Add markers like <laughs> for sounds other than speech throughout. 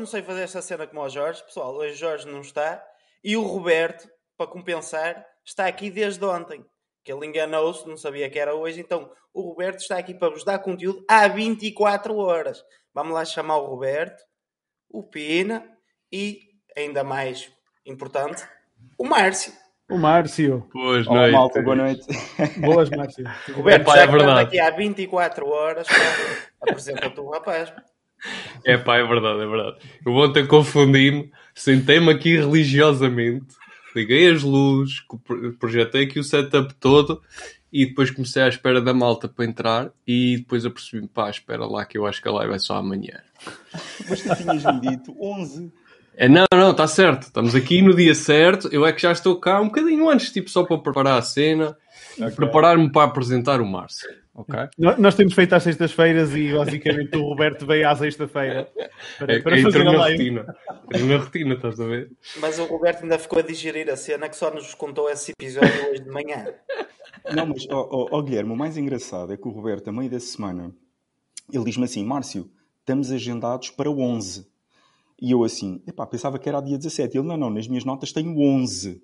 não sei fazer essa cena como o Jorge. Pessoal, hoje o Jorge não está. E o Roberto, para compensar, está aqui desde ontem. Que ele enganou-se, não sabia que era hoje. Então, o Roberto está aqui para vos dar conteúdo há 24 horas. Vamos lá chamar o Roberto, o Pina e, ainda mais importante, o Márcio. O Márcio. Boas Olá, noites. malta, boa noite. Boas, Márcio. <laughs> Roberto, Epá, já é que estamos verdade. aqui há 24 horas, apresenta-te o rapaz. É pá, é verdade, é verdade. Eu ontem confundi-me, sentei-me aqui religiosamente, liguei as luzes, projetei aqui o setup todo e depois comecei à espera da malta para entrar e depois eu percebi pá, espera lá que eu acho que a live é só amanhã. Mas tu tinhas-me dito 11. É, não, não, está certo. Estamos aqui no dia certo. Eu é que já estou cá um bocadinho antes, tipo, só para preparar a cena e Ok. preparar-me para apresentar o Márcio. Ok? Nós temos feito às sextas-feiras e basicamente o Roberto veio à sexta-feira para, É, para entrou fazer a live. rotina. Entrou na rotina, estás a ver? Mas o Roberto ainda ficou a digerir a cena que só nos contou esse episódio hoje de manhã. Não, mas, ó ó, ó, Guilherme, o mais engraçado é que o Roberto, a meio da semana, ele diz-me assim: Márcio, estamos agendados para o 11. E eu assim, epá, pensava que era dia 17. Ele, não, não, nas minhas notas tenho 11.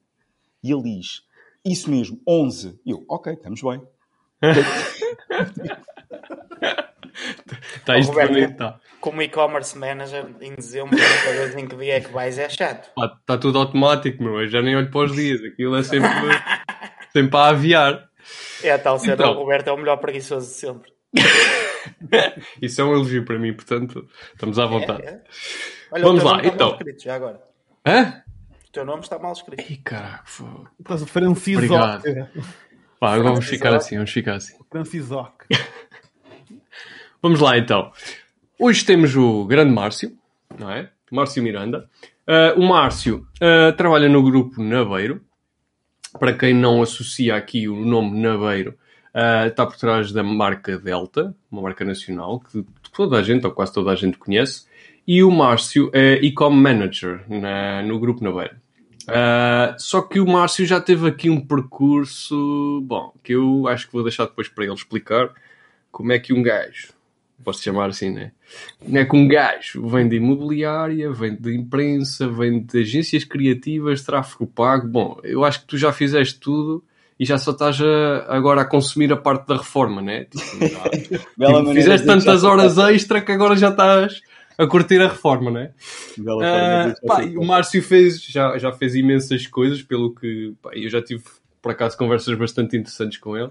E ele diz, isso mesmo, 11. E eu, ok, estamos bem. <laughs> Está isto Roberto, bonito, tá. Como e-commerce manager, em dezembro, em que dia é que vais é chato. Está tudo automático, meu. Eu já nem olho para os dias. Aquilo é sempre, <laughs> sempre a aviar. É a tal cena, Então. o Roberto é o melhor preguiçoso de sempre. <laughs> Isso é um elogio para mim, portanto, estamos à vontade. É, é. Olha, Vamos lá, está então. escrito já agora. Hã? O teu nome está mal escrito. Ih, caraca, fogo. Estás a. Obrigado. <laughs> Pá, vamos ficar assim, vamos ficar assim. Francisoc. <laughs> Vamos lá então. Hoje temos o grande Márcio, não é? Márcio Miranda. Ah, o Márcio ah, trabalha no grupo Naveiro. Para quem não associa aqui o nome Naveiro, ah, está por trás da marca Delta, uma marca nacional que toda a gente, ou quase toda a gente, conhece. E o Márcio é e-com manager na- no grupo Naveiro. Ah, só que o Márcio já teve aqui um percurso, bom, que eu acho que vou deixar depois para ele explicar como é que um gajo, posso chamar assim, né? Como é que um gajo vem de imobiliária, vem de imprensa, vem de agências criativas, tráfego pago. Bom, eu acho que tu já fizeste tudo e já só estás a- agora a consumir a parte da reforma, né? Tipo, já- <laughs> tipo, fizeste tantas horas extra que agora já estás a curtir a reforma, né? Já pá, o Márcio fez, já, já fez imensas coisas, pelo que pá, eu já tive, por acaso, conversas bastante interessantes com ele.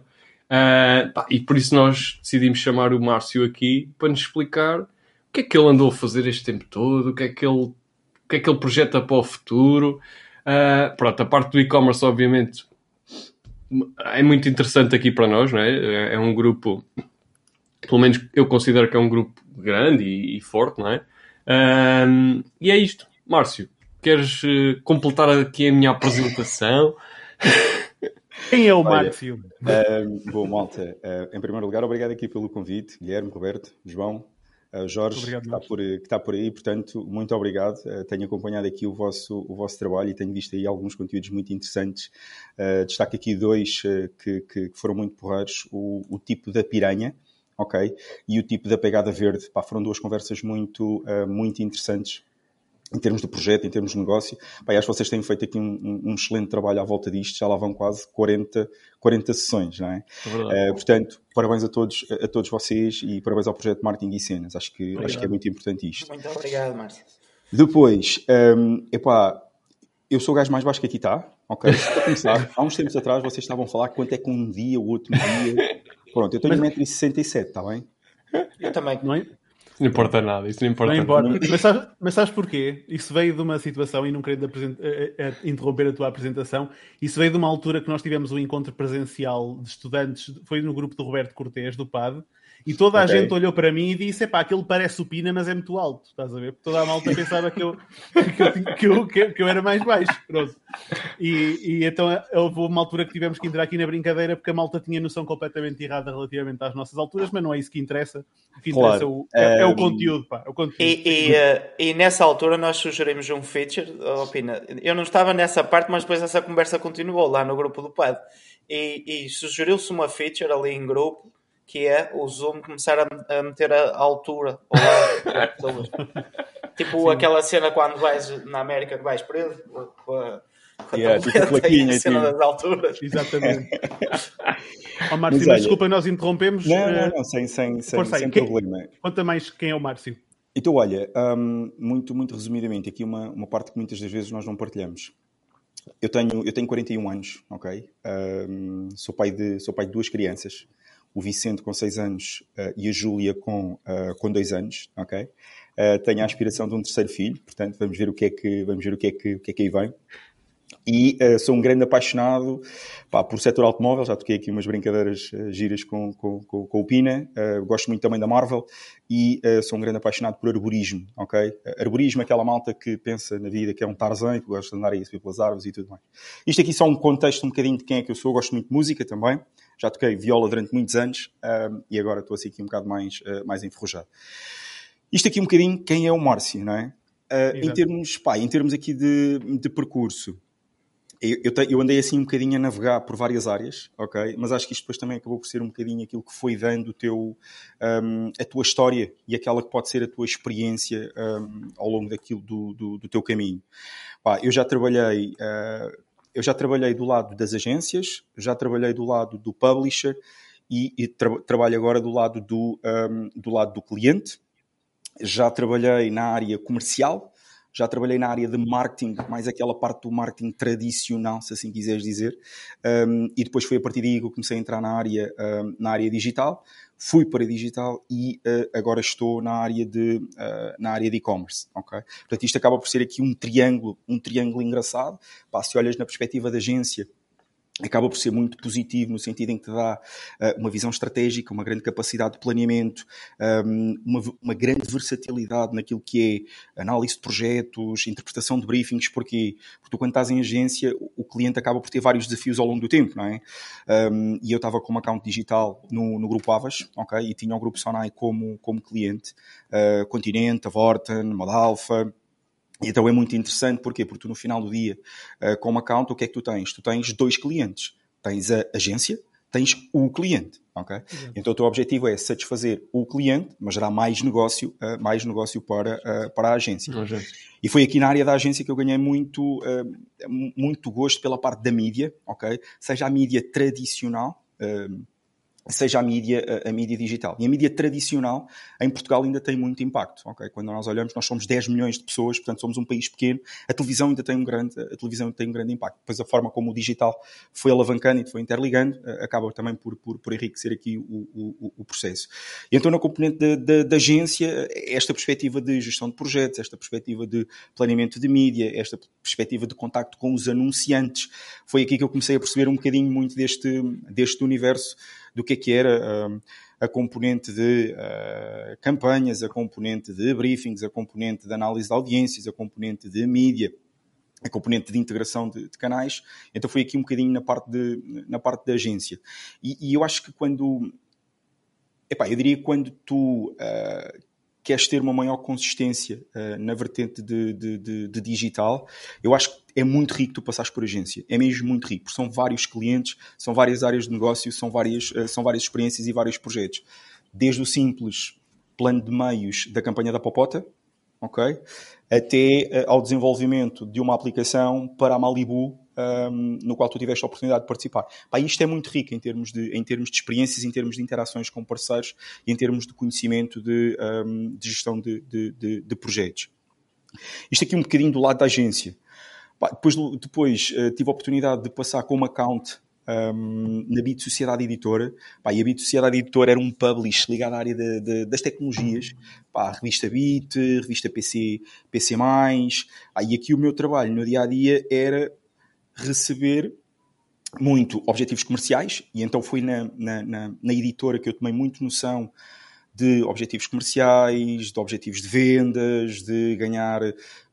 Ah, pá, e por isso nós decidimos chamar o Márcio aqui para nos explicar o que é que ele andou a fazer este tempo todo, o que é que ele, o que é que ele projeta para o futuro. Ah, pronto, a parte do e-commerce, obviamente, é muito interessante aqui para nós, não é? É- É um grupo, pelo menos eu considero que é um grupo grande e, e forte, não é? Ahm, e é isto. Márcio, queres eh, completar aqui a minha apresentação? <laughs> Quem é o Márcio? Uh, bom, malta, uh, em primeiro lugar, obrigado aqui pelo convite, Guilherme, Roberto, João, uh, Jorge, Obrigado, que está, por, que está por aí, portanto, muito obrigado. Uh, tenho acompanhado aqui o vosso, o vosso trabalho e tenho visto aí alguns conteúdos muito interessantes. Uh, destaco aqui dois que, que- que foram muito porreiros: o, o tipo da piranha, ok? E o tipo da pegada verde. Pá, foram duas conversas muito, uh, muito interessantes em termos de projeto, em termos de negócio. Pá, acho que vocês têm feito aqui um, um- um excelente trabalho à volta disto, já lá vão quase 40, 40 sessões, não é? É verdade. Eh, portanto, parabéns a todos, a todos vocês e parabéns ao projeto Marketing e Cenas. Acho que, acho que é muito importante isto. Muito obrigado, Márcio. Depois, um, epá, eu sou o gajo mais baixo que aqui está, ok? Para começar, <laughs> há uns tempos atrás vocês estavam a falar quanto é que um dia, o outro dia. <laughs> Pronto, eu tenho 1,67m, está bem? Eu também. Não é? Isso não importa nada, isso não importa nada. embora. Mas sabes, mas sabes porquê? Isso veio de uma situação, e não querendo apresen- eh, eh, interromper a tua apresentação, isso veio de uma altura que nós tivemos um encontro presencial de estudantes, foi no grupo do Roberto Cortês, do PAD, e toda a Ok. gente olhou para mim e disse: Epá, aquele parece o Pina, mas é muito alto. Estás a ver? Porque toda a malta pensava que eu, que eu, que eu, que eu- que eu era mais baixo. Pronto. E, e então houve uma altura que tivemos que entrar aqui na brincadeira porque a malta tinha noção completamente errada relativamente às nossas alturas, mas não é isso que interessa. O que interessa Claro. o- é, é o conteúdo, pá. é o conteúdo. E, e, <laughs> eh, e nessa altura nós sugerimos um feature, oh, Pina, eu não estava nessa parte, mas depois essa conversa continuou lá no grupo do PAD. E, e sugeriu-se uma feature ali em grupo que é o Zoom começar a, a meter a altura ao lado. <laughs> Tipo aquela cena quando vais na América que vais preso com a, com a Yeah, tipo plaquinha a cena das alturas. Exatamente. <laughs> Ó Márcio, Mas mas, olha- desculpa, nós interrompemos. Não, Eh, não, não, sem, sem, sem, sem Quem- problema. Conta mais quem é o Márcio. Então, olha, hum, muito, muito resumidamente, aqui uma, uma parte que muitas das vezes nós não partilhamos. Eu tenho, eu tenho 41 anos, ok? Hum, sou, pai de, sou pai de duas crianças, o Vicente com 6 anos eh, e a Júlia com, eh, com 2 anos, ok? Eh, tenho a aspiração de um terceiro filho, portanto, vamos ver o que é que, vamos ver o que é que, o que, é que aí vem. E sou um grande apaixonado pá, por setor automóvel, já toquei aqui umas brincadeiras giras com, com, com, com o Pina, gosto muito também da Marvel e sou um grande apaixonado por arborismo, ok? Arborismo é aquela malta que pensa na vida que é um Tarzan, que gosta de andar aí pelas árvores e tudo mais. Isto aqui só um contexto um bocadinho de quem é que eu sou, gosto muito de música também, já toquei viola durante muitos anos eh, e agora estou assim aqui um bocado mais, eh, mais enferrujado. Isto aqui um bocadinho quem é o Márcio, não é? Eh, em termos, pá, em termos aqui de, de percurso, eu, eu, te- eu andei assim um bocadinho a navegar por várias áreas, ok? Mas acho que isto depois também acabou por ser um bocadinho aquilo que foi dando o teu, um, a tua história e aquela que pode ser a tua experiência um, ao longo daquilo do, do, do teu caminho. Pá, eu já trabalhei, uh, eu já trabalhei do lado das agências, já trabalhei do lado do publisher e, e tra- trabalho agora do lado do, um, do lado do cliente. Já trabalhei na área comercial, já trabalhei na área de marketing, mais aquela parte do marketing tradicional, se assim quiseres dizer, um, e depois foi a partir daí que eu comecei a entrar na área, um, na área digital, fui para digital e uh, agora estou na área de uh, na área de e-commerce, ok? Portanto, isto acaba por ser aqui um triângulo, um triângulo engraçado. Pá, se olhas na perspectiva da agência, acaba por ser muito positivo no sentido em que te dá uh, uma visão estratégica, uma grande capacidade de planeamento, um, uma, uma, grande versatilidade naquilo que é análise de projetos, interpretação de briefings, porque, porque quando estás em agência, o, cliente acaba por ter vários desafios ao longo do tempo, não é? Um, e eu estava com uma account digital no, no grupo Avas, ok? E tinha o grupo Sonai como, como cliente, uh, Continente, Vorten, Modalfa, e então é muito interessante, porquê? Porque tu no final do dia, uh, com uma account, o que é que tu tens? Tu tens dois clientes. Tens a agência, tens o cliente, ok? Exato. Então o teu objetivo é satisfazer o cliente, mas gerar mais negócio, uh, mais negócio para, uh, para a agência. E foi aqui na área da agência que eu ganhei muito, muito gosto pela parte da mídia, ok? Seja a mídia tradicional, seja a mídia, a, a, mídia digital. E a mídia tradicional em Portugal ainda tem muito impacto. Okay? Quando nós olhamos, nós somos 10 milhões de pessoas, portanto somos um país pequeno. A televisão ainda tem um grande, a televisão tem um grande impacto. Depois a forma como o digital foi alavancando e foi interligando, acaba também por, por, por enriquecer aqui o, o, o, processo. E então na componente da, agência, esta perspectiva de gestão de projetos, esta perspectiva de planeamento de mídia, esta perspectiva de contacto com os anunciantes, foi aqui que eu comecei a perceber um bocadinho muito deste, deste universo do que é que era uh, a componente de uh, campanhas, a componente de briefings, a componente de análise de audiências, a componente de mídia, a componente de integração de, de, canais. Então foi aqui um bocadinho na parte, de, na parte da agência. E, e eu acho que quando... Epá, eu diria que quando tu uh, queres ter uma maior consistência na vertente de, de, de, digital, eu acho que é muito rico tu passares por agência. É mesmo muito rico, porque são vários clientes, são várias áreas de negócio, são várias, são várias experiências e vários projetos. Desde o simples plano de meios da campanha da Popota, ok? Até ao desenvolvimento de uma aplicação para a Malibu, um, no qual tu tiveste a oportunidade de participar. Pá, isto é muito rico em termos, de, em termos de experiências, em termos de interações com parceiros e em termos de conhecimento de, um, de gestão de, de, de, projetos. Isto aqui um bocadinho do lado da agência. Pá, depois depois uh, tive a oportunidade de passar com uma account um, na Bit Sociedade Editora. Pá, e a Bit Sociedade Editora era um publish ligado à área de, de, das tecnologias. Pá, revista Bit, revista PC, PC+. E aqui o meu trabalho no dia-a-dia -dia era receber muito objetivos comerciais e então foi na, na, na, na, editora que eu tomei muito noção de objetivos comerciais, de objetivos de vendas, de ganhar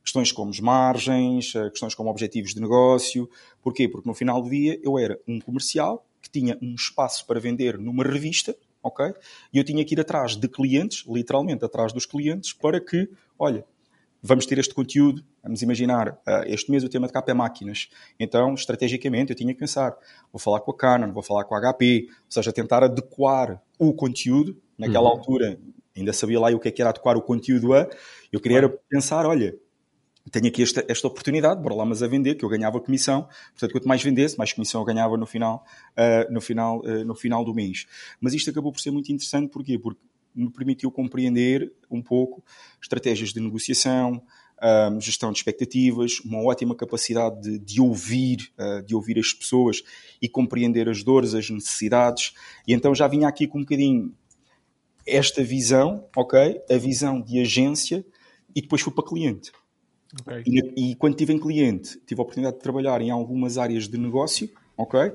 questões como margens, questões como objetivos de negócio. Porquê? Porque no final do dia eu era um comercial que tinha um espaço para vender numa revista, ok? E eu tinha que ir atrás de clientes, literalmente atrás dos clientes, para que, olha, vamos ter este conteúdo, vamos imaginar, uh, este mês o tema de capa é máquinas. Então, estrategicamente, eu tinha que pensar, vou falar com a Canon, vou falar com a HP, ou seja, tentar adequar o conteúdo, naquela uhum. altura, ainda sabia lá o que é que era adequar o conteúdo a, eu queria pensar, olha, tenho aqui esta, esta oportunidade, bora lá mas a vender, que eu ganhava comissão, portanto quanto mais vendesse, mais comissão eu ganhava no final, uh, no final, uh, no final do mês. Mas isto acabou por ser muito interessante, porquê? Porque me permitiu compreender um pouco estratégias de negociação, um, gestão de expectativas, uma ótima capacidade de, de ouvir, uh, de ouvir as pessoas e compreender as dores, as necessidades. E então já vinha aqui com um bocadinho esta visão, ok? A visão de agência e depois fui para cliente. Okay. E, e, quando tive em cliente, tive a oportunidade de trabalhar em algumas áreas de negócio, ok?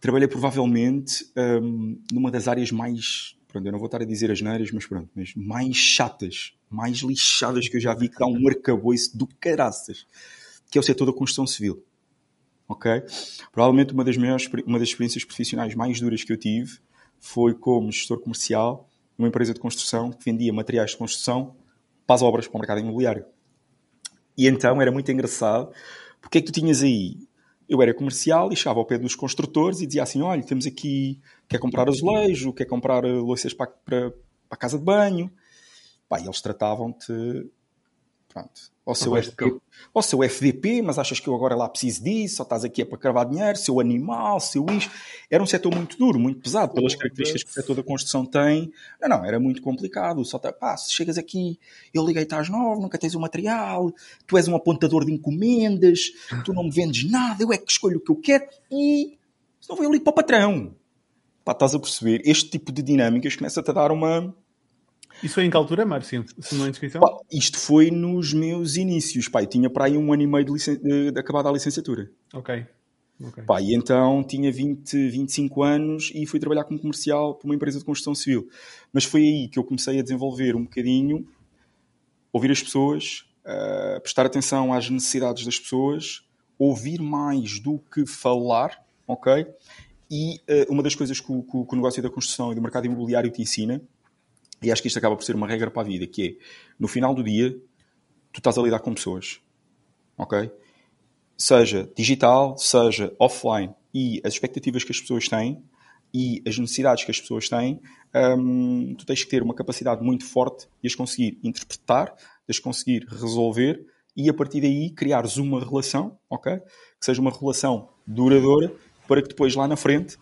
Trabalhei provavelmente um, numa das áreas mais pronto, eu não vou estar a dizer as neiras, mas pronto, mas mais chatas, mais lixadas que eu já vi, que dá um arcabouço do caraças, que é o setor da construção civil. Ok? Provavelmente uma das maiores, uma das experiências profissionais mais duras que eu tive foi como gestor comercial numa empresa de construção que vendia materiais de construção para as obras, para o mercado imobiliário. E então era muito engraçado, porque é que tu tinhas aí eu era comercial e chegava ao pé dos construtores e dizia assim: olha, temos aqui, quer comprar azulejo, quer comprar louças para, para, para a casa de banho. Pá, e eles tratavam-te Pronto. Ou seu, FDP, ou seu FDP, mas achas que eu agora lá preciso disso, só estás aqui é para cravar dinheiro, seu animal, seu isto. Era um setor muito duro, muito pesado, pelas características que o setor da construção tem. Não, não, era muito complicado. Só tá, pá, se chegas aqui, eu liguei-te às nove, nunca tens o material, tu és um apontador de encomendas, tu não me vendes nada, eu é que escolho o que eu quero e não vou eu ligo para o patrão. Pá, estás a perceber? Este tipo de dinâmicas começa-te a dar uma isso foi em que altura, Márcio? Se não é inscrição? Pá, isto foi nos meus inícios. Eu tinha para aí um ano e meio de, licen... de, de acabada a licenciatura. Ok. okay. Pá, e então tinha 20, 25 anos e fui trabalhar como comercial para uma empresa de construção civil. Mas foi aí que eu comecei a desenvolver um bocadinho, ouvir as pessoas, uh, prestar atenção às necessidades das pessoas, ouvir mais do que falar, ok? E uh, uma das coisas que o, que o negócio da construção e do mercado imobiliário te ensina e acho que isto acaba por ser uma regra para a vida, que é, no final do dia, tu estás a lidar com pessoas. Ok? Seja digital, seja offline. E as expectativas que as pessoas têm e as necessidades que as pessoas têm, hum, tu tens que ter uma capacidade muito forte de as conseguir interpretar, de as conseguir resolver e a partir daí criares uma relação, ok? Que seja uma relação duradoura para que depois lá na frente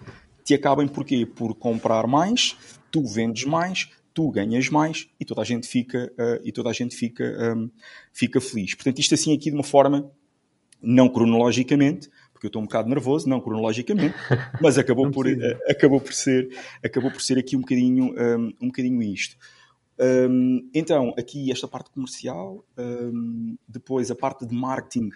te acabem porquê? Por comprar mais, tu vendes mais, tu ganhas mais e toda a gente fica, uh, e toda a gente fica, um, fica feliz. Portanto, isto assim aqui de uma forma, não cronologicamente, porque eu estou um bocado nervoso, não cronologicamente, <laughs> mas acabou, por, uh, acabou, por, ser, acabou por ser aqui um bocadinho, um, um bocadinho isto. Um, então, aqui esta parte comercial, depois a parte de marketing,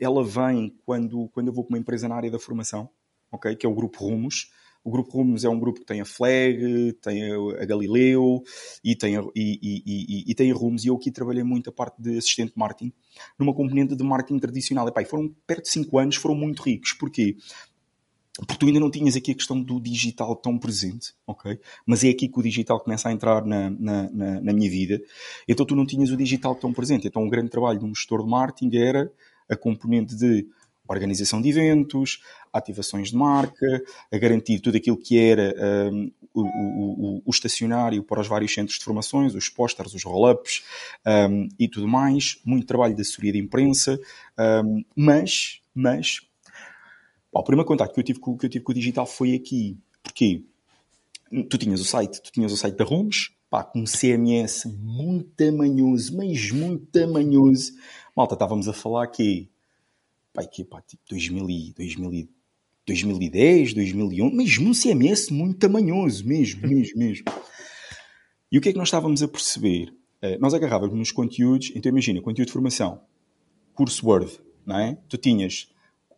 ela vem quando, quando eu vou para uma empresa na área da formação, okay, que é o Grupo Rumos. O Grupo Rumos é um grupo que tem a Flag, tem a Galileu e tem a, e, e, e, e tem a Rumos. E eu aqui trabalhei muito a parte de assistente de marketing, numa componente de marketing tradicional. E, pá, foram perto de 5 anos, foram muito ricos. Porquê? Porque tu ainda não tinhas aqui a questão do digital tão presente, ok? Mas é aqui que o digital começa a entrar na, na, na, na minha vida. Então tu não tinhas o digital tão presente. Então o grande trabalho de um gestor de marketing era a componente de organização de eventos, ativações de marca, a garantir tudo aquilo que era um, o, o, o, estacionário para os vários centros de formações, os posters, os roll-ups um, e tudo mais, muito trabalho de assessoria de imprensa, um, mas, mas, pá, o primeiro contato que eu, tive com, que eu tive com o digital foi aqui, porque tu tinhas o site, tu tinhas o site da Rumos, pá, com um CMS muito tamanhoso, mas muito tamanhoso, malta, estávamos a falar que pá, que, pá, tipo 2000 e, 2000 2010, 2011, mesmo um CMS muito tamanhoso, mesmo, <laughs> mesmo, mesmo. E o que é que nós estávamos a perceber? Uh, nós agarrávamos nos conteúdos, então imagina, conteúdo de formação, curso Word, não é? Tu tinhas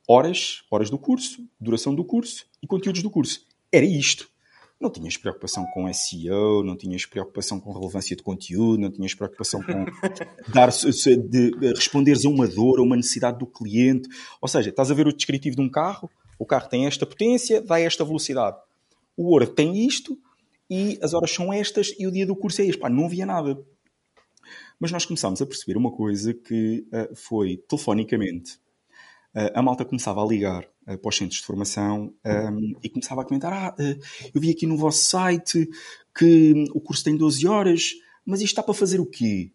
horas, horas do curso, duração do curso e conteúdos do curso. Era isto não tinhas preocupação com SEO, não tinhas preocupação com relevância de conteúdo, não tinhas preocupação com <laughs> dar, de, de responderes a uma dor, a uma necessidade do cliente. Ou seja, estás a ver o descritivo de um carro, o carro tem esta potência, dá esta velocidade. O Word tem isto e as horas são estas e o dia do curso é este. Pá, não havia nada. Mas nós começámos a perceber uma coisa que uh, foi, telefonicamente, uh, a malta começava a ligar uh, para os centros de formação um, e começava a comentar: Ah, eu vi aqui no vosso site que o curso tem 12 horas, mas isto está para fazer o quê?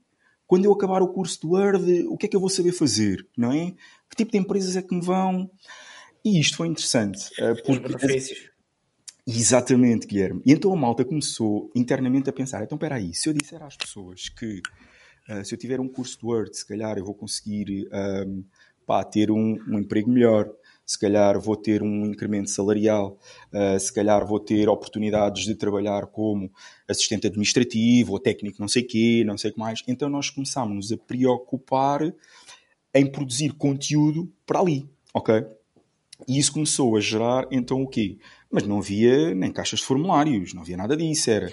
Quando eu acabar o curso do Word, o que é que eu vou saber fazer? Não é? Que tipo de empresas é que me vão? E isto foi interessante. Porque... Os benefícios. Exatamente, Guilherme. E então a malta começou internamente a pensar: então espera aí, se eu disser às pessoas que uh, se eu tiver um curso de Word, se calhar eu vou conseguir um, pá, ter um, um, emprego melhor, se calhar vou ter um incremento salarial, uh, se calhar vou ter oportunidades de trabalhar como assistente administrativo ou técnico não sei quê, não sei o que mais. Então nós começámos a preocupar em produzir conteúdo para ali, ok? E isso começou a gerar então o quê? Mas não havia nem caixas de formulários, não havia nada disso. Era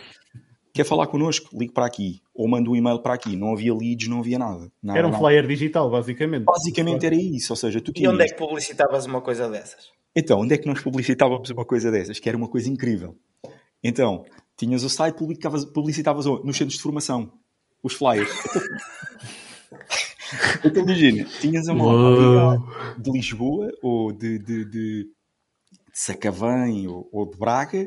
quer falar connosco? Ligue para aqui. Ou manda um e-mail para aqui. Não havia leads, não havia nada. nada era um flyer digital, basicamente. Basicamente era isso. Ou seja, tu tinhas... E onde é que publicitavas uma coisa dessas? Então, onde é que nós publicitávamos uma coisa dessas? Que era uma coisa incrível. Então, tinhas o site, publicavas, publicitavas nos centros de formação. Os flyers. <laughs> então, imagina, tinhas uma de Lisboa ou de, de, de de Sacavém ou, ou, de Braga,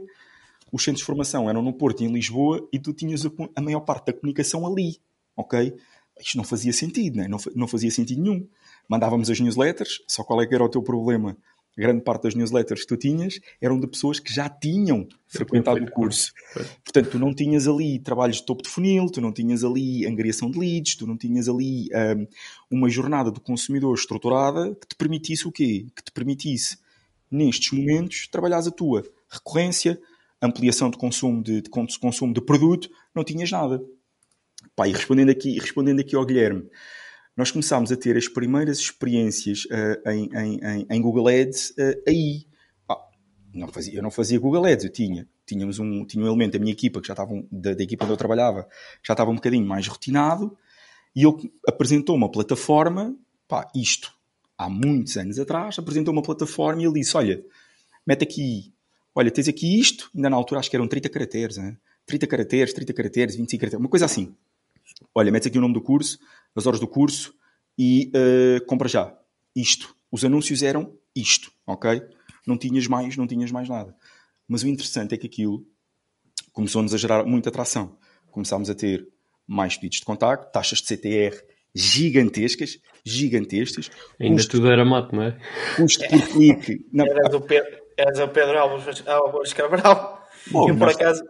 os centros de formação eram no Porto e em Lisboa e tu tinhas a, a maior parte da comunicação ali, ok? Isto não fazia sentido, né? não, não fazia sentido nenhum. Mandávamos as newsletters, só qual é que era o teu problema? A grande parte das newsletters que tu tinhas eram de pessoas que já tinham frequentado o curso. Portanto, tu não tinhas ali trabalhos de topo de funil, tu não tinhas ali angariação de leads, tu não tinhas ali um, uma jornada do consumidor estruturada que te permitisse o quê? Que te permitisse nestes momentos, trabalhas a tua recorrência, ampliação de consumo de, de consumo de produto, não tinhas nada. Pá, e respondendo aqui, respondendo aqui ao Guilherme, nós começámos a ter as primeiras experiências uh, em, em, em, Google Ads uh, aí. Ah, não fazia, eu não fazia Google Ads, eu tinha. Tínhamos um, tinha um elemento da minha equipa, que já estava, da, da equipa onde eu trabalhava, já estava um bocadinho mais rotinado, e ele apresentou uma plataforma, pá, isto, há muitos anos atrás, apresentou uma plataforma e ele disse: Olha, mete aqui, olha, tens aqui isto, ainda na altura acho que eram 30 caracteres, hein? 30 caracteres, 30 caracteres, 25 caracteres, uma coisa assim. Olha, metes aqui o nome do curso, as horas do curso e uh, compra já. Isto. Os anúncios eram isto, ok? Não tinhas mais, não tinhas mais nada. Mas o interessante é que aquilo começou-nos a gerar muita atração. Começámos a ter mais pedidos de contacto, taxas de CTR gigantescas, gigantescas. Ainda custo, tudo era mato, não é? Custo por clique. Não, eras, o Pedro, eras o Pedro Alves, Alves Cabral. Bom, eu, por acaso,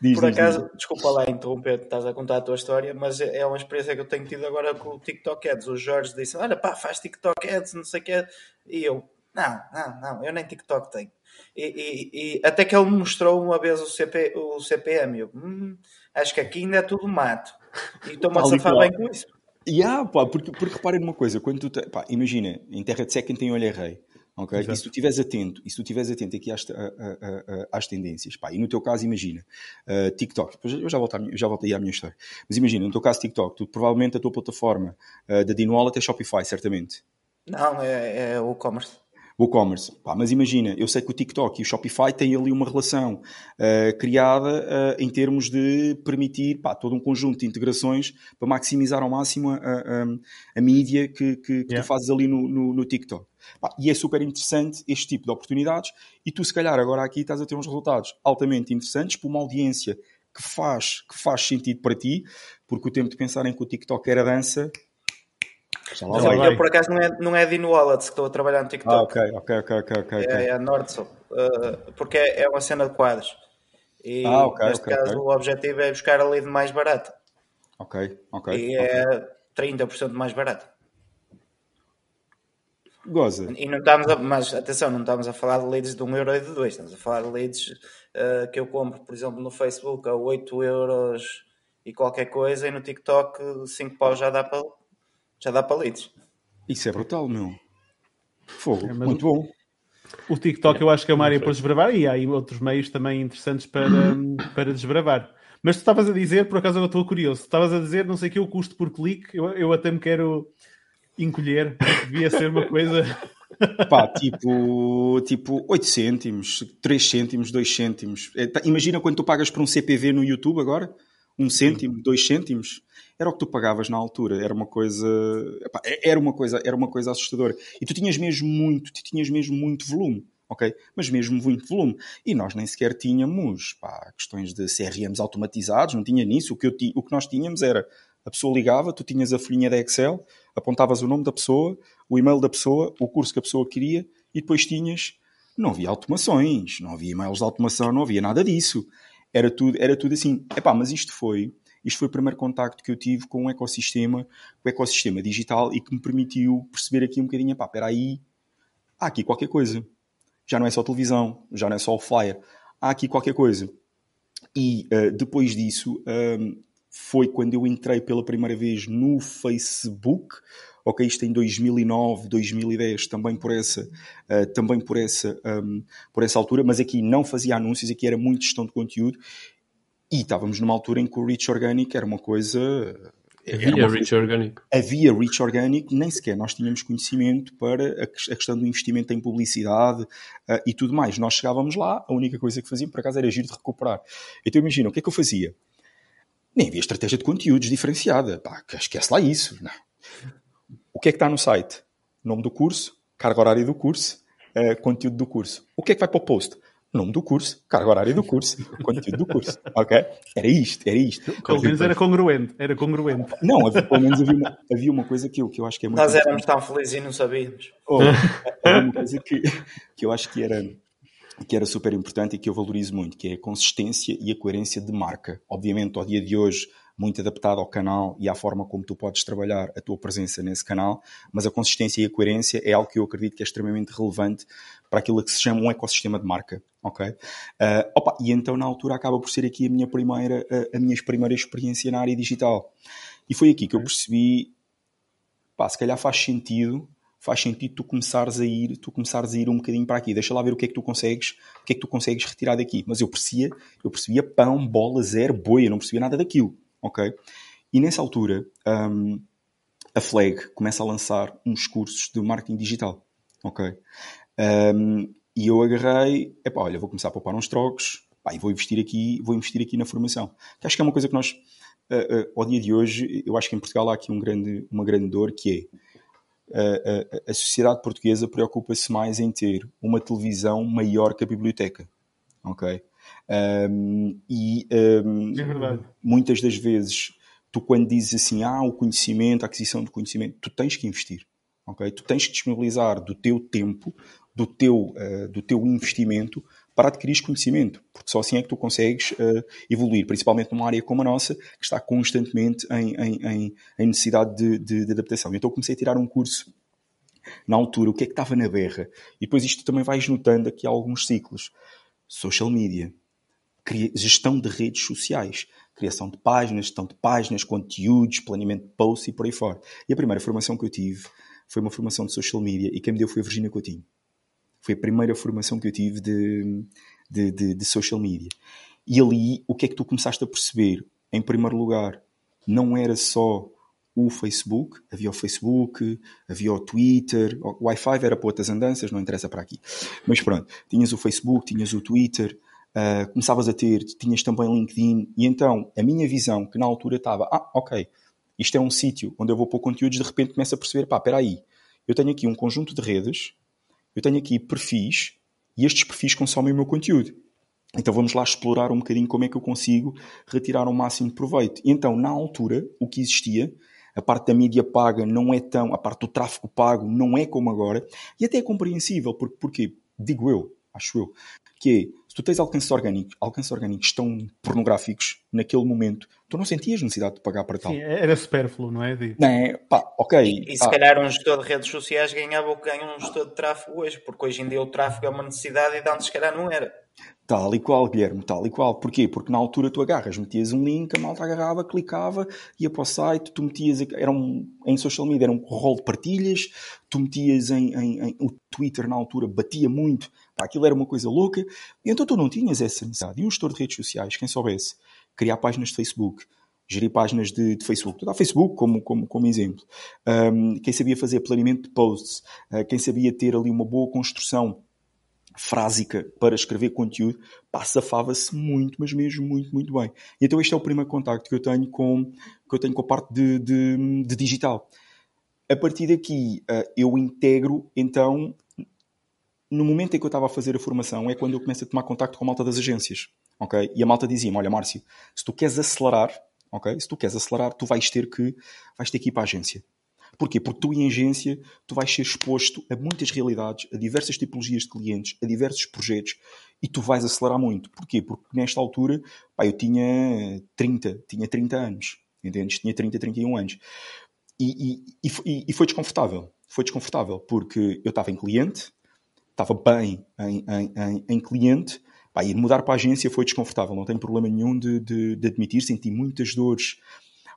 diz, por acaso diz. desculpa lá interromper, estás a contar a tua história, mas é uma experiência que eu tenho tido agora com o TikTok Ads. O Jorge disse: Olha, pá, faz TikTok Ads, não sei o que. E eu, não, não, não, eu nem TikTok tenho. E, e, e, até que ele me mostrou uma vez o, CP, o CPM. Eu, hum, acho que aqui ainda é tudo mato. E <laughs> estou-me a safar bem com isso. Yeah, pá, porque, porque reparem numa coisa, quando tu te, pá, imagina, em terra de seca quem tem olho é rei. Okay? E se tu estiveres atento, e se tu estiveres atento aqui às, às tendências, pá, e no teu caso, imagina, uh, TikTok, eu já, volto eu já volto aí à minha história, mas imagina, no teu caso, TikTok, tu provavelmente a tua plataforma uh, da Dino Wallet é Shopify, certamente. Não, é, é o e-commerce WooCommerce. Pá, mas imagina, eu sei que o TikTok e o Shopify têm ali uma relação uh, criada uh, em termos de permitir pá, todo um conjunto de integrações para maximizar ao máximo a, a, a mídia que, que, que yeah. tu fazes ali no, no, no TikTok. Pá, e é super interessante este tipo de oportunidades e tu se calhar agora aqui estás a ter uns resultados altamente interessantes para uma audiência que faz, que faz sentido para ti, porque o tempo de pensar em que o TikTok era dança não, eu por acaso não é, não é Dino Wallets que estou a trabalhar no TikTok. Ah, ok, ok, ok, ok. okay. É, é a Nordsoul, uh, porque é, é, uma cena de quadros. E ah, okay, neste okay, caso okay. o objetivo é buscar a lead mais barata. Ok, ok. E é 30% mais barata. Goza. E não estamos a, mas atenção, não estamos a falar de leads de 1 euro e de 2, estamos a falar de leads uh, que eu compro, por exemplo, no Facebook a 8 euros e qualquer coisa, e no TikTok 5 paus já dá para já dá palitos. Isso é brutal, meu. Fogo, é, muito bom. O TikTok eu acho que é uma área para desbravar e há aí outros meios também interessantes para, <clears throat> para desbravar. Mas tu estavas a dizer, por acaso eu estou curioso, estavas a dizer, não sei que o custo por clique, eu, eu até me quero encolher, devia ser uma coisa... <laughs> Pá, tipo, tipo 8 cêntimos, 3 cêntimos, 2 cêntimos. É, tá, imagina quando tu pagas por um CPV no YouTube agora, um cêntimo, 2 cêntimos era o que tu pagavas na altura. Era uma coisa, epá, era uma coisa, era uma coisa assustadora. E tu tinhas mesmo muito, tu tinhas mesmo muito volume. Ok? Mas mesmo muito volume. E nós nem sequer tínhamos pá, questões de CRMs automatizados, não tinha nisso. O que, eu o que nós tínhamos era a pessoa ligava, tu tinhas a folhinha da Excel, apontavas o nome da pessoa, o e-mail da pessoa, o curso que a pessoa queria e depois tinhas. Não havia automações, não havia e-mails de automação, não havia nada disso. Era tudo, era tudo assim. Epá, mas isto foi isto foi o primeiro contacto que eu tive com o ecossistema, o ecossistema digital e que me permitiu perceber aqui um bocadinho, pá, espera aí, há aqui qualquer coisa. Já não é só televisão, já não é só o flyer, há aqui qualquer coisa. E uh, depois disso, um, foi quando eu entrei pela primeira vez no Facebook, ok, isto em 2009, 2010, também por essa, uh, também por essa, um, por essa altura, mas aqui não fazia anúncios, aqui era muito gestão de conteúdo e estávamos numa altura em que o Reach Organic era uma coisa. Havia Reach Organic. Havia Reach Organic, nem sequer nós tínhamos conhecimento para a, questão do investimento em publicidade uh, e tudo mais. Nós chegávamos lá, a única coisa que fazíamos, por acaso, era giro de recuperar. Então imagina, o que é que eu fazia? Nem havia estratégia de conteúdos diferenciada. Pá, esquece lá isso. Não. O que é que está no site? Nome do curso, carga horária do curso, uh, conteúdo do curso. O que é que vai para o post? Nome do curso, carga horária do curso, conteúdo do curso, ok? Era isto, era isto. Pelo menos era congruente, era congruente. Não, havia, pelo menos havia uma, havia uma coisa que eu, que eu acho que é muito... Nós éramos tão felizes e não sabíamos. Oh, havia uma coisa que, que eu acho que era, que era super importante e que eu valorizo muito, que é a consistência e a coerência de marca. Obviamente, ao dia de hoje muito adaptado ao canal e à forma como tu podes trabalhar a tua presença nesse canal, mas a consistência e a coerência é algo que eu acredito que é extremamente relevante para aquilo que se chama um ecossistema de marca, ok? Uh, opa, e então na altura acaba por ser aqui a minha primeira, a, a minha primeira experiência na área digital. E foi aqui que eu percebi, pá, se calhar faz sentido faz sentido tu começares a ir, tu começares a ir um bocadinho para aqui. Deixa lá ver o que é que tu consegues, o que é que tu consegues retirar daqui. Mas eu percebia, eu percebia pão, bola, zero, boi, eu não percebia nada daquilo ok? E nessa altura, um, a Flag começa a lançar uns cursos de marketing digital, ok? Um, e eu agarrei, epá, olha, vou começar a poupar uns trocos, pá, e vou investir aqui, vou investir aqui na formação. Que acho que é uma coisa que nós, uh, uh, ao dia de hoje, eu acho que em Portugal há aqui um grande, uma grande dor que é uh, a sociedade portuguesa preocupa-se mais em ter uma televisão maior que a biblioteca, ok? Um, e um, é muitas das vezes, tu quando dizes assim, ah, o conhecimento, a aquisição de conhecimento, tu tens que investir. Okay? Tu tens que disponibilizar do teu tempo, do teu, uh, do teu investimento para adquirir conhecimento, porque só assim é que tu consegues uh, evoluir, principalmente numa área como a nossa, que está constantemente em, em, em, necessidade de, de, de, adaptação. Então comecei a tirar um curso na altura, o que é que estava na berra, e depois isto também vais notando aqui alguns ciclos. Social media, gestão de redes sociais, criação de páginas, gestão de páginas, conteúdos, planeamento de posts e por aí fora. E a primeira formação que eu tive foi uma formação de social media e quem me deu foi a Virginia Coutinho. Foi a primeira formação que eu tive de, de, de, de social media. E ali, o que é que tu começaste a perceber? Em primeiro lugar, não era só o Facebook, havia o Facebook, havia o Twitter, o Wi-Fi era para outras andanças, não interessa para aqui. Mas pronto, tinhas o Facebook, tinhas o Twitter, uh, começavas a ter, tinhas também LinkedIn, e então a minha visão, que na altura estava, ah, ok, isto é um sítio onde eu vou pôr conteúdos, de repente começo a perceber, pá, espera aí, eu tenho aqui um conjunto de redes, eu tenho aqui perfis, e estes perfis consomem o meu conteúdo. Então vamos lá explorar um bocadinho como é que eu consigo retirar o máximo de proveito. Então, na altura, o que existia, a parte da mídia paga não é tão, a parte do tráfego pago não é como agora, e até é compreensível, porque, porque digo eu, acho eu, que é, tu tens alcances orgânicos, alcances orgânicos tão pornográficos naquele momento, tu não sentias necessidade de pagar para tal. Sim, era supérfluo, não é? Não é? Pá, ok. E, e se calhar um gestor de redes sociais ganhava o que ganha um gestor de tráfego hoje, porque hoje em dia o tráfego é uma necessidade e antes se calhar não era. Tal e qual, Guilherme, tal e qual. Porquê? Porque na altura tu agarras, metias um link, a malta agarrava, clicava, ia para o site, tu metias, era um, em social media era um rol de partilhas, tu metias em, em, em, o Twitter na altura batia muito, aquilo era uma coisa louca, então tu não tinhas essa necessidade. E um gestor de redes sociais, quem soubesse, criar páginas de Facebook, gerir páginas de, de Facebook, tu dá Facebook como, como, como exemplo, um, quem sabia fazer planeamento de posts, uh, quem sabia ter ali uma boa construção frásica para escrever conteúdo, pá, safava-se muito, mas mesmo muito, muito bem. E então este é o primeiro contacto que eu tenho com, que eu tenho com a parte de, de, de digital. A partir daqui, uh, eu integro, então, no momento em que eu estava a fazer a formação, é quando eu começo a tomar contacto com a malta das agências, ok? E a malta dizia-me, olha Márcio, se tu queres acelerar, ok? Se tu queres acelerar, tu vais ter que, vais ter que ir para a agência. Porquê? Porque tu em agência, tu vais ser exposto a muitas realidades, a diversas tipologias de clientes, a diversos projetos e tu vais acelerar muito. Porquê? Porque nesta altura, pá, eu tinha 30, tinha 30 anos, entendes? Tinha 30, 31 anos. E, e, e, e foi desconfortável. Foi desconfortável porque eu estava em cliente, estava bem em, em, em, em cliente, pá, e mudar para a agência foi desconfortável. Não tenho problema nenhum de, de, de admitir, senti muitas dores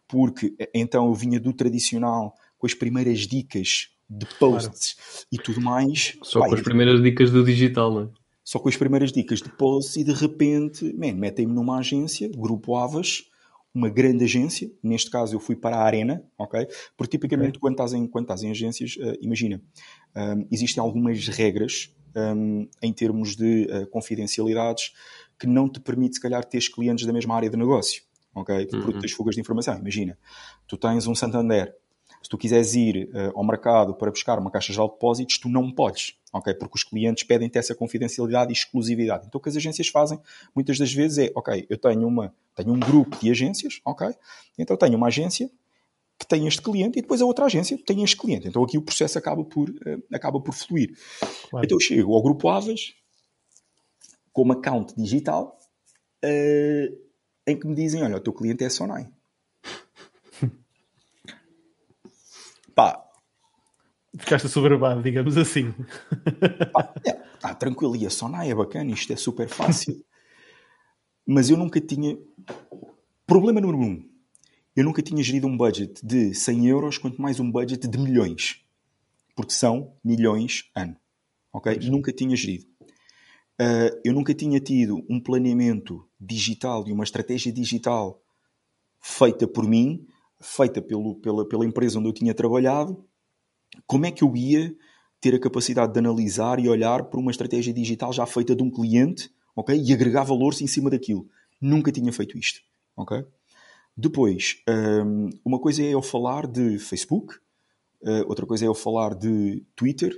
porque então eu vinha do tradicional com as primeiras dicas de posts claro. e tudo mais. Só com as primeiras dicas do digital, não é? Só com as primeiras dicas de posts e de repente, man, metem-me numa agência, Grupo Avas, uma grande agência, neste caso eu fui para a Arena, ok? Porque tipicamente okay. quando, estás em, quando estás em agências, uh, imagina, um, existem algumas regras um, em termos de uh, confidencialidades que não te permite, se calhar, teres clientes da mesma área de negócio, ok? Uhum. Porque tens fugas de informação. Imagina, tu tens um Santander, se tu quiseres ir uh, ao mercado para buscar uma caixa de depósitos, tu não podes, ok? Porque os clientes pedem-te essa confidencialidade e exclusividade. Então o que as agências fazem, muitas das vezes, é, ok, eu tenho, uma, tenho um grupo de agências, ok? Então tenho uma agência que tem este cliente e depois a outra agência tem este cliente. Então aqui o processo acaba por, uh, acaba por fluir. Claro. Então eu chego ao grupo com uma account digital uh, em que me dizem, olha, o teu cliente é Sonai. <laughs> Pá. Ficaste soberbado, digamos assim. <laughs> Pá, é, ah, tranquilo, e a Sonai é bacana, isto é super fácil. <laughs> Mas eu nunca tinha. Problema número um. Eu nunca tinha gerido um budget de 100 euros, quanto mais um budget de milhões. Porque são milhões ano. Ok? Nunca tinha gerido. Uh, eu nunca tinha tido um planeamento digital e uma estratégia digital feita por mim feita pelo, pela, pela empresa onde eu tinha trabalhado, como é que eu ia ter a capacidade de analisar e olhar para uma estratégia digital já feita de um cliente ok? e agregar valores em cima daquilo? Nunca tinha feito isto. ok? Depois, hum, uma coisa é eu falar de Facebook, uh, outra coisa é eu falar de Twitter,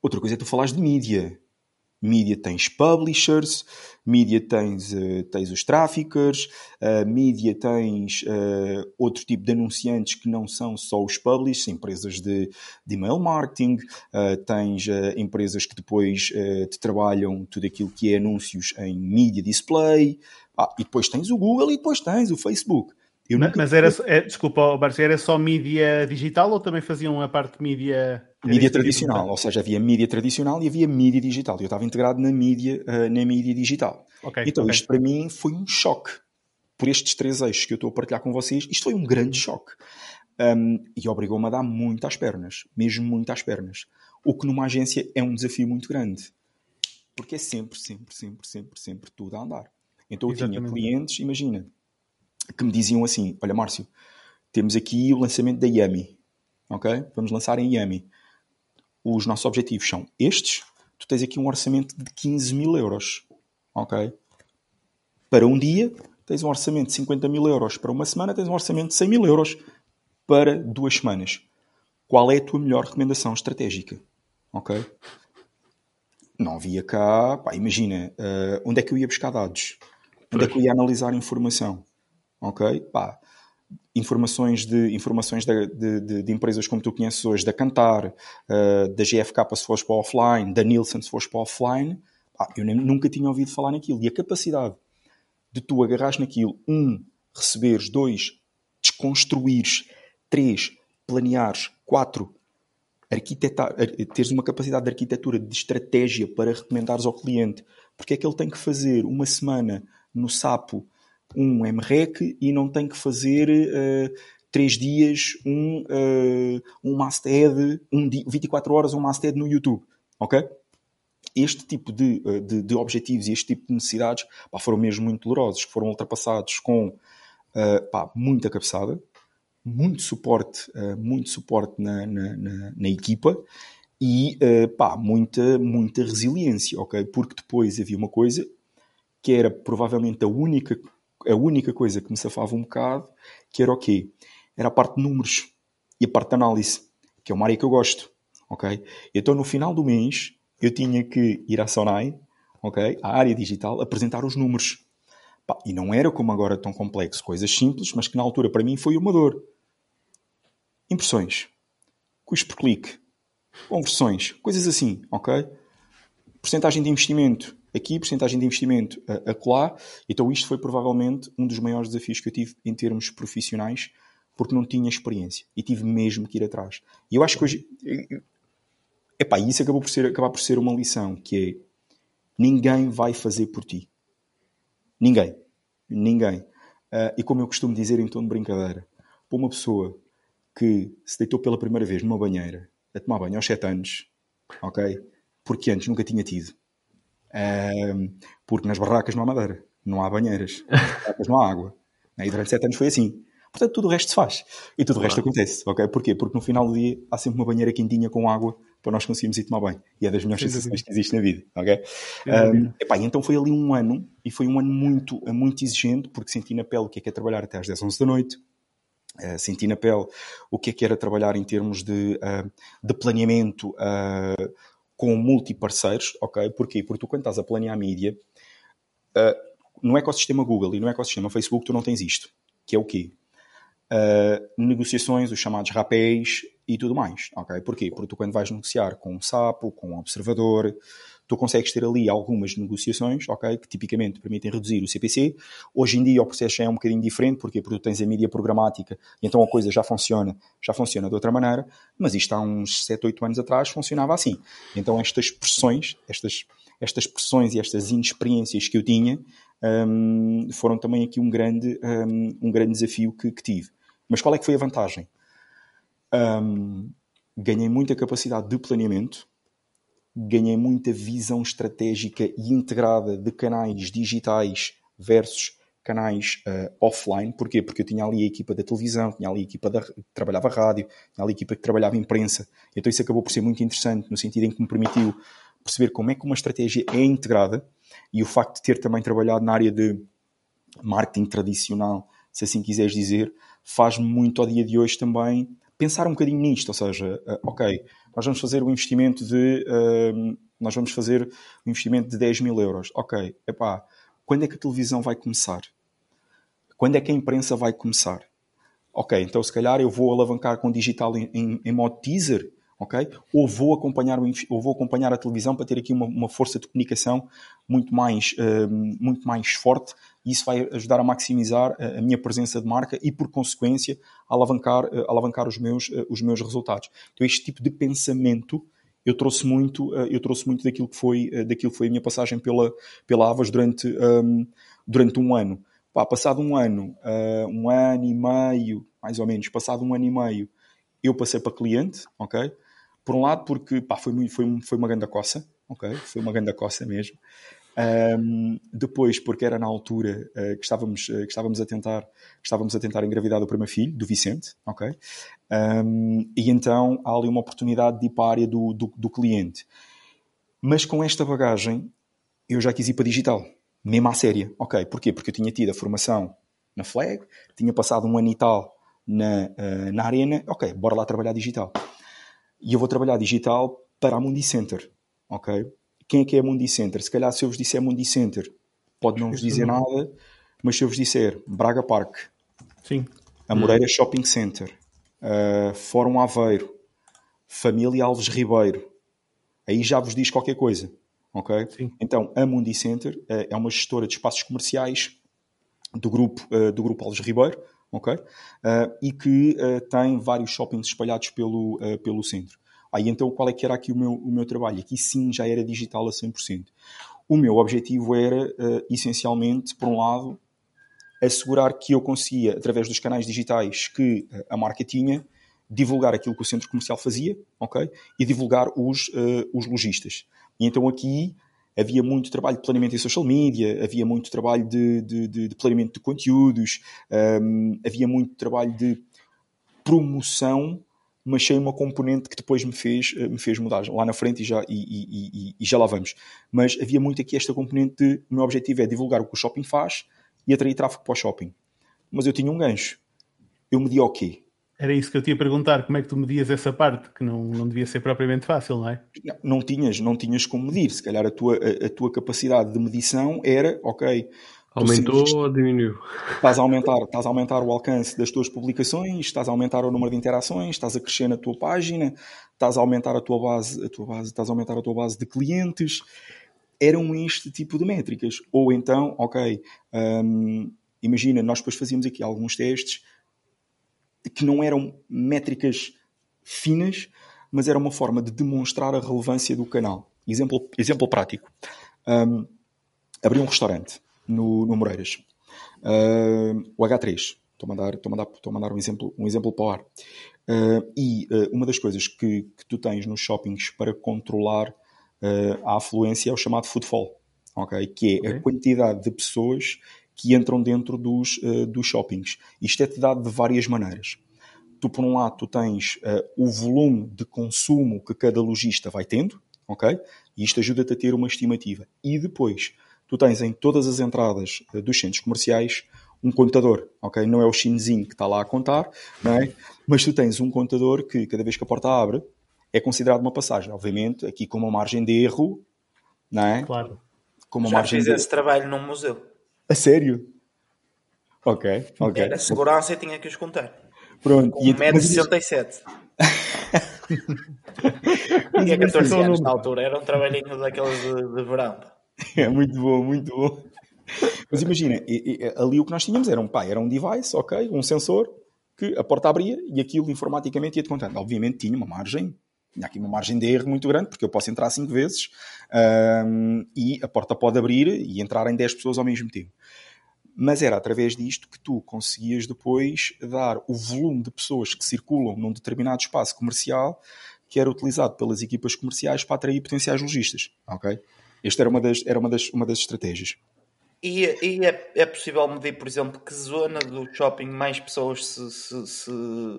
outra coisa é tu falares de mídia mídia tens publishers, mídia tens, uh, tens os traffickers, uh, mídia tens uh, outro tipo de anunciantes que não são só os publishers, empresas de, de email marketing, tens empresas que depois te trabalham tudo aquilo que é anúncios em mídia display, ah, e depois tens o Google e depois tens o Facebook. Mas, mas era, é, desculpa, Barça, era só mídia digital ou também faziam a parte de mídia Mídia tradicional, ou seja, havia mídia tradicional e havia mídia digital. Eu estava integrado na mídia, uh, na mídia digital. Okay, então, okay. isto para mim foi um choque. Por estes três eixos que eu estou a partilhar com vocês, isto foi um grande choque. Um, e obrigou-me a dar muito às pernas, mesmo muito às pernas. O que numa agência é um desafio muito grande. Porque é sempre, sempre, sempre, sempre, sempre tudo a andar. Então eu Exatamente. tinha clientes, imagina, que me diziam assim: Olha, Márcio, temos aqui o lançamento da Yami. Ok? Vamos lançar em Yami os nossos objetivos são estes, tu tens aqui um orçamento de 15 mil euros. Ok? Para um dia, tens um orçamento de 50 mil euros. Para uma semana, tens um orçamento de 100 mil euros. Para duas semanas. Qual é a tua melhor recomendação estratégica? Ok? Não havia cá. Pá, imagina, uh, onde é que eu ia buscar dados? Onde é que eu ia analisar informação? Ok? Pá, informações de informações de, de, de, empresas como tu conheces hoje, da Cantar, uh, da GFK se fores para offline, da Nielsen se fores para offline, pá, eu nem, nunca tinha ouvido falar naquilo. E a capacidade de tu agarrares naquilo, um, receberes, dois, desconstruires, três, planeares, quatro, arquitetar, teres uma capacidade de arquitetura, de estratégia para recomendares ao cliente, porque é que ele tem que fazer uma semana no sapo um MREC e não tem que fazer uh, três dias um, uh, um masthead, um 24 horas um masthead no YouTube, ok? Este tipo de, eh, de, de, objetivos e este tipo de necessidades pá, foram mesmo muito dolorosos, foram ultrapassados com uh, pá, muita cabeçada, muito suporte, uh, muito suporte na, na, na, na, equipa e uh, pá, muita, muita resiliência, ok? Porque depois havia uma coisa que era provavelmente a única, a única coisa que me safava um bocado, que era o quê? Era a parte de números e a parte de análise, que é uma área que eu gosto, ok? Então no final do mês eu tinha que ir à Sonai, ok? À área digital, apresentar os números. E não era como agora tão complexo, coisas simples, mas que na altura para mim foi uma dor. Impressões, custo por clique, conversões, coisas assim, ok? Porcentagem de investimento aqui, porcentagem de investimento a, acolá. Então isto foi provavelmente um dos maiores desafios que eu tive em termos profissionais, porque não tinha experiência e tive mesmo que ir atrás. E eu acho que hoje... Epá, isso acabou por ser, acabar por ser uma lição, que é ninguém vai fazer por ti. Ninguém. Ninguém. Uh, e como eu costumo dizer em tom de brincadeira, para uma pessoa que se deitou pela primeira vez numa banheira a tomar banho aos 7 anos, ok? Porque antes nunca tinha tido. Um, porque nas barracas não há madeira, não há banheiras, nas barracas não há água. Né? E durante 7 anos foi assim. Portanto, tudo o resto se faz. E tudo o resto acontece, ok? Porquê? Porque no final do dia há sempre uma banheira quentinha com água para nós conseguirmos ir tomar banho. E é das melhores sensações que existe na vida, ok? Um, epá, então foi ali um ano, e foi um ano muito, muito exigente, porque senti na pele o que é que é trabalhar até às 10, 11 da noite, Uh, senti na pele o que é que era trabalhar em termos de, uh, de planeamento uh, com multi-parceiros, ok? Porquê? Porque tu quando estás a planear a mídia, no ecossistema Google e no ecossistema Facebook tu não tens isto, que é o quê? negociações, os chamados rapéis e tudo mais, ok? Porquê? Porque tu quando vais negociar com um sapo, com um observador, tu consegues ter ali algumas negociações, ok, que tipicamente permitem reduzir o CPC. Hoje em dia o processo já é um bocadinho diferente, porque tu tens a mídia programática, então a coisa já funciona, já funciona de outra maneira, mas isto há uns 7, 8 anos atrás funcionava assim. Então estas pressões, estas, estas pressões e estas inexperiências que eu tinha, um, foram também aqui um grande, um, um grande desafio que, que, tive. Mas qual é que foi a vantagem? Um, ganhei muita capacidade de planeamento, ganhei muita visão estratégica e integrada de canais digitais versus canais uh, offline. Porquê? Porque eu tinha ali a equipa da televisão, tinha ali a equipa da, que trabalhava rádio, tinha ali a equipa que trabalhava imprensa. Então isso acabou por ser muito interessante, no sentido em que me permitiu perceber como é que uma estratégia é integrada e o facto de ter também trabalhado na área de marketing tradicional, se assim quiseres dizer, faz-me muito ao dia de hoje também pensar um bocadinho nisto, ou seja, uh, ok, nós vamos fazer um investimento de uh, nós vamos fazer um investimento de 10 mil euros. Ok, epá, quando é que a televisão vai começar? Quando é que a imprensa vai começar? Ok, então se calhar eu vou alavancar com digital em, em, em modo teaser, ok? Ou vou acompanhar ou vou acompanhar a televisão para ter aqui uma, uma força de comunicação muito mais uh, muito mais forte e isso vai ajudar a maximizar a, a minha presença de marca e por consequência a alavancar uh, alavancar os meus uh, os meus resultados. Então este tipo de pensamento eu trouxe muito eu trouxe muito daquilo que foi daquilo que foi a minha passagem pela pela Avas durante um, durante um ano. Pá, passado um ano, um ano e meio, mais ou menos, passado um ano e meio, eu passei para cliente, ok? Por um lado, porque pá, foi, foi, foi uma grande coça, ok? Foi uma grande coça mesmo. Um, depois, porque era na altura uh, que, estávamos, uh, que estávamos a tentar estávamos a tentar engravidar do primeiro filho, do Vicente, ok? Um, e então há ali uma oportunidade de ir para a área do, do, do, cliente. Mas com esta bagagem, eu já quis ir para digital, mesmo à séria, ok? Porquê? Porque eu tinha tido a formação na Flag, tinha passado um ano e tal na, uh, na Arena, ok, bora lá trabalhar digital e eu vou trabalhar digital para a Mundi Center, ok? Quem é que é a Mundi Center? Se calhar se eu vos disser Mundi Center, pode não vos dizer nada, mas se eu vos disser Braga Park, Sim. a Moreira hum. Shopping Center, uh, Fórum Aveiro, Família Alves Ribeiro, aí já vos diz qualquer coisa, ok? Sim. Então, a Mundi Center uh, é uma gestora de espaços comerciais do grupo, uh, do grupo Alves Ribeiro, ok? Uh, e que uh, tem vários shoppings espalhados pelo, pelo centro. Aí então qual é que era aqui o meu, o meu trabalho? Aqui sim já era digital a 100%. O meu objetivo era, essencialmente, por um lado, assegurar que eu conseguia, através dos canais digitais que a marca tinha, divulgar aquilo que o centro comercial fazia, ok? E divulgar os, os lojistas. E então aqui havia muito trabalho de planeamento em social media, havia muito trabalho de, de, de, de planeamento de conteúdos, um, havia muito trabalho de promoção mas sem uma componente que depois me fez, me fez mudar lá na frente e já, e, e, e já lá vamos. Mas havia muito aqui esta componente de o meu objetivo é divulgar o que o shopping faz e atrair tráfego para o shopping. Mas eu tinha um gancho. Eu media o quê? Era isso que eu te ia perguntar, como é que tu medias essa parte, que não, não devia ser propriamente fácil, não é? Não, não tinhas, não tinhas como medir. Se calhar a tua, a, a tua capacidade de medição era, ok, Aumentou ou diminuiu? Estás a, aumentar, estás a aumentar o alcance das tuas publicações, estás a aumentar o número de interações, estás a crescer na tua página, estás a aumentar a tua base, a tua base, estás a aumentar a tua base de clientes. Eram este tipo de métricas. Ou então, ok, hum, imagina, nós depois fazíamos aqui alguns testes que não eram métricas finas, mas era uma forma de demonstrar a relevância do canal. Exemplo, exemplo prático. Um, abri um restaurante no, no Moreiras. Uh, o H3. Estou a mandar, estou a mandar, estou a mandar um, exemplo, um exemplo para o ar. Uh, e uh, uma das coisas que, que, tu tens nos shoppings para controlar a afluência é o chamado footfall, okay? que é okay. a quantidade de pessoas que entram dentro dos, dos shoppings. Isto é-te dado de várias maneiras. Tu, por um lado, tu tens o volume de consumo que cada lojista vai tendo, ok? E isto ajuda-te a ter uma estimativa. E depois, tu tens em todas as entradas uh, dos centros comerciais um contador, ok? Não é o chinesinho que está lá a contar, não é? Mas tu tens um contador que cada vez que a porta abre é considerado uma passagem. Obviamente, aqui com uma margem de erro, não é? Claro. Com uma Já margem fiz de... esse trabalho num museu. A sério? Ok, ok. Era segurança e tinha que os contar. Pronto. Com 1,67m. Tinha 14 anos na altura, era um trabalhinho daqueles de, de verão. <laughs> É muito bom, muito bom. Mas imagina, ali o que nós tínhamos era um, pá, era um device, ok, um sensor, que a porta abria e aquilo informaticamente ia-te contando. Obviamente tinha uma margem, tinha aqui uma margem de erro muito grande, porque eu posso entrar cinco vezes um, e a porta pode abrir e entrar em 10 pessoas ao mesmo tempo. Mas era através disto que tu conseguias depois dar o volume de pessoas que circulam num determinado espaço comercial que era utilizado pelas equipas comerciais para atrair potenciais lojistas, ok? Esta era uma das, era uma das, uma das estratégias. E, e é, é, possível medir, por exemplo, que zona do shopping mais pessoas se, se, se,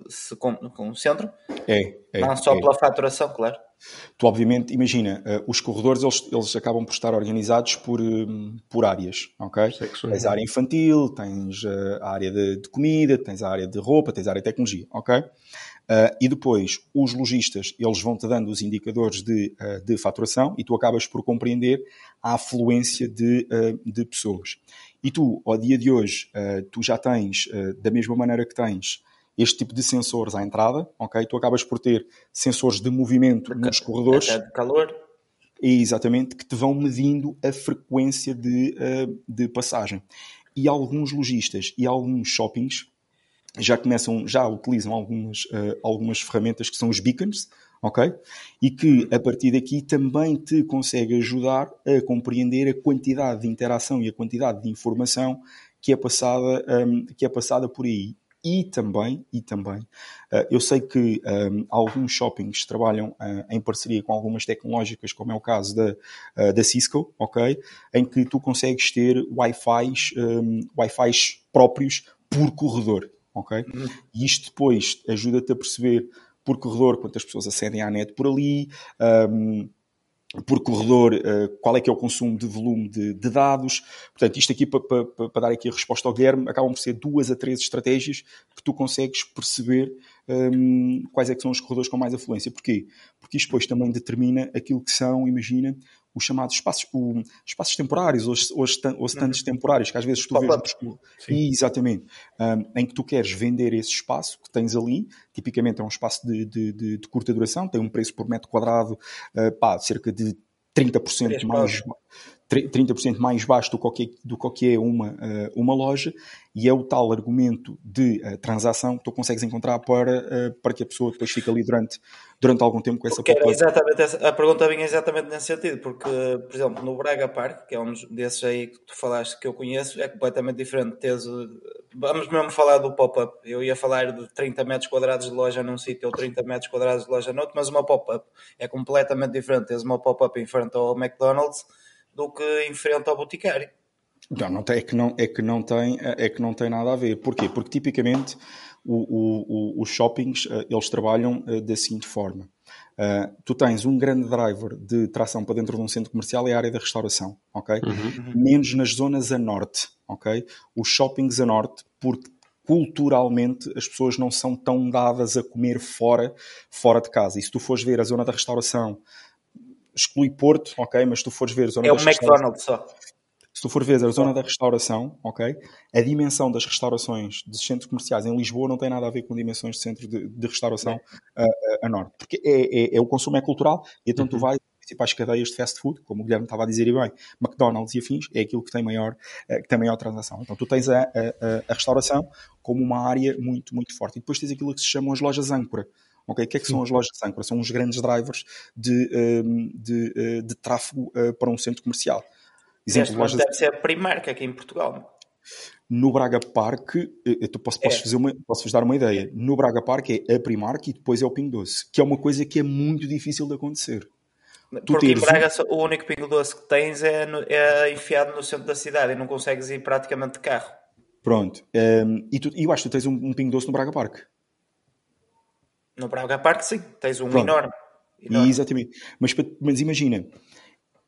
se concentram? É, é. Não só é. pela faturação, claro. Tu, obviamente, imagina, uh, os corredores eles, eles acabam por estar organizados por, um, por áreas, ok? Tens a área infantil, tens uh, a área de, de, comida, tens a área de roupa, tens a área de tecnologia, ok? Uh, e depois, os lojistas, eles vão-te dando os indicadores de, uh, de faturação e tu acabas por compreender a afluência de, uh, de pessoas. E tu, ao dia de hoje, tu já tens, da mesma maneira que tens este tipo de sensores à entrada, ok? Tu acabas por ter sensores de movimento nos corredores. De calor. Exatamente, que te vão medindo a frequência de, de passagem. E alguns lojistas e alguns shoppings já começam, já utilizam algumas, uh, algumas ferramentas que são os beacons, ok? E que a partir daqui também te consegue ajudar a compreender a quantidade de interação e a quantidade de informação que é passada, um, que é passada por aí. E também, e também, uh, eu sei que um, alguns shoppings trabalham uh, em parceria com algumas tecnológicas, como é o caso da, da Cisco, ok? Em que tu consegues ter Wi-Fi um, Wi próprios por corredor, ok? Uhum. E isto depois ajuda-te a perceber por corredor quantas pessoas acedem à net por ali, um, por corredor uh, qual é que é o consumo de volume de, de dados. Portanto, isto aqui, para pa, pa, pa dar aqui a resposta ao Guilherme, acabam por ser duas a três estratégias que tu consegues perceber um, quais é que são os corredores com mais afluência. Porquê? Porque isto depois também determina aquilo que são, imagina, os chamados espaços, o, espaços temporários ou, ou, ou stands uhum. temporários, que às vezes tu vês. Exatamente. Um, em que tu queres vender esse espaço que tens ali, tipicamente é um espaço de, de, de, de curta duração, tem um preço por metro quadrado, uh, pá, cerca de 30% mais, 30% mais baixo do que, do que é uma, eh, uma loja, e é o tal argumento de uh, transação que tu consegues encontrar para, uh, para que a pessoa depois fique ali durante, durante algum tempo com essa porque exatamente essa, A pergunta vinha exatamente nesse sentido, porque, por exemplo, no Braga Park, que é um desses aí que tu falaste que eu conheço, é completamente diferente. Tens, vamos mesmo falar do pop-up. Eu ia falar de 30 metros quadrados de loja num sítio ou 30 metros quadrados de loja noutro, mas uma pop-up é completamente diferente. Tens uma pop-up em frente ao McDonald's do que em frente ao boticário. Não, não tem, é, que não, é, que não tem, é que não tem nada a ver. Porquê? Porque tipicamente o, o, o, os shoppings uh, eles trabalham uh, da seguinte forma. Uh, tu tens um grande driver de tração para dentro de um centro comercial é a área da restauração, ok? Uhum. Menos nas zonas a norte, ok? Os shoppings a norte, porque culturalmente as pessoas não são tão dadas a comer fora, fora de casa. E se tu fores ver a zona da restauração, exclui Porto, ok? Mas se tu fores ver a zona é o McDonald's só. Se tu for ver a zona da restauração, ok? A dimensão das restaurações de centros comerciais em Lisboa não tem nada a ver com dimensões de centro de, de restauração a, a, a, norte. Porque é, é, é, o consumo é cultural e então uhum. tu vais principais cadeias de fast food, como o Guilherme estava a dizer e bem, McDonald's e afins, é aquilo que tem maior, eh, que tem maior transação. Então tu tens a, a, a, restauração como uma área muito, muito forte. E depois tens aquilo que se chamam as lojas âncora. Okay? O que é que são as lojas âncora? São os grandes drivers de, ehm, de, de, eh, de tráfego eh, para um centro comercial. Exemplo, lojas... deve ser a Primark aqui em Portugal. No Braga Park, eu posso, posso, é. fazer uma, posso vos dar uma ideia. No Braga Park é a Primark e depois é o Ping Doce, que é uma coisa que é muito difícil de acontecer. Tu Porque em Braga um... o único Pingo Doce que tens é, no, é enfiado no centro da cidade e não consegues ir praticamente de carro. Pronto. Um, e, tu, e eu acho que tu tens um, um Pingo Doce no Braga Park. No Braga Park, sim. Tens um enorme. enorme. Exatamente. Mas, mas imagina,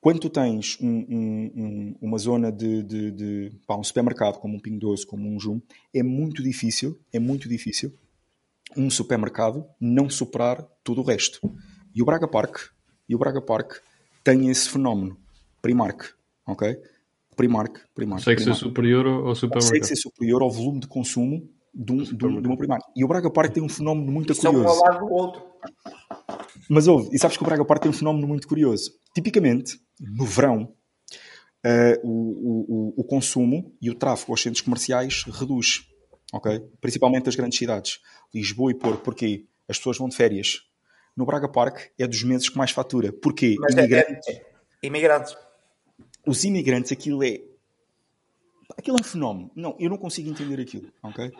quando tu tens um, um, uma zona de, de, de pá, um supermercado como um Pingo Doce, como um Jum, é muito difícil, é muito difícil um supermercado não superar todo o resto. E o Braga Park, e o Braga Park tem esse fenómeno. Primark, ok? Primark, Primark. Consegue ser superior ao supermercado. Consegue ser superior ao volume de consumo de, um, de, um, de uma Primark. E o Braga Park tem um fenómeno muito Isso curioso. É um ao lado do outro. Mas ouve, e sabes que o Braga Park tem um fenómeno muito curioso. Tipicamente, no verão, uh, o, o, o, consumo e o tráfego aos centros comerciais reduz. ok? Principalmente as grandes cidades. Lisboa e Porto. Porquê? As pessoas vão de férias. No Braga Park é dos meses que mais fatura. Porquê? Mas imigrantes. É, é, é, imigrantes. Os imigrantes, aquilo é. Aquilo é um fenómeno. Não, eu não consigo entender aquilo. ok?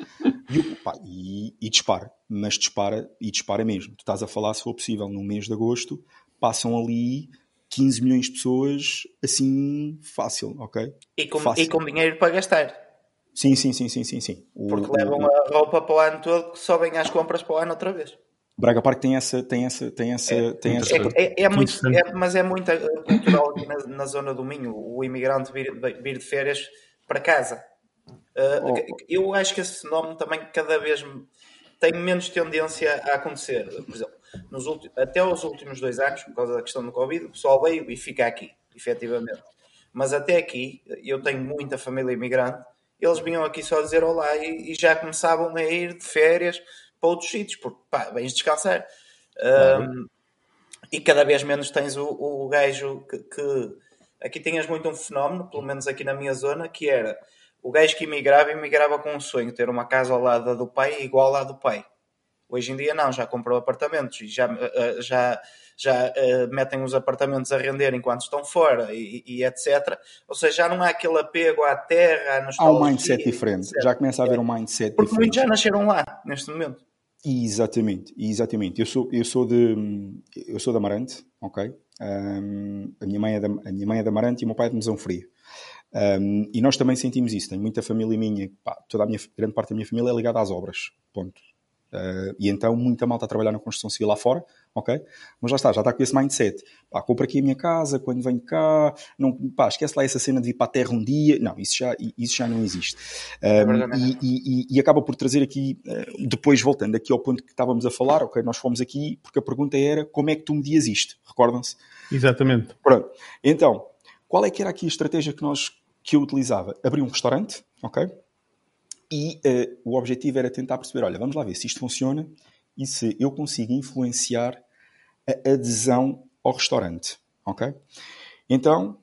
E, pá, e, e dispara. Mas dispara e dispara mesmo. Tu estás a falar, se for possível, no mês de agosto, passam ali 15 milhões de pessoas assim fácil, ok? E com, fácil. E com dinheiro para gastar. Sim, sim, sim, sim, sim, sim. O, Porque levam o, a roupa para o ano todo que sobem às compras para o ano outra vez. Braga Park tem essa, tem essa, tem essa, é, tem essa. É, é, é muito, é, mas é muito cultural aqui na, na, zona do Minho, o imigrante vir, vir de férias para casa. Uh, oh. Eu acho que esse fenómeno também cada vez tem menos tendência a acontecer. Por exemplo, nos últimos, até os últimos dois anos, por causa da questão do Covid, o pessoal veio e fica aqui, efetivamente. Mas até aqui, eu tenho muita família imigrante, eles vinham aqui só dizer olá e, e já começavam a ir de férias para outros sítios, porque pá, vens descansar. Claro. Um, e cada vez menos tens o, o gajo que, que, Aqui tinhas muito um fenómeno, pelo menos aqui na minha zona, que era o gajo que imigrava, imigrava com um sonho, ter uma casa ao lado do pai igual lado do pai. Hoje em dia não, já comprou apartamentos e já, eh, eh, já, já uh, metem os apartamentos a render enquanto estão fora e, e, etc. Ou seja, já não há aquele apego à terra, à Há um mindset diferente, etc. já começa a haver um mindset Porque diferente. muitos já nasceram lá, neste momento. Exatamente, exatamente. Eu sou, eu sou de eu sou de Amarante, ok? A, minha mãe é da, a minha mãe é de Amarante e o meu pai é de Mesão Frio. Um, e nós também sentimos isso. Tenho muita família minha, pá, toda a minha, grande parte da minha família é ligada às obras. Ponto. Uh, e então muita malta a trabalhar na construção civil lá fora, ok? Mas já está, já está com esse mindset. Pá, compro aqui a minha casa, quando venho cá, não, pá, esquece lá essa cena de ir para a terra um dia. Não, isso já, isso já não existe. É um, e, e, e, acaba por trazer aqui, uh, depois voltando aqui ao ponto que estávamos a falar, ok? Nós fomos aqui porque a pergunta era como é que tu medias isto? Recordam-se? Exatamente. Pronto. Então, qual é que era aqui a estratégia que nós que eu utilizava? Abri um restaurante, ok? E uh, o objetivo era tentar perceber: olha, vamos lá ver se isto funciona e se eu consigo influenciar a adesão ao restaurante. Ok? Então,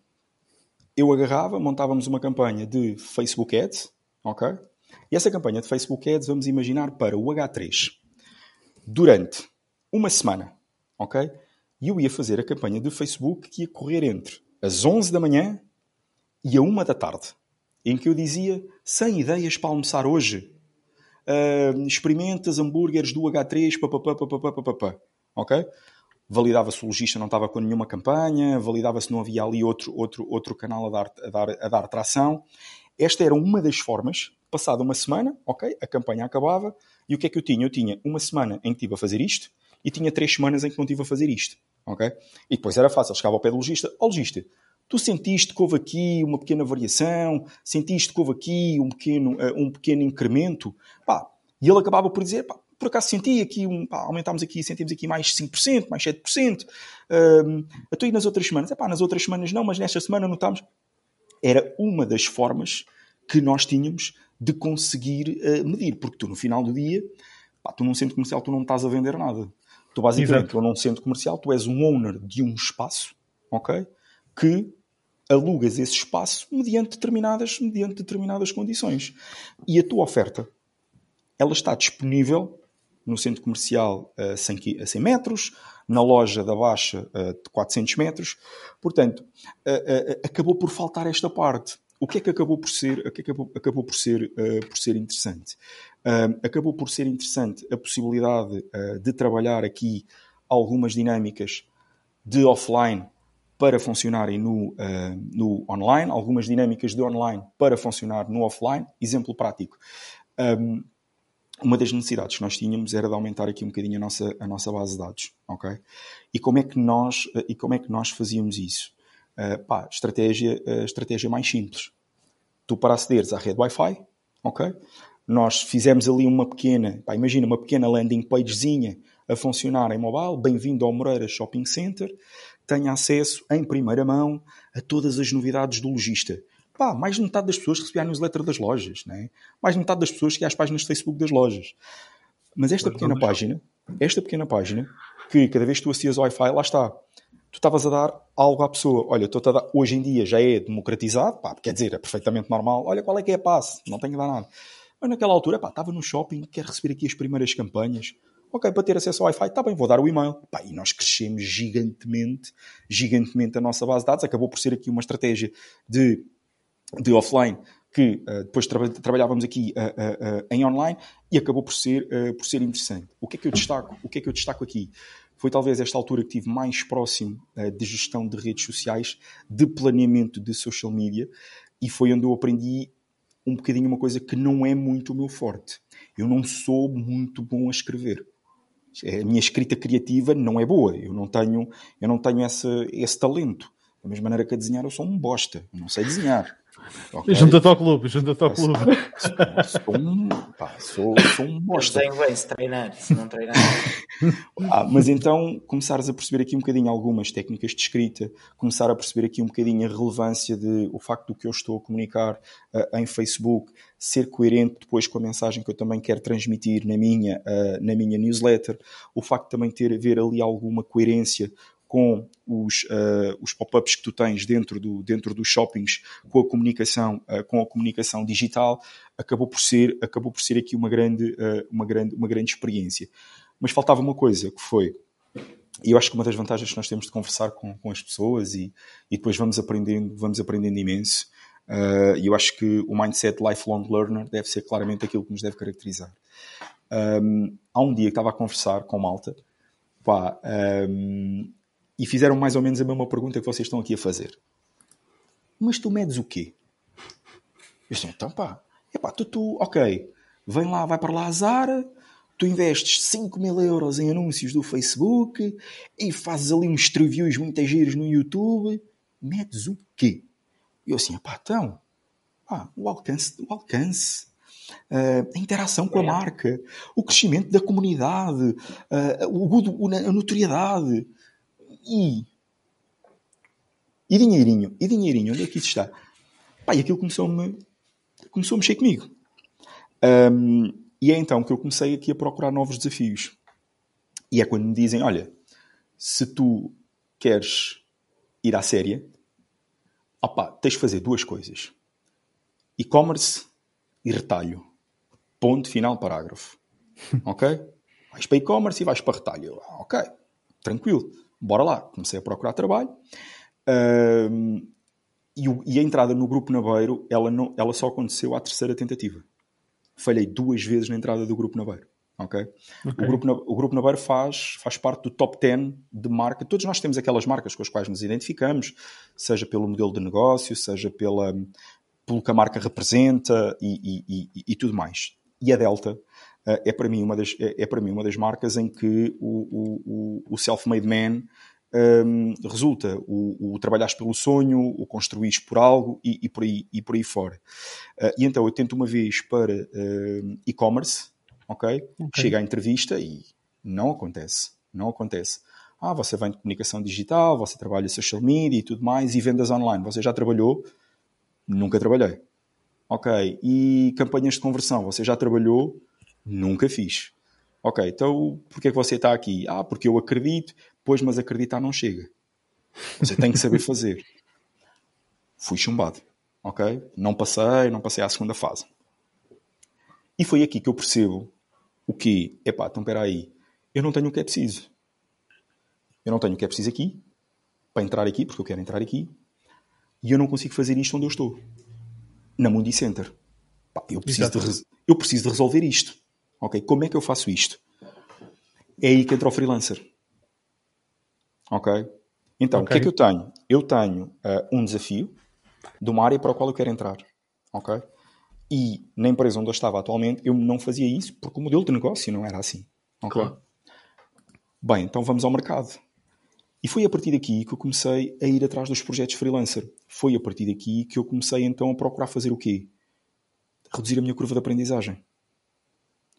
eu agarrava, montávamos uma campanha de Facebook Ads. Ok? E essa campanha de Facebook Ads, vamos imaginar para o H3 durante uma semana. Ok? E eu ia fazer a campanha de Facebook que ia correr entre as 11 da manhã e a 1 da tarde em que eu dizia 100 ideias para almoçar hoje. Uh, experimentas hambúrgueres do H3, papapá, papapá, papapá. Ok? Validava-se o logista não estava com nenhuma campanha, validava-se não havia ali outro, outro, outro canal a dar, a, dar, a dar tração. Esta era uma das formas, passada uma semana, ok, a campanha acabava, e o que é que eu tinha? Eu tinha uma semana em que estive a fazer isto, e tinha três semanas em que não estive a fazer isto, ok? E depois era fácil, chegava ao pé do logista, ó logista, tu sentiste que houve aqui uma pequena variação, sentiste que houve aqui um pequeno, uh, um pequeno incremento, pá, e ele acabava por dizer, pá, por acaso senti aqui, um, pá, aumentámos aqui, sentimos aqui mais 5%, mais 7%, uh, então e nas outras semanas? É pá, nas outras semanas não, mas nesta semana notámos. Era uma das formas que nós tínhamos de conseguir uh, medir, porque tu no final do dia, pá, tu num centro comercial tu não estás a vender nada. Tu basicamente, tu num centro comercial, tu és um owner de um espaço, ok? Que alugas esse espaço mediante determinadas, mediante determinadas condições. E a tua oferta, ela está disponível no centro comercial a 100, a 100 metros, na loja da Baixa a 400 metros. Portanto, acabou por faltar esta parte. O que é que acabou por ser, o que é que acabou, acabou por ser, por ser interessante? Acabou por ser interessante a possibilidade de trabalhar aqui algumas dinâmicas de offline para funcionarem no, no online, algumas dinâmicas de online para funcionar no offline. Exemplo prático. Um, uma das necessidades que nós tínhamos era de aumentar aqui um bocadinho a nossa, a nossa base de dados, ok? E como é que nós, e como é que nós fazíamos isso? Uh, pá, estratégia, uh, estratégia mais simples. Tu para acederes à rede Wi-Fi, ok? Nós fizemos ali uma pequena, pá, imagina uma pequena landing pagezinha a funcionar em mobile, bem-vindo ao Moreira Shopping Center, tenha acesso em primeira mão a todas as novidades do lojista pá, mais de metade das pessoas recebia a newsletter das lojas, né? mais de metade das pessoas que às páginas de Facebook das lojas. Mas esta pequena página, esta pequena página, que cada vez que tu acessias ao Wi-Fi, lá está. Tu estavas a dar algo à pessoa. Olha, estou a dar, hoje em dia já é democratizado, pá, quer dizer, é perfeitamente normal. Olha, qual é que é a passe? Não tenho que dar nada. Mas naquela altura, pá, estava no shopping, quero receber aqui as primeiras campanhas. Ok, para ter acesso ao Wi-Fi, está bem, vou dar o e-mail. Pá, e nós crescemos gigantemente, gigantemente a nossa base de dados. Acabou por ser aqui uma estratégia de de offline que uh, depois tra trabalhávamos aqui uh, uh, em online e acabou por ser, por ser interessante. O que é que eu destaco? O que é que eu destaco aqui? Foi talvez esta altura que estive mais próximo de gestão de redes sociais, de planeamento de social media e foi onde eu aprendi um bocadinho uma coisa que não é muito o meu forte. Eu não sou muito bom a escrever. A minha escrita criativa não é boa. Eu não tenho, eu não tenho essa, esse talento. Da mesma maneira que a desenhar, eu sou um bosta. Eu não sei desenhar. Okay. Junta-te ao clube, junta-te ao clube. Sou, um, pá, sou, sou um bosta. bem, se treinar, se não treinar. <laughs> ah, mas então começares a perceber aqui um bocadinho algumas técnicas de escrita, começar a perceber aqui um bocadinho a relevância de o facto do que eu estou a comunicar uh, em Facebook ser coerente depois com a mensagem que eu também quero transmitir na minha, uh, na minha newsletter, o facto de também ter ver ali alguma coerência com os, uh, os pop-ups que tu tens dentro, do, dentro dos shoppings com a comunicação, uh, com a comunicação digital, acabou por ser, acabou por ser aqui uma grande, uh, uma grande, uma grande experiência. Mas faltava uma coisa, que foi, e eu acho que uma das vantagens que nós temos de conversar com, com as pessoas e, e depois vamos aprendendo, vamos aprendendo imenso, e eu acho que o mindset lifelong learner deve ser claramente aquilo que nos deve caracterizar. Um, há um dia que estava a conversar com Malta, pá, um, e fizeram mais ou menos a mesma pergunta que vocês estão aqui a fazer. Mas tu medes o quê? Eu disse, então pá, epá, tu, tu, ok, vem lá, vai para lá a Zara, tu investes 5 mil euros em anúncios do Facebook e fazes ali uns reviews muito giros no YouTube, medes o quê? Eu assim, pá, então, pá, o alcance, o alcance, Uh, a interação com a marca, o crescimento da comunidade, uh, o, a notoriedade. E. E dinheirinho? E dinheirinho? Onde é que isso está? Pá, e aquilo começou-me começou a mexer comigo. Um, e é então que eu comecei aqui a procurar novos desafios. E é quando me dizem: olha, se tu queres ir à série, opa, tens de fazer duas coisas: e-commerce e retalho. Ponto final, parágrafo. <laughs> Ok? Vais para e-commerce e vais para retalho. Ok, tranquilo bora lá. Comecei a procurar trabalho. Uh, e, e, a entrada no Grupo Naveiro, ela, não, ela só aconteceu à terceira tentativa. Falhei duas vezes na entrada do Grupo Naveiro. Okay? okay. O, grupo, o Grupo Nabeiro faz, faz parte do top 10 de marca. Todos nós temos aquelas marcas com as quais nos identificamos, seja pelo modelo de negócio, seja pela, pelo que a marca representa e, e, e, e tudo mais. E a Delta é, para mim uma das, é, é, para mim uma das marcas em que o, o, o self-made man um, resulta o, o trabalhares pelo sonho, o construís por algo e, e, por, aí, e por aí fora. Uh, e então eu tento uma vez para uh, e-commerce, ok? okay? Chega à entrevista e não acontece. Não acontece. Ah, você vem de comunicação digital, você trabalha social media e tudo mais, e vendas online. Você já trabalhou? Nunca trabalhei. Ok. E campanhas de conversão? Você já trabalhou? Nunca fiz. Ok, então porquê é que você está aqui? Ah, porque eu acredito. Pois, mas acreditar não chega. Você tem que saber fazer. <laughs> Fui chumbado. Ok? Não passei, não passei à segunda fase. E foi aqui que eu percebo o que, epá, então espera aí, eu não tenho o que é preciso. Eu não tenho o que é preciso aqui, para entrar aqui, porque eu quero entrar aqui, e eu não consigo fazer isto onde eu estou. Na Mundi Center. Pá, eu, preciso de, eu preciso de resolver isto. Ok? Como é que eu faço isto? É aí que entra o freelancer. Ok? Então, okay. o que é que eu tenho? Eu tenho uh, um desafio de uma área para a qual eu quero entrar. Ok? E na empresa onde eu estava atualmente, eu não fazia isso porque o modelo de negócio não era assim. Okay? Claro. Bem, então vamos ao mercado. E foi a partir daqui que eu comecei a ir atrás dos projetos freelancer. Foi a partir daqui que eu comecei então a procurar fazer o quê? Reduzir a minha curva de aprendizagem.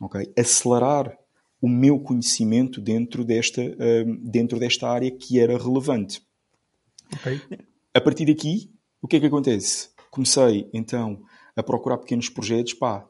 Okay? Acelerar o meu conhecimento dentro desta, uh, dentro desta área que era relevante. Okay. A partir daqui, o que é que acontece? Comecei então a procurar pequenos projetos, pá,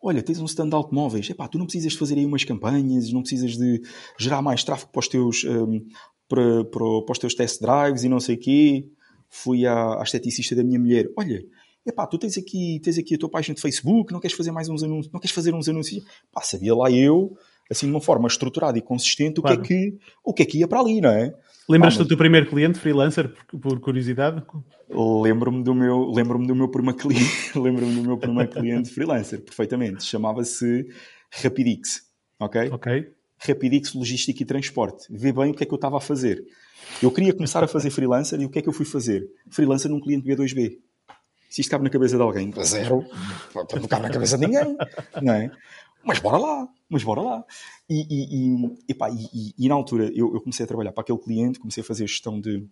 olha, tens um stand de automóveis, epá, tu não precisas de fazer aí umas campanhas, não precisas de gerar mais tráfego para os teus, um, para, para, para, os teus test drives e não sei o quê. Fui à, à esteticista da minha mulher, olha, epá, tu tens aqui, tens aqui a tua página de Facebook, não queres fazer mais uns anúncios, não queres fazer uns anúncios? Pá, sabia lá eu, assim, de uma forma estruturada e consistente, claro. o, que é que, o que é que ia para ali, não é? Lembras-te do teu primeiro cliente, freelancer, por, por curiosidade? Lembro-me do meu, lembro-me do meu primeiro cliente, <laughs> lembro-me do meu primeiro cliente freelancer, perfeitamente. Chamava-se Rapidix, ok? Ok. Rapidix Logística e Transporte. Vê bem o que é que eu estava a fazer. Eu queria começar a fazer freelancer e o que é que eu fui fazer? Freelancer num cliente B2B. Se isto cabe na cabeça de alguém, zero, não cabe na cabeça de ninguém, <laughs> não é? Mas bora lá, mas bora lá. E, e, e, epá, e, e na altura eu, eu, comecei a trabalhar para aquele cliente, comecei a fazer gestão de,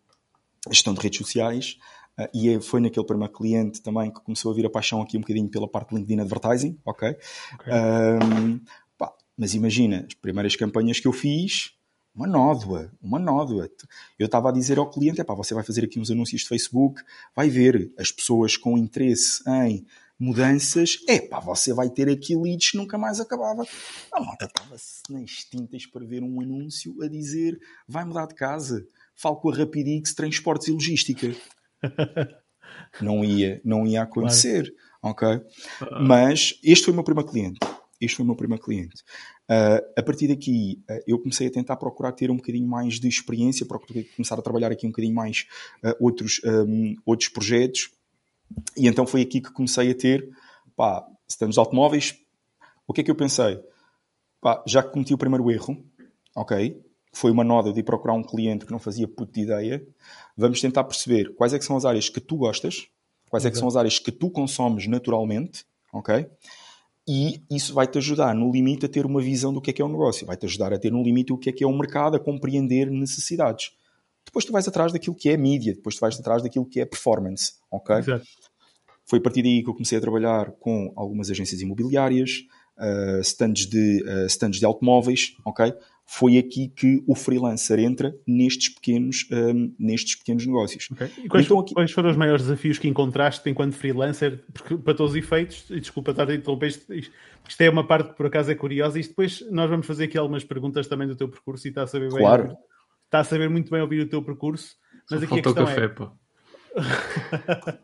gestão de redes sociais. Uh, e é, foi naquele primeiro cliente também que começou a vir a paixão aqui um bocadinho pela parte de LinkedIn Advertising, ok? okay. Um, pá, mas imagina, as primeiras campanhas que eu fiz, uma nódoa, uma nódoa. Eu estava a dizer ao cliente, é pá, você vai fazer aqui uns anúncios de Facebook, vai ver as pessoas com interesse em mudanças, é pá, você vai ter aqui leads que nunca mais acabava. A malta estava-se nas tintas para ver um anúncio a dizer vai mudar de casa, falo com a Rapidix Transportes e Logística. <laughs> não ia, não ia acontecer, ok? Uh... Mas este foi o meu primeiro cliente. Este foi o meu primeiro cliente. Uh, a partir daqui, uh, eu comecei a tentar procurar ter um bocadinho mais de experiência, procurar começar a trabalhar aqui um bocadinho mais uh, outros, um, outros projetos e então foi aqui que comecei a ter, pá, stands de automóveis. O que é que eu pensei? Pá, já que cometi o primeiro erro, ok, foi uma noda de ir procurar um cliente que não fazia puta de ideia, vamos tentar perceber quais é que são as áreas que tu gostas, quais é que são as áreas que tu consomes naturalmente, ok? E isso vai-te ajudar, no limite, a ter uma visão do que é que é o um negócio. Vai-te ajudar a ter, no limite, o que é que é o um mercado, a compreender necessidades. Depois tu vais atrás daquilo que é mídia, depois tu vais atrás daquilo que é performance, ok? Exato. Foi a partir daí que eu comecei a trabalhar com algumas agências imobiliárias, uh, stands, de, uh, stands de automóveis, ok? Foi aqui que o freelancer entra nestes pequenos, um, nestes pequenos negócios. Okay. E quais, então, aqui... quais, foram os maiores desafios que encontraste enquanto freelancer? Porque, para todos os efeitos, e desculpa estar a interromper, isto, isto é uma parte que por acaso é curiosa, e depois nós vamos fazer aqui algumas perguntas também do teu percurso e está a saber bem. Claro está a saber muito bem ouvir o teu percurso. Mas Só aqui a questão café, é... pá. <laughs>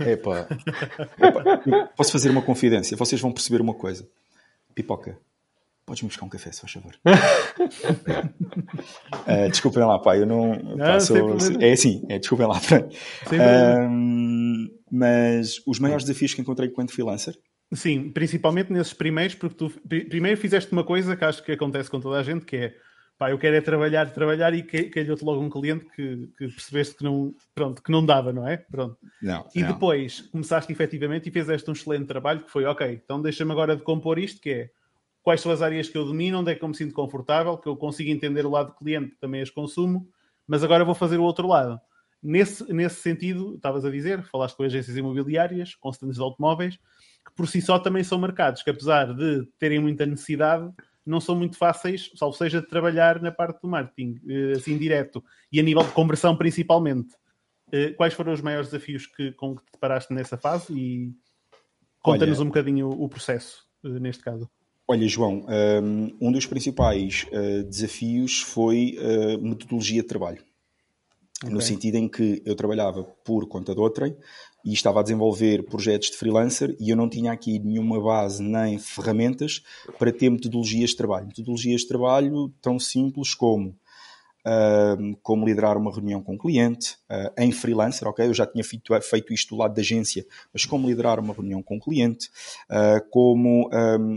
Epá. Epá. Posso fazer uma confidência? Vocês vão perceber uma coisa. Pipoca, podes-me buscar um café, se faz favor. uh, <laughs> desculpem lá, pá, eu não. Pá, sou, é assim, é, desculpem lá. <laughs> Uh, mas os maiores desafios que encontrei enquanto freelancer Sim, principalmente nesses primeiros, porque tu primeiro fizeste uma coisa que acho que acontece com toda a gente, que é pá, eu quero é trabalhar, trabalhar e calhou-te logo um cliente que, que, percebeste que não, pronto, que não dava, não é? Pronto. Não, e não. depois começaste efetivamente e fizeste um excelente trabalho que foi, ok, então deixa-me agora de compor isto, que é quais são as áreas que eu domino, onde é que eu me sinto confortável, que eu consigo entender o lado do cliente, que também as consumo, mas agora vou fazer o outro lado. Nesse, nesse sentido, estavas a dizer, falaste com agências imobiliárias, com stands de automóveis, que por si só também são mercados que, apesar de terem muita necessidade, não são muito fáceis, salvo seja de trabalhar na parte do marketing, eh, assim direto, e a nível de conversão principalmente. Eh, quais foram os maiores desafios que, com que te deparaste nessa fase e conta-nos um bocadinho o, o processo, eh, neste caso. Olha, João, um dos principais desafios foi a metodologia de trabalho. Okay. No sentido em que eu trabalhava por conta de outrem e estava a desenvolver projetos de freelancer e eu não tinha aqui nenhuma base nem ferramentas para ter metodologias de trabalho. Metodologias de trabalho tão simples como como liderar uma reunião com um cliente uh, em freelancer, ok? Eu já tinha feito, feito isto do lado da agência, mas como liderar uma reunião com um cliente, uh, como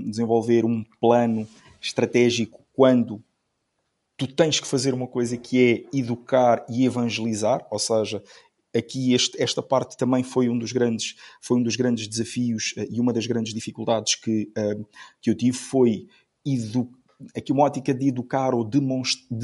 desenvolver um plano estratégico quando tu tens que fazer uma coisa que é educar e evangelizar, ou seja, aqui este, esta parte também foi um dos grandes foi um dos grandes desafios uh, e uma das grandes dificuldades que, que eu tive foi edu aqui uma ótica de educar ou de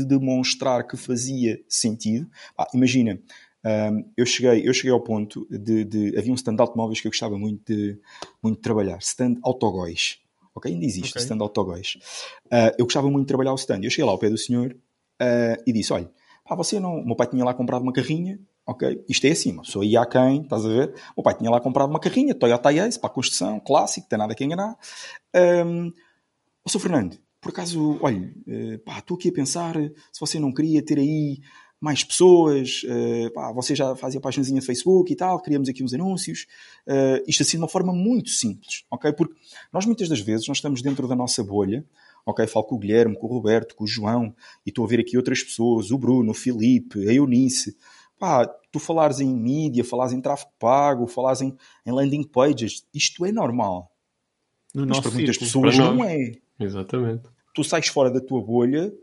demonstrar que fazia sentido. Ah, imagina, um, ehm, eu, cheguei, eu cheguei ao ponto de, de, Havia um stand de automóveis que eu gostava muito de, muito de trabalhar. Stand autogóis ok? Ainda existe okay. stand autogóis. Uh, eu gostava muito de trabalhar o stand. Eu cheguei lá ao pé do senhor uh, e disse: Olha, pá, você não. O meu pai tinha lá comprado uma carrinha, ok? Isto é assim, uma pessoa ia a quem, estás a ver? O meu pai tinha lá comprado uma carrinha, Toyota Ace, para a construção, clássico, tem nada que enganar. Um, o Sr. Fernando, por acaso, olha, uh, pá, estou aqui a pensar se você não queria ter aí mais pessoas, uh, pá, você já fazia páginazinha de Facebook e tal, criamos aqui uns anúncios, isto assim de uma forma muito simples, ok? Porque nós muitas das vezes nós estamos dentro da nossa bolha, ok? Falo com o Guilherme, com o Roberto, com o João, e estou a ver aqui outras pessoas, o Bruno, o Filipe, a Eunice, pá, tu falares em mídia, falares em tráfego pago, falares em, em landing pages, isto é normal. No Mas para muitas pessoas não é. Exatamente. Tu sais fora da tua bolha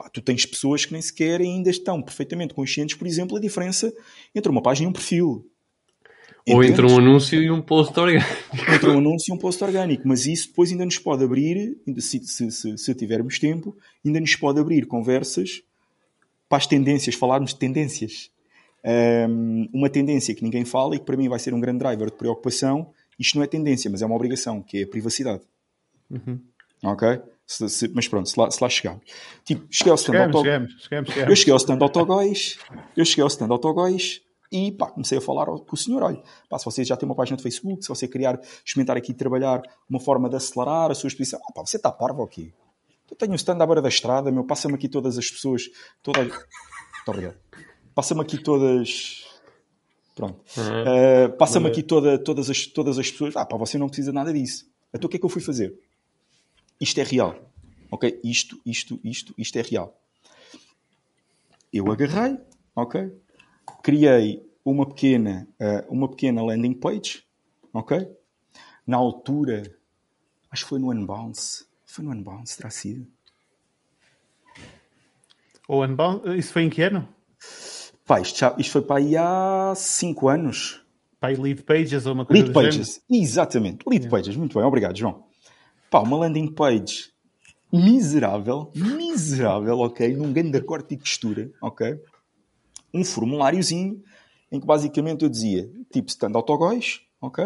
Pá, tu tens pessoas que nem sequer ainda estão perfeitamente conscientes, por exemplo, a diferença entre uma página e um perfil. Ou entre um anúncio e um post orgânico. Entre um anúncio e um post orgânico. Mas isso depois ainda nos pode abrir, se, se, se, se tivermos tempo, ainda nos pode abrir conversas para as tendências, falarmos de tendências. Um, uma tendência que ninguém fala e que para mim vai ser um grande driver de preocupação, isto não é tendência, mas é uma obrigação, que é a privacidade. Uhum. Ok? Se, se, mas pronto, se lá, se lá chegamos. Tipo, cheguei ao stand chegamos, auto... chegamos, chegamos, chegamos. Eu cheguei ao stand autogóis, eu cheguei ao stand autogóis e pá, comecei a falar com o senhor, olha, pá, se você já tem uma página de Facebook, se você criar, experimentar aqui trabalhar uma forma de acelerar a sua exposição, ah, pá, você está parvo aqui. Eu tenho um stand à beira da estrada, meu, passa-me aqui todas as pessoas, todas... Muito obrigado. Passa-me aqui todas... Pronto. Uhum. Uh, passa-me aqui toda, todas, as, todas as pessoas, ah, pá, você não precisa nada disso. Então o que é que eu fui fazer? isto é real. Ok? Isto, isto, isto, isto é real. Eu agarrei, ok? Criei uma pequena, uh, uma pequena landing page, ok? Na altura, acho que foi no Unbounce. Foi no Unbounce, terá sido. O Unbounce, isso foi em que ano? Pá, isto, já, isto foi para aí há 5 anos. Para aí Lead Pages ou uma coisa Lead Pages, género. exatamente. Lead yeah. Pages, muito bem, obrigado, João. Pá, uma landing page miserável, miserável, ok? Num grande corte e textura, ok? Um formuláriozinho em que basicamente eu dizia, tipo stand autogóis, ok?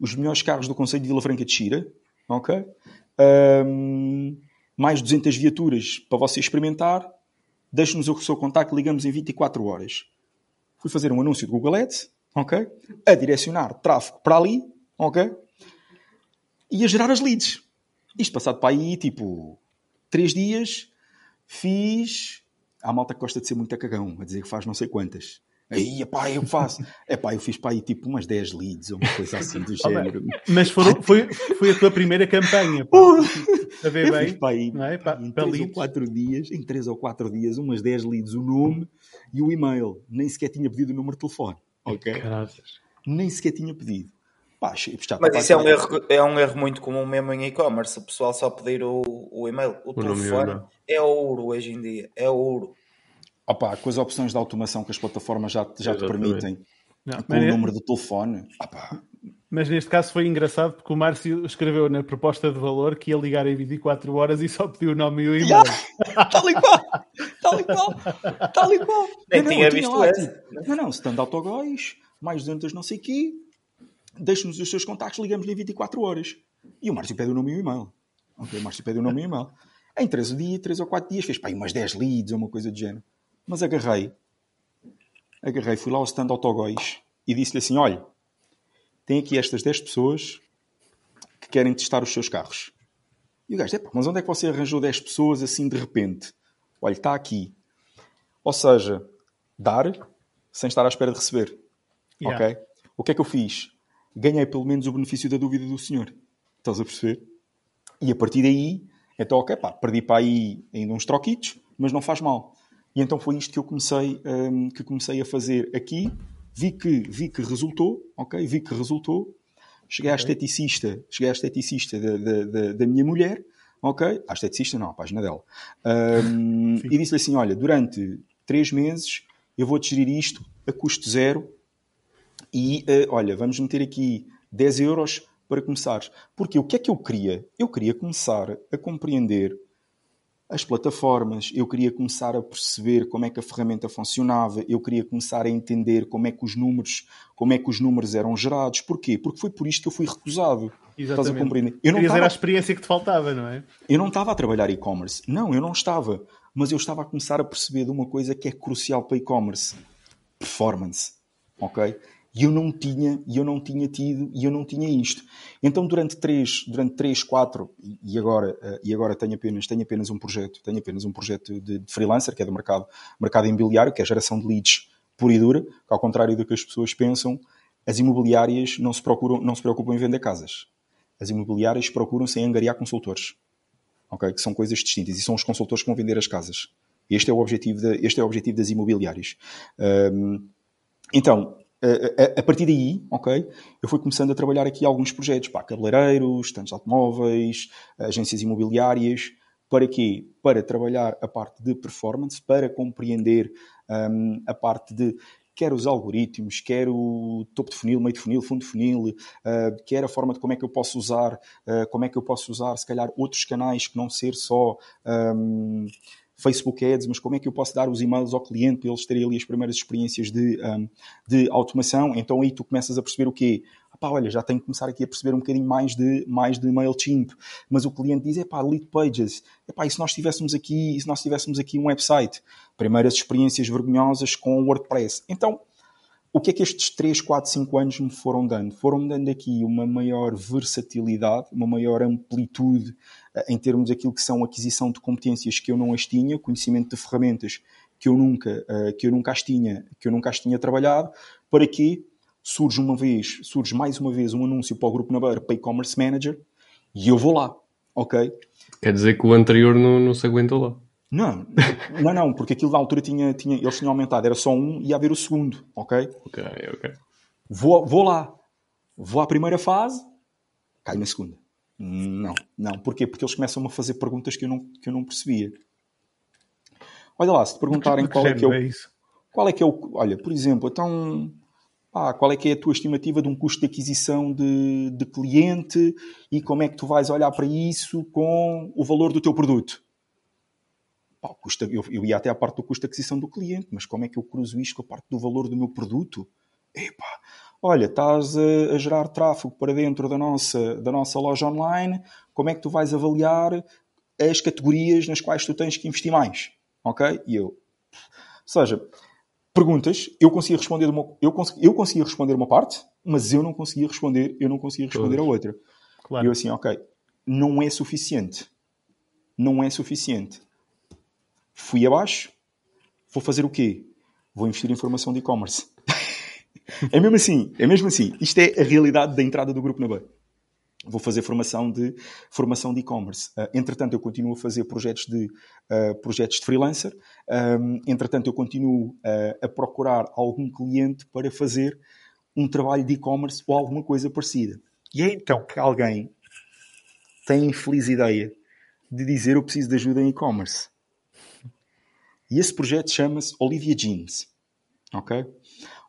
Os melhores carros do Conselho de Vila Franca de Xira, ok? Um, mais 200 viaturas para você experimentar, deixe-nos o seu contacto, ligamos em 24 horas. Fui fazer um anúncio de Google Ads, ok? A direcionar tráfego para ali, ok? E a gerar as leads. Isto passado para aí, tipo, três dias, fiz. Há malta que gosta de ser muito a cagão, a dizer que faz não sei quantas. Aí, pá, eu faço. É pá, eu fiz para aí tipo umas 10 leads ou uma coisa assim do <laughs> género. Mas foram, foi, foi a tua primeira campanha, pá. <laughs> A ver bem. Fiz para aí, não é? para, em 3 ou 4 dias, em 3 ou 4 dias, umas 10 leads, o nome e o e-mail. Nem sequer tinha pedido o número de telefone. Ok? Graças. Nem sequer tinha pedido. Pá, Mas isso é um, erro, é um erro muito comum mesmo em e-commerce. O pessoal só pedir o, o e-mail. O, O telefone e-mail. é ouro hoje em dia. É ouro. Opa, com as opções de automação que as plataformas já, já te permitem, Não, com o ne- número de telefone, opá, mas neste caso foi engraçado porque o Márcio escreveu na proposta de valor que ia ligar em 24 horas e só pediu o nome e o e-mail. tal e qual, tal e qual, tal e qual. Nem Não, não, tinha eu visto esse. Não, não, stand autogóis, mais 200 não sei quê, deixe-nos os seus contactos, ligamos-lhe em 24 horas. E o Márcio pede o nome e o e-mail. Ok, o Márcio pede o nome e o e-mail. Em 3 dias, 3 ou 4 dias, fez pá, umas 10 leads ou uma coisa do género. Mas agarrei, agarrei, fui lá ao stand autogóis e disse-lhe assim, olha, tem aqui estas 10 pessoas que querem testar os seus carros. E o gajo, "Epá, mas onde é que você arranjou 10 pessoas assim de repente? Olha, está aqui. Ou seja, dar sem estar à espera de receber. Yeah. Ok? O que é que eu fiz? Ganhei pelo menos o benefício da dúvida do senhor. Estás a perceber? E a partir daí, então, ok, pá, perdi para aí ainda uns troquitos, mas não faz mal. E então foi isto que eu comecei, hum, que comecei a fazer aqui. Vi que, vi que resultou, ok? Vi que resultou. Cheguei à esteticista, cheguei à esteticista da, da, da, da minha mulher, ok? À esteticista não, à página dela. Hum, <laughs> e disse-lhe assim, olha, durante três meses eu vou-te gerir isto a custo zero e eh, olha, vamos meter aqui 10 euros para começares. Porque o que é que eu queria? Eu queria começar a compreender as plataformas, eu queria começar a perceber como é que a ferramenta funcionava, eu queria começar a entender como é que os números, como é que os números eram gerados. Porquê? Porque foi por isto que eu fui recusado. Estás a Exatamente. compreender? Eu não Querias estava a experiência que te faltava, não é? eu não estava a trabalhar e-commerce. Não, eu não estava. Mas eu estava a começar a perceber de uma coisa que é crucial para e-commerce. Performance. Ok? E eu não tinha, e eu não tinha tido, e eu não tinha isto. Então durante três, durante três, quatro, e- agora, eh, e agora tenho apenas, tenho apenas um projeto, tenho apenas um projeto de, de freelancer, que é do mercado, mercado imobiliário, que é a geração de leads pura e dura, que ao contrário do que as pessoas pensam, as imobiliárias não se, procuram, não se preocupam em vender casas. As imobiliárias procuram-se angariar consultores ok? que são coisas distintas e são os consultores que vão vender as casas. Este é o objetivo, da- este é o objetivo das imobiliárias. Ahm, então, a, partir daí, ok, eu fui começando a trabalhar aqui alguns projetos, pá, cabeleireiros, tantos automóveis, agências imobiliárias, para quê? Para trabalhar a parte de performance, para compreender ahm, a parte de quer os algoritmos, quer o topo de funil, meio de funil, fundo de funil, ah, quer a forma de como é que eu posso usar, ah, como é que eu posso usar, se calhar, outros canais que não ser só ahm, Facebook Ads, mas como é que eu posso dar os e-mails ao cliente para eles terem ali as primeiras experiências de, ahm, de automação. Então aí tu começas a perceber o quê? Pá, olha, já tenho que começar aqui a perceber um bocadinho mais de, mais de MailChimp. Mas o cliente diz, é pá, lead pages. É pá, e se nós tivéssemos aqui, se nós tivéssemos aqui um website? Primeiras experiências vergonhosas com WordPress. Então, o que é que estes 3, 4, 5 anos me foram dando? Foram-me dando aqui uma maior versatilidade, uma maior amplitude eh, em termos daquilo que são aquisição de competências que eu não as tinha, conhecimento de ferramentas que eu nunca, eh, que eu nunca as tinha, que eu nunca as tinha trabalhado, para que surge uma vez, surge mais uma vez um anúncio para o Grupo Nabeira para e-commerce manager e eu vou lá, ok? Quer dizer que o anterior não, não se aguentou lá. Não, não, não, porque aquilo na altura tinha, tinha, eles tinham aumentado, era só um e ia haver o segundo, ok? Ok, ok. Vou, vou lá, vou à primeira fase, caio na segunda. Não, não. Porquê? Porque eles começam a fazer perguntas que eu não, que eu não percebia. Olha lá, se te perguntarem qual é que é o, isso? qual é que é o. Olha, por exemplo, então. pá, qual é que é a tua estimativa de um custo de aquisição de, de cliente e como é que tu vais olhar para isso com o valor do teu produto? Pá, o custo- eu, eu ia até à parte do custo de aquisição do cliente, mas como é que eu cruzo isto com a parte do valor do meu produto? Epá, olha, estás a, a gerar tráfego para dentro da nossa, da nossa loja online, como é que tu vais avaliar as categorias nas quais tu tens que investir mais? Ok? E eu, ou seja, perguntas, eu conseguia responder uma, eu, cons, eu conseguia responder uma parte, mas eu não conseguia responder, eu não conseguia responder a outra. E Claro. eu assim, ok, não é suficiente. Não é suficiente. Fui abaixo, vou fazer o quê? Vou investir em formação de e-commerce. <laughs> é mesmo assim, é mesmo assim. Isto é a realidade da entrada do grupo na B. Vou fazer formação de formação de e-commerce. Ah, entretanto, eu continuo a fazer projetos de ah, projetos de freelancer. Um, entretanto, eu continuo ah, a procurar algum cliente para fazer um trabalho de e-commerce ou alguma coisa parecida. E é então que alguém tem a infeliz ideia de dizer eu preciso de ajuda em e-commerce. E esse projeto chama-se Olivia Jeans. Ok?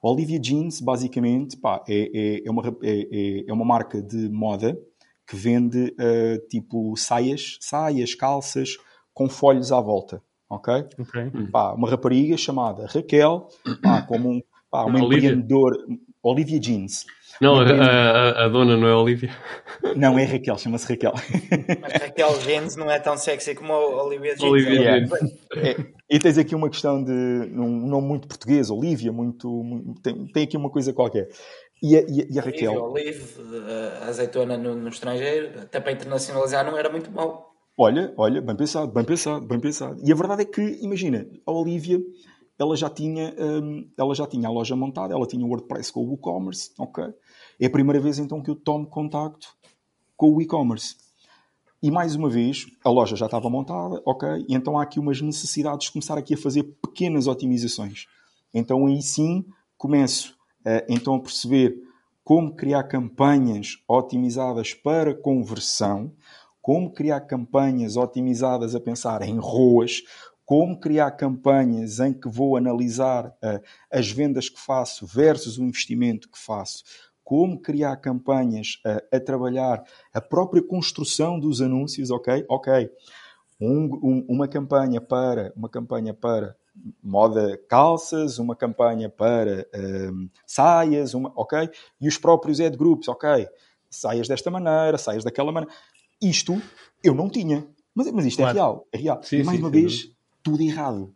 Olivia Jeans, basicamente, pá, é, é, é, uma, é, é, é uma marca de moda que vende uh, tipo saias, saias, calças com folhos à volta. Ok? Ok. Pá, uma rapariga chamada Raquel, pá, como um, pá, uma Olivia. empreendedora. Olivia Jeans. Não, a, a- a dona não é Olivia. Não, é Raquel, chama-se Raquel. Mas Raquel Gens não é tão sexy como a Olivia Gens. Olivia Gens. É, e tens aqui uma questão de um nome muito português, Olivia, muito, muito- tem, tem aqui uma coisa qualquer. E a, e a- e Raquel, Olive, eh, azeitona no, no estrangeiro, até para internacionalizar não era muito mau. olha, olha, bem pensado, bem pensado, bem pensado. E a verdade é que, imagina, a Olivia, ela já tinha, hum, ela já tinha a loja montada, ela tinha o WordPress com o e-commerce, ok? É a primeira vez então que eu tomo contacto com o e-commerce. E mais uma vez, a loja já estava montada, ok? E então há aqui umas necessidades de começar aqui a fazer pequenas otimizações. Então aí sim começo eh, então a perceber como criar campanhas otimizadas para conversão, como criar campanhas otimizadas a pensar em ROAS, como criar campanhas em que vou analisar eh, as vendas que faço versus o investimento que faço, como criar campanhas eh, a trabalhar a própria construção dos anúncios, ok? Ok. Um- um- uma campanha para uma campanha para moda calças, uma campanha para ehm, saias, uma, ok? E os próprios ad groups, ok? Saias desta maneira, saias daquela maneira. Isto eu não tinha. Mas, mas isto é Claro. real, é real. Sim, mais sim, uma sem vez, tudo errado.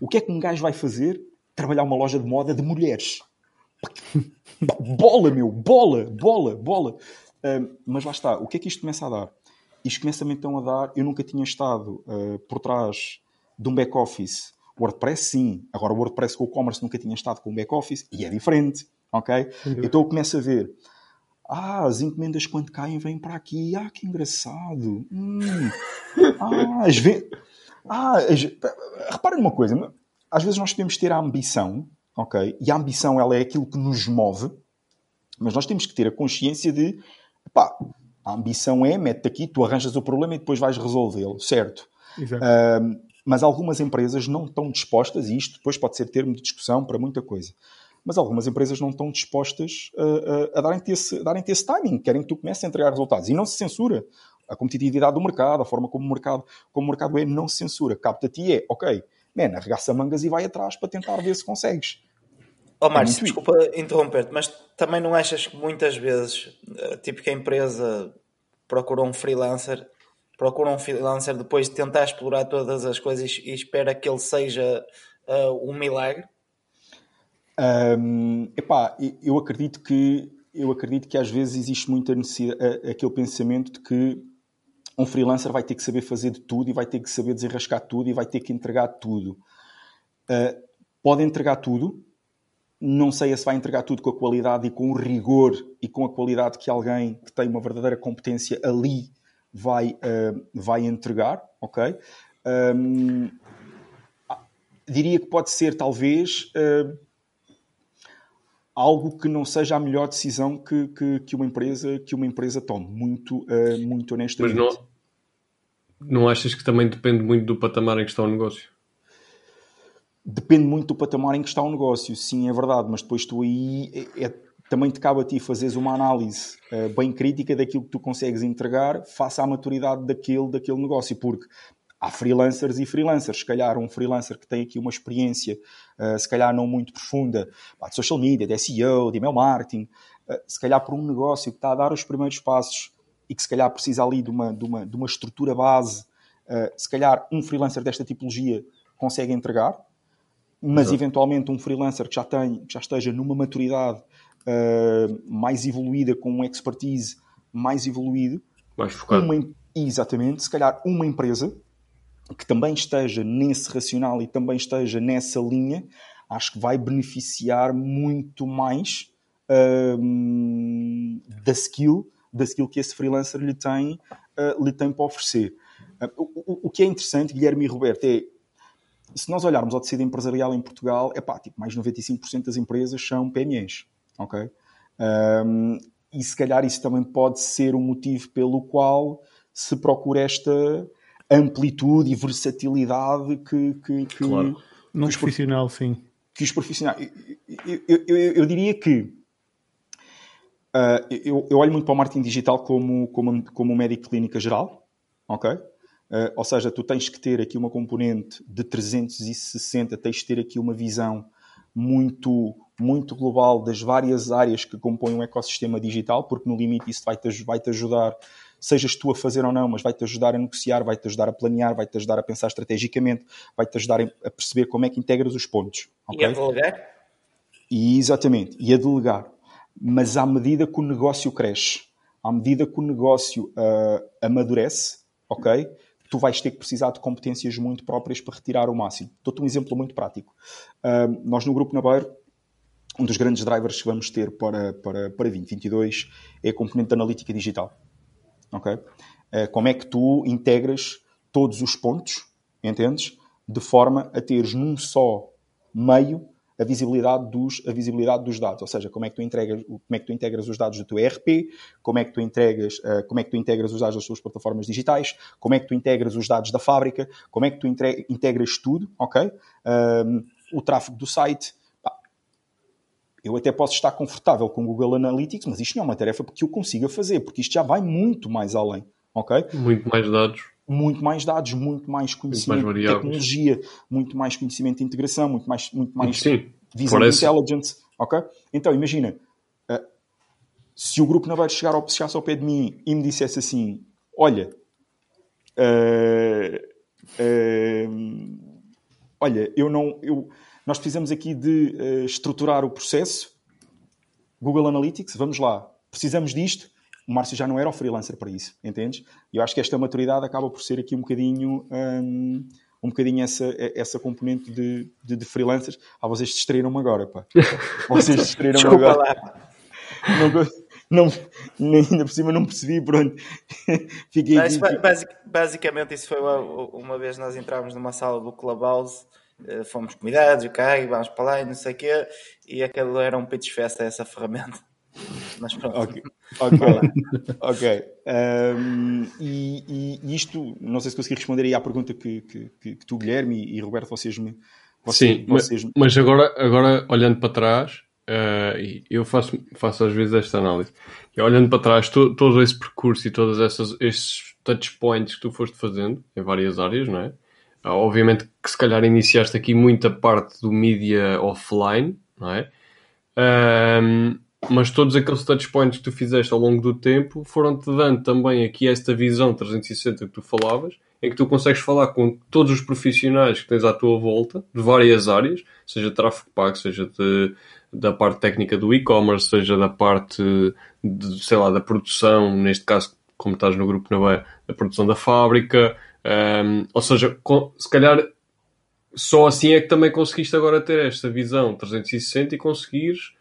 O que é que um gajo vai fazer? Trabalhar uma loja de moda de mulheres. Bola, meu, bola, bola, bola. Mas lá está, o que é que isto começa a dar? Isto começa-me então a dar. Eu nunca tinha estado ah, por trás de um back-office. WordPress, sim. Agora, o WordPress com o e-commerce nunca tinha estado com um back-office e é diferente, ok? Então eu começo a ver. Ah, as encomendas quando caem vêm para aqui. Ah, que engraçado. Hum. Ah, as ve... ah, as... reparem numa coisa. Às vezes nós podemos ter a ambição, ok? E a ambição ela é aquilo que nos move, mas nós temos que ter a consciência de, pá, a ambição é, mete aqui, tu arranjas o problema e depois vais resolvê-lo, certo? Exato. Ahm, mas algumas empresas não estão dispostas, e isto depois pode ser termo de discussão para muita coisa, mas algumas empresas não estão dispostas a, a, a darem-te esse, darem esse timing, querem que tu comeces a entregar resultados. E não se censura. A competitividade do mercado, a forma como o mercado, como o mercado é, não se censura. Capta-te é, ok, man, arregaça mangas e vai atrás para tentar ver se consegues. Ó Márcio, muito desculpa interromper-te, mas também não achas que muitas vezes, eh, tipo que a empresa procura um freelancer, procura um freelancer depois de tentar explorar todas as coisas e espera que ele seja eh, um milagre? Hum, epá, eu acredito que eu acredito que às vezes existe muita necessidade, a- aquele pensamento de que um freelancer vai ter que saber fazer de tudo e vai ter que saber desenrascar tudo e vai ter que entregar tudo. Uh, pode entregar tudo, não sei se vai entregar tudo com a qualidade e com o rigor e com a qualidade que alguém que tem uma verdadeira competência ali vai, uh, vai entregar, ok? Um, diria que pode ser talvez uh, algo que não seja a melhor decisão que, que, que uma empresa que uma empresa tome muito uh, muito Mas honestamente não, não achas que também depende muito do patamar em que está o negócio? depende muito do patamar em que está o negócio sim é verdade mas depois tu aí é, é- também te cabe a ti fazeres uma análise uh, bem crítica daquilo que tu consegues entregar face à maturidade daquele, daquele negócio porque há freelancers e freelancers. Se calhar um freelancer que tem aqui uma experiência, uh, se calhar não muito profunda, de social media, de SEO, de email marketing, uh, se calhar por um negócio que está a dar os primeiros passos e que se calhar precisa ali de uma, de uma, de uma estrutura base, uh, se calhar um freelancer desta tipologia consegue entregar, mas Exato. eventualmente um freelancer que já, tem, que já esteja numa maturidade mais evoluída, com um expertise mais evoluído, Mais focado. uma, exatamente, se calhar uma empresa que também esteja nesse racional e também esteja nessa linha, acho que vai beneficiar muito mais hum, da skill, da skill que esse freelancer lhe tem, uh, lhe tem para oferecer. Uh, o, o- que é interessante, Guilherme e Roberto, é se nós olharmos ao tecido empresarial em Portugal, é pá, tipo, mais de 95% das empresas são PMEs, ok? Um, e se calhar isso também pode ser o motivo pelo qual se procura esta amplitude e versatilidade que, que, que, Claro. Num profissional, sim. que os profissionais. Eu, eu- eu- eu diria que ah, eu, eu olho muito para o marketing digital como, como, como um médico de clínica geral, ok? Ah, ou seja, tu tens que ter aqui uma componente de 360, tens que ter aqui uma visão muito, muito global das várias áreas que compõem um ecossistema digital, porque no limite isso vai-te vai -te ajudar, sejas tu a fazer ou não, mas vai-te ajudar a negociar, vai-te ajudar a planear, vai-te ajudar a pensar estrategicamente, vai-te ajudar a perceber como é que integras os pontos. E ok? a delegar? E, exatamente, e a delegar. Mas à medida que o negócio cresce, à medida que o negócio ah, amadurece, ok? Tu vais ter que precisar de competências muito próprias para retirar o máximo. Dou-te um exemplo muito prático. Ah, nós no Grupo Nabeiro, um dos grandes drivers que vamos ter para, para, para 2022 é a componente de analítica digital. Ok? Ah, como é que tu integras todos os pontos, entendes? De forma a teres num só meio a visibilidade dos, a visibilidade dos dados, ou seja, como é que tu entregas, como é que tu integras os dados do teu ERP, como é que tu entregas, uh, como é que tu integras os dados das tuas plataformas digitais, como é que tu integras os dados da fábrica, como é que tu integras tudo, ok? Um, o tráfego do site. Eu até posso estar confortável com o Google Analytics, mas isto não é uma tarefa que eu consiga fazer, porque isto já vai muito mais além, ok? Muito mais dados. muito mais dados, muito mais conhecimento mais de tecnologia, muito mais conhecimento de integração, muito mais, muito mais Sim, visão parece. intelligence, ok? Então, imagina, eh, se o grupo Naveiro chegar ao, chegasse ao pé de mim e me dissesse assim, olha, eh, eh, olha, eu não, eu, nós precisamos aqui de eh, estruturar o processo, Google Analytics, vamos lá, precisamos disto, o Márcio já não era o freelancer para isso, entendes? E eu acho que esta maturidade acaba por ser aqui um bocadinho, hum, um bocadinho essa, essa componente de, de, de freelancers. Ah, vocês distraíram-me agora, pá. <laughs> Vocês distraíram-me agora. lá. Não, não, ainda por cima não percebi, pronto. <laughs> Fiquei Mas, basic- basicamente, isso foi uma, uma vez nós entrávamos numa sala do Clubhouse, fomos convidados, ok, vamos para lá e não sei o quê, e aquilo era um pitch fest a essa ferramenta. <laughs> Mas pronto. Ok, ok, ok. Um, e, e- e isto, não sei se consegui responder aí à pergunta que, que, que- que tu, Guilherme e, e Roberto, vocês me. Vocês, Sim, mas, vocês, mas agora, agora olhando para trás, eh, e eu faço, faço às vezes esta análise, e olhando para trás, to- todo esse percurso e todos essas, esses touch points que tu foste fazendo em várias áreas, não é? Ah, Obviamente que se calhar iniciaste aqui muita parte do mídia offline, não é? Ahm, mas todos aqueles touch points que tu fizeste ao longo do tempo foram-te dando também aqui esta visão 360 que tu falavas, em que tu consegues falar com todos os profissionais que tens à tua volta, de várias áreas, seja tráfego pago, seja de, da parte técnica do e-commerce, seja da parte, de, sei lá, da produção, neste caso, como estás no grupo na Beia, da produção da fábrica, ahm, ou seja, com- se calhar só assim é que também conseguiste agora ter esta visão 360 e conseguires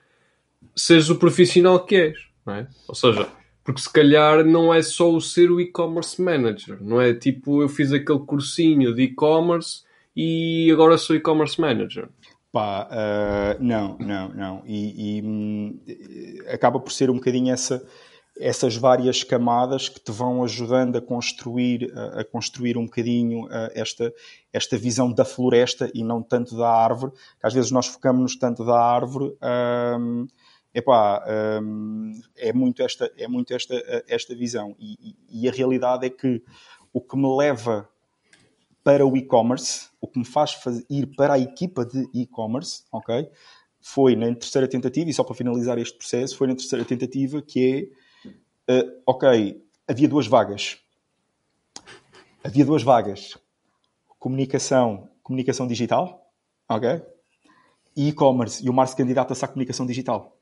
seres o profissional que és, não é? Ou seja, porque se calhar não é só o ser o e-commerce manager, não é tipo eu fiz aquele cursinho de e-commerce e agora sou e-commerce manager. Pá, ah, não, não, não. E, e, hum, acaba por ser um bocadinho essa, essas várias camadas que te vão ajudando a construir, a, construir um bocadinho esta, esta visão da floresta e não tanto da árvore, às vezes nós focamos-nos tanto da árvore. hum, epá, hum, é muito esta, é muito esta, esta visão. E, e- e a realidade é que o que me leva para o e-commerce, o que me faz faz- ir para a equipa de e-commerce, ok? Foi na terceira tentativa, e só para finalizar este processo, foi na terceira tentativa que é, eh, ok, havia duas vagas. Havia duas vagas. Comunicação, comunicação digital, ok? E e-commerce. E o Márcio candidata-se à comunicação digital.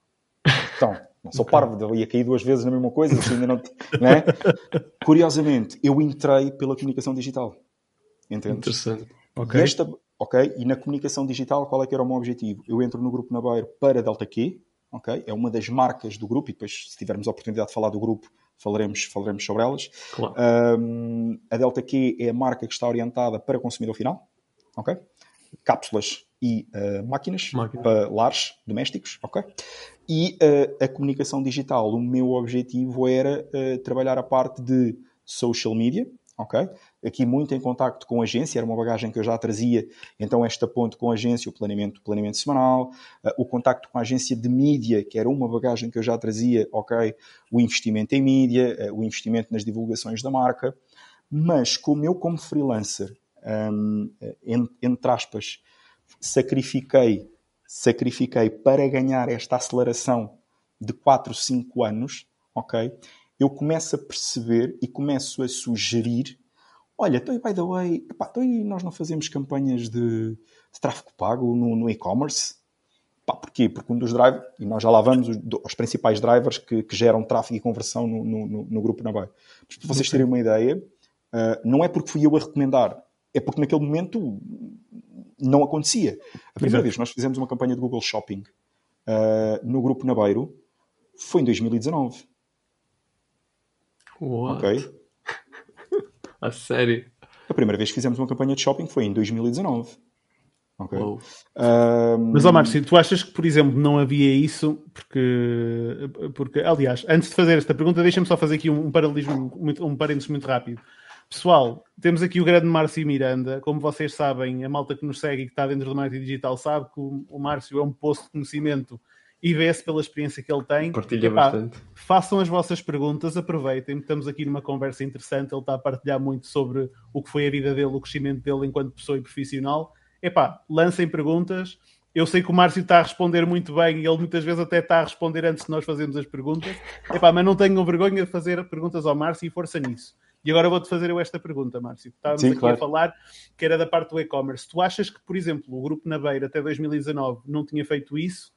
Então, não sou <laughs> parvo, eu ia cair duas vezes na mesma coisa, se ainda não, né? Curiosamente, eu entrei pela comunicação digital. Entendes? Interessante. Ok. E esta, ok? E na comunicação digital, qual é que era o meu objetivo? Eu entro no grupo Nabeiro para Delta Q, É uma das marcas do grupo e depois, se tivermos a oportunidade de falar do grupo, falaremos, falaremos sobre elas. Claro. Um, a Delta Q é a marca que está orientada para consumidor final, ok? Cápsulas e uh, máquinas Máquina. para lares domésticos, ok? E uh, a comunicação digital, o meu objetivo era uh, trabalhar a parte de social media, ok? Aqui muito em contacto com a agência, era uma bagagem que eu já trazia, então esta ponte com a agência, o planeamento, o planeamento semanal, uh, o contacto com a agência de mídia, que era uma bagagem que eu já trazia, ok? O investimento em mídia, o investimento nas divulgações da marca, mas como eu como freelancer, um, entre aspas, sacrifiquei, sacrifiquei para ganhar esta aceleração de 4, 5 anos, ok? Eu começo a perceber e começo a sugerir olha, então, by the way, epá, então, e nós não fazemos campanhas de, de tráfego pago no, no e-commerce? Pá, porquê? Porque um dos drivers, e nós já lá vamos, os, os principais drivers que, que, geram tráfego e conversão no, no, no grupo Nabai. Mas para vocês terem uma ideia, uh, não é porque fui eu a recomendar, é porque naquele momento não acontecia. A primeira Exato. vez que nós fizemos uma campanha de Google Shopping uh, no grupo Nabeiro foi em 2019. What? Ok? A sério? A primeira vez que fizemos uma campanha de shopping foi em 2019. Okay. Um... Mas, ó Márcio, tu achas que, por exemplo, não havia isso? Porque, porque aliás, antes de fazer esta pergunta, deixa-me só fazer aqui um, paralelismo, um parênteses muito rápido. Pessoal, temos aqui o grande Márcio Miranda. Como vocês sabem, a malta que nos segue e que está dentro do marketing digital sabe que o Márcio é um poço de conhecimento e vê-se pela experiência que ele tem. Partilha Epá, bastante. Façam as vossas perguntas, aproveitem. Estamos aqui numa conversa interessante. Ele está a partilhar muito sobre o que foi a vida dele, o crescimento dele enquanto pessoa e profissional. Epá, lancem perguntas. Eu sei que o Márcio está a responder muito bem e ele muitas vezes até está a responder antes de nós fazermos as perguntas. Epá, mas não tenham vergonha de fazer perguntas ao Márcio e força nisso. E agora vou-te fazer eu esta pergunta, Márcio. Estávamos Sim, aqui claro. a falar que era da parte do e-commerce. Tu achas que, por exemplo, o Grupo Naveira até 2019 não tinha feito isso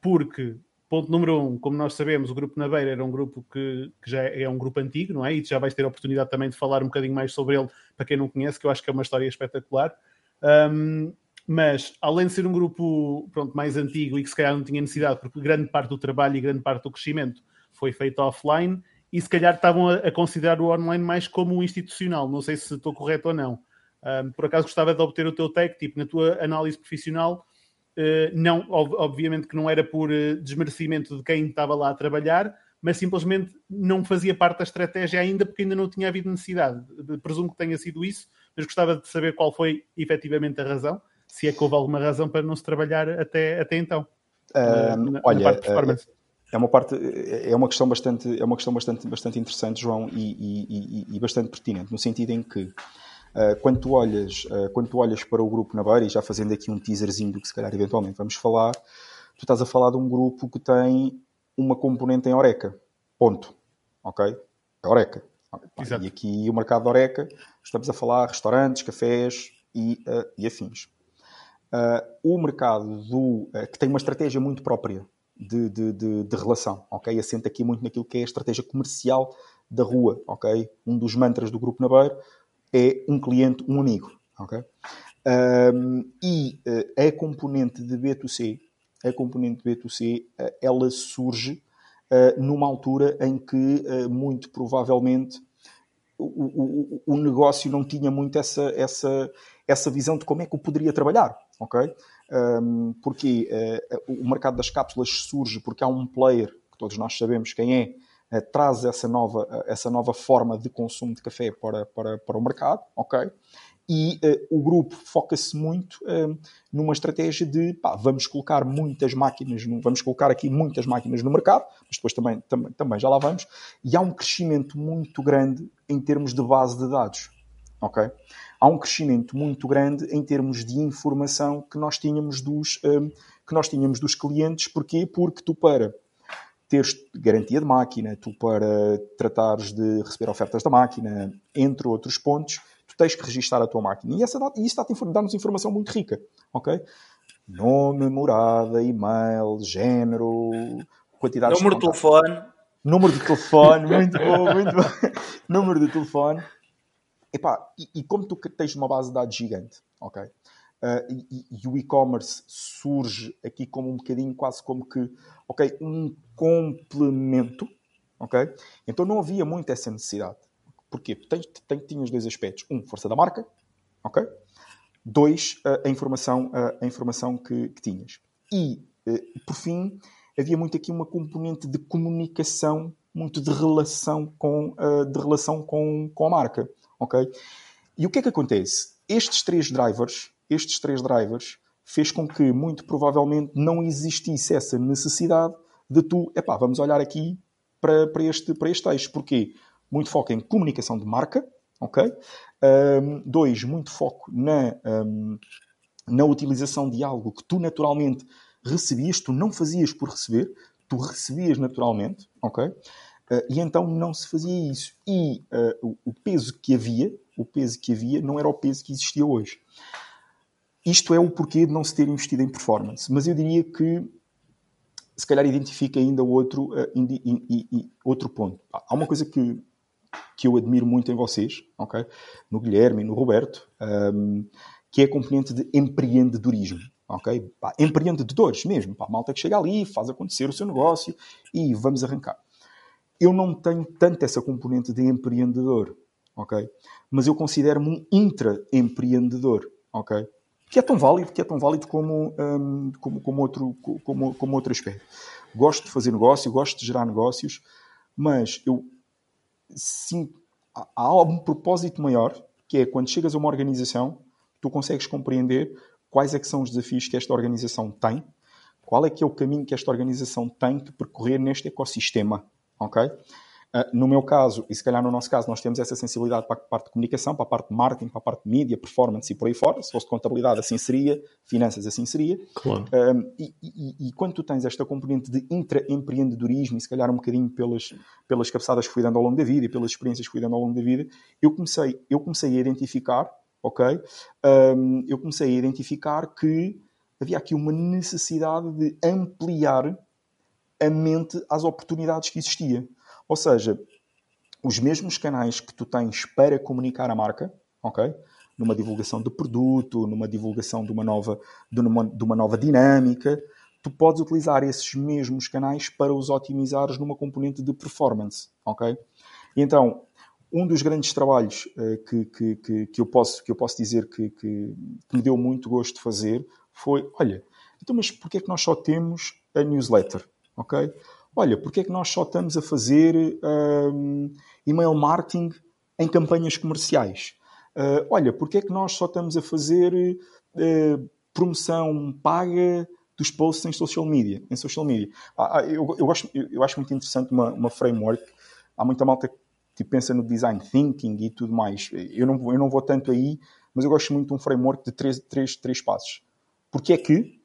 porque, ponto número um, como nós sabemos, o Grupo Naveira era um grupo que, que já é um grupo antigo, não é? E já vais ter a oportunidade também de falar um bocadinho mais sobre ele, para quem não conhece, que eu acho que é uma história espetacular. Um, mas, além de ser um grupo pronto, mais antigo e que se calhar não tinha necessidade, porque grande parte do trabalho e grande parte do crescimento foi feito offline, e se calhar estavam a, a, considerar o online mais como um institucional. Não sei se estou correto ou não. Um, por acaso gostava de obter o teu take, tipo, na tua análise profissional, não, obviamente que não era por uh, desmerecimento de quem estava lá a trabalhar, mas simplesmente não fazia parte da estratégia ainda porque ainda não tinha havido necessidade. Presumo que tenha sido isso, mas gostava de saber qual foi efetivamente a razão, se é que houve alguma razão para não se trabalhar até, até então. Uh, na, olha, na parte de performance é uma parte é uma questão bastante é uma questão bastante bastante interessante João e, e, e bastante pertinente no sentido em que quando tu olhas uh, quando tu olhas para o grupo na beira e já fazendo aqui um teaserzinho do que se calhar eventualmente vamos falar tu estás a falar de um grupo que tem uma componente em Oreca ponto ok é Oreca Exato. e aqui o mercado de Oreca estamos a falar restaurantes cafés e, uh, e afins o mercado do que tem uma estratégia muito própria de, de, de, de, relação, ok? Assenta aqui muito naquilo que é a estratégia comercial da rua, ok? Um dos mantras do Grupo Nabeiro é um cliente, um amigo, ok? Um, e uh, a componente de B2C, a componente de B2C, uh, ela surge uh, numa altura em que, muito provavelmente, o, o, o, negócio não tinha muito essa, essa, essa visão de como é que o poderia trabalhar, ok? um, porque uh, o mercado das cápsulas surge porque há um player, que todos nós sabemos quem é, uh, traz essa nova, uh, essa nova forma de consumo de café para, para, para o mercado, ok? E o grupo foca-se muito numa estratégia de pá, vamos colocar muitas máquinas, no, vamos colocar aqui muitas máquinas no mercado, mas depois também, também, também já lá vamos, e há um crescimento muito grande em termos de base de dados, ok? há um crescimento muito grande em termos de informação que nós tínhamos dos, um, que nós tínhamos dos clientes. Porquê? Porque tu para teres garantia de máquina, tu para tratares de receber ofertas da máquina, entre outros pontos, tu tens que registar a tua máquina. E, essa, e isso dá-nos informação muito rica, ok? Nome, morada, e-mail, género, quantidade Número de telefone. Número de telefone, muito bom, muito bom. Número de telefone. Epá, e, e como tu tens uma base de dados gigante, ok? Uh, e, e, o e-commerce surge aqui como um bocadinho quase como que, ok, um complemento, ok? Então não havia muito essa necessidade. Porquê? Tens, tens, tinhas dois aspectos. Um, força da marca, ok? Dois, a informação, a informação que, que tinhas. E, por fim, havia muito aqui uma componente de comunicação, muito de relação com, de relação com, com a marca. ok? E o que é que acontece? Estes três drivers, estes três drivers, fez com que, muito provavelmente, não existisse essa necessidade de tu, epá, vamos olhar aqui para, para, este, para este eixo. Porquê? Muito foco em comunicação de marca, ok? Um, dois, muito foco na, um, na utilização de algo que tu naturalmente recebias, tu não fazias por receber, tu recebias naturalmente, ok? Uh, e então não se fazia isso. E uh, o, o, peso que havia, o peso que havia, não era o peso que existia hoje. Isto é o porquê de não se ter investido em performance. Mas eu diria que se calhar identifica ainda outro, uh, indi, in, in, outro ponto. Há uma coisa que, que eu admiro muito em vocês, okay? no Guilherme e no Roberto, um, que é a componente de empreendedorismo. Okay? Pá, empreendedores mesmo, pá, malta que chega ali, faz acontecer o seu negócio e vamos arrancar. Eu não tenho tanto essa componente de empreendedor, ok? Mas eu considero-me um intraempreendedor, ok? Que é tão válido, que é tão válido como, um, como, como, outro, como, como outro aspecto. Gosto de fazer negócio, gosto de gerar negócios, mas eu sim, há um propósito maior, que é quando chegas a uma organização, tu consegues compreender quais é que são os desafios que esta organização tem, qual é que é o caminho que esta organização tem que percorrer neste ecossistema, ok? Ah, no meu caso, e se calhar no nosso caso, nós temos essa sensibilidade para a parte de comunicação, para a parte de marketing, para a parte de mídia, performance e por aí fora. Se fosse de contabilidade, assim seria. Finanças, assim seria. Claro. Um, e, e, e, quando tu tens esta componente de intraempreendedorismo, e se calhar um bocadinho pelas, pelas cabeçadas que fui dando ao longo da vida e pelas experiências que fui dando ao longo da vida, eu comecei, eu comecei a identificar, ok? Um, eu comecei a identificar que havia aqui uma necessidade de ampliar a mente às oportunidades que existia. Ou seja, os mesmos canais que tu tens para comunicar a marca, ok? Numa divulgação de produto, numa divulgação de uma nova, de uma, de uma nova dinâmica, tu podes utilizar esses mesmos canais para os otimizares numa componente de performance, ok? Então, um dos grandes trabalhos uh, que, que, que, que, eu posso, que eu posso dizer que, que, me deu muito gosto de fazer foi, olha, então mas porquê é que nós só temos a newsletter, ok? Olha, porque é que nós só estamos a fazer um, email marketing em campanhas comerciais? Uh, olha, porque é que nós só estamos a fazer uh, promoção paga dos posts em social media? Em social media. Ah, ah eu, eu, gosto, eu, eu, acho muito interessante uma, uma framework. Há muita malta que pensa no design thinking e tudo mais. Eu não, eu não vou tanto aí, mas eu gosto muito de um framework de três, três, três passos. Porque é que,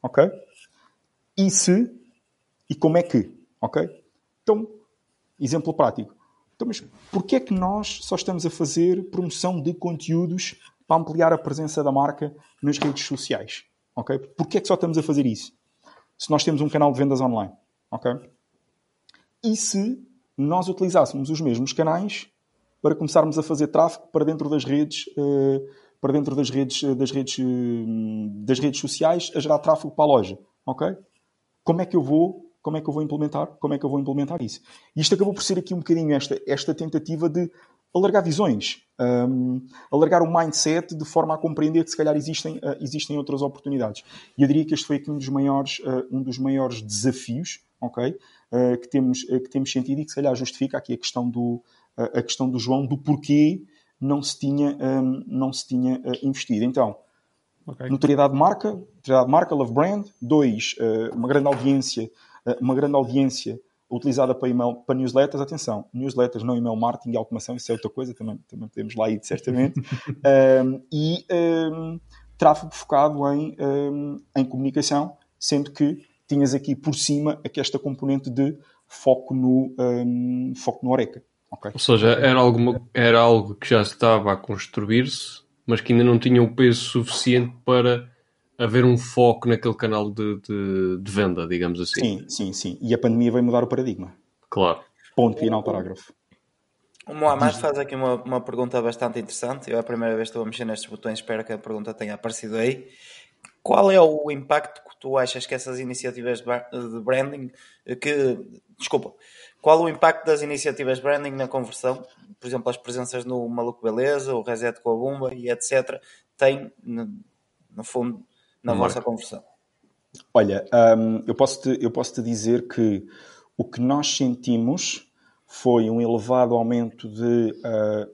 ok? E se e como é que, ok? Então, exemplo prático. Então, mas porquê é que nós só estamos a fazer promoção de conteúdos para ampliar a presença da marca nas redes sociais? Ok? Porquê é que só estamos a fazer isso? Se nós temos um canal de vendas online, ok? E se nós utilizássemos os mesmos canais para começarmos a fazer tráfego para dentro das redes, uh, para dentro das redes, eh, das redes, uh, das redes sociais, a gerar tráfego para a loja, ok? Como é que eu vou como é que eu vou implementar, como é que eu vou implementar isso. E isto acabou por ser aqui um bocadinho esta, esta tentativa de alargar visões, um, alargar o mindset de forma a compreender que se calhar existem, uh, existem outras oportunidades. E eu diria que este foi aqui um dos maiores, uh, um dos maiores desafios okay, uh, que, temos, que temos sentido e que se calhar justifica aqui a questão do, a questão do João do porquê não se tinha, um, não se tinha investido. Então, okay. notoriedade de marca, notoriedade de marca, love brand, dois, uma grande audiência uma grande audiência utilizada para, email, para newsletters, atenção, newsletters, não email marketing e automação, isso é outra coisa, também, também podemos lá ir <laughs> certamente, um, e um, tráfego focado em, um, em comunicação, sendo que tinhas aqui por cima aqui esta componente de foco no, foco no Oreca. Okay? Ou seja, era, alguma, era algo que já estava a construir-se, mas que ainda não tinha o peso suficiente para haver um foco naquele canal de, de, de, venda, digamos assim. Sim, sim, sim. E a pandemia vai mudar o paradigma. Claro. Ponto final, parágrafo. O Mohamed faz aqui uma, uma pergunta bastante interessante. Eu é a primeira vez que estou a mexer nestes botões, espero que a pergunta tenha aparecido aí. Qual é o impacto que tu achas que essas iniciativas de branding, que, desculpa, qual o impacto das iniciativas branding na conversão? Por exemplo, as presenças no Maluco Beleza, o Reset com a Bumba e etc. tem, no, no fundo, na No vossa conversão? Olha, hum, eu posso-te eu posso -te dizer que o que nós sentimos foi um elevado aumento de uh,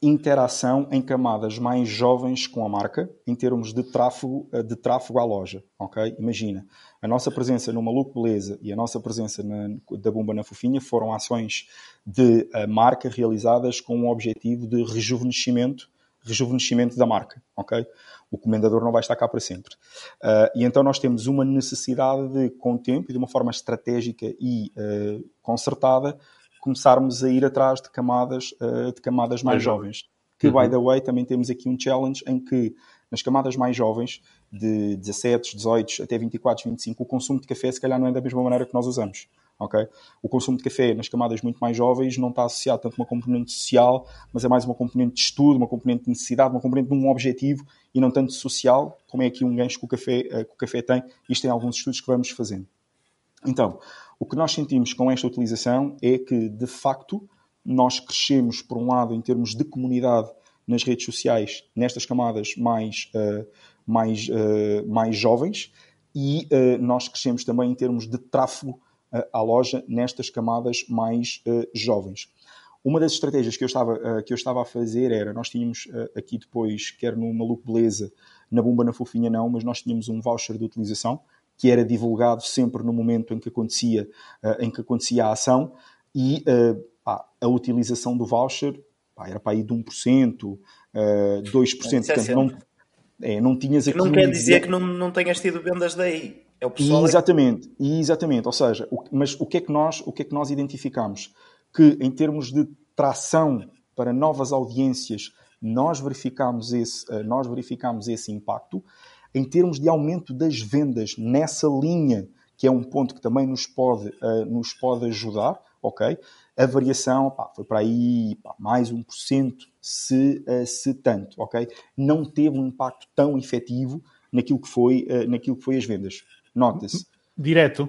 interação em camadas mais jovens com a marca, em termos de tráfego, uh, de tráfego à loja. ok? Imagina, a nossa presença no Maluco Beleza e a nossa presença na, da Bumba na Fofinha foram ações de uh, marca realizadas com o objetivo de rejuvenescimento, rejuvenescimento da marca. ok? o comendador não vai estar cá para sempre. Uh, e então nós temos uma necessidade de, com o tempo e de uma forma estratégica e uh, concertada, começarmos a ir atrás de camadas, uh, de camadas mais, Mais jovens. Que, Uhum. by the way, também temos aqui um challenge em que nas camadas mais jovens, de 17, 18 até 24, 25, o consumo de café se calhar não é da mesma maneira que nós usamos. O consumo de café nas camadas muito mais jovens não está associado tanto a uma componente social, mas é mais uma componente de estudo, uma componente de necessidade, uma componente de um objetivo e não tanto social, como é aqui um gancho que o café, eh, que o café tem. Isto tem alguns estudos que vamos fazendo. Então, o que nós sentimos com esta utilização é que, de facto, nós crescemos, por um lado, em termos de comunidade nas redes sociais, nestas camadas mais, uh, mais, uh, mais jovens, e uh, nós crescemos também em termos de tráfego à loja nestas camadas mais jovens. Uma das estratégias que eu estava, que eu estava a fazer era, nós tínhamos aqui depois, quer no Maluco Beleza, na Bumba na Fofinha não, mas nós tínhamos um voucher de utilização, que era divulgado sempre no momento em que acontecia, em que acontecia a ação, e pá, a utilização do voucher pá, era para aí de 1%, uh, 2%, Isso é portanto, não, é, não tinhas aqui... Não quer dizer que não, não tenhas tido vendas daí. É o pessoal. exatamente, e exatamente. Ou seja, o- mas o que, é que nós, o que é que nós identificamos? Que em termos de tração para novas audiências, nós verificamos esse, eh, nós verificamos esse impacto. Em termos de aumento das vendas nessa linha, que é um ponto que também nos pode, eh, nos pode ajudar, ok? A variação pá, foi para aí pá, mais 1%, se, eh, se tanto, ok? Não teve um impacto tão efetivo naquilo que foi, eh, naquilo que foi as vendas. Nota-se. Direto.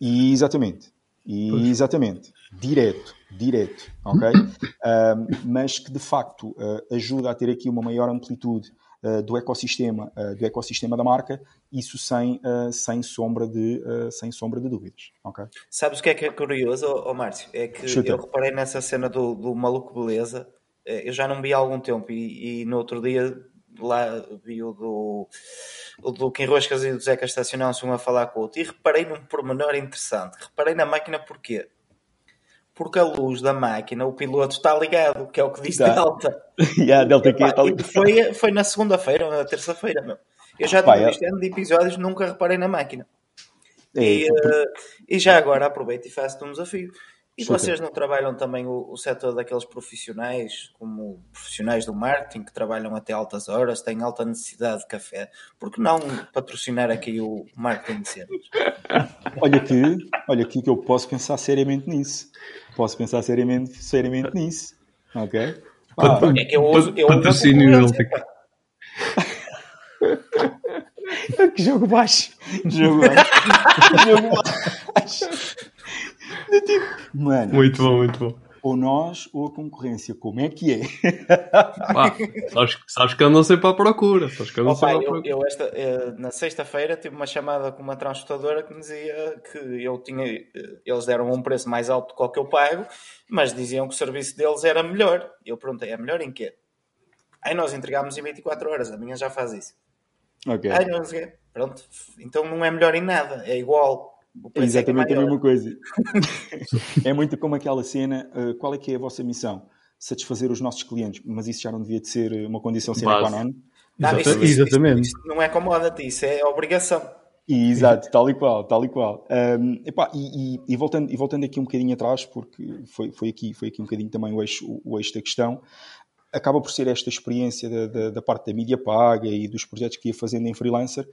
E exatamente. E Pois. exatamente. Direto. Direto. Ok? <coughs> Ahm, mas que de facto ah, ajuda a ter aqui uma maior amplitude ah, do ecossistema, ah, do ecossistema da marca, isso sem, sem, sombra, de, sem sombra de dúvidas. Ok? Sabes o que é que é curioso, ó ó Márcio? É que Chuta. eu reparei nessa cena do, do Maluco Beleza, eh, eu já não vi há algum tempo e, e no outro dia lá vi o do, o do Kim Roscas e do Zeca estacionaram-se um a falar com o outro e reparei num pormenor interessante. Reparei na máquina porquê? Porque a luz da máquina, o piloto está ligado, que é o que diz <laughs> Tá. Delta. e a Delta Q Epá, está ali. e foi, foi na segunda-feira ou na terça-feira, meu. Eu já Pá, tinha é- visto ano de episódios, nunca reparei na máquina. É, E, eh, e já agora aproveito e faço-te um desafio. E Chuta. vocês não trabalham também o, o setor daqueles profissionais, como profissionais do marketing, que trabalham até altas horas, têm alta necessidade de café? Por que não patrocinar aqui o marketing de cenas? Olha que, olha aqui que eu posso pensar seriamente nisso. Posso pensar seriamente, seriamente nisso. Ok? Pat- É que eu uso, eu uso a Patrocínio pá. <laughs> que jogo baixo. <laughs> Jogo baixo. <laughs> jogo baixo. Tipo, Mano, Muito bom, muito bom. ou nós ou a concorrência, como é que é? Pá, sabes, sabes que andam sempre à procura. Sabes que andam Opa, sempre à eu, procura. eu esta, eh, na sexta-feira tive uma chamada com uma transportadora que me dizia que eu tinha, eh, eles deram um preço mais alto do que o que eu pago, mas diziam que o serviço deles era melhor. Eu perguntei, é melhor em quê? Aí nós entregámos em 24 horas, a minha já faz isso. Ok. Não sei quê. Pronto, então não é melhor em nada, é igual. O É é que é exatamente a mesma coisa. <laughs> é muito como aquela cena. uh, qual é que é a vossa missão? Satisfazer os nossos clientes, mas isso já não devia de ser uma condição sine qua non. Não, Exatamente. isso- Exatamente. isso não é commodity, isso é obrigação. E, exato, tal e qual, tal e qual. Um, epá, e, e- e voltando, e voltando aqui um bocadinho atrás, porque foi, foi, aqui, foi aqui um bocadinho também o eixo, o eixo da questão, acaba por ser esta experiência da, da, da parte da mídia paga e dos projetos que ia fazendo em freelancer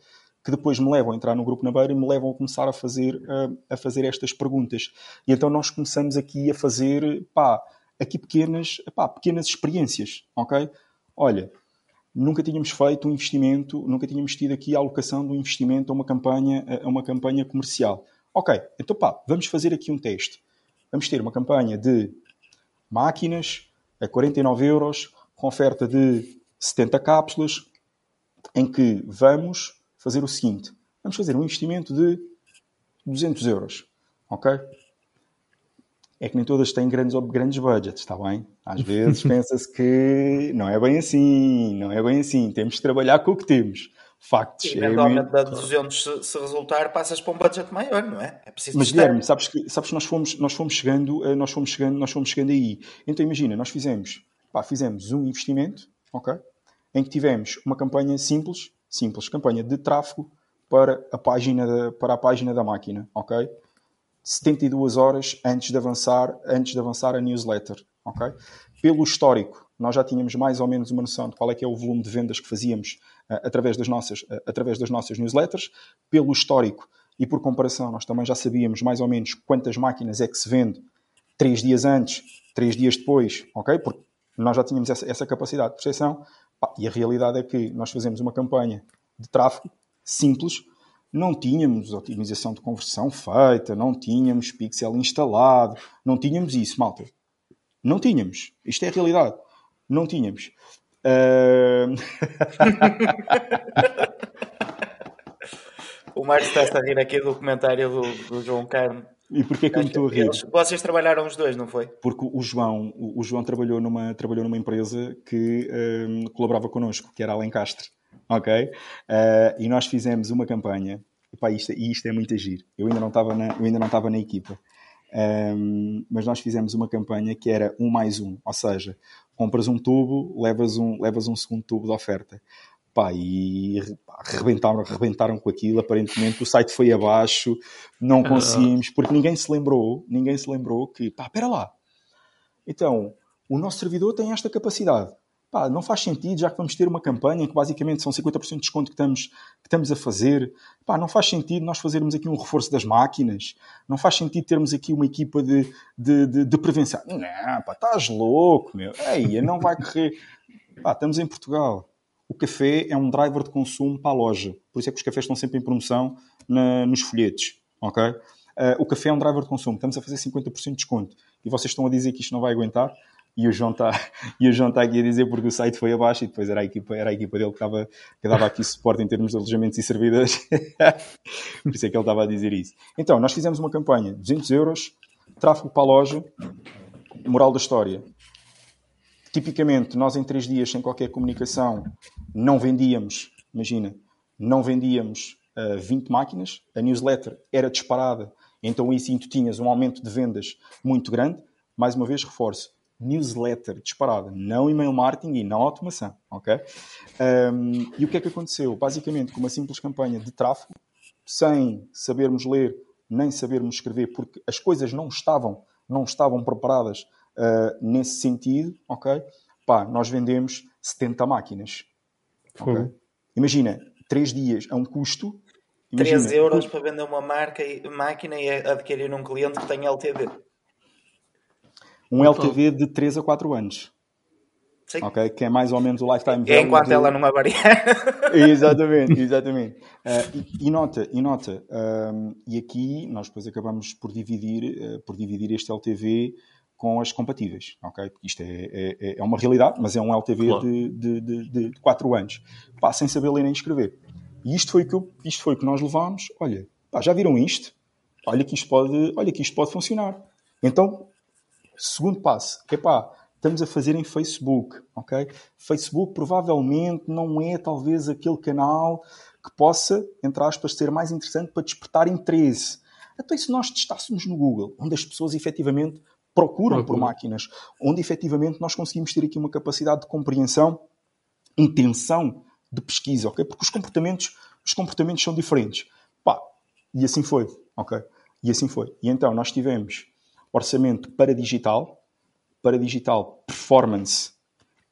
que depois me levam a entrar no grupo na beira e me levam a começar a fazer, uh, a fazer estas perguntas. E então nós começamos aqui a fazer, pá, aqui pequenas, pá, pequenas experiências, ok? Olha, nunca tínhamos feito um investimento, nunca tínhamos tido aqui a alocação de um investimento a uma campanha, a uma campanha comercial. Ok, então pá, vamos fazer aqui um teste. Vamos ter uma campanha de máquinas a 49 euros, com oferta de 70 cápsulas, em que vamos fazer o seguinte: vamos fazer um investimento de 200 euros, ok? É que nem todas têm grandes, grandes budgets, está bem? Às vezes <laughs> pensa-se que não é bem assim, não é bem assim, temos que trabalhar com o que temos. Factos. E, eventualmente, é da 200, se, se, resultar, passas para um budget maior, não é? É preciso Mas, Guilherme, sabes que, sabes que nós, fomos, nós fomos chegando, eh, nós fomos chegando, nós fomos chegando aí. Então, imagina, nós fizemos, pá, fizemos um investimento, ok? Em que tivemos uma campanha simples, simples, campanha de tráfego para a página da, para a página da máquina, ok? 72 horas antes de avançar, antes de avançar a newsletter, ok? Pelo histórico, nós já tínhamos mais ou menos uma noção de qual é que é o volume de vendas que fazíamos uh, através, das nossas, uh, através das nossas newsletters. Pelo histórico e por comparação, nós também já sabíamos mais ou menos quantas máquinas é que se vende três dias antes, três dias depois, ok? Porque nós já tínhamos essa, essa capacidade de percepção. E a realidade é que nós fazemos uma campanha de tráfego simples, não tínhamos otimização de conversão feita, não tínhamos pixel instalado, não tínhamos isso, malta. Não tínhamos. Isto é a realidade. Não tínhamos. Uh... <laughs> o Marcos está a rir aqui do comentário do, do João Carmo. E porquê que eu me estou a rir? Vocês trabalharam os dois, não foi? Porque o João, o João trabalhou, numa, trabalhou numa empresa que um, colaborava connosco, que era a Alencastre ok? Uh, e nós fizemos uma campanha, Epá, isto, e isto é muito agir. Eu ainda não estava na, eu ainda não estava na equipa, um, mas nós fizemos uma campanha que era um mais um, ou seja, compras um tubo, levas um, levas um segundo tubo de oferta. Pá, e arrebentaram, arrebentaram com aquilo, aparentemente o site foi abaixo, não conseguimos, porque ninguém se lembrou, ninguém se lembrou que, pá, espera lá, então, o nosso servidor tem esta capacidade, Pá, não faz sentido, já que vamos ter uma campanha que basicamente são 50% de desconto que estamos, que estamos a fazer. Pá, não faz sentido nós fazermos aqui um reforço das máquinas. Não faz sentido termos aqui uma equipa de, de, de, de prevenção. Não, pá, estás louco, meu. Ei, não vai correr. Pá, estamos em Portugal. O café é um driver de consumo para a loja. Por isso é que os cafés estão sempre em promoção na, nos folhetos. Uh, o café é um driver de consumo. Estamos a fazer 50% de desconto. E vocês estão a dizer que isto não vai aguentar e o João <laughs> está está aqui a dizer porque o site foi abaixo e depois era a equipa era a equipa dele que estava que dava aqui suporte em termos de alojamentos e servidores <laughs> por isso é que ele estava a dizer isso então nós fizemos uma campanha 200 euros tráfego para a loja moral da história tipicamente nós em três dias sem qualquer comunicação não vendíamos imagina não vendíamos uh, eh, 20 máquinas a newsletter era disparada então aí sim tu tinhas um aumento de vendas muito grande mais uma vez reforço newsletter disparada, não e-mail marketing e não automação, ok? Um, e o que é que aconteceu? Basicamente, com uma simples campanha de tráfego, sem sabermos ler nem sabermos escrever, porque as coisas não estavam, não estavam preparadas uh, nesse sentido, ok? Pá, nós vendemos 70 máquinas. Okay? Imagina, 3 dias a um custo. Imagina, 13 euros para vender uma marca, máquina e adquirir um cliente que tem LTV. Um LTV de 3 a 4 anos. Sim. Ok? Que é mais ou menos o lifetime value. É enquanto de... ela não avariar. <laughs> exatamente, exatamente. Uh, e, e, nota, e nota, um, e aqui nós depois acabamos por dividir, uh, por dividir este LTV com as compatíveis, ok? Porque isto é, é, é uma realidade, mas é um LTV claro. de, de, de, de 4 anos. Pá, sem saber ler nem escrever. E isto foi que, eu, isto foi que nós levámos. Olha, pá, já viram isto? Olha que isto pode, olha que isto pode funcionar. Então, Segundo passo, epá, estamos a fazer em Facebook, ok? Facebook provavelmente não é talvez aquele canal que possa, entre aspas, ser mais interessante para despertar interesse. Até se nós testássemos no Google, onde as pessoas efetivamente procuram por máquinas, onde efetivamente nós conseguimos ter aqui uma capacidade de compreensão, intenção de pesquisa, ok? Porque os comportamentos, os comportamentos são diferentes. Pá, e assim foi, ok? E assim foi. E então nós tivemos orçamento para digital, para digital performance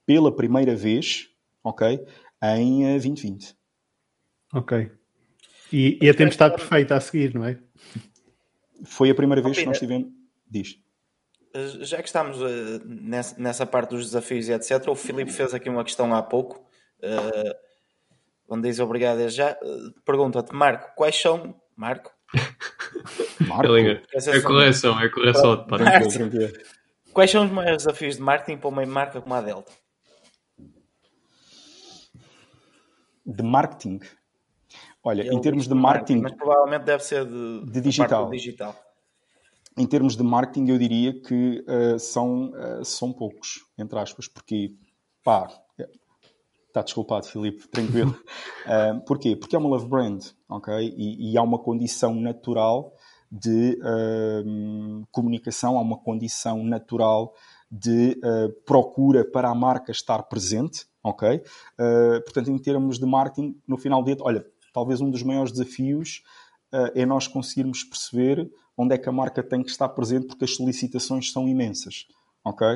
pela primeira vez, ok? Em 2020. Eh, ok. E, e a tempestade perfeita a seguir, não é? Foi a primeira vez que nós tivemos. Diz. Eh, já que estamos uh, nessa, nessa, parte dos desafios e etc., o Filipe fez aqui uma questão há pouco, uh, onde diz obrigado já. Uh, Pergunta-te, Marco, quais são. Marco? <laughs> Marco? É, é correção, é correção. Para Quais são os maiores desafios de marketing para uma marca como a Delta? De marketing. Olha, Ele em termos de marketing, Mas provavelmente deve ser de, De digital. digital. Em termos de marketing, eu diria que eh, são, eh, são poucos, entre aspas, porque, pá, está desculpado, Filipe, <laughs> tranquilo. Eh, porquê? Porque é uma love brand, ok? E, e há uma condição natural de eh, comunicação, há uma condição natural de procura para a marca estar presente, ok? Portanto, em termos de marketing, no final dia, olha, talvez um dos maiores desafios é nós conseguirmos perceber onde é que a marca tem que estar presente, porque as solicitações são imensas. ok?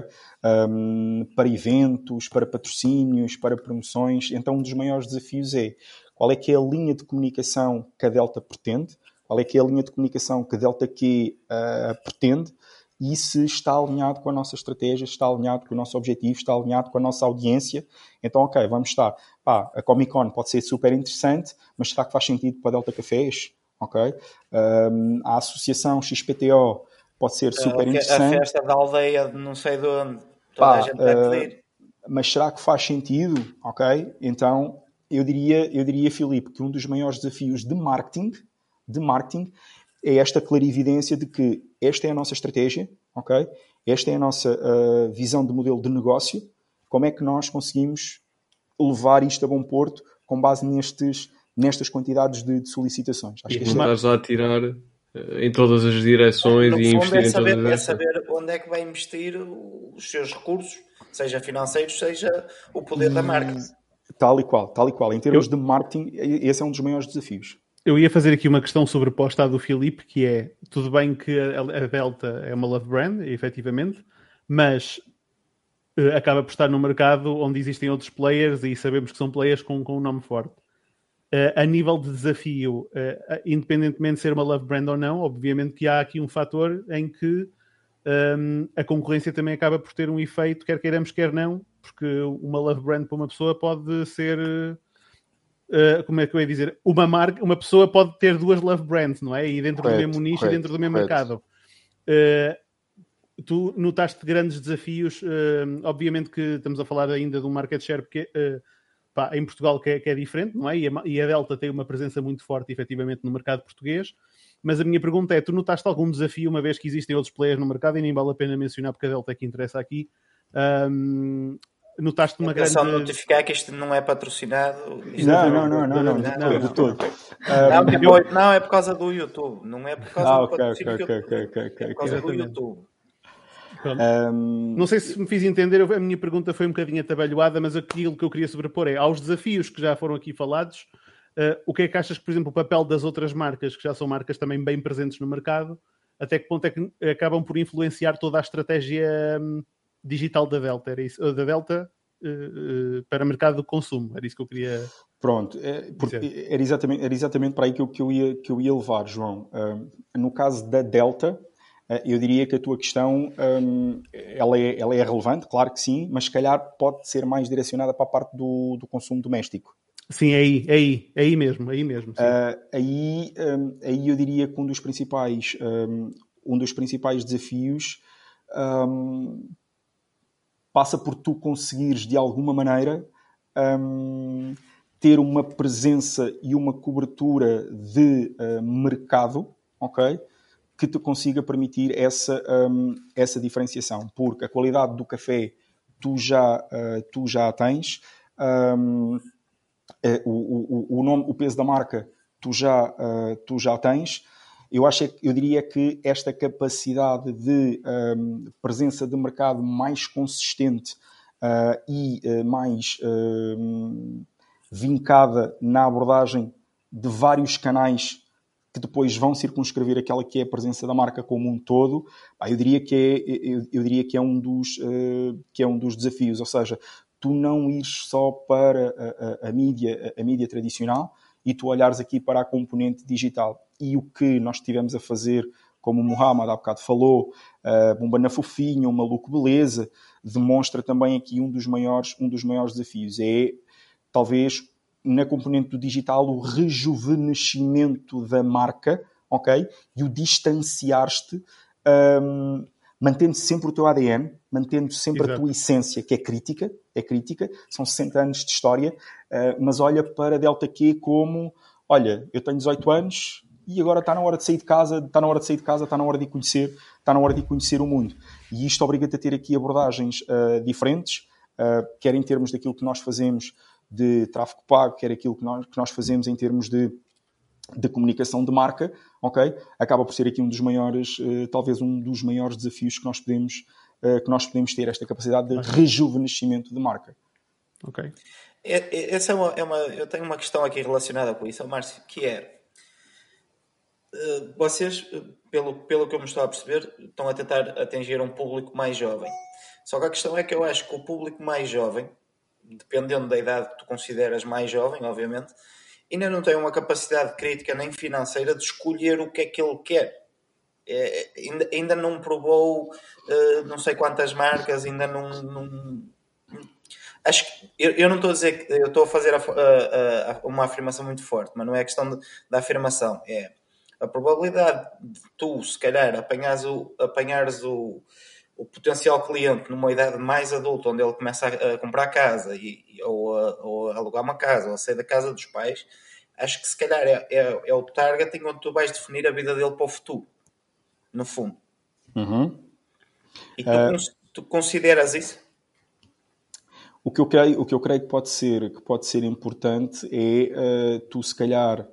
Um, para eventos, para patrocínios, para promoções. Então, um dos maiores desafios é qual é que é a linha de comunicação que a Delta pretende, qual é que é a linha de comunicação que a Delta Q uh, pretende e se está alinhado com a nossa estratégia, está alinhado com o nosso objetivo, está alinhado com a nossa audiência. Então, ok, vamos estar. Pá, a Comic Con pode ser super interessante, mas será que faz sentido para a Delta Cafés? Ok? Um, a associação XPTO pode ser super a, interessante. A festa da aldeia de não sei de onde, toda Pá, a gente deve uh, pedir. Mas será que faz sentido? Ok? Então, eu diria, eu diria, Filipe, que um dos maiores desafios de marketing, de marketing é esta clarividência de que esta é a nossa estratégia, ok? Esta é a nossa uh, visão de modelo de negócio. Como é que nós conseguimos levar isto a bom porto com base nestes, nestas quantidades de, de solicitações? Acho e que estás a atirar uh, em todas as direções no e investir é saber, em todas é as saber onde é que vai investir os seus recursos, seja financeiros, seja o poder da marca. Tal e qual, tal e qual. Em termos eu... de marketing, esse é um dos maiores desafios. Eu ia fazer aqui uma questão sobreposta à do Filipe, que é, tudo bem que a Delta é uma love brand, efetivamente, mas uh, acaba por estar num mercado onde existem outros players e sabemos que são players com, com um nome forte. Uh, a nível de desafio, uh, independentemente de ser uma love brand ou não, obviamente que há aqui um fator em que um, a concorrência também acaba por ter um efeito, quer queiramos, quer não, porque uma love brand para uma pessoa pode ser Uh, como é que eu ia dizer? Uma, marca, uma pessoa pode ter duas love brands, não é? E dentro correto, do mesmo nicho correto, e dentro do mesmo correto. mercado. Tu notaste grandes desafios. Obviamente que estamos a falar ainda de um market share porque, pá, em Portugal que é, que é, diferente, não é? E a, e a, Delta tem uma presença muito forte, efetivamente, no mercado português. Mas a minha pergunta é: tu notaste algum desafio, uma vez que existem outros players no mercado, e nem vale a pena mencionar porque a Delta é que interessa aqui. Um, notaste uma grande... Atenção de notificar que isto não é patrocinado. Não, não, não, não, não, de todo, de todo. Não, não, é por causa do YouTube, não é por causa ah, do okay, é por causa do. YouTube. Um... Não sei se me fiz entender, a minha pergunta foi um bocadinho atabalhoada, mas aquilo que eu queria sobrepor é aos desafios que já foram aqui falados, uh, o que é que achas que, por exemplo, o papel das outras marcas, que já são marcas também bem presentes no mercado, até que ponto é que acabam por influenciar toda a estratégia um, digital da Delta? Era isso? Da Delta uh, para o mercado do consumo, era isso que eu queria. Pronto, é, era, exatamente, era exatamente para aí que eu, que eu, ia, que eu ia levar, João. No caso da Delta, eu diria que a tua questão um, ela, é, ela é relevante, claro que sim, mas se calhar pode ser mais direcionada para a parte do, do consumo doméstico. Sim, é aí, é aí, é aí mesmo, é aí mesmo. Uh, aí, um, aí eu diria que um dos principais, um, um dos principais desafios um, passa por tu conseguires de alguma maneira ter uma presença e uma cobertura de uh, mercado, ok? Que te consiga permitir essa, um, essa diferenciação, porque a qualidade do café tu já, uh, tu já a tens, um, é, o, o, o, nome, o peso da marca tu já, uh, tu já tens. Eu, acho, eu diria que esta capacidade de um, presença de mercado mais consistente uh, e mais vincada na abordagem de vários canais que depois vão circunscrever aquela que é a presença da marca como um todo, eu diria que é, eu, diria que é, um dos, uh, que é um dos desafios, ou seja, tu não ires só para a, a, a mídia, a, a, mídia tradicional e tu olhares aqui para a componente digital. E o que nós estivemos a fazer, como o Muhammad há bocado falou, uh, Bomba na Fofinha, o Maluco Beleza, demonstra também aqui um dos maiores, um dos maiores desafios. É talvez na componente do digital o rejuvenescimento da marca, ok? E o distanciar-te, um, mantendo sempre o teu ADN, mantendo sempre Exato. a tua essência, que é crítica, é crítica, são 60 anos de história, uh, mas olha para Delta Q como, olha, eu tenho 18 anos e agora está na hora de sair de casa, está na hora de sair de casa, está na hora de conhecer, está na hora de conhecer o mundo. E isto obriga-te a ter aqui abordagens uh, diferentes, uh, quer em termos daquilo que nós fazemos de tráfego pago, quer aquilo que nós, que nós fazemos em termos de, de comunicação de marca, ok? Acaba por ser aqui um dos maiores, uh, talvez um dos maiores desafios que nós podemos, uh, que nós podemos ter, esta capacidade de rejuvenescimento de marca. Ok. Essa é uma, é uma, eu tenho uma questão aqui relacionada com isso, Márcio, que é uh, vocês, pelo, pelo que eu me estou a perceber, estão a tentar atingir um público mais jovem. Só que a questão é que eu acho que o público mais jovem dependendo da idade que tu consideras mais jovem, obviamente, ainda não tem uma capacidade crítica nem financeira de escolher o que é que ele quer. É, ainda, ainda não provou uh, não sei quantas marcas, ainda não. não acho que eu, eu, não estou a dizer que eu estou a fazer a, a, a, uma afirmação muito forte, mas não é questão de, da afirmação, é a probabilidade de tu, se calhar, apanhares o, apanhares o, o potencial cliente numa idade mais adulta, onde ele começa a, a comprar casa e, ou, a, ou a alugar uma casa ou a sair da casa dos pais, acho que se calhar é, é, é, o targeting onde tu vais definir a vida dele para o futuro, no fundo. Uhum. E tu, uh, tu, consideras isso? O que eu creio, o que eu creio que pode ser, que pode ser importante é uh, tu se calhar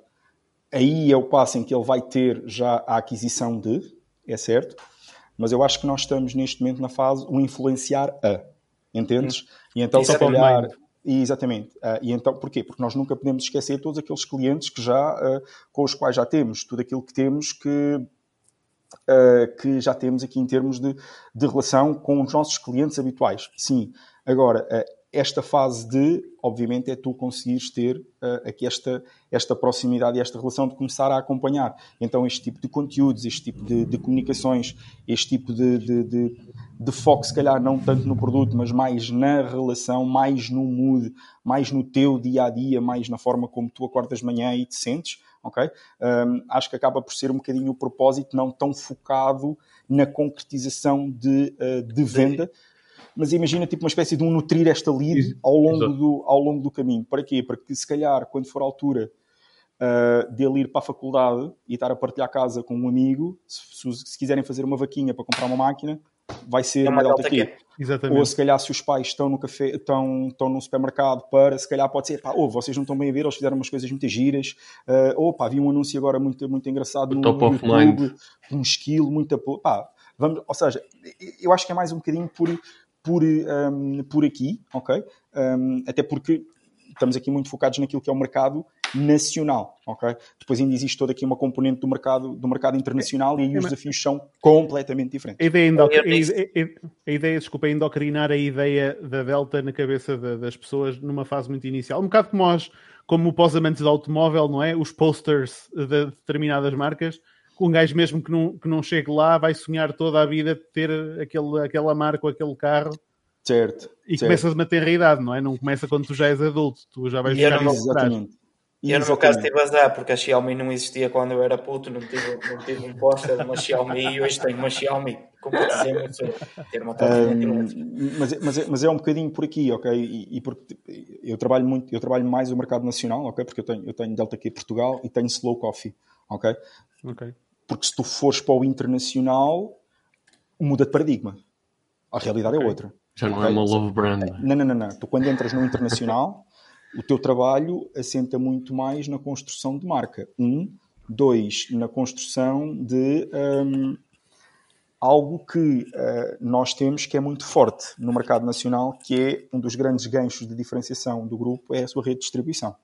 aí é o passo em que ele vai ter já a aquisição de, é certo? Mas eu acho que nós estamos neste momento na fase o influenciar a. Entendes? Hum. E então, se calhar. Exatamente. Uh, e então, porquê? Porque nós nunca podemos esquecer todos aqueles clientes que já, uh, com os quais já temos, tudo aquilo que temos que, uh, que já temos aqui em termos de, de relação com os nossos clientes habituais. Sim. Agora, esta fase de, obviamente, é tu conseguires ter uh, aqui esta, esta proximidade e esta relação de começar a acompanhar. Então, este tipo de conteúdos, este tipo de, de comunicações, este tipo de, de, de, de, foco, se calhar não tanto no produto, mas mais na relação, mais no mood, mais no teu dia a dia, mais na forma como tu acordas de manhã e te sentes. ok? Um, acho que acaba por ser um bocadinho o propósito, não tão focado na concretização de, uh, de venda mas imagina tipo uma espécie de um nutrir esta lead ao longo, do, ao longo do caminho. Para quê? Para que se calhar, quando for a altura uh, dele ir para a faculdade e estar a partilhar casa com um amigo, se, se, quiserem fazer uma vaquinha para comprar uma máquina, vai ser é uma Delta Q. Ou se calhar se os pais estão no café, estão, estão no supermercado para, se calhar pode ser, pá, oh, vocês não estão bem a ver, eles fizeram umas coisas muito giras, uh, oh, pá, vi um anúncio agora muito, muito engraçado no, top no YouTube, mind. um esquilo, muita, pá, vamos, ou seja, eu acho que é mais um bocadinho por por, um, por aqui, ok? Um, até porque estamos aqui muito focados naquilo que é o mercado nacional, ok? Depois ainda existe toda aqui uma componente do mercado, do mercado internacional e aí os desafios são completamente diferentes. A ideia, a, a, ideia desculpa, é endocrinar a ideia da Delta na cabeça de, das pessoas numa fase muito inicial. Um bocado como, os, como os amantes do automóvel, não é? Os posters de determinadas marcas um gajo mesmo que não, que não chegue lá vai sonhar toda a vida de ter aquele, aquela marca ou aquele carro. Certo. E certo. começa a ter realidade, não é? Não começa quando tu já és adulto, tu já vais jogar Exatamente. E eu no meu caso tive azar, porque a Xiaomi não existia quando eu era puto, não tive, não tive um póster de uma Xiaomi e hoje tenho uma Xiaomi. Como dizer muito ter uma um, mas, mas, é, mas é um bocadinho por aqui, ok? E, e, porque eu trabalho muito, eu trabalho mais o mercado nacional, ok? Porque eu tenho, eu tenho Delta aqui Portugal e tenho Slow Coffee, ok? Ok. Porque se tu fores para o internacional, muda de paradigma. A realidade é okay. é outra. Já não é uma love brand. Não, não, não, não. Tu quando entras no internacional, o teu trabalho assenta muito mais na construção de marca. Um. Dois, na construção de um, algo que uh, nós temos que é muito forte no mercado nacional, que é um dos grandes ganchos de diferenciação do grupo, é a sua rede de distribuição.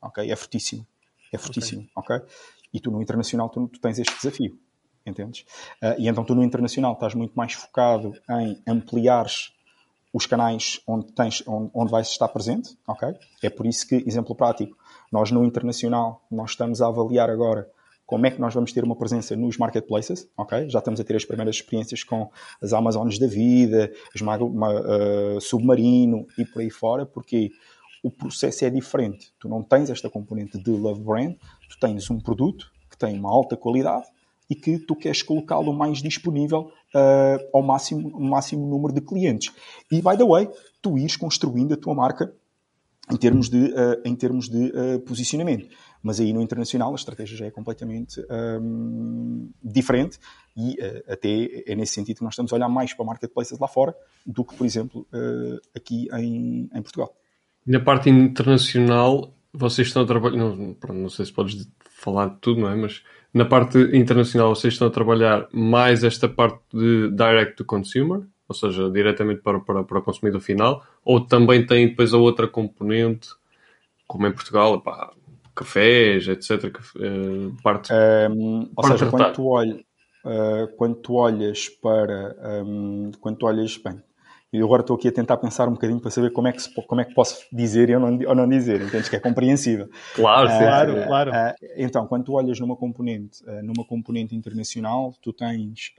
Ok? É fortíssimo. É fortíssimo. Ok? okay? E tu no internacional tu, tu tens este desafio, entendes? Uh, e então tu no internacional estás muito mais focado em ampliares os canais onde, tens, onde, onde vais estar presente, ok? É por isso que, exemplo prático, nós no internacional, nós estamos a avaliar agora como é que nós vamos ter uma presença nos marketplaces, ok? Já estamos a ter as primeiras experiências com as Amazonas da vida, as uh, Submarino e por aí fora, porque o processo é diferente. Tu não tens esta componente de love brand, tu tens um produto que tem uma alta qualidade e que tu queres colocá-lo mais disponível uh, ao máximo, máximo número de clientes. E, by the way, tu ires construindo a tua marca em termos de, uh, em termos de uh, posicionamento. Mas aí no internacional a estratégia já é completamente um, diferente e uh, até é nesse sentido que nós estamos a olhar mais para marketplaces lá fora do que, por exemplo, aqui em, em Portugal. Na parte internacional, vocês estão a trabalhar. Não, não sei se podes falar de tudo, não é? Mas na parte internacional, vocês estão a trabalhar mais esta parte de direct to consumer, ou seja, diretamente para, para, para o consumidor final, ou também tem depois a outra componente, como em Portugal, pá, cafés, etc. Uh, parte, um, ou parte seja, quando tu, olha, uh, quando tu olhas para. Um, quando tu olhas. Bem, e agora estou aqui a tentar pensar um bocadinho para saber como é que, se, como é que posso dizer ou não, ou não dizer, entendes que é compreensível. Claro, uh, claro, claro. Uh, então, quando tu olhas numa componente, uh, numa componente internacional, tu tens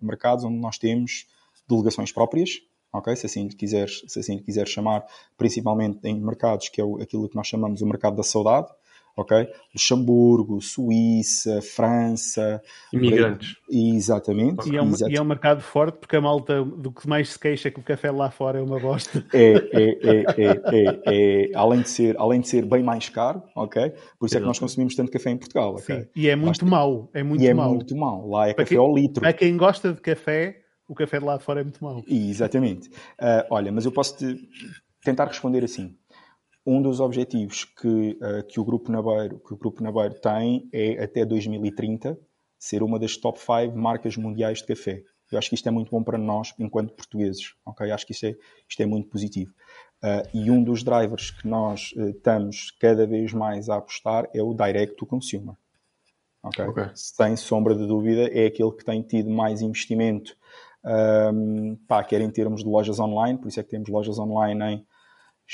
mercados onde nós temos delegações próprias, ok? Se assim quiseres, se assim quiseres chamar, principalmente em mercados que é o, aquilo que nós chamamos o mercado da saudade, ok? Luxemburgo, Suíça, França. Imigrantes. Exatamente. E é, um, e é um mercado forte porque a malta do que mais se queixa é que o café lá fora é uma bosta. É, é, é, é, é, é além, de ser, além de ser bem mais caro, ok? Por isso é que nós consumimos tanto café em Portugal, ok? Sim. E é muito mau, é muito e é mau. muito mau. Lá é para café quem, ao litro. Para quem gosta de café, o café de lá fora é muito mau. Exatamente. Uh, olha, mas eu posso te tentar responder assim. Um dos objetivos que, uh, que, o Grupo Nabeiro, que o Grupo Nabeiro tem é até 2030 ser uma das top 5 marcas mundiais de café. Eu acho que isto é muito bom para nós, enquanto portugueses. Okay? Acho que isto é, isto é muito positivo. Uh, e um dos drivers que nós uh, estamos cada vez mais a apostar é o Direct to Consumer. Okay? okay? Sem sombra de dúvida, é aquele que tem tido mais investimento, um, pá, quer em termos de lojas online, por isso é que temos lojas online em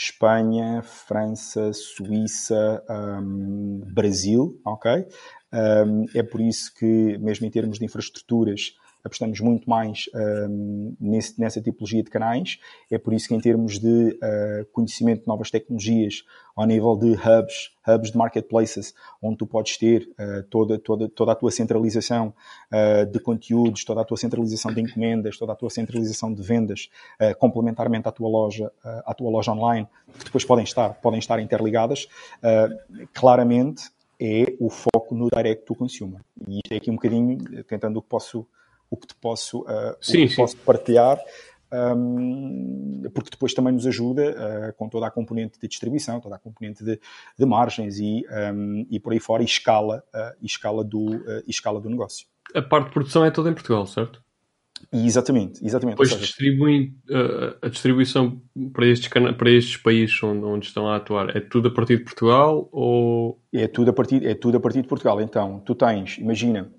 Espanha, França, Suíça, um, Brasil, ok? Um, é por isso que, mesmo em termos de infraestruturas, apostamos muito mais um, nesse, nessa tipologia de canais. É por isso que, em termos de uh, conhecimento de novas tecnologias, ao nível de hubs, hubs de marketplaces, onde tu podes ter uh, toda, toda, toda a tua centralização uh, de conteúdos, toda a tua centralização de encomendas, toda a tua centralização de vendas, complementarmente à tua loja, à tua loja online, que depois podem estar, podem estar interligadas, claramente é o foco no direct to consumer. E isto é aqui um bocadinho, tentando o que posso o que te posso, uh, sim, que posso partilhar, um, porque depois também nos ajuda uh, com toda a componente de distribuição, toda a componente de, de margens e, um, e por aí fora, e escala, uh, e escala, do, uh, e escala do negócio. A parte de produção é toda em Portugal, certo? exatamente, exatamente. Depois seja, distribuem a distribuição para estes, para estes países onde, onde, estão a atuar, é tudo a partir de Portugal ou... É tudo a partir, é tudo a partir de Portugal. Então, tu tens, imagina,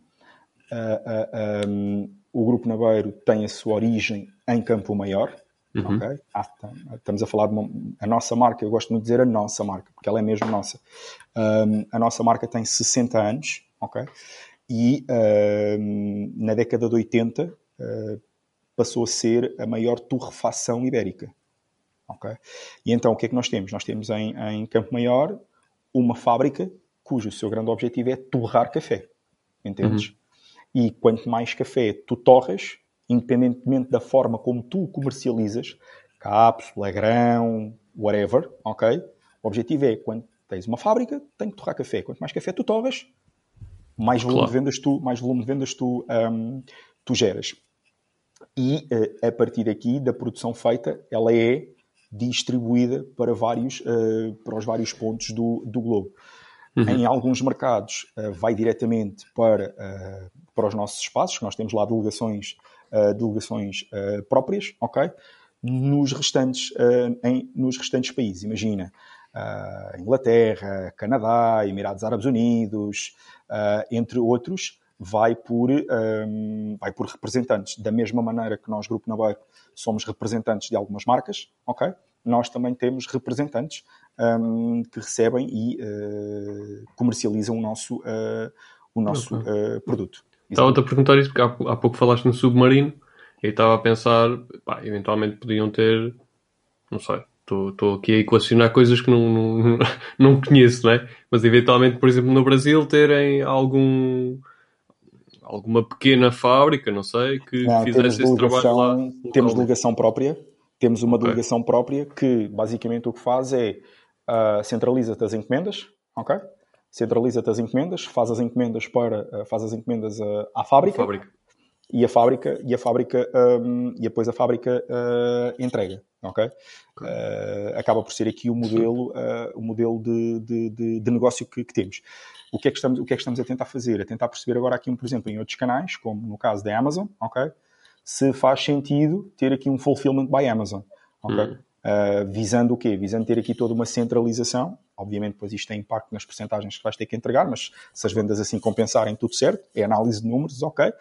uh, uh, um, o Grupo Naveiro tem a sua origem em Campo Maior. Uhum. Okay? Ah, tá. estamos a falar de uma, a nossa marca, eu gosto muito de dizer a nossa marca, porque ela é mesmo nossa. Um, a nossa marca tem 60 anos, ok? E um, na década de 80 uh, passou a ser a maior torrefação ibérica. ok? E então o que é que nós temos? Nós temos em, em Campo Maior uma fábrica cujo seu grande objetivo é torrar café. Entendes? Uhum. E quanto mais café tu torras, independentemente da forma como tu o comercializas, cápsula, grão, whatever, ok? O objetivo é, quando tens uma fábrica, tem que torrar café. Quanto mais café tu torras, mais volume claro. de vendas tu, mais volume de vendas tu, um, tu geras. E uh, a partir daqui, da produção feita, ela é distribuída para, vários, uh, para os vários pontos do, do globo. Uhum. Em alguns mercados uh, vai diretamente para, uh, para os nossos espaços, que nós temos lá delegações, uh, delegações próprias, ok? Nos restantes, em, nos restantes países, imagina, Inglaterra, Canadá, Emirados Árabes Unidos, entre outros, vai por, um, vai por representantes. Da mesma maneira que nós, Grupo Naveiro, somos representantes de algumas marcas, ok? Nós também temos representantes um, que recebem e uh, comercializam o nosso, uh, o nosso uh, produto. Estava-te a perguntar isso porque há, há pouco falaste no submarino e estava a pensar, pá, eventualmente podiam ter, não sei, estou aqui a equacionar coisas que não, não, <laughs> não conheço, não é? Mas eventualmente, por exemplo, no Brasil terem algum alguma pequena fábrica, não sei, que não, fizesse esse trabalho lá. Temos delegação própria, temos uma okay. delegação própria que basicamente o que faz é uh, centraliza-te as encomendas, ok? Centraliza-te as encomendas, faz as encomendas para, uh, faz as encomendas uh, à fábrica, Fábrica. e a fábrica e a fábrica um, e depois a fábrica entrega ok? Acaba por ser aqui o modelo o modelo de, de, de, de negócio que, que, temos. O que é que estamos o que é que estamos a tentar fazer? A tentar perceber agora aqui por exemplo em outros canais como no caso da Amazon ok? Se faz sentido ter aqui um fulfillment by Amazon ok? Hum. Uh, visando o quê? Visando ter aqui toda uma centralização. Obviamente, depois isto tem impacto nas percentagens que vais ter que entregar, mas se as vendas assim compensarem, tudo certo. É análise de números, ok. Uh,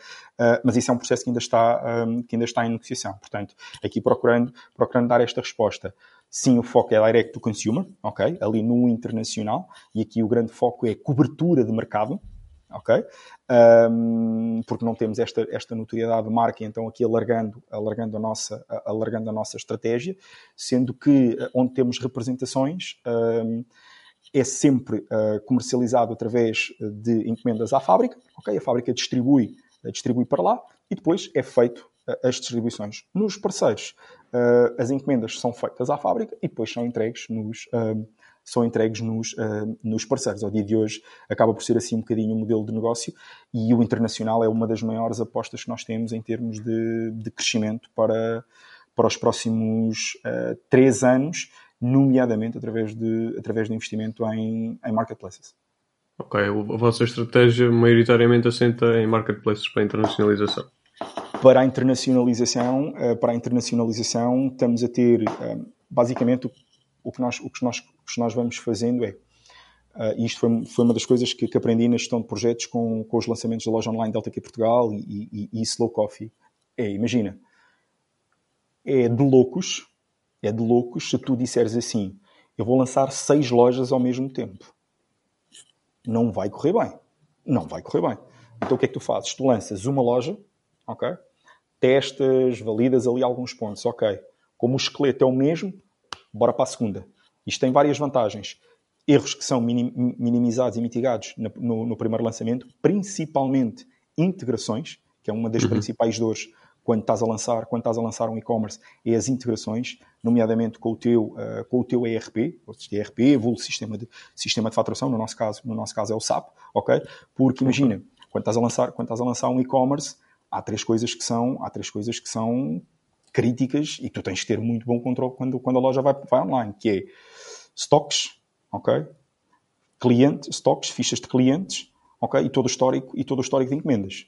mas isso é um processo que ainda, está, um, que ainda está em negociação. Portanto, aqui procurando, procurando dar esta resposta. Sim, o foco é direct to consumer, ok? Ali no internacional. E aqui o grande foco é cobertura de mercado, ok? Um, porque não temos esta, esta notoriedade de marca, então aqui alargando, alargando, a nossa, alargando a nossa estratégia, sendo que onde temos representações um, é sempre uh, comercializado através de encomendas à fábrica, ok? A fábrica distribui, distribui para lá e depois é feito uh, as distribuições. Nos parceiros, uh, as encomendas são feitas à fábrica e depois são entregues nos são entregues nos, uh, nos parceiros. Ao dia de hoje acaba por ser assim um bocadinho o modelo de negócio e o internacional é uma das maiores apostas que nós temos em termos de, de crescimento para, para os próximos uh, três anos, nomeadamente através de, através de investimento em, em marketplaces. Ok, a vossa estratégia maioritariamente assenta em marketplaces para a internacionalização. Para a internacionalização, uh, para a internacionalização estamos a ter basicamente o que nós, o que nós, o que nós vamos fazendo é, uh, isto foi, foi uma das coisas que, que, aprendi na gestão de projetos com, com os lançamentos da loja online Delta aqui Portugal e, e, e Slow Coffee, é, imagina, é de loucos, é de loucos se tu disseres assim, eu vou lançar seis lojas ao mesmo tempo. Não vai correr bem. Não vai correr bem. Então o que é que tu fazes? Tu lanças uma loja, ok? Testas, validas ali alguns pontos, ok. Como o esqueleto é o mesmo, bora para a segunda. Isto tem várias vantagens. Erros que são minim, minimizados e mitigados no, no, primeiro lançamento, principalmente integrações, que é uma das uhum. principais dores quando estás a lançar, quando estás a lançar um e-commerce, é as integrações, nomeadamente com o teu, uh, com o teu ERP, ou ERP, o sistema de, sistema de faturação, no nosso caso, no nosso caso é o SAP, ok? Porque imagina, quando estás a lançar, quando estás a lançar um e-commerce, há três coisas que são, há três coisas que são críticas e tu tens de ter muito bom controle quando, quando a loja vai, vai online, que é stocks, ok? Cliente, stocks, fichas de clientes, ok? E todo o histórico, e todo o histórico de encomendas.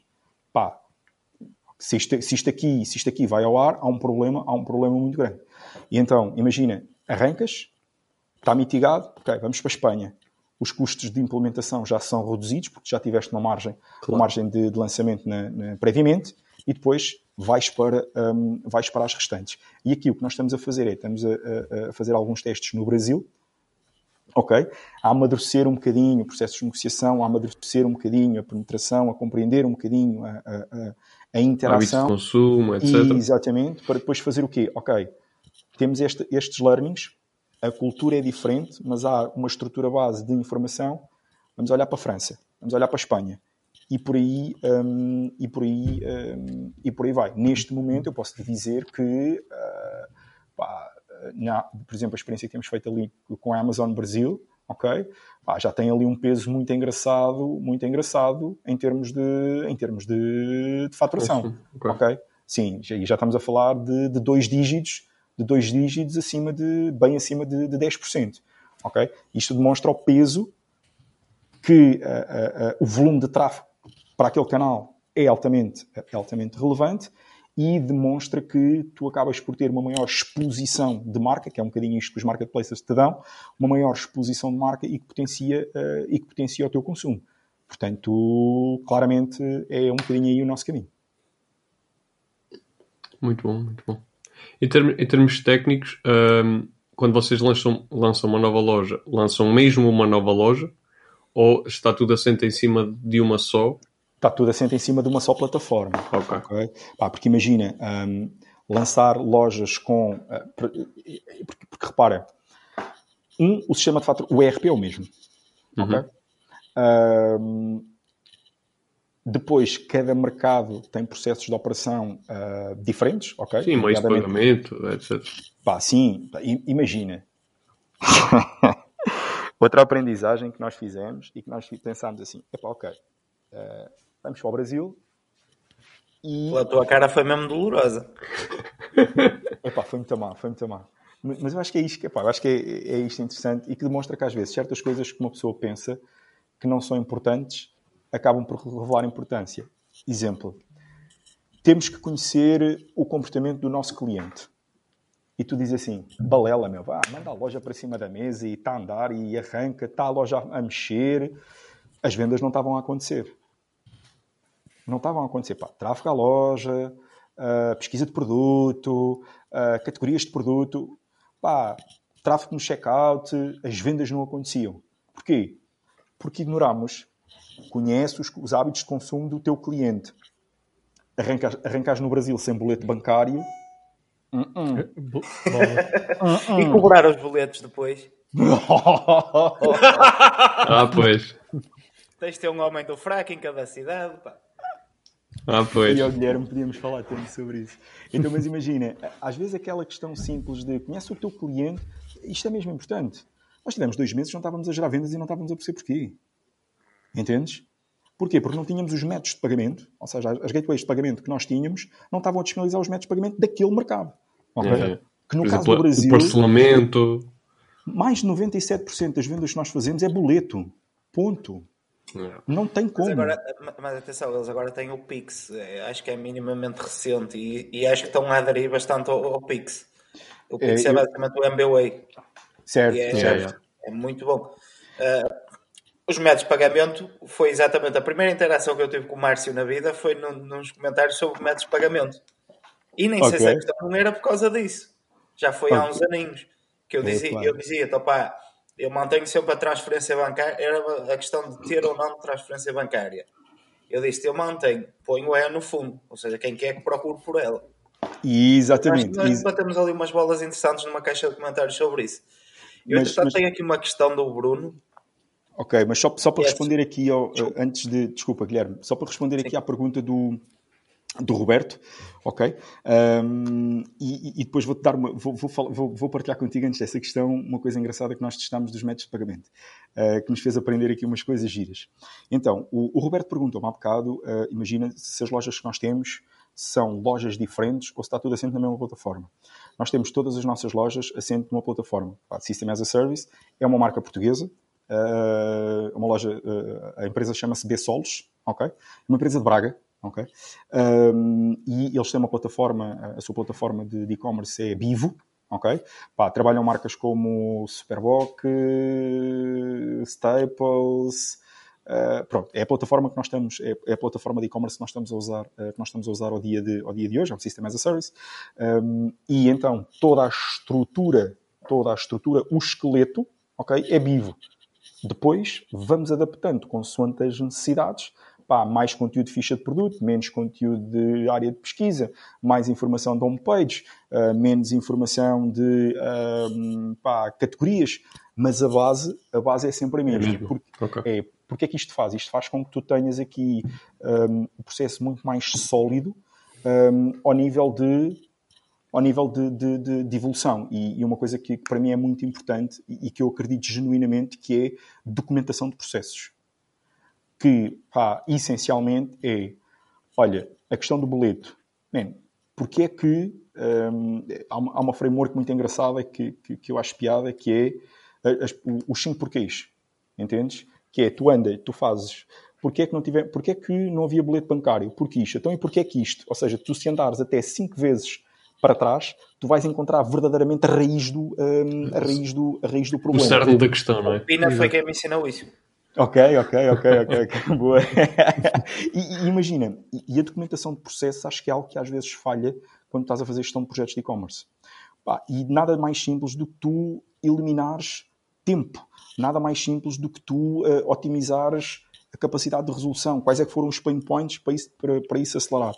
Pá, se isto, se isto aqui, se isto aqui vai ao ar, há um problema, há um problema muito grande. E então, imagina, arrancas, está mitigado, ok, vamos para a Espanha. Os custos de implementação já são reduzidos, porque já tiveste uma margem, claro. uma margem de, de lançamento na, na, previamente, e depois vais para, um, vais para as restantes. E aqui o que nós estamos a fazer é, estamos a, a, a fazer alguns testes no Brasil, ok? A amadurecer um bocadinho o processo de negociação, a amadurecer um bocadinho a penetração, a compreender um bocadinho a, a, a interação. de consumo, etc. E, exatamente, para depois fazer o quê? Ok, temos este, estes learnings, a cultura é diferente, mas há uma estrutura base de informação. Vamos olhar para a França, vamos olhar para a Espanha e por aí um, e por aí um, e por aí vai. Neste momento eu posso te dizer que uh, pá, na, por exemplo a experiência que temos feito ali com a Amazon Brasil, ok, pá, já tem ali um peso muito engraçado, muito engraçado em termos de em termos de, de faturação, okay. ok. Sim, já, já estamos a falar de, de, dois dígitos, de dois dígitos acima de bem acima de, de 10%, ok. Isto demonstra o peso que uh, uh, o volume de tráfego para aquele canal é altamente, é altamente relevante e demonstra que tu acabas por ter uma maior exposição de marca, que é um bocadinho isto que os marketplaces te dão, uma maior exposição de marca e que potencia, uh, e que potencia o teu consumo. Portanto, claramente é um bocadinho aí o nosso caminho. Muito bom, muito bom. Em, term em termos técnicos, um, ehm, quando vocês lançam, lançam uma nova loja, lançam mesmo uma nova loja? Ou está tudo assente em cima de uma só está tudo assente em cima de uma só plataforma. Ok. okay? Pá, porque imagina, um, lançar lojas com. Uh, porque, porque, repara, um, o sistema de fator, o ERP é o mesmo. Uhum. Ok? Um, depois, cada mercado tem processos de operação uh, diferentes, ok? Sim, de pagamento, etc. Pá, sim, imagina. <laughs> outra aprendizagem que nós fizemos e que nós pensámos assim: epá, ok, uh, vamos para o Brasil e. A tua cara foi mesmo dolorosa. <laughs> Epá, foi muito mal, foi muito mal. Mas eu acho que é isto, epá, eu acho que é, é isto interessante e que demonstra que às vezes certas coisas que uma pessoa pensa que não são importantes acabam por revelar importância. Exemplo, temos que conhecer o comportamento do nosso cliente. E tu dizes assim, balela, meu, vá, manda a loja para cima da mesa e está a andar e arranca, está a loja a mexer. As vendas não estavam a acontecer. Não estavam a acontecer. Pá, tráfego à loja, uh, pesquisa de produto, uh, categorias de produto. Pá, tráfego no checkout, as vendas não aconteciam. Porquê? Porque ignoramos, conhece os, os hábitos de consumo do teu cliente arrancas, arrancas no Brasil sem boleto bancário. Uh -uh. <laughs> e cobrar os boletos depois. <laughs> ah, pois. Tens de ter um homem do fraco em cada cidade. Pá. Ah, pois. E ao Guilherme podíamos falar também sobre isso. Então, mas imagina, às vezes aquela questão simples de conhece o teu cliente, isto é mesmo importante. Nós tivemos dois meses, não estávamos a gerar vendas e não estávamos a perceber porquê. Entendes? Porquê? Porque não tínhamos os métodos de pagamento, ou seja, as gateways de pagamento que nós tínhamos não estavam a disponibilizar os métodos de pagamento daquele mercado. Okay? É. Que no Por caso exemplo, do Brasil. O parcelamento. Mais de 97% das vendas que nós fazemos é boleto. Ponto. É. Não tem como. Mas, agora, mas, atenção, eles agora têm o Pix. É, acho que é minimamente recente e, e acho que estão a aderir bastante ao, ao Pix. O Pix é, é basicamente eu... o MBWay. Certo, é, certo. É, muito bom. Uh, os métodos de pagamento foi exatamente a primeira interação que eu tive com o Márcio na vida foi num, nos comentários sobre métodos de pagamento. E nem okay. sei se a questão não era por causa disso. Já foi okay. há uns aninhos que eu dizia, é, claro. eu dizia, pá, eu mantenho sempre a transferência bancária, era a questão de ter ou não transferência bancária. Eu disse, eu mantenho, ponho E no fundo, ou seja, quem quer que procure por ela. Exatamente. Nós batemos ali umas bolas interessantes numa caixa de comentários sobre isso. Eu, mas, entretanto, mas... tenho aqui uma questão do Bruno, Ok, mas só, só para responder aqui, ao, antes de. Desculpa, Guilherme, só para responder aqui à pergunta do, do Roberto, ok? Um, e, e, depois vou-te dar uma. Vou, vou, vou, partilhar contigo antes dessa questão uma coisa engraçada que nós testámos dos métodos de pagamento, uh, que nos fez aprender aqui umas coisas giras. Então, o, o Roberto perguntou-me há bocado: uh, imagina se as lojas que nós temos são lojas diferentes ou se está tudo assente na mesma plataforma. Nós temos todas as nossas lojas assente numa plataforma. System as a Service é uma marca portuguesa, uh, uma loja, a empresa chama-se B-Solos, ok? É uma empresa de Braga, ok? Um, e eles têm uma plataforma, a sua plataforma de e-commerce é Bivo, ok? Pá, trabalham marcas como Superboc, Staples, Uh, pronto, é a plataforma que nós estamos, é, é a plataforma de e-commerce que nós estamos a usar, uh, que nós estamos a usar ao dia de, ao dia de hoje, é um System as a Service. Um, e então toda a estrutura, toda a estrutura, o esqueleto, ok, é vivo. Depois vamos adaptando consoante as necessidades. Pá, mais conteúdo de ficha de produto, menos conteúdo de área de pesquisa, mais informação de homepage, uh, menos informação de uh, pá, categorias, mas a base, a base é sempre a mesma. É porque, okay. é, porque é que isto faz? Isto faz com que tu tenhas aqui um, um processo muito mais sólido um, ao nível de ao nível de, de, de, de evolução. E, e, uma coisa que, que, para mim é muito importante e, e, que eu acredito genuinamente que é documentação de processos. Que, pá, essencialmente é, olha, a questão do boleto. Man, porque é que um, há, uma, há uma framework muito engraçada que, que, que eu acho piada, que é as, os 5 porquês. Entendes? Que é, tu andas, tu fazes Porquê é que não, tive, porquê é que não havia boleto bancário? Porque isto. Então, e porquê é que isto? Ou seja, tu se andares até 5 vezes para trás, tu vais encontrar verdadeiramente a raiz do, um, a raiz do, a raiz do problema. O cerne da questão, não é? O Pina foi quem me ensinou isso. Ok, ok, ok, ok, <laughs> boa. e, e, imagina, e a documentação de processo acho que é algo que às vezes falha quando estás a fazer gestão de projetos de e-commerce. E nada mais simples do que tu eliminares tempo, nada mais simples do que tu uh, otimizares a capacidade de resolução, quais é que foram os pain points para isso, para, para isso acelerar.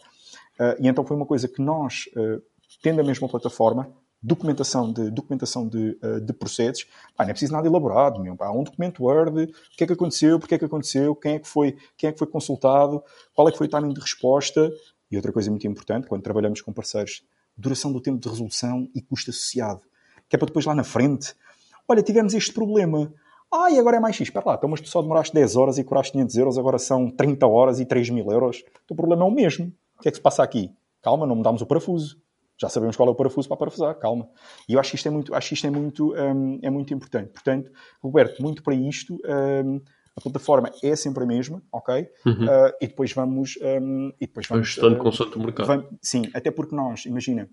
Uh, e então foi uma coisa que nós uh, tendo a mesma plataforma, documentação de, documentação de, uh, de processos, pá, não é preciso nada elaborado, meu, pá, um documento Word, o que é que aconteceu, porque é que aconteceu, quem é que foi, quem é que foi consultado, qual é que foi o timing de resposta, e outra coisa muito importante, quando trabalhamos com parceiros, duração do tempo de resolução e custo associado, que é para depois lá na frente, olha, tivemos este problema, Ah, e agora é mais X. Espera lá, então, mas tu só demoraste 10 horas e curaste 500 euros, agora são 30 horas e 3 mil euros. O problema é o mesmo. O que é que se passa aqui? Calma, não mudámos o parafuso. Já sabemos qual é o parafuso para parafusar, calma. E eu acho que isto é muito, acho que isto é muito, um, é muito importante. Portanto, Roberto, muito para isto, um, a plataforma é sempre a mesma, ok? Uhum. Uh, e depois vamos. Um, e depois vamos Ajustando uh, consoante o mercado. Vamos, sim, até porque nós, imagina,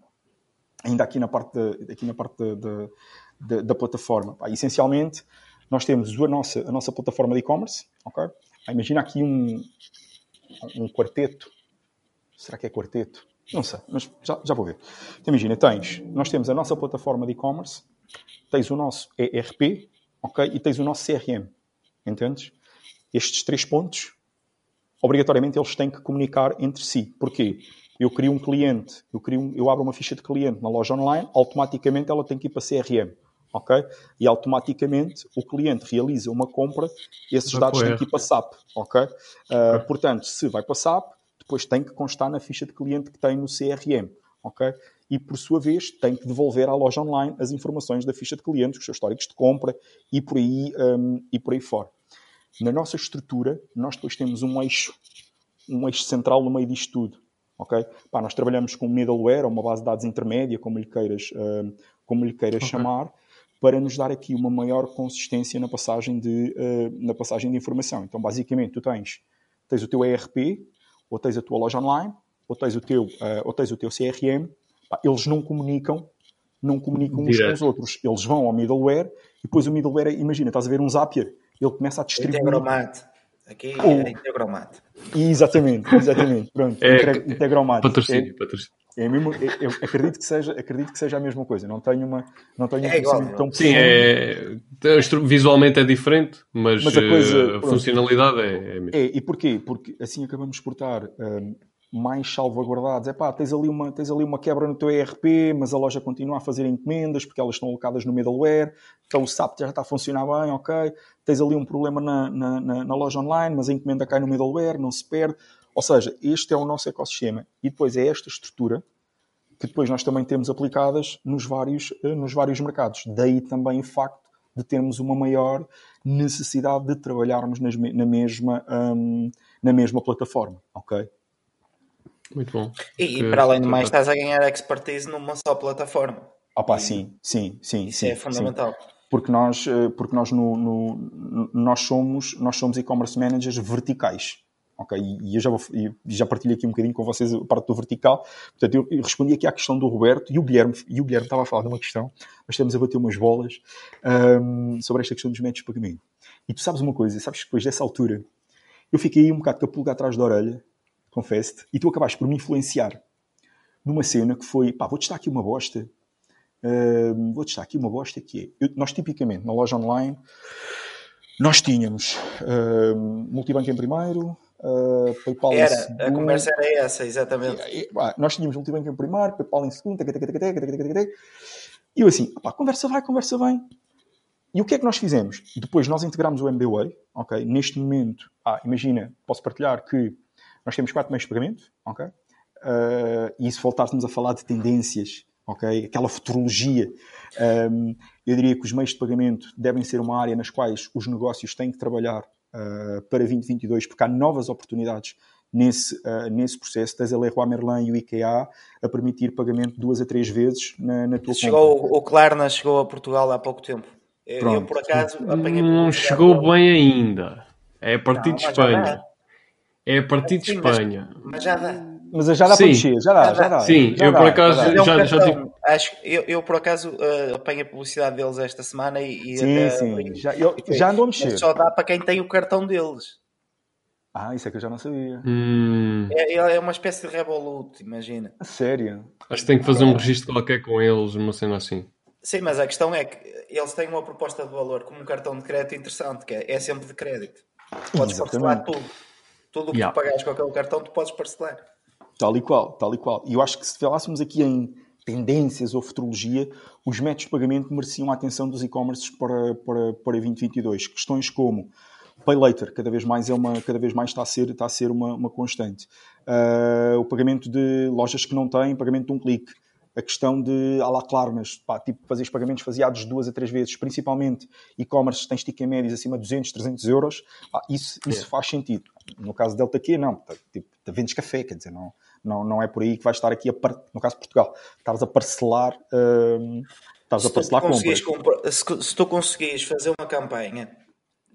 ainda aqui na parte, de, aqui na parte de, de, de, da plataforma, pá, essencialmente, nós temos a nossa, a nossa plataforma de e-commerce, ok? Ah, imagina aqui um, um quarteto. Será que é quarteto? Não sei, mas já, já vou ver. Então, imagina, tens, nós temos a nossa plataforma de e-commerce, tens o nosso ERP, ok? E tens o nosso CRM. Entendes? Estes três pontos, obrigatoriamente, eles têm que comunicar entre si. Porquê? Eu crio um cliente, eu, crio um, eu abro uma ficha de cliente na loja online, automaticamente ela tem que ir para CRM. Ok? E automaticamente o cliente realiza uma compra, esses dados têm que ir para SAP. Ok? Uh, portanto, se vai para SAP, depois tem que constar na ficha de cliente que tem no CRM. Ok? E, por sua vez, tem que devolver à loja online as informações da ficha de clientes, os seus históricos de compra e por aí, um, e por aí fora. Na nossa estrutura, nós depois temos um eixo, um eixo central no meio disto tudo. Okay? Pá, nós trabalhamos com middleware, ou uma base de dados intermédia, como lhe queiras, um, como lhe queiras okay. chamar, para nos dar aqui uma maior consistência na passagem de, uh, na passagem de informação. Então, basicamente, tu tens, tens o teu ERP, ou tens a tua loja online, ou tens o teu, uh, ou tens o teu CRM, pá, eles não comunicam, não comunicam uns com os outros. Eles vão ao middleware e depois o middleware, imagina, estás a ver um Zapier, ele começa a distribuir. Integromat. Aqui oh. é Integromat. Exatamente, exatamente. Pronto, é, Integromat. Patrocínio, é, patrocínio. É mesmo, eu acredito que seja, acredito que seja a mesma coisa. Não tenho uma, não tenho é igual, tão Sim, é, visualmente é diferente, mas, mas a, coisa, a funcionalidade é, é a mesma. É, e porquê? Porque assim acabamos por estar um, mais salvaguardados. É pá, tens ali, uma, tens ali uma quebra no teu ERP, mas a loja continua a fazer encomendas porque elas estão alocadas no middleware, então o SAP já está a funcionar bem, ok. Tens ali um problema na, na, na, na loja online, mas a encomenda cai no middleware, não se perde. Ou seja, este é o nosso ecossistema. E depois é esta estrutura que depois nós também temos aplicadas nos vários, eh, nos vários mercados. Daí também o facto de termos uma maior necessidade de trabalharmos nas, na, mesma, um, na mesma plataforma. Ok? Muito bom. E, e para além de mais, estás a ganhar expertise numa só plataforma. Opa, e sim, sim, sim. Isso sim, é fundamental. Sim. Porque nós, eh, porque nós, no, no, nós somos, nós somos e-commerce managers verticais. Ok, e eu já, vou, já partilho aqui um bocadinho com vocês a parte do vertical. Portanto, eu, eu, respondi aqui à questão do Roberto e o Guilherme, e o Guilherme estava a falar de uma questão, nós estamos a bater umas bolas um, sobre esta questão dos métodos de pagamento. E tu sabes uma coisa, sabes que depois dessa altura eu fiquei um bocado com a pulga atrás da orelha, confesso-te, e tu acabaste por me influenciar numa cena que foi, pá, vou-te estar aqui uma bosta, um, vou-te estar aqui uma bosta que é, nós tipicamente na loja online, nós tínhamos um, multibanco em primeiro, Uh, PayPal era, em segundo. a conversa era essa, exatamente. E, e, nós tínhamos multibanco em primeiro, PayPal em segundo, e eu assim, a conversa vai, conversa vem. E o que é que nós fizemos? Depois nós integramos o MBWay, ok? Neste momento, ah, imagina, posso partilhar que nós temos quatro meios de pagamento, ok? Uh, e se voltássemos a falar de tendências, ok? Aquela futurologia, um, eu diria que os meios de pagamento devem ser uma área nas quais os negócios têm que trabalhar uh, para 2022, porque há novas oportunidades nesse, uh, nesse processo. Tens a Leroy Merlin e o IKEA a permitir pagamento duas a três vezes na, na tua chegou, conta. O Klarna chegou a Portugal há pouco tempo. Eu, eu por acaso, apanhei Não chegou bem ainda. É a partir não, de Espanha. É a partir de Espanha. Mas já dá. Mas já dá Sim. para mexer, já dá, já dá. Sim, já eu dá, por acaso já, já, já, já tive... acho, eu, eu por acaso uh, apanhei a publicidade deles esta semana e, e sim, até, sim. já, eu, já andou a mexer. Só dá para quem tem o cartão deles. Ah, isso é que eu já não sabia. Hum. É, é uma espécie de Revolut, imagina. sério? Acho que tem que fazer um registro qualquer com eles, uma cena assim. Sim, mas a questão é que eles têm uma proposta de valor como um cartão de crédito interessante, que é, é sempre de crédito. Podes parcelar tudo. Tudo o que yeah. tu pagares com aquele cartão, tu podes parcelar. Tal e qual, tal e qual. E eu acho que se falássemos aqui em tendências ou futurologia, os métodos de pagamento mereciam a atenção dos e-commerces para, para, para 2022. Questões como Pay Later, cada vez mais é uma, cada vez mais está a ser, está a ser uma, uma constante. Uh, o pagamento de lojas que não têm, pagamento de um clique. a questão de, à la Klarnas, pá, tipo, fazer os pagamentos faseados duas a três vezes, principalmente e-commerce tens ticket médios acima de 200, 300 euros, pá, isso, isso faz sentido. No caso Delta Q, não. Tá, tipo, tá, vendes café, quer dizer, não, não, não é por aí que vais estar aqui, a par... no caso de Portugal, estás a parcelar... Hum, estás a parcelar compras. Comprar, se, se tu conseguires fazer uma campanha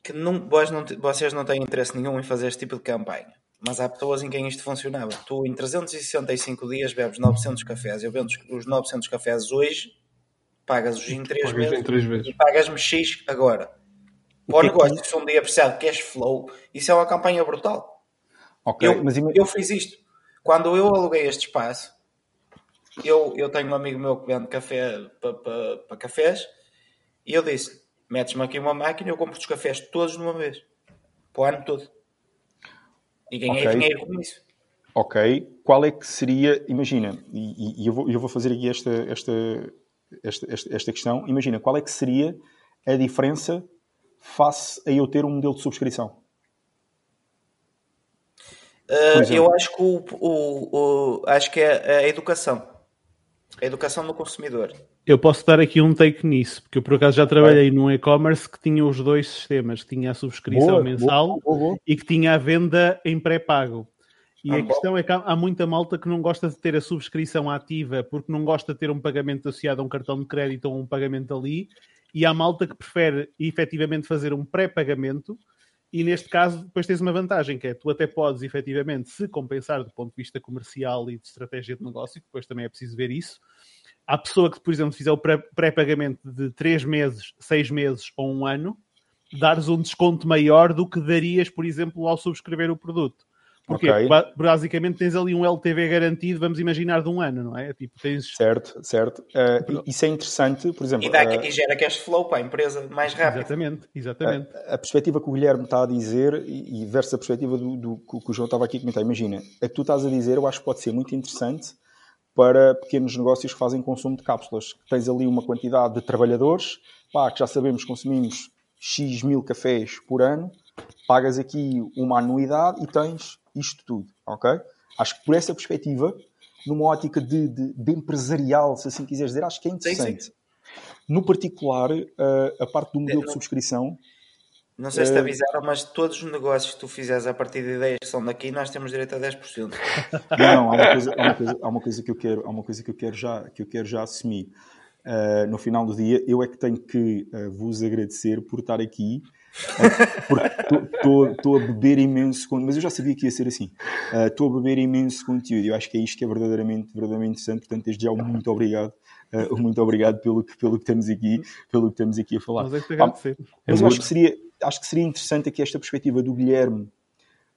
que não, vós não, vocês não têm interesse nenhum em fazer este tipo de campanha, mas há pessoas em quem isto funcionava. Tu, em 365 dias, bebes 900 cafés. Eu vendo os 900 cafés hoje, pagas-os em 3 meses, vezes e pagas-me X agora. Para o é negócio, que... se um dia precisar de cash flow, isso é uma campanha brutal. Okay, eu, mas... eu fiz isto. Quando eu aluguei este espaço, eu, eu tenho um amigo meu que vende café para, cafés e eu disse: metes-me aqui uma máquina e eu compro os cafés todos de uma vez. Para o ano todo. E ganhei okay. dinheiro com isso. Ok. Qual é que seria, imagina, e, e eu, vou, eu vou fazer aqui esta, esta, esta, esta, esta questão, imagina, qual é que seria a diferença face a eu ter um modelo de subscrição? Uh, eu acho que, o, o, o, acho que é a educação. A educação do consumidor. Eu posso dar aqui um take nisso, porque eu por acaso já trabalhei é. num e-commerce que tinha os dois sistemas, tinha a subscrição boa, mensal boa, boa, e que tinha a venda em pré-pago. E ah, a questão bom. é que há muita malta que não gosta de ter a subscrição ativa porque não gosta de ter um pagamento associado a um cartão de crédito ou um pagamento ali, e há malta que prefere efetivamente fazer um pré-pagamento. E neste caso, depois tens uma vantagem, que é tu até podes efetivamente se compensar do ponto de vista comercial e de estratégia de negócio, depois também é preciso ver isso à pessoa que, por exemplo, fizer o pré-pagamento de 3 meses, 6 meses ou um ano, dares um desconto maior do que darias, por exemplo, ao subscrever o produto. Porque okay. basicamente tens ali um LTV garantido, vamos imaginar, de um ano, não é? Tipo, tens... Certo, certo. Uh, isso é interessante, por exemplo. E, dá, uh, e gera cash flow para a empresa mais rápido. Exatamente, exatamente. A, a, perspectiva que o Guilherme está a dizer, e, e versus a perspectiva do, do, que o João estava aqui a comentar, imagina, a que tu estás a dizer, eu acho que pode ser muito interessante para pequenos negócios que fazem consumo de cápsulas. Tens ali uma quantidade de trabalhadores, pá, que já sabemos que consumimos X mil cafés por ano, pagas aqui uma anuidade e tens isto tudo, ok? Acho que por essa perspectiva, numa ótica de, de, de empresarial, se assim quiseres dizer, acho que é interessante. Sim, sim. No particular, a, a parte do modelo de subscrição não sei se te eh, avisaram, mas todos os negócios que tu fizeres a partir de ideias que são daqui, nós temos direito a 10%. <laughs> Não, há uma coisa, há uma coisa, há uma coisa que eu quero, há uma coisa que eu quero já, que eu quero já assumir. Uh, no final do dia, eu é que tenho que uh, vos agradecer por estar aqui, estou a beber imenso conteúdo, mas eu já sabia que ia ser assim. Estou a beber imenso conteúdo, eu acho que é isto que é verdadeiramente, verdadeiramente interessante, portanto, desde já, muito obrigado. muito obrigado pelo que, pelo que estamos aqui, pelo que estamos aqui a falar. Mas é que. Ah, mas eu acho que seria, acho que seria interessante aqui esta perspectiva do Guilherme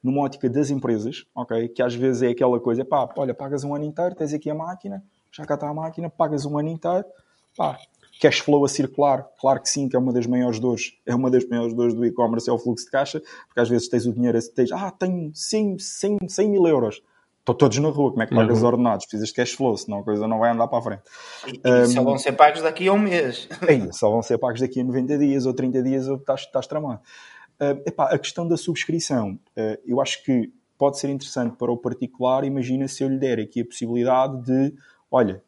numa ótica das empresas, ok? Que às vezes é aquela coisa, pá, olha, pagas um ano inteiro, tens aqui a máquina, já cá está a máquina, pagas um ano inteiro, pá, cash flow a circular, claro que sim, que é uma das maiores dores, é uma das maiores dores do e-commerce, é o fluxo de caixa, porque às vezes tens o dinheiro, tens, ah, tenho 100, 100, 100 mil euros, estão todos na rua, como é que pagas os ordenados? Precisas de cash flow, senão a coisa não vai andar para a frente. E, e um, só vão ser pagos daqui a um mês. <laughs> Aí, só vão ser pagos daqui a 90 dias ou 30 dias, ou estás, estás tramado. Uh, epá, a questão da subscrição, uh, eu acho que pode ser interessante para o particular. Imagina se eu lhe der aqui a possibilidade de, olha,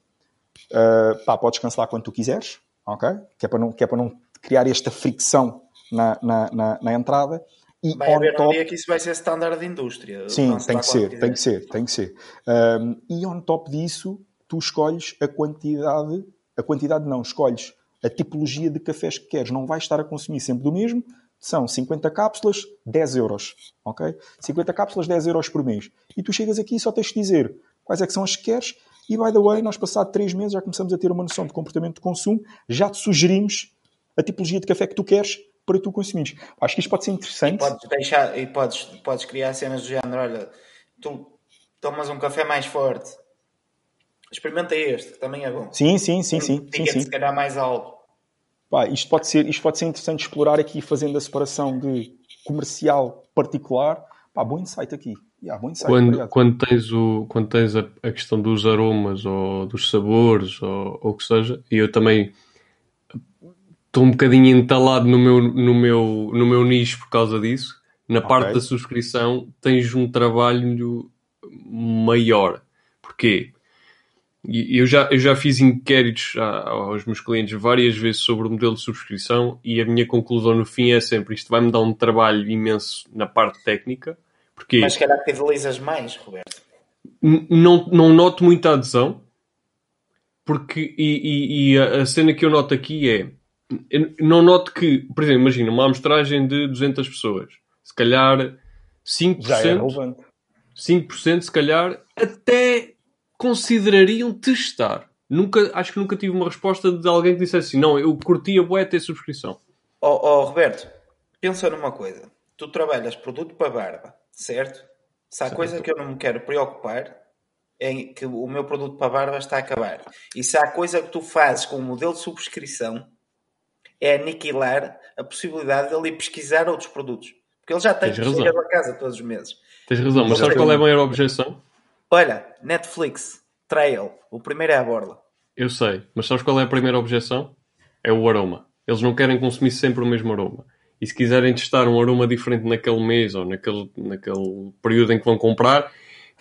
uh, pá, podes cancelar quando tu quiseres, ok? Que é para não, que é para não criar esta fricção na, na, na, na entrada. E vai haver top... um dia que isso vai ser standard de indústria. Sim, tem que ser, tem que ser, tem que ser. Um, e on top disso, tu escolhes a quantidade, a quantidade não, escolhes a tipologia de cafés que queres. Não vais estar a consumir sempre do mesmo, são 50 cápsulas, 10 euros. Ok? 50 cápsulas, 10 euros por mês. E tu chegas aqui e só tens de dizer quais é que são as que queres. E, by the way, nós passado 3 meses já começamos a ter uma noção de comportamento de consumo. Já te sugerimos a tipologia de café que tu queres para tu consumires. Acho que isto pode ser interessante. E podes, deixar, e podes, podes criar cenas do género, olha, tu tomas um café mais forte. Experimenta este, que também é bom. Sim, sim, sim, sim. sim, sim. se calhar mais algo. Pá, isto, pode ser, isto pode ser interessante explorar aqui, fazendo a separação de comercial particular. Pá, bom insight aqui. Yeah, bom insight, quando, quando tens, o, quando tens a, a, questão dos aromas ou dos sabores ou o que seja, e eu também estou um bocadinho entalado no meu, no, meu, no meu nicho por causa disso. Na okay. parte da subscrição tens um trabalho maior. Porquê? Eu já, eu já fiz inquéritos aos meus clientes várias vezes sobre o modelo de subscrição e a minha conclusão no fim é sempre isto vai-me dar um trabalho imenso na parte técnica, porque Mas se calhar fidelizas mais, Roberto. Não, não noto muita adesão, porque e, e- e a, a cena que eu noto aqui é não noto que, por exemplo, imagina uma amostragem de 200 pessoas, se calhar 5%, Já é relevante. 5% se calhar até considerariam testar. Nunca, acho que nunca tive uma resposta de alguém que dissesse assim, não, eu curtia bué ter subscrição. Ó ó, Roberto, pensa numa coisa. Tu trabalhas produto para barba, certo? Se há coisa que eu não me quero preocupar é que o meu produto para barba está a acabar. E se há coisa que tu fazes com o modelo de subscrição é aniquilar a possibilidade de ele ir pesquisar outros produtos. Porque ele já tem Tens que chegar a casa todos os meses. Tens razão, mas sabes qual é a maior objeção? Olha, Netflix, Trail, o primeiro é a borla. Eu sei, mas sabes qual é a primeira objeção? É o aroma. Eles não querem consumir sempre o mesmo aroma. E se quiserem testar um aroma diferente naquele mês ou naquele, naquele período em que vão comprar,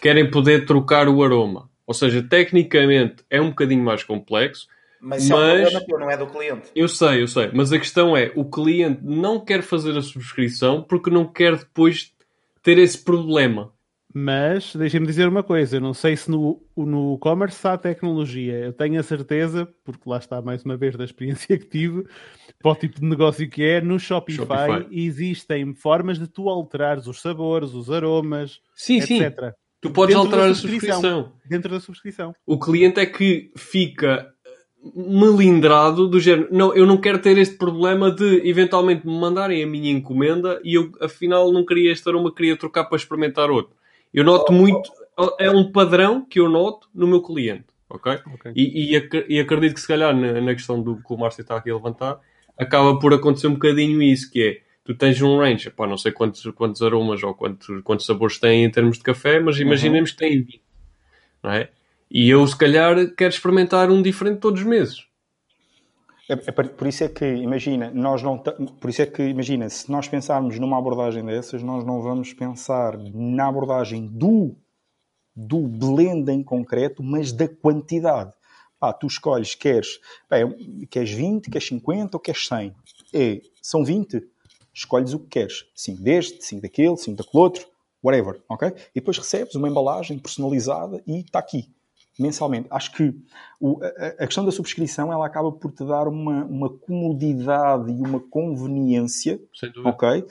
querem poder trocar o aroma. Ou seja, tecnicamente é um bocadinho mais complexo. Mas isso é um Mas- problema não é do cliente. Eu sei, eu sei. Mas a questão é, o cliente não quer fazer a subscrição porque não quer depois ter esse problema. Mas deixem-me dizer uma coisa: eu não sei se no, no e-commerce há tecnologia. Eu tenho a certeza, porque lá está mais uma vez da experiência que tive, para o tipo de negócio que é, no Shopify, Shopify. existem formas de tu alterares os sabores, os aromas, Sim, sim. etc. Tu podes Dentro alterar a subscrição. subscrição. Dentro da subscrição. O cliente é que fica melindrado do género. Não, eu não quero ter este problema de eventualmente me mandarem a minha encomenda e eu afinal não queria este aroma, queria trocar para experimentar outro. Eu noto muito, é um padrão que eu noto no meu cliente, ok? Ok. E, e, e acredito que se calhar na, na questão do que o Márcio está aqui a levantar, acaba por acontecer um bocadinho isso, que é tu tens um range, pá, não sei quantos, quantos aromas ou quantos, quantos sabores tem em termos de café, mas imaginemos que tem 20, não é? E eu se calhar quero experimentar um diferente todos os meses. É, é por isso é que, imagina, nós não por isso é que, imagina, se nós pensarmos numa abordagem dessas, nós não vamos pensar na abordagem do, do blend em concreto, mas da quantidade. Pá, tu escolhes, queres, pá, é- queres 20, queres 50 ou queres 100? É, são 20, escolhes o que queres. 5 deste, 5 daquele, 5 daquele outro, whatever, ok? E depois recebes uma embalagem personalizada e está aqui mensalmente. Acho que o- a, a questão da subscrição ela acaba por te dar uma, uma comodidade e uma conveniência, Sem dúvida. ok?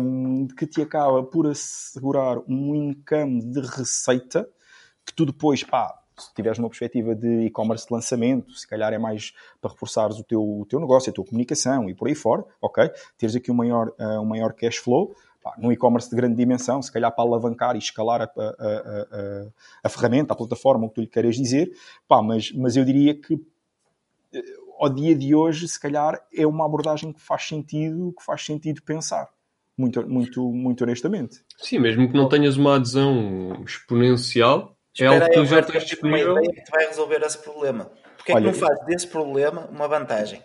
Um, que te acaba por assegurar um income de receita que tu depois, pá, se tiveres uma perspectiva de e-commerce de lançamento, se calhar é mais para reforçares o teu, o teu negócio, a tua comunicação e por aí fora, ok? Teres aqui um maior, uh, um maior cash flow, pá, num e-commerce de grande dimensão, se calhar para alavancar e escalar a, a- a- a- a ferramenta, a plataforma, o que tu lhe queiras dizer, pá, mas, mas eu diria que eh, ao dia de hoje, se calhar, é uma abordagem que faz sentido, que faz sentido pensar. Muito, muito, muito honestamente. Sim, mesmo que não tenhas uma adesão exponencial, é Espera algo que já tens tenho uma disponível. ideia que te vai resolver esse problema. Porque é que Olha, não faz desse problema uma vantagem?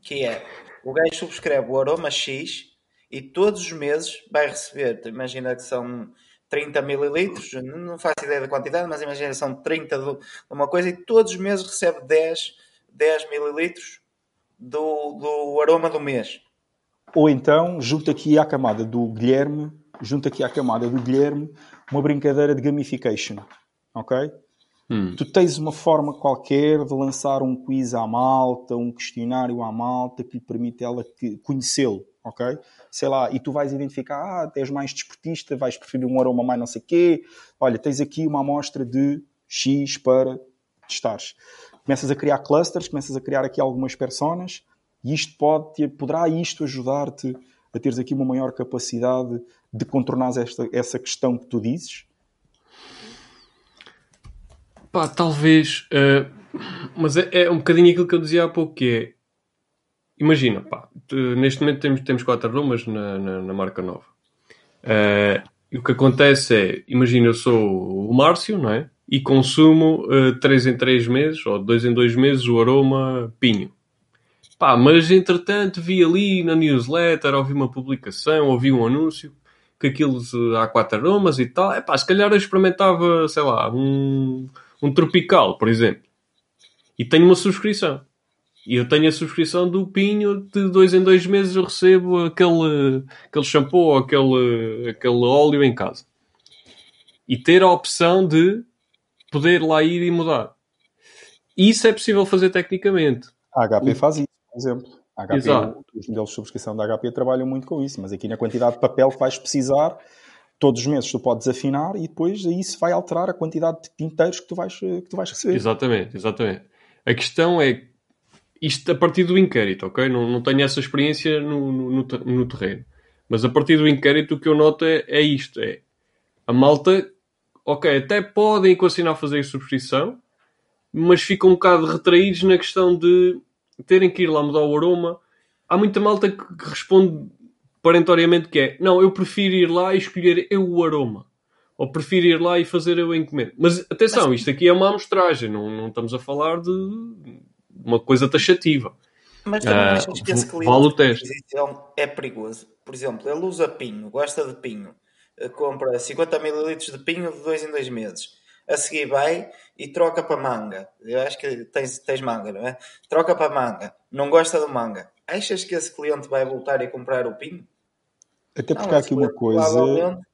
Que é, o gajo subscreve o aroma X e todos os meses vai receber, imagina que são 30 mililitros, não faço ideia da quantidade, mas imagina que são 30 de uma coisa e todos os meses recebe 10, 10 mililitros do, do aroma do mês. Ou então, junto aqui à camada do Guilherme, junto aqui à camada do Guilherme, uma brincadeira de gamification. Ok? Hum. Tu tens uma forma qualquer de lançar um quiz à malta, um questionário à malta que lhe permite ela conhecê-lo, ok? Sei lá, e tu vais identificar, ah, és mais desportista, vais preferir um aroma mais não sei quê. Olha, tens aqui uma amostra de X para testares. Começas a criar clusters, começas a criar aqui algumas personas e isto pode, poderá isto ajudar-te a teres aqui uma maior capacidade de contornar esta, essa questão que tu dizes. Pá, talvez. eh, mas é, é um bocadinho aquilo que eu dizia há pouco, que é. Imagina, pá, neste momento temos, temos quatro aromas na, na, na marca nova. Eh, e o que acontece é, imagina, eu sou o Márcio, não é? E consumo três em três meses, ou dois em dois meses, o aroma Pinho. Pá, mas entretanto vi ali na newsletter, ouvi uma publicação, ouvi um anúncio que aquilo eh, há quatro aromas e tal. É pá, se calhar eu experimentava, sei lá, um, um tropical, por exemplo, e tenho uma subscrição. E eu tenho a subscrição do Pinho, de dois em dois meses eu recebo aquele, aquele shampoo ou aquele, aquele óleo em casa. E ter a opção de poder lá ir e mudar. Isso é possível fazer tecnicamente. A HP O- faz isso, por exemplo. A HP, Exato. os modelos de subscrição da HP trabalham muito com isso, mas aqui na quantidade de papel que vais precisar, todos os meses tu podes afinar e depois isso vai alterar a quantidade de tinteiros que tu vais, que tu vais receber. Exatamente, exatamente. A questão é isto a partir do inquérito, ok? Não, não tenho essa experiência no, no, no ter- no terreno. Mas a partir do inquérito o que eu noto é, é isto: é a malta, ok, até podem equacionar fazer subscrição, mas ficam um bocado retraídos na questão de terem que ir lá mudar o aroma. Há muita malta que responde parentoriamente que é não, eu prefiro ir lá e escolher eu o aroma. Ou prefiro ir lá e fazer eu a encomenda. Mas atenção, isto aqui é uma amostragem, não, não estamos a falar de uma coisa taxativa. Mas também achas que esse vale cliente o teste. é perigoso. Por exemplo, ele usa pinho, gosta de pinho, eh, compra 50 ml de pinho de dois em dois meses. A seguir vai e troca para manga. Eu acho que tens, tens manga, não é? Troca para manga. Não gosta do manga. Achas que esse cliente vai voltar e comprar o pinho? Até porque Não, há aqui uma coisa. provavelmente-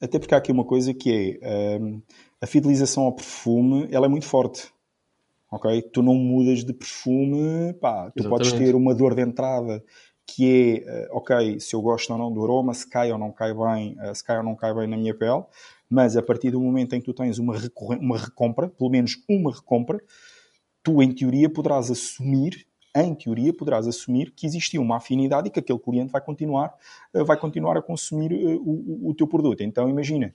Até porque há aqui uma coisa que é hum, a fidelização ao perfume, ela é muito forte. Ok? Tu não mudas de perfume, pá, tu podes Exatamente. ter uma dor de entrada que é, eh, ok, se eu gosto ou não do aroma, se cai ou não cai bem, eh, se cai ou não cai bem na minha pele, mas a partir do momento em que tu tens uma, uma recompra, pelo menos uma recompra, tu em teoria poderás assumir, em teoria poderás assumir que existiu uma afinidade e que aquele cliente vai continuar, eh, vai continuar a consumir o, o- o teu produto. Então imagina,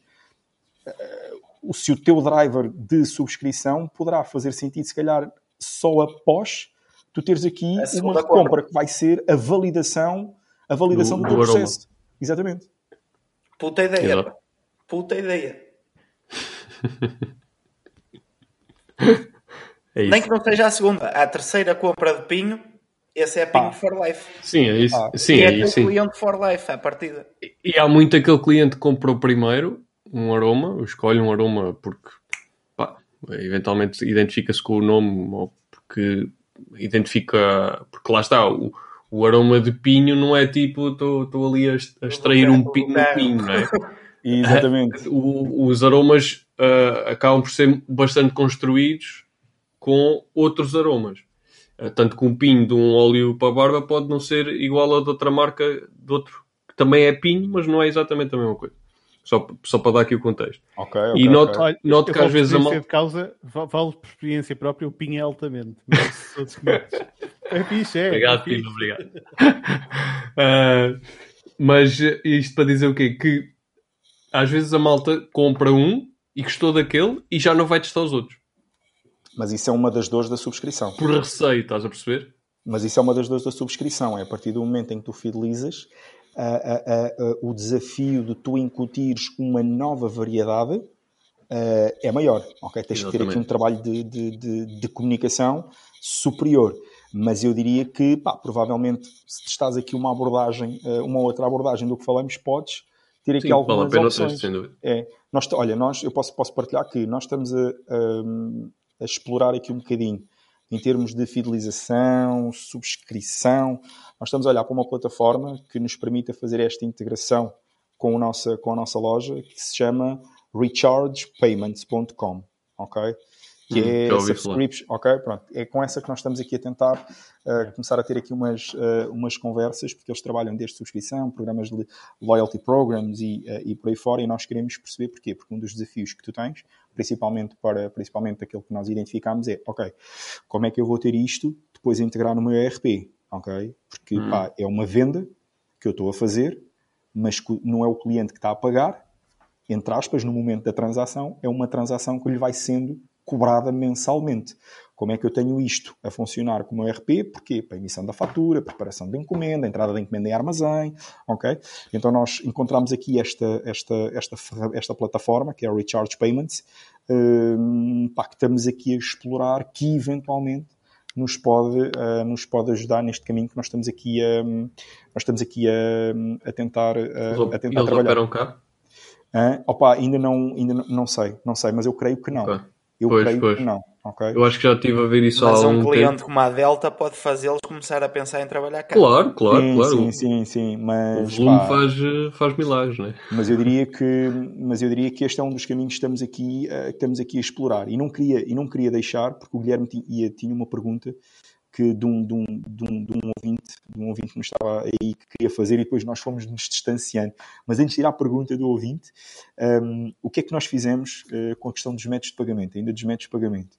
se o teu driver de subscrição poderá fazer sentido se calhar só após tu teres aqui A uma segunda compra compra. que vai ser a validação, a validação Do- do, teu do aroma. processo. Exatamente. Puta ideia. Puta ideia. <laughs> É isso. Nem que não seja a segunda. A terceira compra de pinho, esse é pinho Pá. for life. Sim, é isso. Ah, sim, e é é isso. Sim. cliente for life à partida. E há muito aquele cliente que comprou primeiro um aroma, escolhe um aroma porque pá, eventualmente identifica-se com o nome ou porque identifica. Porque lá está, o, o aroma de pinho não é tipo estou ali a, a extrair um pinho no pinho, não é? <laughs> Exatamente. O- os aromas ah, acabam por ser bastante construídos com outros aromas. Ah, tanto que um pinho de um óleo para barba pode não ser igual a de outra marca de outro que também é pinho, mas não é exatamente a mesma coisa. Só, só para dar aqui o contexto. Ok, ok. E noto- ok. Olha, Noto que às vezes a experiência mal- de causa, va- falo por experiência própria, o pinho é altamente. Mas <laughs> clientes. É fixe, é. Obrigado, é obrigado. <laughs> Ah, mas isto para dizer o quê? Que às vezes a malta compra um e gostou daquele e já não vai testar os outros. Mas isso é uma das dores da subscrição. Por receio, estás a perceber? Mas isso é uma das dores da subscrição. É a partir do momento em que tu fidelizas, o desafio de tu incutires uma nova variedade eh, é maior. ok? Tens que ter aqui Exatamente. um trabalho de, de- de- de comunicação superior. Mas eu diria que, pá, provavelmente, se estás aqui uma abordagem, eh, uma outra abordagem do que falamos, podes ter aqui Sim, vale a algumas pena opções. teste, sem dúvida. É, nós, olha, nós, eu posso, posso partilhar que nós estamos a, a- a explorar aqui um bocadinho em termos de fidelização, subscrição. Nós estamos a olhar para uma plataforma que nos permita fazer esta integração com a nossa, com a nossa loja, que se chama rechargepayments.com, ok? Que Hum, é subscription, ok? Pronto, é com essa que nós estamos aqui a tentar uh, começar a ter aqui umas, uh, umas conversas, porque eles trabalham desde subscrição, programas de loyalty programs e, uh, e por aí fora, e nós queremos perceber porquê, porque um dos desafios que tu tens, principalmente para principalmente aquele que nós identificamos, é, ok, como é que eu vou ter isto depois a integrar no meu ERP, ok? Porque Hum. pá, é uma venda que eu estou a fazer, mas não é o cliente que está a pagar, entre aspas, no momento da transação, é uma transação que lhe vai sendo cobrada mensalmente. Como é que eu tenho isto a funcionar como ERP? Porque para emissão da fatura, preparação da encomenda, entrada da encomenda em armazém, ok? Então nós encontramos aqui esta, esta, esta, esta plataforma, que é a Recharge Payments, hum, pá, que estamos aqui a explorar, que eventualmente nos pode, ah, nos pode ajudar neste caminho que nós estamos aqui a, nós estamos aqui a, a tentar, a, Eles, a tentar eles trabalhar. operam cá? Opa, ainda não, ainda não, não sei, não sei, mas eu creio que não. Ok. Eu Pois, creio pois. que não, ok? Eu acho que já estive a ver isso há Mas algum um cliente tempo. como a Delta pode fazê-los começar a pensar em trabalhar cá. Claro, claro, sim, claro. sim, sim, sim, O mas, volume pá, faz, faz milagres, né? mas eu diria que mas eu diria que este é um dos caminhos que estamos aqui que estamos aqui a explorar e não queria e não queria deixar porque o Guilherme ti- ia- tinha uma pergunta que de um, de, um, de, um, de um ouvinte de um ouvinte que nos estava aí que queria fazer e depois nós fomos nos distanciando. Mas antes de ir à pergunta do ouvinte hum, o que é que nós fizemos eh, com a questão dos métodos de pagamento ainda dos métodos de pagamento?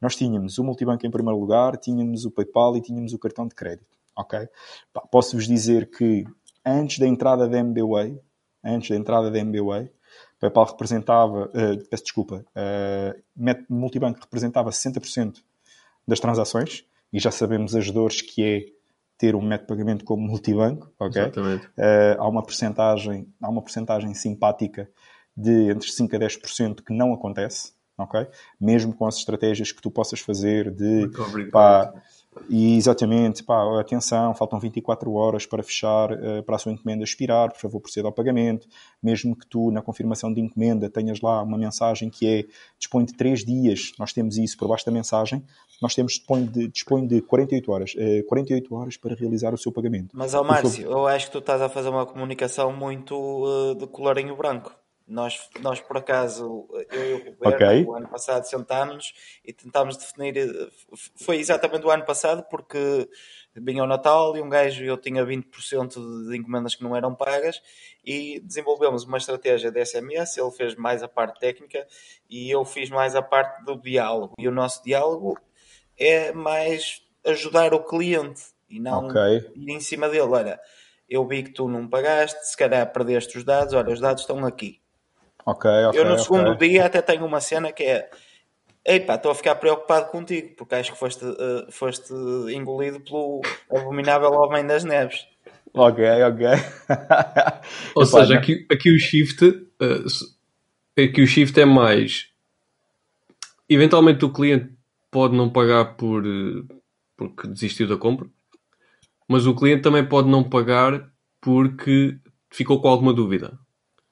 Nós tínhamos o multibanco em primeiro lugar tínhamos o PayPal e tínhamos o cartão de crédito ok? Posso-vos dizer que antes da entrada da MBWay antes da entrada da MBWay PayPal representava, eh, peço desculpa, uh, multibanco representava 60% das transações e já sabemos as dores que é ter um método de pagamento como multibanco, ok? Exatamente. Uh, há uma percentagem, há uma percentagem simpática de entre 5 a 10% que não acontece, ok? Mesmo com as estratégias que tu possas fazer de Recovery pá, e exatamente, pá, atenção, faltam 24 horas para fechar, eh, para a sua encomenda expirar, por favor, proceda ao pagamento. Mesmo que tu, na confirmação de encomenda, tenhas lá uma mensagem que é dispõe de 3 dias, nós temos isso por baixo da mensagem, nós temos dispõe de, dispõe de 48 horas, eh, 48 horas para realizar o seu pagamento. Mas, ao Márcio, eu acho que tu estás a fazer uma comunicação muito uh, de colorinho branco. Nós, nós, por acaso, eu e o Roberto, Ok. o ano passado sentámos e tentámos definir. f- Foi exatamente o ano passado, porque vinha o Natal e um gajo, eu tinha 20% de encomendas que não eram pagas e desenvolvemos uma estratégia de SMS. Ele fez mais a parte técnica e eu fiz mais a parte do diálogo. E o nosso diálogo é mais ajudar o cliente e não Ok. ir em cima dele. Olha, eu vi que tu não pagaste, se calhar perdeste os dados, olha, os dados estão aqui. Ok, ok. eu no ok. segundo dia até tenho uma cena que é Epá, estou a ficar preocupado contigo, porque acho que foste, eh, foste engolido pelo abominável Homem das Neves. Ok, ok. <laughs> Ou Epá, seja, aqui, aqui o shift se- aqui o shift é mais eventualmente o cliente pode não pagar por eh, porque desistiu da compra, mas o cliente também pode não pagar porque ficou com alguma dúvida.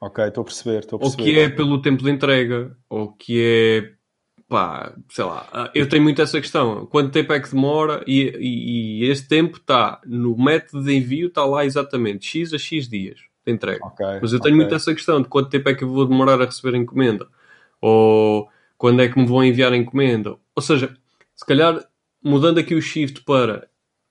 Ok, estou a perceber, estou a Ou perceber. que é pelo tempo de entrega, ou que é pá, sei lá, ah, eu tenho muito essa questão. Quanto tempo é que demora? E, e, e esse tempo está no método de envio, está lá exatamente X a X dias de entrega. Ok, Mas eu tenho ok. muito essa questão de quanto tempo é que eu vou demorar a receber a encomenda. Ou quando é que me vão enviar a encomenda. Ou seja, se calhar mudando aqui o shift para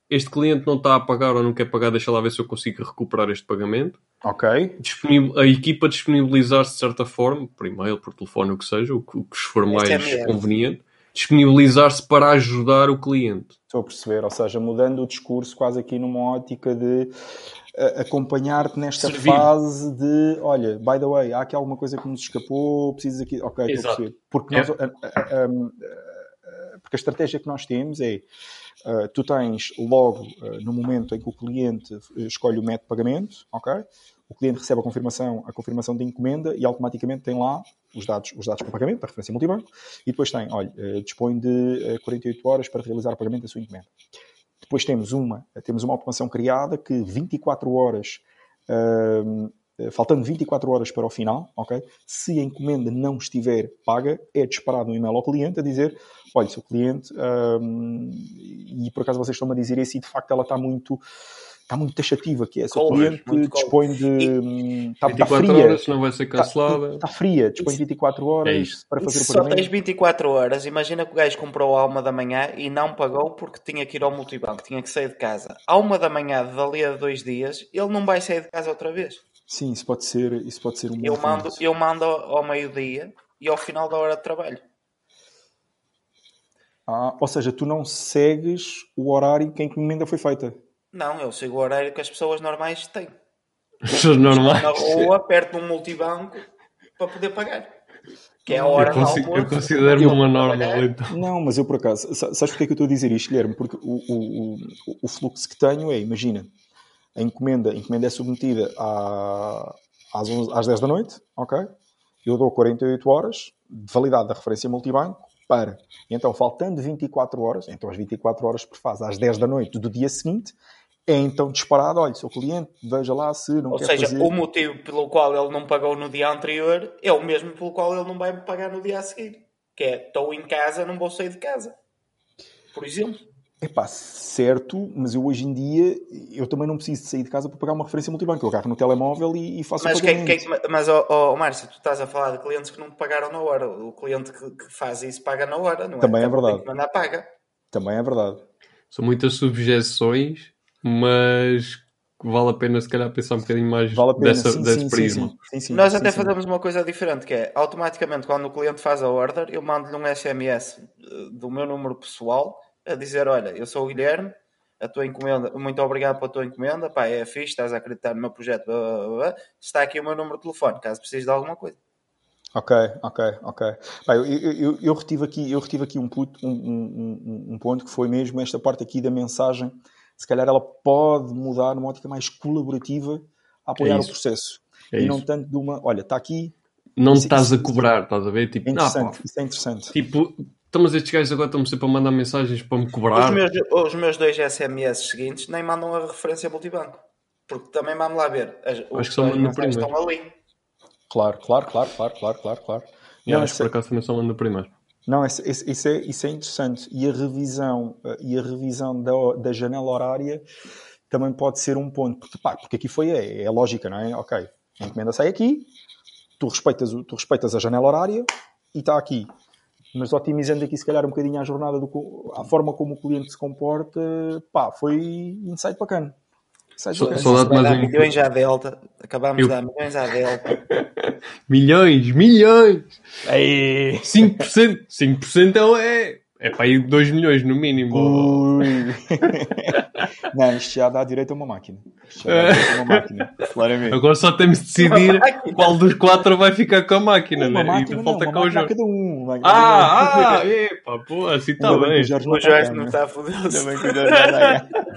este cliente não está a pagar ou não quer pagar, deixa lá ver se eu consigo recuperar este pagamento. Ok, Disponível- a equipa disponibilizar-se de certa forma, por e-mail, por telefone, o que seja, o que, o que for mais SMS. conveniente, disponibilizar-se para ajudar o cliente. estou a perceber. Ou seja, mudando o discurso quase aqui numa ótica de eh, acompanhar-te nesta Servir. fase de olha, by the way, há aqui alguma coisa que nos escapou, precisas aqui. Ok, estou a perceber. Porque, É. nós, ah, ah, ah, porque a estratégia que nós temos é ah, tu tens logo ah, no momento em que o cliente eh, escolhe o método de pagamento, ok? O cliente recebe a confirmação, a confirmação de encomenda e automaticamente tem lá os dados, os dados para pagamento, para referência multibanco, e depois tem, olha, eh, dispõe de eh, 48 horas para realizar o pagamento da sua encomenda. Depois temos uma, temos uma automação criada que 24 horas, eh, faltando 24 horas para o final, ok? Se a encomenda não estiver paga, é disparado um e-mail ao cliente a dizer, olha, seu cliente, hum, e por acaso vocês estão-me a dizer isso e de facto ela está muito está muito taxativa, que é, seu cliente dispõe de... hum, Está, está 24 fria. horas, senão vai ser Está, cancelada. está fria, dispõe de 24 horas É isso. para fazer o Se só pagamento. tens 24 horas, imagina que o gajo comprou à uma da manhã e não pagou porque tinha que ir ao multibanco, tinha que sair de casa. À uma da manhã, dali a dois dias, ele não vai sair de casa outra vez. Sim, isso pode ser, isso pode ser um Eu mando, eu mando ao meio-dia e ao final da hora de trabalho. Ah, ou seja, tu não segues o horário que a encomenda foi feita. Não, eu sigo o horário que as pessoas normais têm. Pessoas normais. Na rua, perto de um multibanco, para poder pagar. Que é a hora Eu, consigo, eu considero-me Eu uma normal, então. Não, mas eu por acaso, sa- sabes porque é que eu estou a dizer isto, Guilherme? Porque o, o, o, o fluxo que tenho é, imagina, a encomenda, a encomenda é submetida à, às, 11, às 10 da noite, ok? Eu dou 48 horas de validade da referência multibanco para. Então, faltando 24 horas, então as 24 horas por fase às 10 da noite do dia seguinte, é então disparado, olha, seu cliente, veja lá se não Ou quer seja, fazer... o motivo pelo qual ele não pagou no dia anterior é o mesmo pelo qual ele não vai pagar no dia a seguir. Que é, estou em casa, não vou sair de casa. Por exemplo. Epá, certo, mas eu hoje em dia eu também não preciso de sair de casa para pagar uma referência multibanco. Eu agarro no telemóvel e, e faço Mas, o que, pagamento. que, mas oh, oh, Márcio, tu estás a falar de clientes que não pagaram na hora. O cliente que, que faz isso paga na hora, não é? Também é verdade. Tem que mandar paga. Também é verdade. São muitas subjeções, mas vale a pena se calhar pensar um bocadinho mais Vale a pena. dessa, sim, desse sim, sim, prisma. sim, sim, sim, Nós sim, até sim. fazemos uma coisa diferente, que é automaticamente quando o cliente faz a order, eu mando-lhe um SMS eh, do meu número pessoal a dizer: Olha, eu sou o Guilherme, a tua encomenda, muito obrigado pela tua encomenda, pá, é fixe, estás a acreditar no meu projeto, blá, blá, blá, blá. está aqui o meu número de telefone, caso precises de alguma coisa. Ok, ok, ok. Pá, eu, eu, eu, retive aqui, eu retive aqui um, puto- um, um- um- um ponto que foi mesmo esta parte aqui da mensagem. Se calhar ela pode mudar numa ótica mais colaborativa a apoiar É o processo. É e não isso. tanto de uma, olha, está aqui, Não Isso- estás isso- a cobrar, estás a ver? Tipo, é não, pá, interessante. isso é interessante. tipo, então, mas estes gajos agora estão sempre a mandar mensagens para me Os cobrar. meus, os meus dois SMS seguintes nem mandam a referência multibanco. Porque também vamos lá ver. As, os que só mandam primeiro. estão ali. Claro, claro, claro, claro, claro, claro, claro. E Não, acho que isso, por é, acaso também só manda primeiro. não, isso, isso- isso é, isso é interessante. E a revisão, eh, e a revisão da, da janela horária também pode ser um ponto. Porque, pá, porque aqui foi, é, é lógica, não é? Ok, a encomenda sai aqui, tu respeitas, tu respeitas a janela horária e está aqui. Mas otimizando aqui, se calhar, um bocadinho a jornada, do, a forma como o cliente se comporta, pá, foi insight bacana. Insight Só- bacana. só um- milhões à Delta. Acabámos Eu- de dar milhões à Delta. <laughs> Milhões, milhões! Ei! 5%, 5% é, o- é, é para ir 2 milhões no mínimo. Ui. <laughs> <laughs> Não, isto já dá direito a uma máquina. Isto já dá direito a uma máquina, claramente. Agora só temos de decidir qual dos quatro vai ficar com a máquina, Uma né? máquina, e não, falta uma cá o Jorge. cada um. uma um. Ah, ah, epá, pô, assim está bem o Jorge O não Jorge está não está a foder-se. Ainda bem que o Jorge <laughs> não.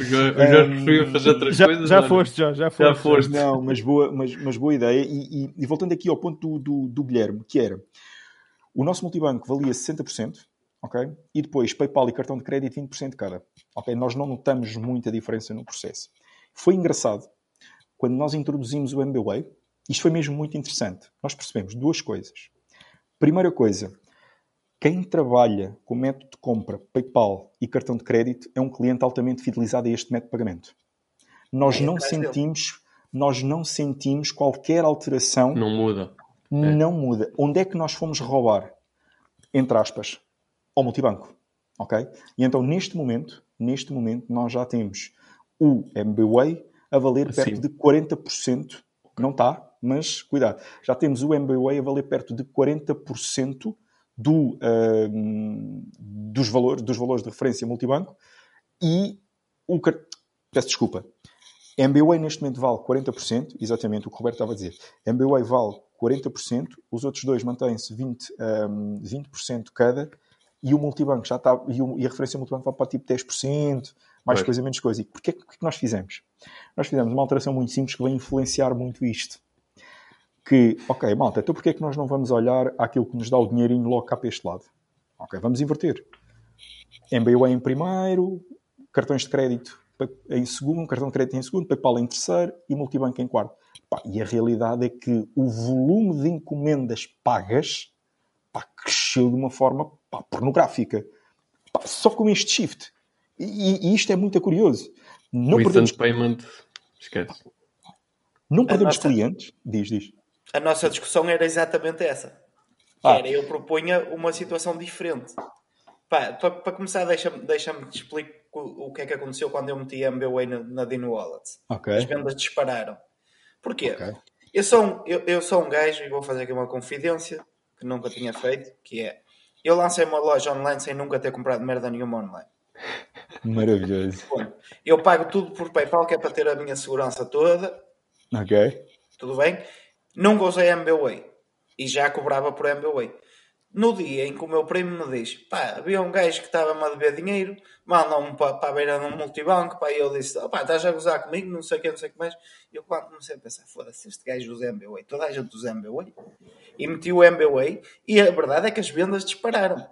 O Jorge, o Jorge preferia fazer outras Já, coisas. já foste, já, já foste. Já foste. Não, mas boa, mas, mas boa ideia. E, e- e voltando aqui ao ponto do, do, do Guilherme, que era o nosso multibanco valia 60%, ok? E depois PayPal e cartão de crédito 20% cada. Ok? Nós não notamos muita diferença no processo. Foi engraçado. Quando nós introduzimos o MBWay, isto foi mesmo muito interessante. Nós percebemos duas coisas. Primeira coisa, quem trabalha com método de compra, PayPal e cartão de crédito é um cliente altamente fidelizado a este método de pagamento. Nós É não sentimos, nós não sentimos qualquer alteração, Não muda. não muda. Onde é que nós fomos roubar? Entre aspas, ao multibanco, ok? E então neste momento, neste momento nós já temos o MBWay a valer perto de 40%, não está, mas cuidado, já temos o MBWay a valer perto de 40% do, ahm, dos, valores, dos valores de referência multibanco e o peço desculpa. MBWay neste momento vale 40%, exatamente o que o Roberto estava a dizer. MBWay vale 40%, os outros dois mantêm-se 20%, ahm, 20% cada e o multibanco já está, e, o- e a referência multibanco vai para tipo 10%, mais Pois. coisa, menos coisa. E porquê que é que nós fizemos? Nós fizemos uma alteração muito simples que vai influenciar muito isto. Que, ok, malta, então porquê é que nós não vamos olhar àquilo que nos dá o dinheirinho logo cá para este lado? Ok, vamos inverter. MBWay em primeiro, cartões de crédito em segundo, cartão de crédito em segundo, PayPal em terceiro e multibanco em quarto. Pá, e a realidade é que o volume de encomendas pagas pá, cresceu de uma forma pá, pornográfica. Pá, só com este shift. E, e isto é muito curioso. Não o perdemos, payment, esquece. não perdemos nossa- clientes. Diz, diz. A nossa discussão era exatamente essa. Ah. era, eu propunha uma situação diferente. Pá, para, para começar, deixa-me deixa te explico o, o que é que aconteceu quando eu meti a MBWay na, na Dino Wallet. Ok. As vendas dispararam. Porquê? Ok. Eu, sou um, eu, eu sou um gajo, e vou fazer aqui uma confidência, que nunca tinha feito, que é, eu lancei uma loja online sem nunca ter comprado merda nenhuma online. Maravilhoso. Eu pago tudo por PayPal, que é para ter a minha segurança toda, Ok. tudo bem? Nunca usei MBWay e já cobrava por MBWay. No dia em que o meu primo me diz, pá, havia um gajo que estava-me a dever dinheiro, mandam-me para, para a beira de um multibanco, pá, e eu disse, pá, estás a gozar comigo, não sei o que, não sei o que mais. E eu quando comecei a pensar, foda-se, este gajo usa MBWay, toda a gente usa MBWay. E meti o MBWay e a verdade é que as vendas dispararam.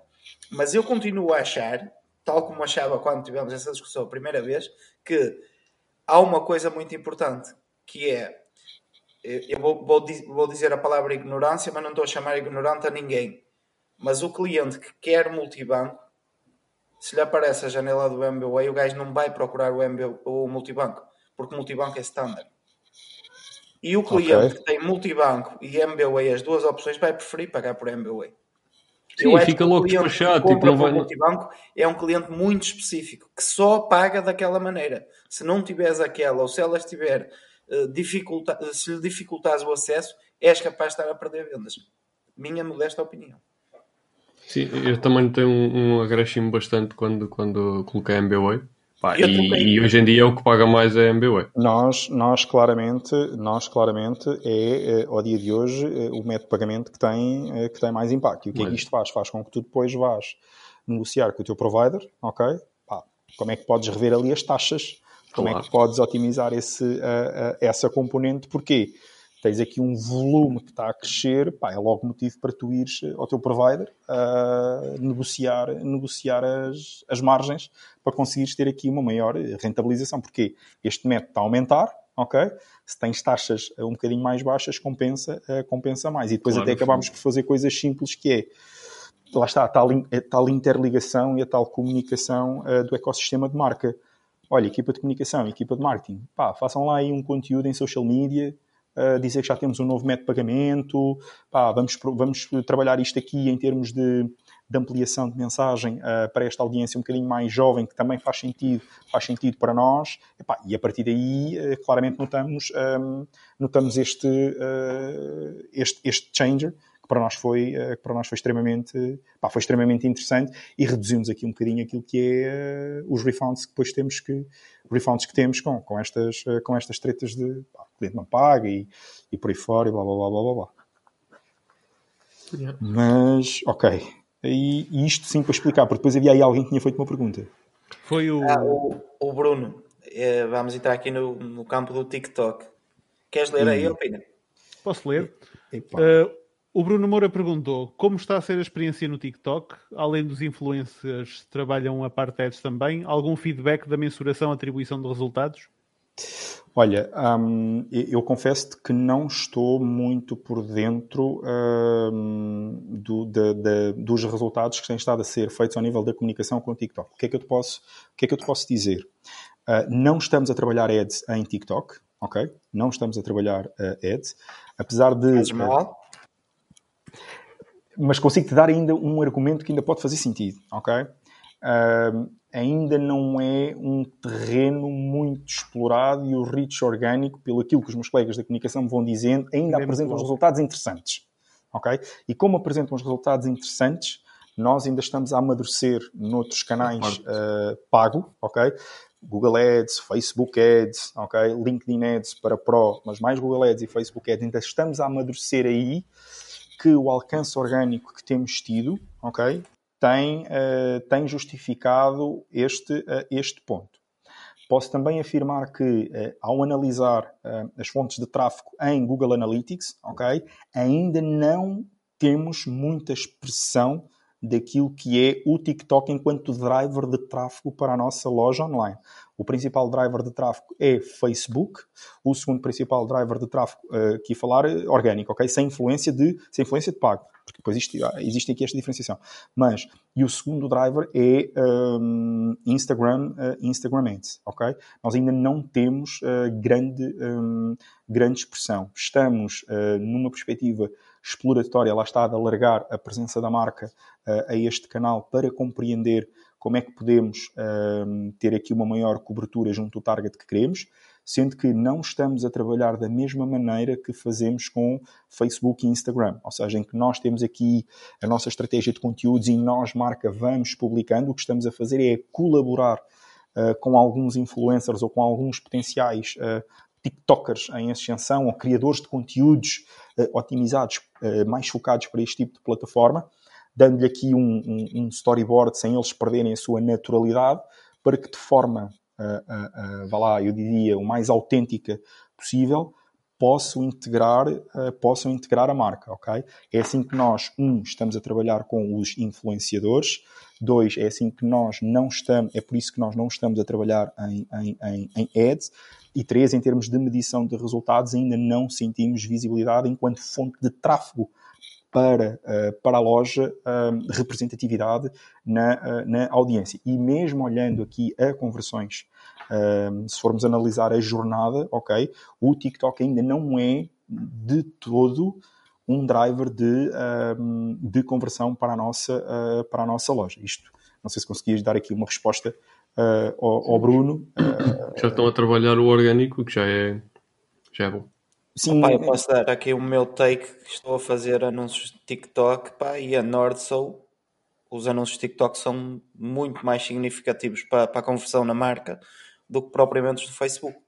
Mas eu continuo a achar, tal como achava quando tivemos essa discussão a primeira vez, que há uma coisa muito importante, que é eu vou, vou vou dizer a palavra ignorância, mas não estou a chamar ignorante a ninguém. Mas o cliente que quer multibanco, se lhe aparece a janela do MBWay, o gajo não vai procurar o, MB, o multibanco, porque o multibanco é standard. E o cliente okay. que tem multibanco e MBWay, as duas opções, vai preferir pagar por MBWay. Sim, fica logo despachado. Tipo, não vai... multibanco é um cliente muito específico que só paga daquela maneira. Se não tiveres aquela ou se ela estiver uh, dificulta... se lhe dificultares o acesso, és capaz de estar a perder vendas. Minha modesta opinião. Sim, eu também tenho um, um acréscimo bastante quando, quando coloquei MBWay. Pá, e, e, hoje em dia é o que paga mais é a MBWay. Nós, nós claramente, nós claramente é, é ao dia de hoje é, o método de pagamento que tem, é, que tem mais impacto. E o que é que isto faz? Faz com que tu depois vás negociar com o teu provider, ok? Pá, como é que podes rever ali as taxas? Como claro. é que podes otimizar esse, uh, uh, essa componente? Porquê? Tens aqui um volume que está a crescer, pá, é logo motivo para tu ires ao teu provider a negociar, negociar as, as margens para conseguires ter aqui uma maior rentabilização, porque este método está a aumentar, ok? Se tens taxas um bocadinho mais baixas, compensa, compensa mais. E depois claro, até acabamos por fazer coisas simples que é lá está a tal, a tal interligação e a tal comunicação uh, do ecossistema de marca. Olha, equipa de comunicação, equipa de marketing, pá, façam lá aí um conteúdo em social media, uh, dizer que já temos um novo método de pagamento, pá, vamos, vamos trabalhar isto aqui em termos de, de ampliação de mensagem uh, para esta audiência um bocadinho mais jovem, que também faz sentido, faz sentido para nós, e a partir daí uh, claramente notamos, um, notamos este, uh, este, este changer, para nós foi, que para nós foi extremamente, pá, foi extremamente interessante e reduzimos aqui um bocadinho aquilo que é os refunds que depois temos que, refunds que temos com, com, estas, com estas tretas de pá, cliente não paga e, e por aí fora e blá blá blá blá blá. Yeah. Mas, ok. E, e, isto sim para explicar, porque depois havia aí alguém que tinha feito uma pergunta. Foi o. Ah, o, o, Bruno. É, vamos entrar aqui no, no campo do TikTok. Queres ler hum. aí, Opina? Posso ler? Uh, o Bruno Moura perguntou como está a ser a experiência no TikTok. Além dos influencers, trabalham a parte ads também. Algum feedback da mensuração atribuição de resultados? Olha, um, eu confesso que não estou muito por dentro um, do, de, de, dos resultados que têm estado a ser feitos ao nível da comunicação com o TikTok. O que é que eu te posso, o que é que eu te posso dizer? Uh, não estamos a trabalhar ads em TikTok, ok? Não estamos a trabalhar uh, ads, apesar de. Mas, uh, mas consigo te dar ainda um argumento que ainda pode fazer sentido, ok? Uh, ainda não é um terreno muito explorado e o reach orgânico, pelo aquilo que os meus colegas da comunicação me vão dizendo, ainda é apresentam os resultados interessantes. Ok? E como apresentam os resultados interessantes, nós ainda estamos a amadurecer noutros canais uh, pago, ok? Google Ads, Facebook Ads, ok? LinkedIn Ads para Pro, mas mais Google Ads e Facebook Ads, ainda estamos a amadurecer aí que o alcance orgânico que temos tido, ok? tem, uh, tem justificado este, uh, este ponto. Posso também afirmar que, uh, ao analisar as fontes de tráfego em Google Analytics, okay, ainda não temos muita expressão daquilo que é o TikTok enquanto driver de tráfego para a nossa loja online. O principal driver de tráfego é Facebook, o segundo principal driver de tráfego, uh, aqui falar, orgânico, ok? Sem influência de, sem influência de pago, porque depois existe, ah, existe aqui esta diferenciação. Mas, e o segundo driver é um, Instagram, uh, Instagram Ads, ok? Nós ainda não temos uh, grande, um, grande expressão. Estamos uh, numa perspectiva exploratória, lá está, de alargar a presença da marca a este canal para compreender como é que podemos um, ter aqui uma maior cobertura junto ao target que queremos, sendo que não estamos a trabalhar da mesma maneira que fazemos com Facebook e Instagram, ou seja, em que nós temos aqui a nossa estratégia de conteúdos e nós, marca, vamos publicando, o que estamos a fazer é colaborar uh, com alguns influencers ou com alguns potenciais uh, TikTokers em ascensão ou criadores de conteúdos uh, otimizados, mais focados para este tipo de plataforma, dando-lhe aqui um, um, um, storyboard sem eles perderem a sua naturalidade, para que de forma, uh, uh, uh, vá lá, eu diria, o mais autêntica possível, possam integrar, possam integrar a marca, ok? É assim que nós, um, estamos a trabalhar com os influenciadores, dois, é assim que nós não estamos, é por isso que nós não estamos a trabalhar em, em, em, em ads, e três, em termos de medição de resultados, ainda não sentimos visibilidade enquanto fonte de tráfego para, uh, para a loja representatividade na, na audiência. E mesmo olhando aqui a conversões, se formos analisar a jornada, ok, o TikTok ainda não é de todo um driver de, de conversão para a, nossa, para a nossa loja. Isto, não sei se conseguias dar aqui uma resposta ao, ao, Bruno. Já estão a trabalhar o orgânico, que já é, já é bom. Sim, Opa, eu posso dar aqui o meu take. Estou a fazer anúncios de TikTok pá, e a Nordsoul. Os anúncios de TikTok são muito mais significativos para, para a conversão na marca do que propriamente os do Facebook.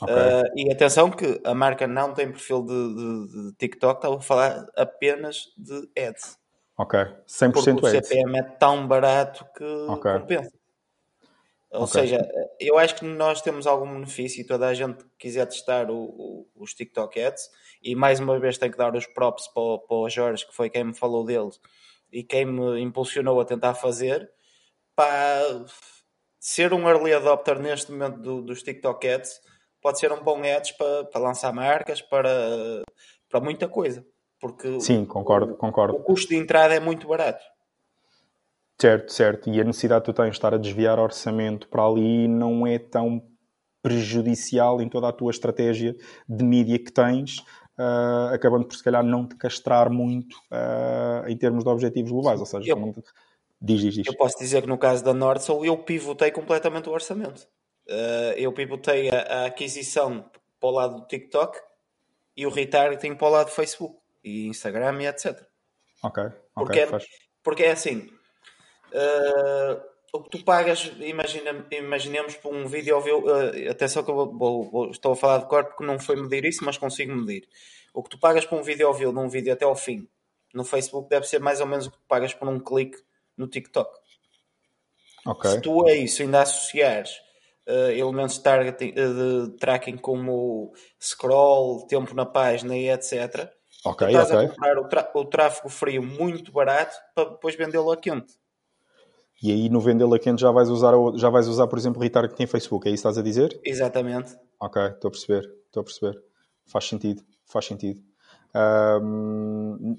Okay. Uh, e atenção que a marca não tem perfil de, de, de TikTok, estava a falar apenas de ads. Ok, 100% Porque o ads. CPM é tão barato que okay. compensa. Ou okay. seja, eu acho que nós temos algum benefício e toda a gente que quiser testar o, o, os TikTok ads, e mais uma vez tenho que dar os props para o, para o Jorge, que foi quem me falou deles e quem me impulsionou a tentar fazer, para ser um early adopter neste momento do, dos TikTok ads pode ser um bom ads para, para lançar marcas, para, para muita coisa. Porque Sim, concordo, o, concordo. O custo de entrada é muito barato. Certo, certo. E a necessidade que tu tens de estar a desviar orçamento para ali não é tão prejudicial em toda a tua estratégia de mídia que tens, uh, acabando por se calhar não te castrar muito uh, em termos de objetivos globais. Ou seja, eu, te... diz, diz, diz. Eu posso dizer que no caso da Nordsoul eu pivotei completamente o orçamento. Uh, eu pivotei a, a, aquisição para o lado do TikTok e o retargeting para o lado do Facebook e Instagram e etc. Ok, porque, okay, é, porque é assim, uh, o que tu pagas, imagina, imaginemos por um vídeo, uh, atenção que eu vou, vou, vou, estou a falar de cor porque não foi medir isso, mas consigo medir. O que tu pagas por um vídeo view num vídeo até ao fim no Facebook deve ser mais ou menos o que tu pagas por um clique no TikTok. Okay. Se tu a isso ainda associares uh, elementos de, targeting, uh, de tracking como scroll, tempo na página e etc. Ok, estás okay. a comprar o, o, tráfego frio muito barato para depois vendê-lo a quente. E aí no vendê-lo a quente já vais usar, já vais usar por exemplo, o retargeting em Facebook, é isso que estás a dizer? Exatamente. Ok, estou a perceber, estou a perceber. Faz sentido, faz sentido. Um...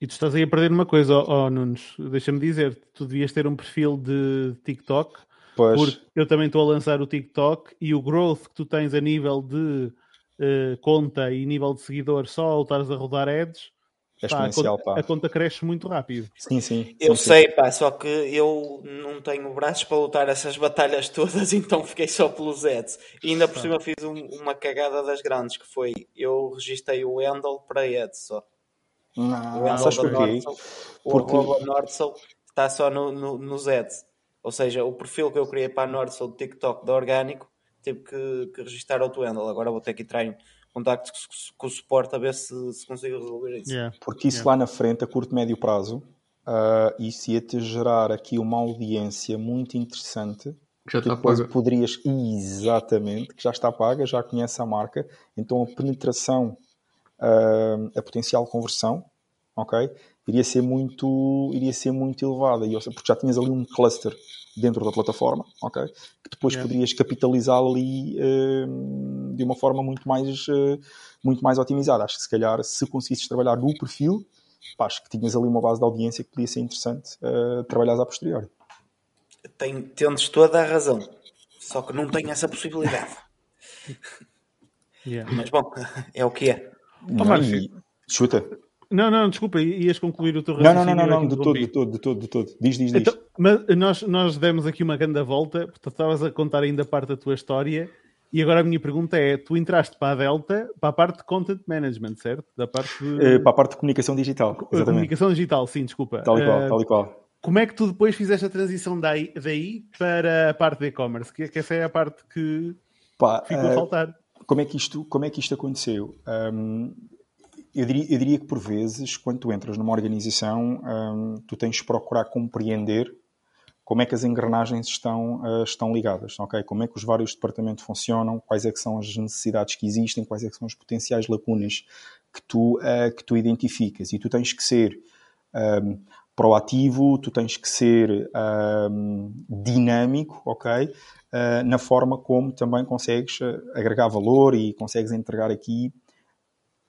E tu estás aí a perder uma coisa, oh, oh Nunes, deixa-me dizer, tu devias ter um perfil de TikTok Pois. Porque eu também estou a lançar o TikTok e o growth que tu tens a nível de uh, conta e nível de seguidor só ao estares a rodar ads, é pá, a, conta, pá. a, conta, cresce muito rápido. Sim, sim. Eu sim, sei, sim. pá, só que eu não tenho braços para lutar essas batalhas todas, <laughs> então fiquei só pelos ads. E ainda por cima fiz um, uma cagada das grandes, que foi, eu registrei o handle para ads só. Não, o handle da Nordsol, Porque... o Nordsol está só no, no, nos ads. Ou seja, o perfil que eu criei para a Nordsol do TikTok da Orgânico, tive que, que registrar outro handle. Agora vou ter que entrar em contacto com o suporte a ver se, se consigo resolver isso. Yeah. Porque isso yeah. lá na frente, a curto e médio prazo, uh, isso ia-te gerar aqui uma audiência muito interessante. Que já está depois paga. poderias, exatamente, que já está paga, já conhece a marca, então a penetração, uh, a potencial conversão, ok? Iria ser muito, iria ser muito elevada, e, porque já tinhas ali um cluster dentro da plataforma, ok? Que depois Yeah. poderias capitalizar ali uh, de uma forma muito mais, uh, muito mais otimizada. Acho que se calhar, se conseguisses trabalhar no perfil, pá, acho que tinhas ali uma base de audiência que podia ser interessante uh, trabalhares a posteriori. Tem, tens toda a razão, só que não tenho essa possibilidade. <laughs> Yeah. Mas bom, é o que é. Não, Márcio. e- chuta. Não, não, desculpa, ias concluir o teu Não, não, não, raciocínio. não, não, de todo, de todo, de todo, de todo. Diz, diz, diz. Então, mas nós, nós demos aqui uma grande volta, portanto, estavas a contar ainda parte da tua história, e agora a minha pergunta é: tu entraste para a Delta, para a parte de content management, certo? Da parte de Eh, para a parte de comunicação digital, exatamente. comunicação digital, sim, desculpa. Tal e qual, Eh, tal e qual. como é que tu depois fizeste a transição daí, daí para a parte de e-commerce? Que, que essa é a parte que Pá, ficou a eh, faltar. como é que isto, como é que isto aconteceu? Hum, eu, diria, eu diria que por vezes, quando tu entras numa organização, hum, tu tens de procurar compreender como é que as engrenagens estão, ah, estão ligadas, ok? Como é que os vários departamentos funcionam, quais é que são as necessidades que existem, quais é que são as potenciais lacunas que tu, ah, que tu identificas. E tu tens que ser hum, proativo, tu tens que ser hum, dinâmico, ok? Uh, na forma como também consegues uh, agregar valor e consegues entregar aqui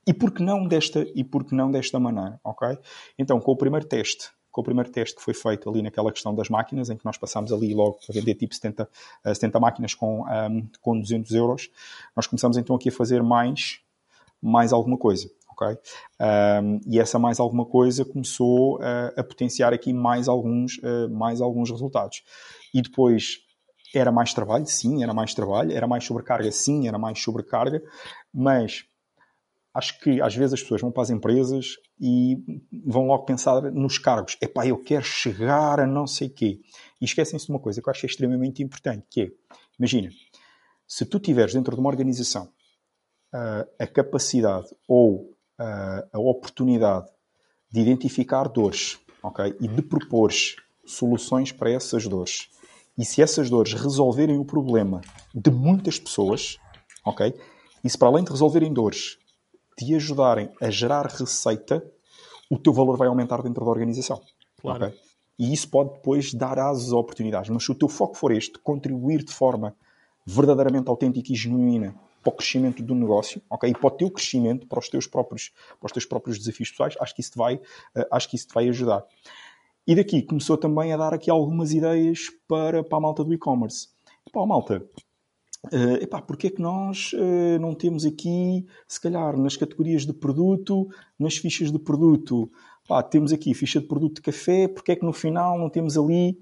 E por que não desta, e por não desta maneira, ok? Então, com o primeiro teste, com o primeiro teste que foi feito ali naquela questão das máquinas, em que nós passámos ali logo a vender tipo 70, 70 máquinas com, um, com 200 euros, nós começamos então aqui a fazer mais, mais alguma coisa. Okay? Um, e essa mais alguma coisa começou uh, a potenciar aqui mais alguns, uh, mais alguns resultados. E depois era mais trabalho, sim, era mais trabalho, era mais sobrecarga, sim, era mais sobrecarga, mas acho que às vezes as pessoas vão para as empresas e vão logo pensar nos cargos. Epá, eu quero chegar a não sei quê. E esquecem-se de uma coisa que eu acho é extremamente importante, que é, imagina, se tu tiveres dentro de uma organização uh, a capacidade ou uh, a oportunidade de identificar dores, ok? E de propor soluções para essas dores. E se essas dores resolverem o problema de muitas pessoas, ok? E se para além de resolverem dores, te ajudarem a gerar receita, o teu valor vai aumentar dentro da organização. Claro. Okay? E isso pode depois dar asas a oportunidades. Mas se o teu foco for este, contribuir de forma verdadeiramente autêntica e genuína para o crescimento do negócio, ok? E para o teu crescimento, para os teus próprios, para os teus próprios desafios pessoais, acho que isso te vai, uh, acho que isso te vai ajudar. E daqui começou também a dar aqui algumas ideias para, para a malta do e-commerce. Pá, malta, Uh, epá, porque é que nós uh, não temos aqui, se calhar, nas categorias de produto, nas fichas de produto, pá, temos aqui ficha de produto de café, porque é que no final não temos ali,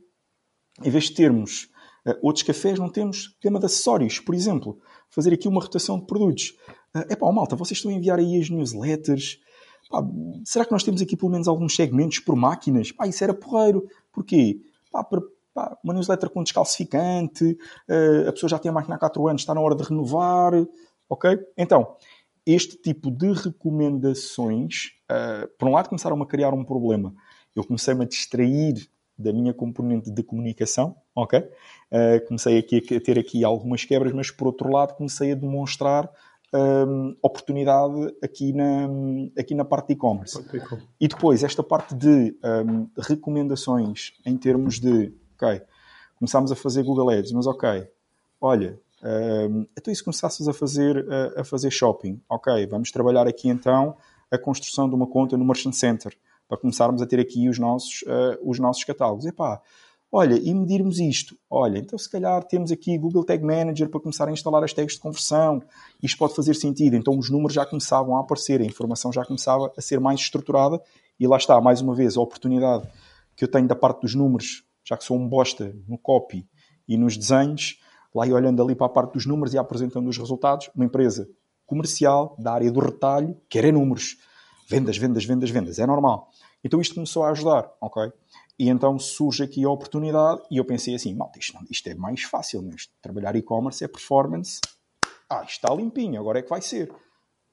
em vez de termos uh, outros cafés, não temos tema de acessórios, por exemplo, fazer aqui uma rotação de produtos. Uh, pá, malta, vocês estão a enviar aí as newsletters, pá, será que nós temos aqui pelo menos alguns segmentos por máquinas? Pá, isso era porreiro. Porquê? Pá, para pá, uma newsletter com descalcificante, uh, a pessoa já tem a máquina há 4 anos, está na hora de renovar, ok? Então, este tipo de recomendações, uh, por um lado, começaram a criar um problema. Eu comecei-me a distrair da minha componente de comunicação, ok? Uh, comecei aqui a ter aqui algumas quebras, mas por outro lado comecei a demonstrar um, oportunidade aqui na, aqui na parte de e-commerce. E depois, esta parte de um, recomendações em termos de ok, começámos a fazer Google Ads, mas ok, olha, um, então e se começasses a fazer, a, a, fazer shopping? Ok, vamos trabalhar aqui então a construção de uma conta no Merchant Center, para começarmos a ter aqui os nossos, uh, os nossos catálogos. Epá, olha, e medirmos isto. Olha, então se calhar temos aqui Google Tag Manager para começar a instalar as tags de conversão. Isto pode fazer sentido. Então os números já começavam a aparecer, a informação já começava a ser mais estruturada e lá está, mais uma vez, a oportunidade que eu tenho da parte dos números já que sou um bosta no copy e nos desenhos, lá e olhando ali para a parte dos números e apresentando os resultados, uma empresa comercial da área do retalho quer é números. Vendas, vendas, vendas, vendas. É normal. Então isto começou a ajudar, ok? E então surge aqui a oportunidade e eu pensei assim, malta, isto, isto é mais fácil, mas trabalhar e-commerce é performance. Ah, está limpinho, agora é que vai ser.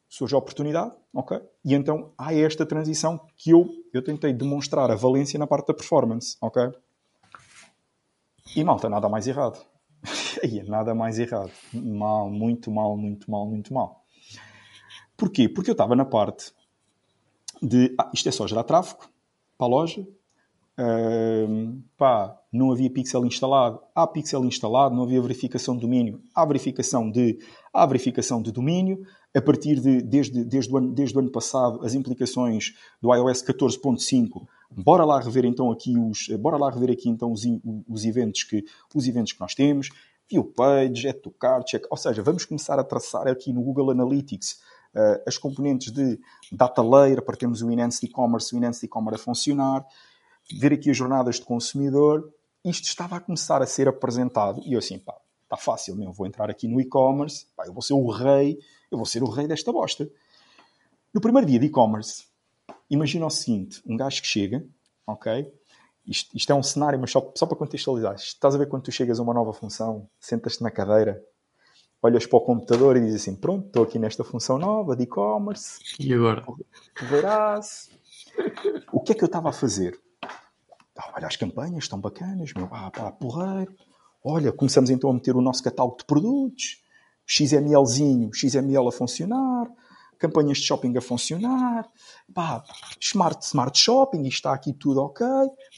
Surge a oportunidade, ok? E então há esta transição que eu, eu tentei demonstrar a valência na parte da performance, ok? E malta, nada mais errado. Aí <laughs> nada mais errado. Mal, muito mal, muito mal, muito mal. Porquê? Porque eu estava na parte de ah, isto é só gerar tráfego para a loja. Uh, pá, não havia pixel instalado. Há pixel instalado, não havia verificação de domínio. Há verificação de, há verificação de domínio. A partir de, desde, desde, o ano, desde o ano passado, as implicações do iOS 14.5 Bora lá rever então aqui os, bora lá rever aqui então os, os eventos que os eventos que nós temos, view page, add to check, ou seja, vamos começar a traçar aqui no Google Analytics uh, as componentes de data layer para termos o Enhanced E-Commerce, o Enhanced E-Commerce a funcionar, ver aqui as jornadas de consumidor. Isto estava a começar a ser apresentado e eu assim, pá, está fácil, meu, vou entrar aqui no e-commerce, eu vou ser o rei, eu vou ser o rei desta bosta. No primeiro dia de e-commerce, Imagina o seguinte: um gajo que chega, ok? Isto, isto é um cenário, mas só, só para contextualizar. Estás a ver quando tu chegas a uma nova função, sentas-te na cadeira, olhas para o computador e dizes assim: Pronto, estou aqui nesta função nova de e-commerce. E agora? Verás. O que é que eu estava a fazer? Ah, olha, as campanhas estão bacanas, meu, ah, pá, porreiro. Olha, começamos então a meter o nosso catálogo de produtos, XMLzinho, XML a funcionar, campanhas de shopping a funcionar, pá, smart, smart shopping, está aqui tudo ok,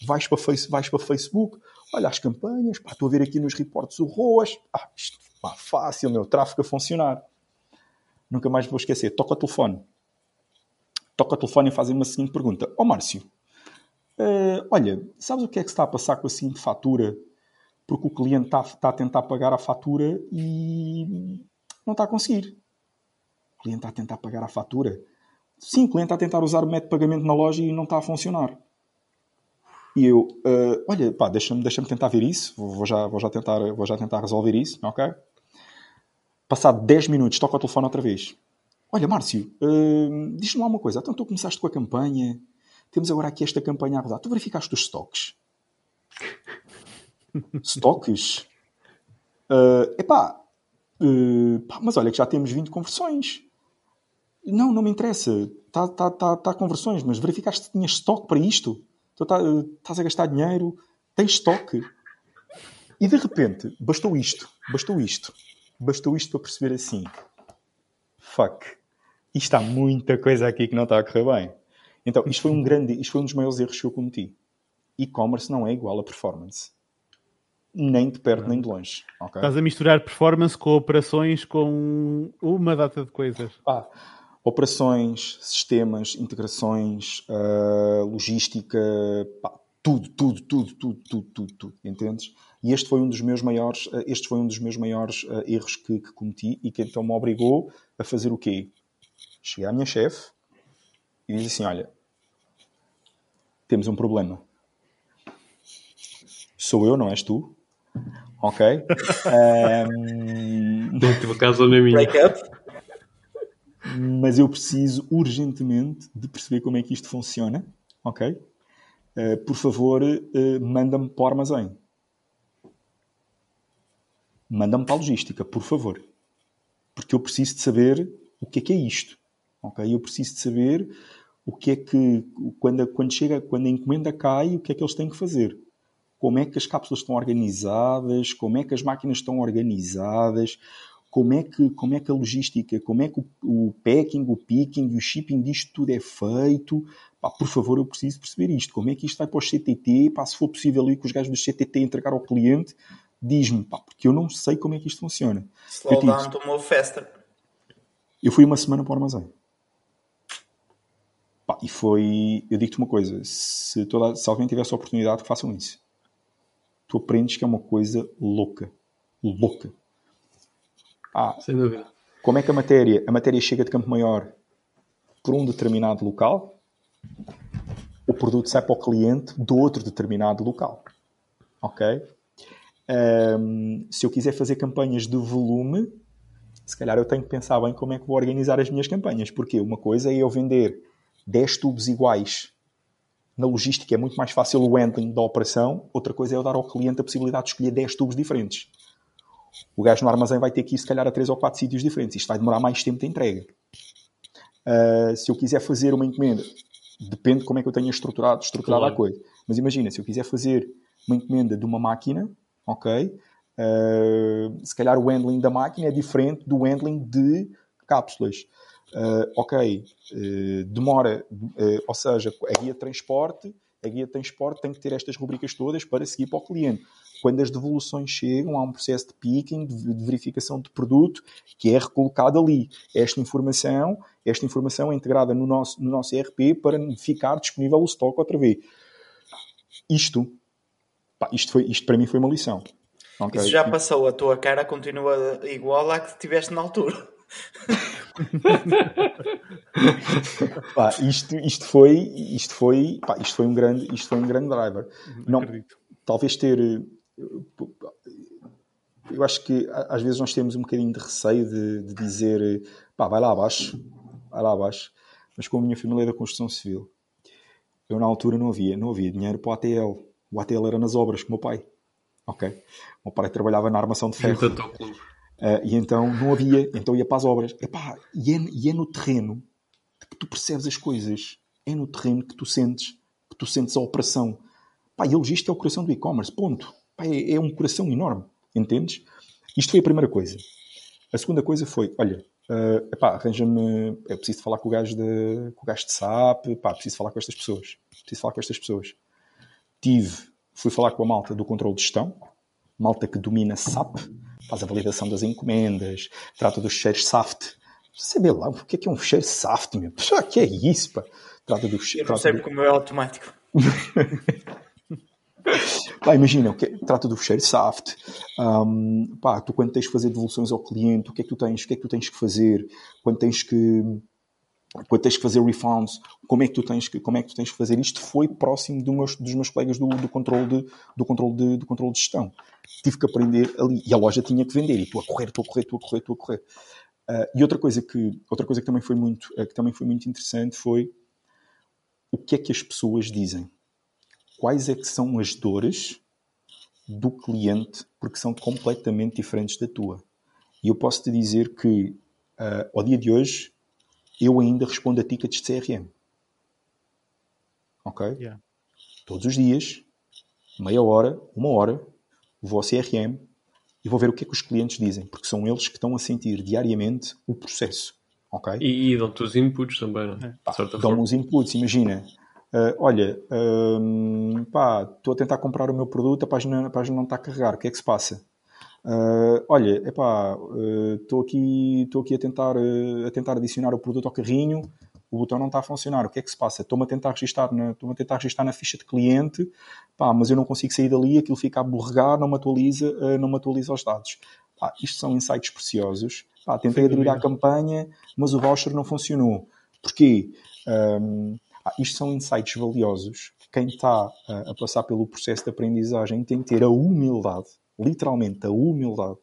vais para, face, vais para Facebook, olha as campanhas, pá, estou a ver aqui nos reportes o ROAS, ah, isto, pá, fácil, meu, tráfego a funcionar. Nunca mais vou esquecer, toca o telefone. toca o telefone e fazem uma seguinte pergunta: Ó oh, Márcio, uh, olha, sabes o que é que se está a passar com a seguinte fatura? Porque o cliente está, está a tentar pagar a fatura e não está a conseguir. Cliente está a tentar pagar a fatura. Sim, o cliente está a tentar usar o método de pagamento na loja e não está a funcionar. E eu, uh, olha, pá, deixa-me deixa tentar ver isso, vou, vou, já, vou, já tentar, vou já tentar resolver isso, ok? Passado 10 minutos, toca o telefone outra vez. Olha, Márcio, uh, diz-me lá uma coisa. Então, tu começaste com a campanha, temos agora aqui esta campanha a rodar. Tu verificaste os stocks? <laughs> stocks? Uh, epá, uh, pá, mas olha que já temos 20 conversões. Não, não me interessa. Está tá, tá, tá conversões, mas verificaste que tinhas estoque para isto? Tu tá, estás a gastar dinheiro, tens estoque. E de repente, bastou isto, bastou isto, bastou isto para perceber assim: fuck, isto há muita coisa aqui que não está a correr bem. Então, isto foi um grande, isto foi um dos maiores erros que eu cometi. E-commerce não é igual a performance. Nem de perto, nem de longe. Okay? Estás a misturar performance com operações com uma data de coisas. Ah, operações, sistemas, integrações, uh, logística, pá, tudo, tudo, tudo, tudo, tudo, tudo, tudo, entendes? E este foi um dos meus maiores, uh, este foi um dos meus maiores uh, erros que, que, cometi e que então me obrigou a fazer o quê? Cheguei à minha chefe e disse assim: Olha, temos um problema. Sou eu, não és tu. Ok? <laughs> Um... Tua casa não é minha. Break up. Mas eu preciso urgentemente de perceber como é que isto funciona. Ok? Uh, por favor, uh, manda-me para o armazém. Manda-me para a logística, por favor. Porque eu preciso de saber o que é que é isto. Ok? Eu preciso de saber o que é que, quando, quando chega, quando a encomenda cai, o que é que eles têm que fazer. Como é que as cápsulas estão organizadas, como é que as máquinas estão organizadas, como é que, como é que a logística, como é que o, o packing, o picking e o shipping disto tudo é feito. Pá, por favor, eu preciso perceber isto. Como é que isto vai para o CTT? Pá, se for possível ir com os gajos do CTT entregar ao cliente, diz-me, porque eu não sei como é que isto funciona. Slowdown tomou festa. Eu fui uma semana para o armazém. Pá, e foi. Eu digo-te uma coisa: se, toda, se alguém tivesse a oportunidade, que façam isso. Tu aprendes que é uma coisa louca. Louca. Ah, Sem dúvida. Como é que a matéria, a matéria chega de Campo Maior por um determinado local, o produto sai para o cliente do outro determinado local. Ok? Um, se eu quiser fazer campanhas de volume, se calhar eu tenho que pensar bem como é que vou organizar as minhas campanhas. Porque uma coisa é eu vender 10 tubos iguais na logística, é muito mais fácil o handling da operação. Outra coisa é eu dar ao cliente a possibilidade de escolher 10 tubos diferentes. O gajo no armazém vai ter que ir, se calhar, a 3 ou 4 sítios diferentes. Isto vai demorar mais tempo de entrega. Uh, se eu quiser fazer uma encomenda, depende de como é que eu tenha estruturado, estruturado claro. a coisa. Mas imagina, se eu quiser fazer uma encomenda de uma máquina, ok? Uh, se calhar o handling da máquina é diferente do handling de cápsulas. Uh, ok, uh, demora, ou seja, a guia de transporte, a guia de transporte tem que ter estas rubricas todas para seguir para o cliente. Quando as devoluções chegam, há um processo de picking, de, verificação de produto, que é recolocado ali. Esta informação, esta informação é integrada no nosso, no nosso ERP para ficar disponível o estoque outra vez. Isto Pá, isto, foi, isto para mim foi uma lição. Okay. Isso já passou, a tua cara continua igual à que tiveste na altura. <laughs> pá, isto, isto foi, isto foi, pá, isto foi um grande, isto foi um grande driver. Não, talvez ter, eu acho que às vezes nós temos um bocadinho de receio de, de dizer, pá, vai lá abaixo, vai lá abaixo. Mas com a minha família da construção civil, eu na altura não havia, não havia dinheiro para o ATL o ATL era nas obras com o meu pai. Ok? O meu pai trabalhava na armação de ferro. Uh, e então não havia, então ia para as obras. Epá, e, é, e é no terreno que tu percebes as coisas. É no terreno que tu sentes, que tu sentes a operação. Pá, e logística é o coração do e-commerce, ponto. Pá, é, é, um coração enorme, entendes? Isto foi a primeira coisa. A segunda coisa foi, olha, uh, epá, arranja-me, é preciso falar com o gajo de, com o gajo de SAP, pá, preciso falar com estas pessoas. Preciso falar com estas pessoas tive, fui falar com a malta do controle de gestão, malta que domina SAP, faz a validação das encomendas, trata dos cheiros SAFT, saber lá o que é que é um fecheiro SAFT, meu. <laughs> Pá, que é isso, pá? Trata do Eu fecheiro. não sei porque o meu é automático. <laughs> Pá, imagina, o que é- trata do fecheiro SAFT. Ahm, pá, tu quando tens que fazer devoluções ao cliente, o que é que tu tens, o que é que tu tens que fazer? Quando tens que quando tens que fazer refunds, como é que tu tens que, como é que tu tens que fazer? Isto foi próximo do meus- dos meus colegas do, do controle de, do controle de, do controle de gestão. Tive que aprender ali e a loja tinha que vender e tu a correr, tu a correr, tu a correr, tu a correr. Ah, e outra coisa que outra coisa que também foi muito ah, que também foi muito interessante foi o que é que as pessoas dizem quais é que são as dores do cliente, porque são completamente diferentes da tua. E eu posso te dizer que, ah, ao dia de hoje, eu ainda respondo a tickets de CRM. Ok? Yeah. Todos os dias, meia hora, uma hora, vou ao CRM e vou ver o que é que os clientes dizem, porque são eles que estão a sentir diariamente o processo. Ok? E, e dão-te os inputs também, não é? Dão-me os inputs, imagina. Ah, olha, hum, pá, estou a tentar comprar o meu produto, a página, a página não está a carregar, o que é que se passa? Ah, olha, epá, estou aqui, estou aqui a tentar, ah, a tentar adicionar o produto ao carrinho, o botão não está a funcionar, o que é que se passa? Estou-me a tentar registar na, a tentar registar na ficha de cliente, pá, mas eu não consigo sair dali, aquilo fica a borregar, não me atualiza, ah, não me atualiza os dados. Pá, isto são insights preciosos. Pá, tentei aderir à campanha, mas o voucher não funcionou. Porquê? Hum, ah, isto são insights valiosos. Quem está ah, a passar pelo processo de aprendizagem tem que ter a humildade, literalmente a humildade,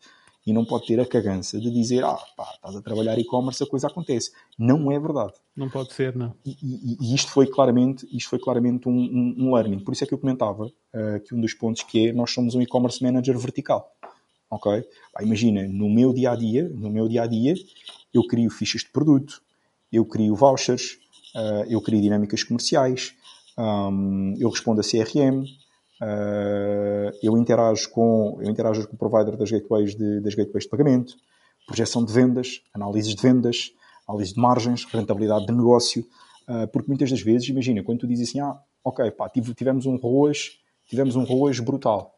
e não pode ter a cagança de dizer: Ah, pá, estás a trabalhar e-commerce, a coisa acontece. Não é verdade. Não pode ser, não. E, e- e isto foi claramente, isto foi claramente um, um- um learning. Por isso é que eu comentava ah, que um dos pontos que é nós somos um e-commerce manager vertical. Ok? Pá, imagina, no meu dia a dia, no meu dia a dia, eu crio fichas de produto, eu crio vouchers, ah, eu crio dinâmicas comerciais, ahm, eu respondo a CRM, ah, eu interajo com eu interajo com o provider das gateways de, das gateways de pagamento, projeção de vendas, análises de vendas, análise de margens, rentabilidade de negócio, ah, porque muitas das vezes, imagina, quando tu dizes assim, ah, ok, pá, tive- tivemos um ROAS, tivemos um ROAS brutal,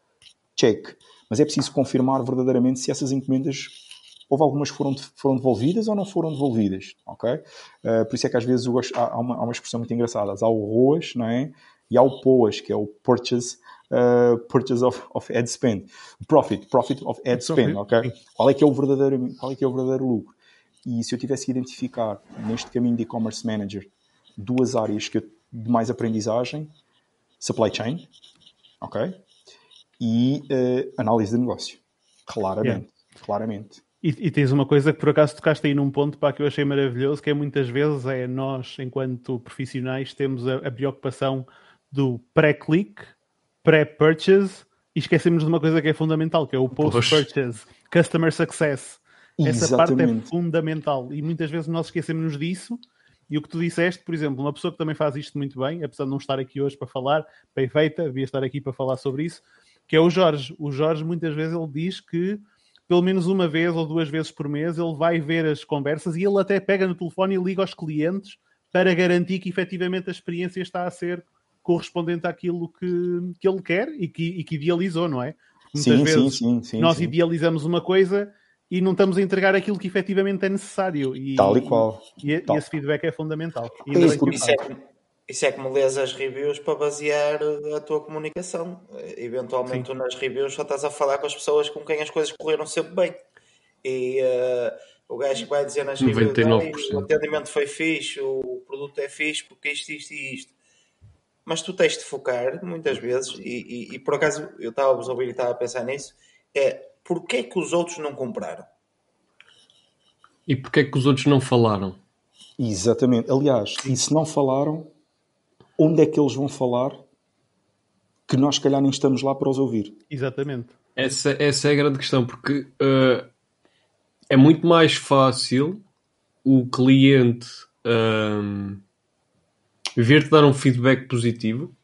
check, mas é preciso confirmar verdadeiramente se essas encomendas houve algumas que foram, foram devolvidas ou não foram devolvidas, ok? Uh, por isso é que às vezes gosto- há, há uma, há uma expressão muito engraçada. Há o ROAS, não é? E há o POAS, que é o Purchase, uh, purchase of, of Ad Spend. Profit, Profit of Ad Spend, ok? Qual é que é o verdadeiro, qual é que é o verdadeiro lucro? E se eu tivesse que identificar neste caminho de e-commerce manager duas áreas que eu- de mais aprendizagem, supply chain, ok? E uh, análise de negócio. Claramente, claramente. E, e tens uma coisa que por acaso tocaste aí num ponto para que eu achei maravilhoso, que é muitas vezes é nós, enquanto profissionais, temos a, a preocupação do pré-click, pré-purchase e esquecemos de uma coisa que é fundamental, que é o post-purchase, customer success. Essa parte é fundamental e muitas vezes nós esquecemos disso. E o que tu disseste, por exemplo, uma pessoa que também faz isto muito bem, apesar de não estar aqui hoje para falar, bem feita, devia estar aqui para falar sobre isso, que é o Jorge. O Jorge muitas vezes ele diz que pelo menos uma vez ou duas vezes por mês ele vai ver as conversas e ele até pega no telefone e liga aos clientes para garantir que efetivamente a experiência está a ser correspondente àquilo que, que ele quer e que, e que idealizou, não é? Muitas Sim, sim, vezes sim, sim. nós sim. idealizamos uma coisa e não estamos a entregar aquilo que efetivamente é necessário. E, Tal e qual. E, e esse feedback é fundamental. E É isso, que Isso é, isso é como lês as reviews para basear a tua comunicação. Eh, Eventualmente, tu nas reviews só estás a falar com as pessoas com quem as coisas correram sempre bem. E eh, o gajo que vai dizer nas reviews: 99%. "Ai, o atendimento foi fixe, o produto é fixe, porque isto, isto e isto. Mas tu tens de focar, muitas vezes, e, e- e por acaso eu estava a vos ouvir e estava a pensar nisso: é porquê que os outros não compraram? E porquê é que os outros não falaram? Exatamente. Aliás, e se não falaram, onde é que eles vão falar que nós, se calhar, nem estamos lá para os ouvir? Exatamente. Essa, essa é a grande questão, porque uh, é muito mais fácil o cliente um, vir-te dar um feedback positivo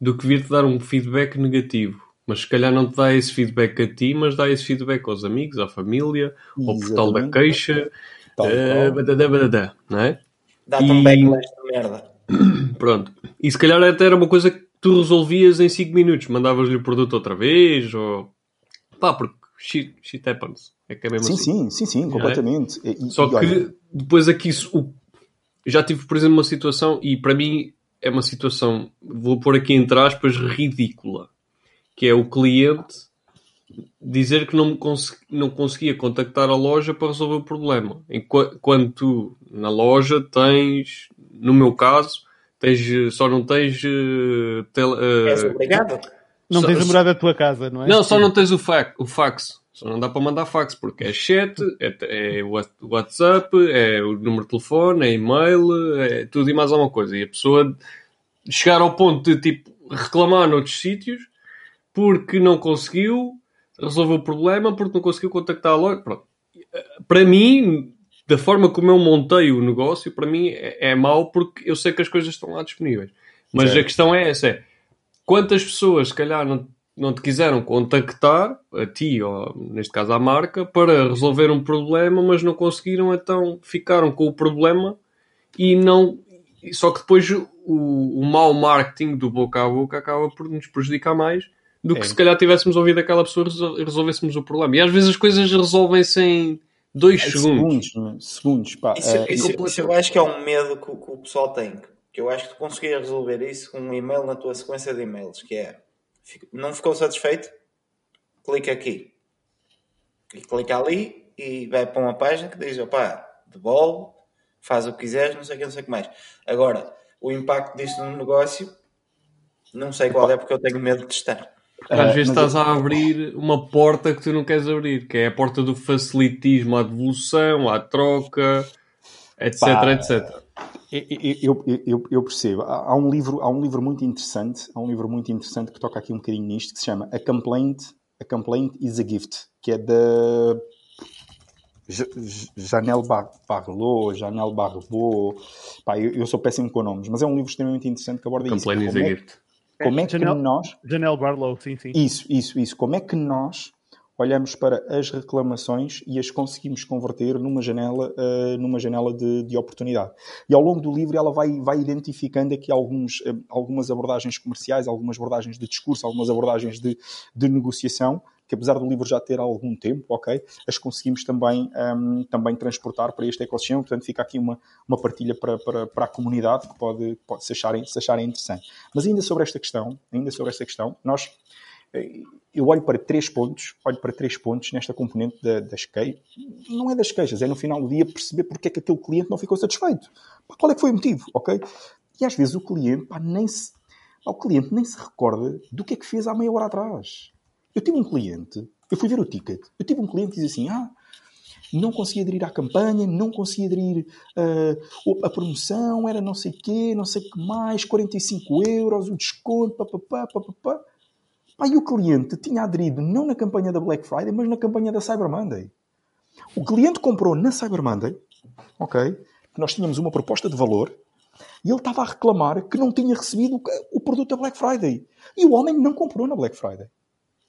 do que vir-te dar um feedback negativo. Mas se calhar não te dá esse feedback a ti, mas dá esse feedback aos amigos, à família, ao portal da Exatamente. queixa, Tal uh, badadá, badadá, não é? Dá-te um backlash de merda. <clears throat> Pronto. E se calhar até era uma coisa que tu resolvias em 5 minutos. Mandavas-lhe o produto outra vez, ou... Pá, porque shit, shit happens. É que é mesmo Sim, assim. sim, sim, sim, completamente. E- Só e que olha, depois aqui o- já tive, por exemplo, uma situação, e para mim é uma situação, vou pôr aqui entre aspas, ridícula, que é o cliente dizer que não, me cons- não conseguia contactar a loja para resolver o problema. Enqu- Quando tu, na loja, tens, no meu caso, tens, só não tens. eh, tele- És eh, obrigado. Não Só- tens a morada da tua casa, não é? não, só não tens o, fax, o fax. Só não dá para mandar fax, porque é chat, é, é what- WhatsApp, é o número de telefone, é e-mail, é tudo e mais alguma coisa. E a pessoa chegar ao ponto de tipo reclamar noutros sítios porque não conseguiu resolver o problema, porque não conseguiu contactar a loja. Pronto. Para mim, da forma como eu montei o negócio, para mim é, é mau porque eu sei que as coisas estão lá disponíveis. Mas Certo. a questão é essa: é quantas pessoas, se calhar, não, não te quiseram contactar, a ti, ou neste caso à marca, para resolver um problema, mas não conseguiram, então ficaram com o problema e não. Só que depois o, o mau marketing do boca a boca acaba por nos prejudicar mais do que É. se calhar tivéssemos ouvido aquela pessoa e resol- resolvêssemos o problema. E às vezes as coisas resolvem-se em dois segundos. segundos, não é? segundos, pá. Isso, eh, isso- isso eu acho que é um medo que, o- que o pessoal tem. Que eu acho que tu conseguias resolver isso com um e-mail na tua sequência de e-mails, que é não ficou satisfeito? Clica aqui. E clica ali e vai para uma página que diz, opá, devolve, faz o que quiseres, não sei o que, não sei o que mais. Agora, o impacto disto no negócio, não sei qual é porque eu tenho medo de testar. Às Ah, vezes estás a abrir uma porta que tu não queres abrir, que é a porta do facilitismo à devolução, à troca, etc, Pá. etc. Eu, eu, eu, eu percebo. Há, um livro, há um livro muito interessante, há um livro muito interessante que toca aqui um bocadinho nisto, que se chama A Complaint, a Complaint is a Gift, que é da Janelle Bar Barlot, Janelle Barbeau. Pá, eu, eu sou péssimo com nomes, mas é um livro extremamente interessante que aborda isso. Complain is Como a é, gift. Como é que Janelle- nós Janelle Barlow, sim, sim. Isso, isso, isso. Como é que nós olhamos para as reclamações e as conseguimos converter numa janela, eh, numa janela de, de oportunidade? E ao longo do livro ela vai, vai identificando aqui alguns, eh, algumas abordagens comerciais, algumas abordagens de discurso, algumas abordagens de, de negociação, que apesar do livro já ter algum tempo, ok, as conseguimos também, ehm, também transportar para este ecossistema. Portanto, fica aqui uma, uma partilha para, para, para a comunidade que pode, pode se, acharem, se acharem interessante. Mas ainda sobre esta questão, ainda sobre esta questão, nós eu olho para três pontos, olho para três pontos nesta componente da- das queixas. Não é das queixas, é no final do dia perceber porque é que aquele cliente não ficou satisfeito. Qual é que foi o motivo, ok? E às vezes o cliente, pá, nem se, o cliente nem se recorda do que é que fez há meia hora atrás. Eu tive um cliente, eu fui ver o ticket, eu tive um cliente que diz assim, ah, não consegui aderir à campanha, não consegui aderir o- a promoção, era não sei quê, não sei que mais, 45 euros, o desconto, papapá, papapá. Pá, e o cliente tinha aderido não na campanha da Black Friday, mas na campanha da Cyber Monday. O cliente comprou na Cyber Monday, ok? Nós tínhamos uma proposta de valor e ele estava a reclamar que não tinha recebido o produto da Black Friday. E o homem não comprou na Black Friday.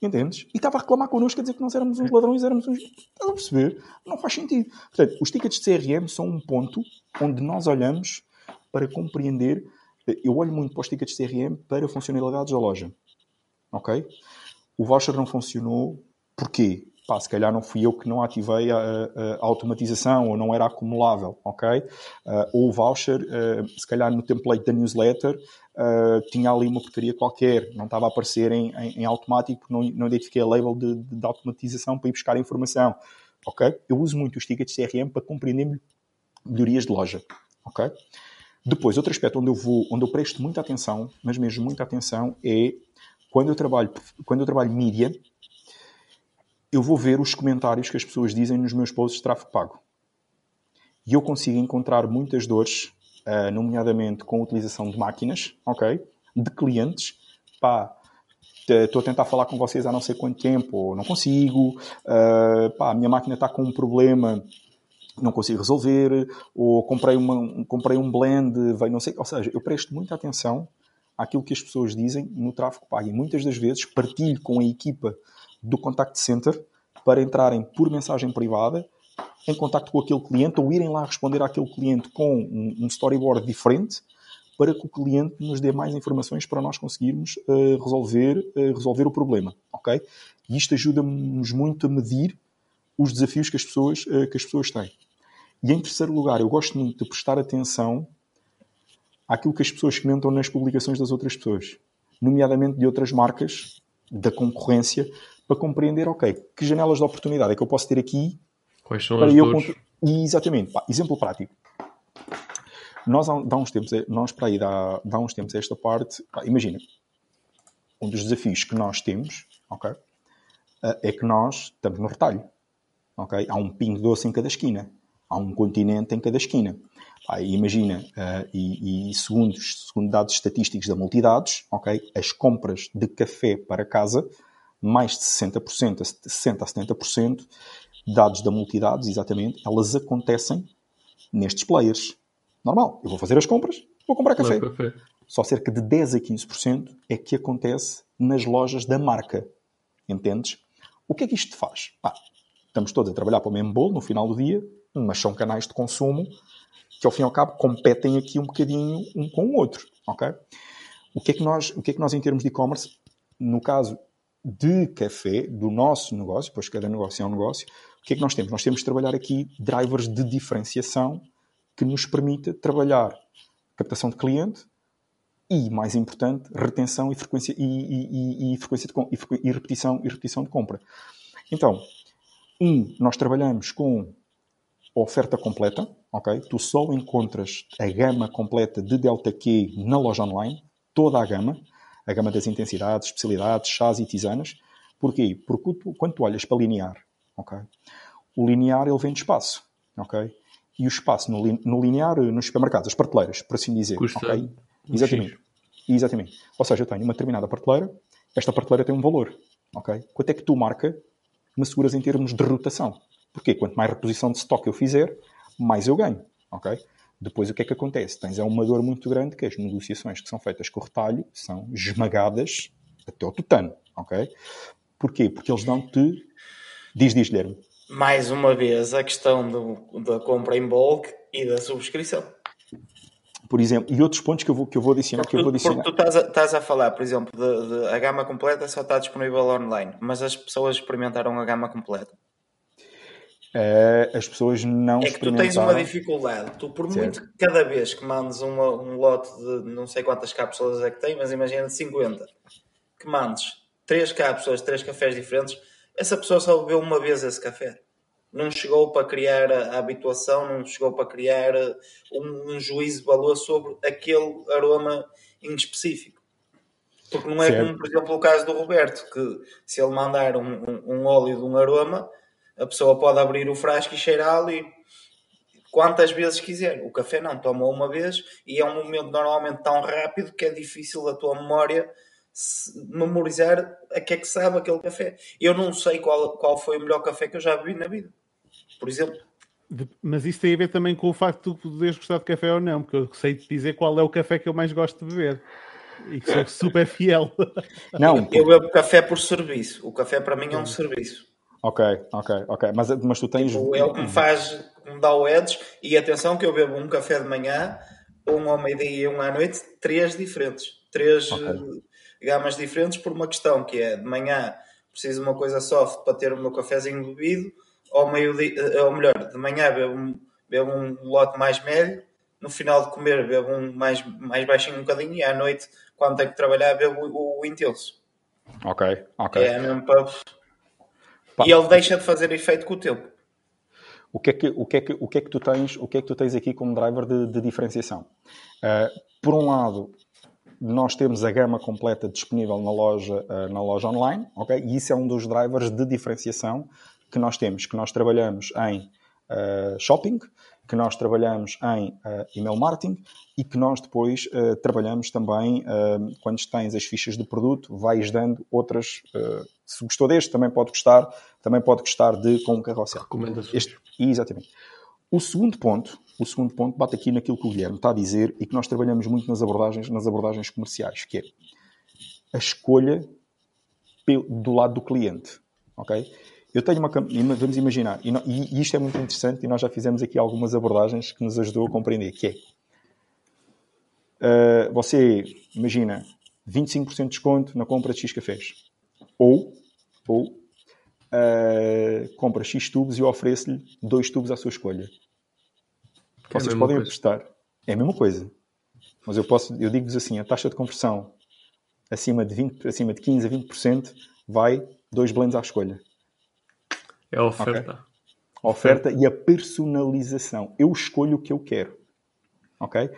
Entendes? E estava a reclamar connosco a dizer que nós éramos uns ladrões, éramos uns. Estás a perceber? Não faz sentido. Portanto, os tickets de CRM são um ponto onde nós olhamos para compreender. Eu olho muito para os tickets de CRM para funcionalidades da loja. Ok? O voucher não funcionou. Porquê? Pá, se calhar não fui eu que não ativei a, a- a automatização ou não era acumulável, ok? Ah, ou o voucher, ah, se calhar no template da newsletter, ah, tinha ali uma porcaria qualquer, não estava a aparecer em, em- em automático não, não identifiquei a label de, de- de automatização para ir buscar a informação, ok? Eu uso muito os tickets CRM para compreender melhorias de loja, ok? Depois, outro aspecto onde eu vou, onde eu presto muita atenção, mas mesmo muita atenção, é quando eu trabalho, quando eu trabalho mídia, eu vou ver os comentários que as pessoas dizem nos meus posts de tráfego pago. E eu consigo encontrar muitas dores, ah, nomeadamente com a utilização de máquinas, ok? De clientes, pá, estou a tentar falar com vocês há não sei quanto tempo, ou não consigo, ah, pá, a minha máquina está com um problema, não consigo resolver, ou comprei, uma, comprei um blend, veio não sei, ou seja, eu presto muita atenção àquilo que as pessoas dizem no tráfego pago. E muitas das vezes partilho com a equipa do contact center para entrarem por mensagem privada em contacto com aquele cliente ou irem lá responder àquele cliente com um, storyboard diferente para que o cliente nos dê mais informações para nós conseguirmos eh, resolver, eh, resolver o problema, ok? E isto ajuda-nos muito a medir os desafios que as pessoas, uh, que as pessoas têm. E em terceiro lugar, eu gosto muito de prestar atenção àquilo que as pessoas comentam nas publicações das outras pessoas, nomeadamente de outras marcas, da concorrência, para compreender, ok, que janelas de oportunidade é que eu posso ter aqui Quais são para as dores? cont- E, exatamente, pá, exemplo prático. Nós, há, uns tempos, nós para aí, dá, dá uns tempos a esta parte, pá, imagina, um dos desafios que nós temos, ok, eh, é que nós estamos no retalho, ok? Há um pingo doce em cada esquina, há um continente em cada esquina. Pá, imagina, eh, e, e segundo, segundo dados estatísticos da Multidados, ok, as compras de café para casa, mais de 60%, a 60% a 70%, dados da Multidados, exatamente, elas acontecem nestes players. Normal, eu vou fazer as compras, vou comprar café. café. Só cerca de 10 a 15% é que acontece nas lojas da marca. Entendes? O que é que isto faz? Estamos todos a trabalhar para o mesmo bolo no final do dia, mas são canais de consumo que, ao fim e ao cabo, competem aqui um bocadinho um com o outro. ok? O que é que nós, o que é que nós em termos de e-commerce, no caso de café, do nosso negócio, pois cada negócio é um negócio, o que é que nós temos? Nós temos de trabalhar aqui drivers de diferenciação que nos permita trabalhar captação de cliente e, mais importante, retenção e frequência, e, e- e- e frequência de, e, repetição, e repetição de compra. Então, um, nós trabalhamos com oferta completa, ok? Tu só encontras a gama completa de Delta Q na loja online, toda a gama, a gama das intensidades, especialidades, chás e tisanas. Porquê? Porque tu- quando tu olhas para linear, ok? O linear ele vende espaço, ok? E o espaço no, no linear, nos supermercados, as prateleiras, por assim dizer, Custa ok? um Exatamente. X. Exatamente. Ou seja, eu tenho uma determinada prateleira, esta prateleira tem um valor, ok? Quanto é que tu, marca, me seguras em termos de rotação? Porquê? Quanto mais reposição de stock eu fizer, mais eu ganho, ok? Depois o que é que acontece? Tens é uma dor muito grande que as negociações que são feitas com o retalho são esmagadas até ao tutano, ok? Porquê? Porque eles dão-te... Diz, diz, Guilherme. Mais uma vez, a questão do- da compra em bulk e da subscrição. Por exemplo, e outros pontos que eu vou, que eu vou adicionar, que eu vou Porque tu, adicionar. porque tu estás, a, estás a falar, por exemplo, de, de- a gama completa só está disponível online, mas as pessoas experimentaram a gama completa. Eh, as pessoas não É que tu tens uma dificuldade. Tu, por Certo. muito que cada vez que mandes uma- um lote de não sei quantas cápsulas é que tem, mas imagina de 50, que mandes três cápsulas, três cafés diferentes, essa pessoa só bebeu uma vez esse café. Não chegou para criar a, a habituação, não chegou para criar um, um juízo de valor sobre aquele aroma em específico. Porque não é Certo. como, por exemplo, o caso do Roberto, que se ele mandar um, um- um óleo de um aroma, a pessoa pode abrir o frasco e cheirá-lo e quantas vezes quiser. O café não, toma uma vez e é um momento normalmente tão rápido que é difícil a tua memória memorizar a que é que sabe aquele café. Eu não sei qual, qual foi o melhor café que eu já bebi na vida. Por exemplo, Mas isso tem a ver também com o facto de tu poderes gostar de café ou não, porque eu sei te dizer qual é o café que eu mais gosto de beber. E que sou super <laughs> fiel. Não, eu bebo café por serviço. O café para mim é um serviço. ok, ok, ok. Mas, mas tu tens. O- É o que me faz, que me dá o edge. E atenção que eu bebo um café de manhã, um ao meio-dia e um à noite, três diferentes. Três Ok. Gamas diferentes por uma questão, que é de manhã preciso de uma coisa soft para ter o meu cafezinho bebido, ao meio-dia, eh, ou melhor, de manhã bebo um, bebo um lote mais médio, no final de comer bebo um mais, mais baixinho um bocadinho e à noite, quando tenho que trabalhar, bebo o, o intenso. Ok, ok. É mesmo para... Pá, E ele deixa de fazer efeito com o tempo. O que, é que, o, que é que, o, que é que tu tens, o que é que tu tens aqui como driver de, de diferenciação? Uh, por um lado, nós temos a gama completa disponível na loja, uh, na loja online, ok? E isso é um dos drivers de diferenciação que nós temos, que nós trabalhamos em uh, shopping, que nós trabalhamos em uh, email marketing e que nós depois uh, trabalhamos também, uh, quando tens as fichas de produto, vais dando outras. se gostou deste, também pode gostar, também pode gostar de com um carrossel. Recomendações. Este, exatamente. O segundo ponto, o segundo ponto bate aqui naquilo que o Guilherme está a dizer e que nós trabalhamos muito nas abordagens, nas abordagens comerciais, que é a escolha do lado do cliente, ok? Eu tenho uma, vamos imaginar, e isto é muito interessante e nós já fizemos aqui algumas abordagens que nos ajudou a compreender, que é, uh, você, imagina, 25% de desconto na compra de X cafés, ou, ou uh, compra X tubos e eu ofereço-lhe dois tubos à sua escolha. É Vocês podem coisa. apostar. É a mesma coisa. Mas eu posso, eu digo-vos assim, a taxa de conversão acima de 20, acima de 15 a 20% vai dois blends à escolha. É a oferta. A oferta e a personalização. Eu escolho o que eu quero. Ok?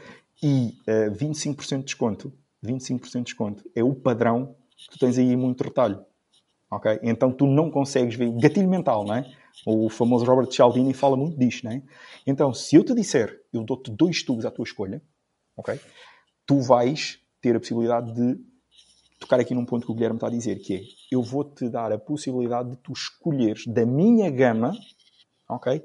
E eh, 25% de desconto, 25% de desconto é o padrão que tu tens aí em muito retalho. Ok? Então tu não consegues ver gatilho mental, não é? O famoso Robert Cialdini fala muito disto, não é? Então, se eu te disser, eu dou-te dois tubos à tua escolha, ok? Tu vais ter a possibilidade de tocar aqui num ponto que o Guilherme está a dizer, que é, eu vou-te dar a possibilidade de tu escolheres da minha gama, ok?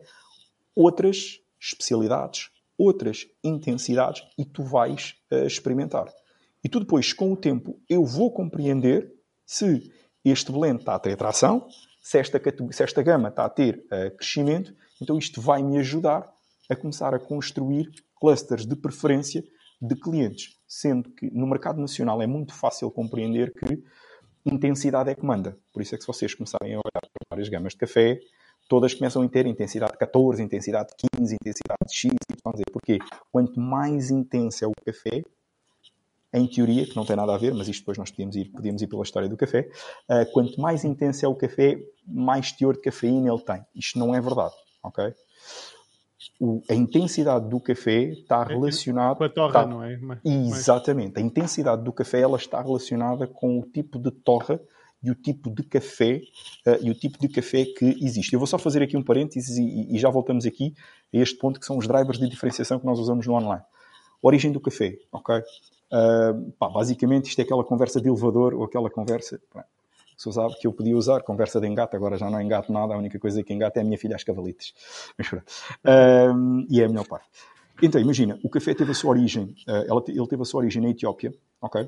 Outras especialidades, outras intensidades e tu vais eh, experimentar. E tu depois, com o tempo, eu vou compreender se este blend está a ter tração, se esta, se esta gama está a ter eh, crescimento, então isto vai me ajudar a começar a construir clusters de preferência de clientes. Sendo que no mercado nacional é muito fácil compreender que intensidade é que manda. Por isso é que se vocês começarem a olhar para várias gamas de café, todas começam a ter intensidade 14, intensidade 15, intensidade X, Y, Z. Porquê? Quanto mais intenso é o café, em teoria, que não tem nada a ver, mas isto depois nós podíamos ir, podíamos ir pela história do café, ah, quanto mais intenso é o café, mais teor de cafeína ele tem. Isto não é verdade, ok? O- a intensidade do café está relacionada... Com a torra, está- não é? Mas- Exatamente. A intensidade do café ela está relacionada com o tipo de torra e o tipo de café eh, e o tipo de café que existe. Eu vou só fazer aqui um parênteses e, e já voltamos aqui a este ponto que são os drivers de diferenciação que nós usamos no online. Origem do café, ok? Ah, pá, basicamente isto é aquela conversa de elevador ou aquela conversa pá, usava, que eu podia usar, conversa de engate, agora já não engato nada, a única coisa que engata é a minha filha às cavalites. Mas pronto. Ah, e é a melhor parte. Então, imagina, o café teve a sua origem, te- ele teve a sua origem na Etiópia, ok?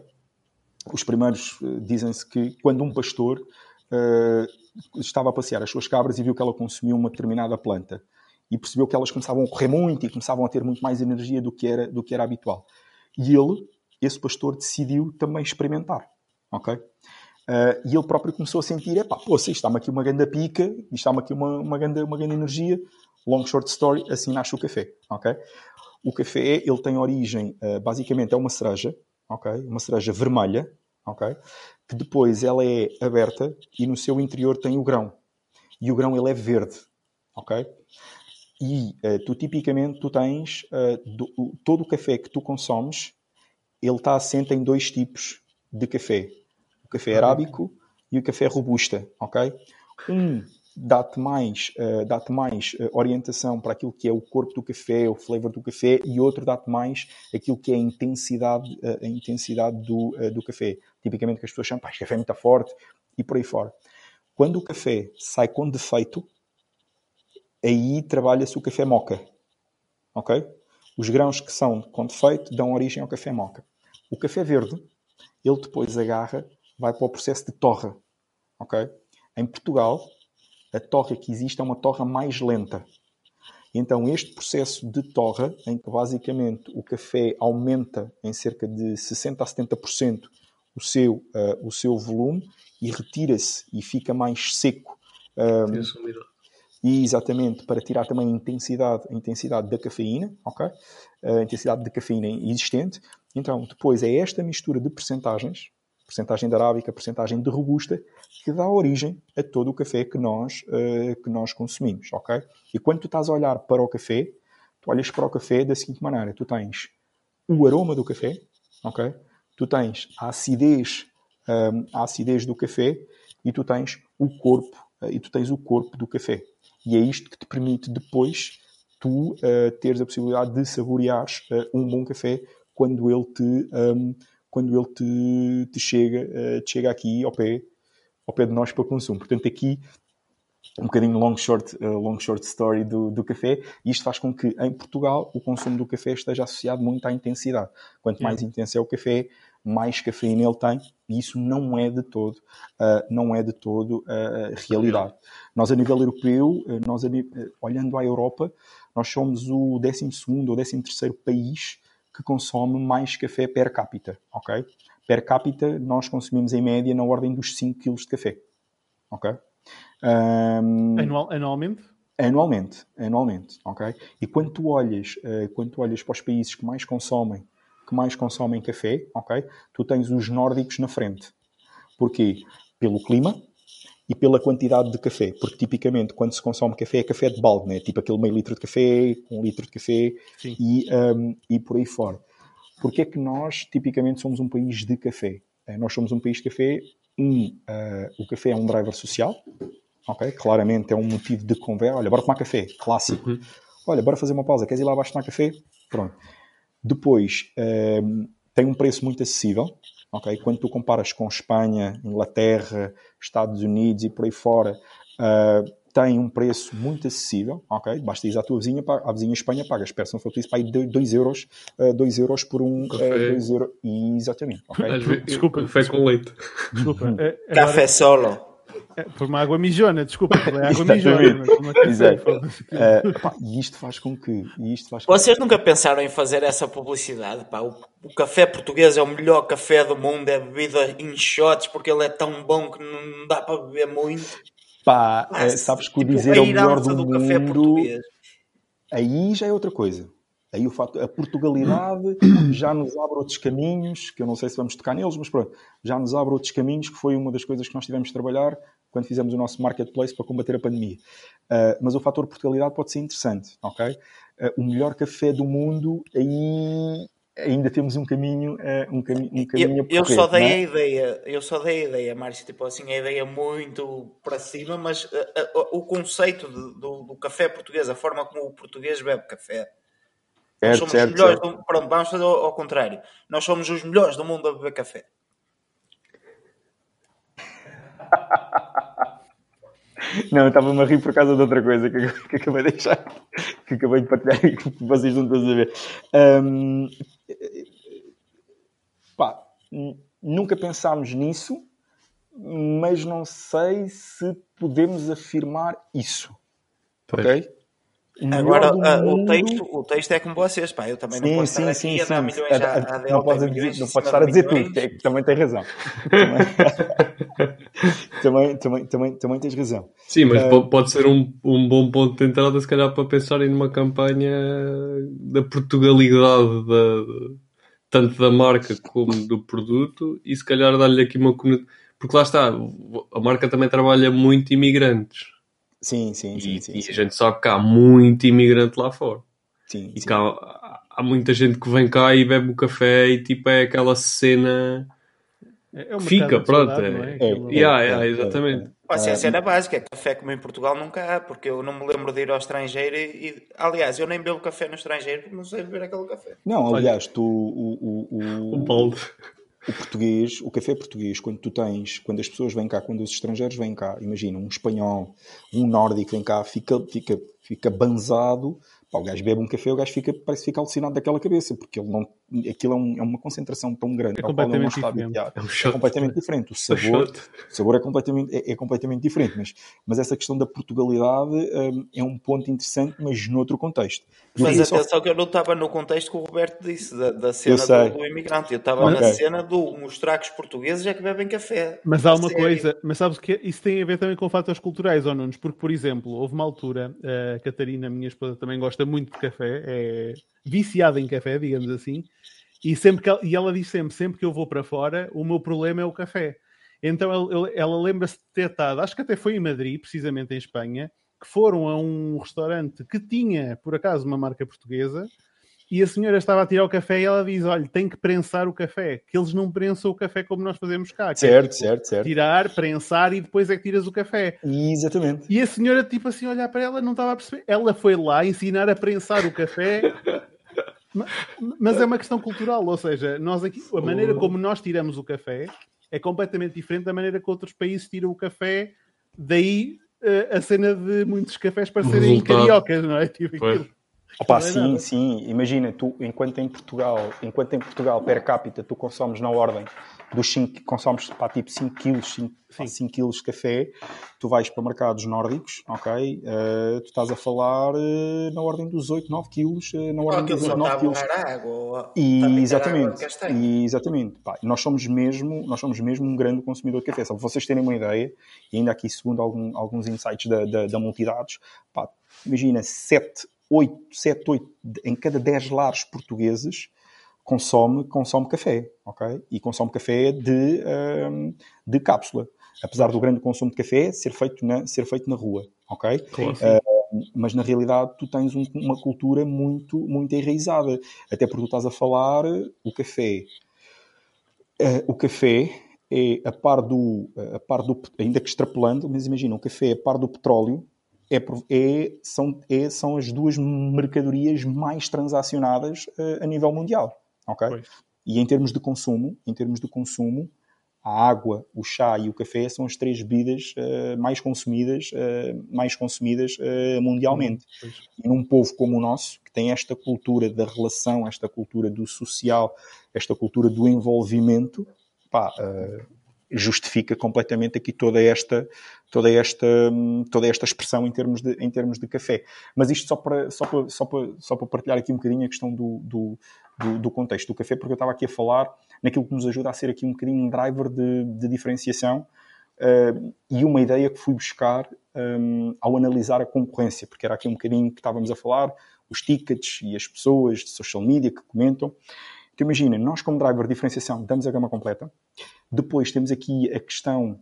Os primeiros dizem-se que quando um pastor estava a passear as suas cabras e viu que ela consumia uma determinada planta e percebeu que elas começavam a correr muito e começavam a ter muito mais energia do que era, do que era habitual. E ele, esse pastor, decidiu também experimentar, ok? Eh, e ele próprio começou a sentir, epá, poxa, isto está-me aqui uma grande pica, está-me aqui uma, uma, grande, uma grande energia, long short story, assim nasce o café, ok? O café, ele tem origem, eh, basicamente, é uma cereja, ok? Uma cereja vermelha, ok? Que depois ela é aberta e no seu interior tem o grão. E o grão, ele é verde, ok? E eh, tu, tipicamente, tu tens do- o- todo o café que tu consomes, ele está assente em dois tipos de café. O café arábico e o café robusta, ok? Um dá-te mais, eh, dá-te mais eh, orientação para aquilo que é o corpo do café, o flavor do café, e outro dá-te mais aquilo que é a intensidade, eh, a intensidade do, do café. Tipicamente que as pessoas chamam, pá, este café é muito forte, e por aí fora. Quando o café sai com defeito, aí trabalha-se o café moca. Ok? Os grãos que são com defeito dão origem ao café moca. O café verde, ele depois agarra, vai para o processo de torra. Ok? Em Portugal, a torra que existe é uma torra mais lenta. Então, este processo de torra, em que basicamente o café aumenta em cerca de 60% a 70% o seu, eh, o seu volume e retira-se e fica mais seco um, umidade. E exatamente para tirar também a intensidade, a intensidade da cafeína, ok? A intensidade de cafeína existente. Então, depois é esta mistura de percentagens, percentagem de arábica, percentagem de robusta, que dá origem a todo o café que nós, eh, que nós consumimos, ok? E quando tu estás a olhar para o café, tu olhas para o café da seguinte maneira: tu tens o aroma do café, ok? Tu tens a acidez, hum, a acidez do café e tu tens o corpo eh, e tu tens o corpo do café. E é isto que te permite depois tu eh, teres a possibilidade de saboreares eh, um bom café quando ele te, hum, quando ele te, te chega, eh, te chega aqui ao pé, ao pé de nós para consumo. Portanto, aqui um bocadinho long short, eh, long short story do, do café, e isto faz com que em Portugal o consumo do café esteja associado muito à intensidade. Quanto mais intenso é o café, mais cafeína ele tem, e isso não é de todo, ah, não é de todo ah, realidade. Nós a nível europeu, nós a olhando à Europa, nós somos o 12º ou 13º país que consome mais café per capita, ok? Per capita nós consumimos em média na ordem dos 5 kg de café, ok? Um, Anual, anualmente? anualmente, anualmente, ok? E quando tu olhas, uh, quando tu olhas para os países que mais consomem, que mais consomem café, ok? Tu tens os nórdicos na frente. Porquê? Pelo clima e pela quantidade de café. Porque tipicamente quando se consome café é café de balde, né? Tipo aquele meio litro de café, um litro de café e, um, e por aí fora. Porque é que nós tipicamente somos um país de café? Uh, nós somos um país de café. Um, uh, o café é um driver social, ok? Claramente é um motivo de conversa. Olha, bora tomar café, clássico. Uhum. Olha, bora fazer uma pausa, queres ir lá abaixo tomar café? Pronto. Depois, um, tem um preço muito acessível, ok? Quando tu comparas com Espanha, Inglaterra, Estados Unidos e por aí fora, uh, tem um preço muito acessível, ok? Basta ir à tua vizinha, à vizinha Espanha, pagas, peçam foi isso para aí 2 euros, 2 uh, euros por um... Uh, dois euros, exatamente, ok? Desculpa. Café com leite. Desculpa. Café solo. É, por uma água mijona, desculpa, por uma água mijona. Exato. Uh, e isto faz com que. Isto faz com Vocês que... nunca pensaram em fazer essa publicidade? Pá? O, o, café português é o melhor café do mundo, é bebido em shots porque ele é tão bom que não dá para beber muito. Pá, ah, sabes que o tipo, dizer é o melhor do, do mundo. Café português. Aí já é outra coisa. Aí o facto, a Portugalidade já nos abre outros caminhos, que eu não sei se vamos tocar neles, mas pronto, já nos abre outros caminhos, que foi uma das coisas que nós tivemos de trabalhar quando fizemos o nosso marketplace para combater a pandemia. Uh, mas o fator Portugalidade pode ser interessante, ok? Uh, o melhor café do mundo, aí ainda temos um caminho, uh, um, cami um caminho eu, eu só dei é? a ideia, eu só dei a ideia, Márcio, tipo assim, a ideia muito para cima, mas o conceito de, do, do café português, a forma como o português bebe café, nós somos certo, os melhores certo. do... Pronto, vamos fazer ao, ao, contrário. Nós somos os melhores do mundo a beber café. <laughs> Não, eu estava-me a rir por causa de outra coisa que, que acabei de deixar, que acabei de partilhar e que vocês não estão a ver. Um, pá, nunca pensámos nisso, mas não sei se podemos afirmar isso. Pois. Ok? Agora, uh, o, texto, o texto é como vocês, pá. Eu também sim, não posso sim, estar sim, aqui sim, a dar milhões a, a, a, Não podes, milhões, não podes estar a dizer tudo, também tem razão. <laughs> também, <laughs> também, também, também tens razão. Sim, mas uh, pode ser um, um bom ponto de entrada, se calhar, para pensarem numa campanha da Portugalidade, da, tanto da marca como do produto, e se calhar dar-lhe aqui uma comunidade. Porque lá está, a marca também trabalha muito imigrantes. Sim, sim, e, sim, sim, e sim. a gente sabe que há muito imigrante lá fora. Sim, e sim. há, há, muita gente que vem cá e bebe o café e tipo é aquela cena. É, é Fica, pronto. Saudade, é, é? é, é, yeah, yeah, exatamente. Pode ser a cena básica, é café como em Portugal nunca há, porque eu não me lembro de ir ao estrangeiro e, e aliás, eu nem bebo café no estrangeiro porque não sei beber aquele café. Não, aliás, tu o, o, o, <laughs> o balde o português, o café português, quando tu tens, quando as pessoas vêm cá, quando os estrangeiros vêm cá, imagina, um espanhol, um nórdico vem cá, fica, fica, fica banzado Pá, o gajo bebe um café, o gajo fica, parece que fica alucinado daquela cabeça, porque ele não, aquilo é, um, é uma concentração tão grande é completamente diferente. É, um é completamente diferente. O sabor, o sabor é, completamente, é, é, completamente diferente. Mas, mas essa questão da Portugalidade um, é um ponto interessante, mas noutro contexto. Mas atenção só... que eu não estava no contexto que o Roberto disse, da, da cena do, do, imigrante. Eu estava okay. na cena do mostrar que os portugueses é que bebem café. Mas há uma coisa, mas sabes que isso tem a ver também com fatores culturais, ou não? Porque, por exemplo, houve uma altura, a Catarina, minha esposa, também gosta gosta muito de café, é viciada em café, digamos assim, e, sempre que ela, e ela diz sempre, sempre que eu vou para fora, o meu problema é o café. Então ela, ela lembra-se de ter estado, acho que até foi em Madrid, precisamente em Espanha, que foram a um restaurante que tinha, por acaso, uma marca portuguesa, e a senhora estava a tirar o café e ela diz: Olha, tem que prensar o café, que eles não prensam o café como nós fazemos cá. Certo, é, certo, certo. Tirar, prensar e depois é que tiras o café. Exatamente. E a senhora, tipo assim, olhar para ela, não estava a perceber. Ela foi lá ensinar a prensar o café. Mas é uma questão cultural, ou seja, nós aqui, a maneira como nós tiramos o café é completamente diferente da maneira que outros países tiram o café. Daí eh, a cena de muitos cafés parecerem cariocas, não é? Tipo, Opa, sim, sim. Imagina, tu, enquanto em Portugal, enquanto em Portugal, per capita, tu consomes na ordem dos 5, consomes pá, tipo 5 quilos, 5, 5 quilos de café, tu vais para mercados nórdicos, ok? Uh, tu estás a falar uh, na ordem dos 8, 9 quilos, uh, na ordem dos 8, 9 quilos. Água, e, exatamente, e exatamente. Pá, nós somos mesmo, nós somos mesmo um grande consumidor de café. Só para vocês terem uma ideia, e ainda aqui segundo algum, alguns insights da, da, da Multidados, pá, imagina 7, 8, 7, 8 em cada 10 lares portugueses consome, consome café, ok? E consome café de, um, de cápsula. Apesar do grande consumo de café ser feito na, ser feito na rua, ok? Claro. Uh, mas na realidade tu tens um, uma cultura muito, muito enraizada. Até porque tu estás a falar o café. Uh, o café é a par do, a par do, ainda que extrapolando, mas imagina, o café é a par do petróleo, é, é, são, é, são as duas mercadorias mais transacionadas uh, a nível mundial ok? Pois. E em termos de consumo, em termos de consumo, a água, o chá e o café são as três bebidas uh, mais consumidas, uh, mais consumidas uh, mundialmente. Hum, e num povo como o nosso, que tem esta cultura da relação, esta cultura do social, esta cultura do envolvimento, pá, justifica completamente aqui toda esta, toda esta, toda esta expressão em termos de, em termos de café. Mas isto só para, só para, só para, só para partilhar aqui um bocadinho a questão do, do, do, do contexto do café, porque eu estava aqui a falar naquilo que nos ajuda a ser aqui um bocadinho um driver de, de diferenciação uh, e uma ideia que fui buscar um, ao analisar a concorrência, porque era aqui um bocadinho que estávamos a falar, os tickets e as pessoas de social media que comentam. Então imagina, nós como driver de diferenciação damos a gama completa, depois temos aqui a questão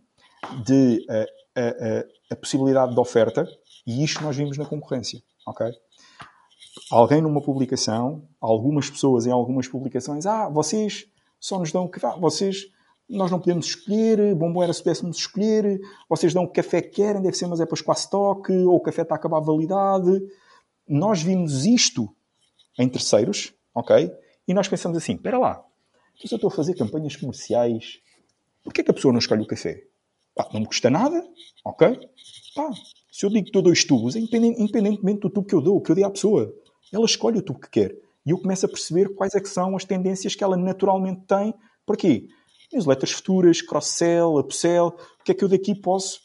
de a, a, a, possibilidade de oferta, e isto nós vimos na concorrência, ok? Alguém numa publicação, algumas pessoas em algumas publicações, ah, vocês só nos dão que ah, vocês, nós não podemos escolher, bom bom era se pudéssemos escolher, vocês dão o café que querem, deve ser, mas é para escoar stock, ou o café está a acabar a validade. Nós vimos isto em terceiros, ok? E nós pensamos assim, espera lá, se eu estou a fazer campanhas comerciais Porquê que a pessoa não escolhe o café? Pá, não me custa nada, ok? Pá, se eu digo que dou dois tubos, é independentemente do tubo que eu dou, que eu dei à pessoa, ela escolhe o tubo que quer. E eu começo a perceber quais é que são as tendências que ela naturalmente tem. Porquê? Newsletters futuras, cross-sell, upsell, o que é que eu daqui posso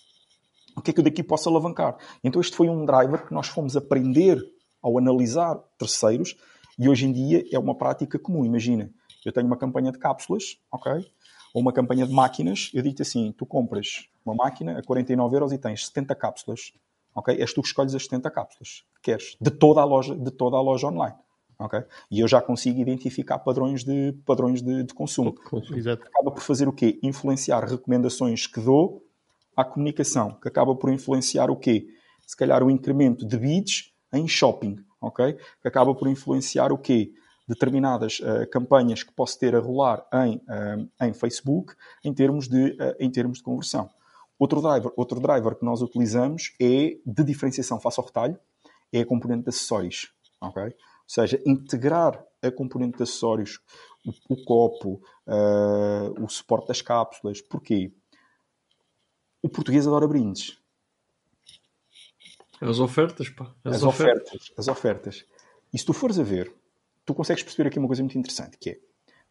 o que é que eu daqui posso alavancar? Então este foi um driver que nós fomos aprender ao analisar terceiros e hoje em dia é uma prática comum. Imagina, eu tenho uma campanha de cápsulas, ok? Ou uma campanha de máquinas, eu digo-te assim, tu compras uma máquina a 49 euros e tens 70 cápsulas, ok? És tu que escolhes as 70 cápsulas que queres, de toda a loja, de toda a loja online. ok? E eu já consigo identificar padrões de, padrões de, de consumo. Exato. Acaba por fazer o quê? Influenciar recomendações que dou à comunicação, que acaba por influenciar o quê? Se calhar o incremento de bids em shopping, ok? Que acaba por influenciar o quê? Determinadas uh, campanhas que posso ter a rolar em, uh, em Facebook em termos, de, uh, em termos de conversão. Outro driver, outro driver que nós utilizamos é de diferenciação face ao retalho, é a componente de acessórios. Okay? Ou seja, integrar a componente de acessórios, o, o copo, o suporte das cápsulas. Porquê? O português adora brindes. As ofertas, pá. As, as ofertas. ofertas. As ofertas. E se tu fores a ver, tu consegues perceber aqui uma coisa muito interessante, que é,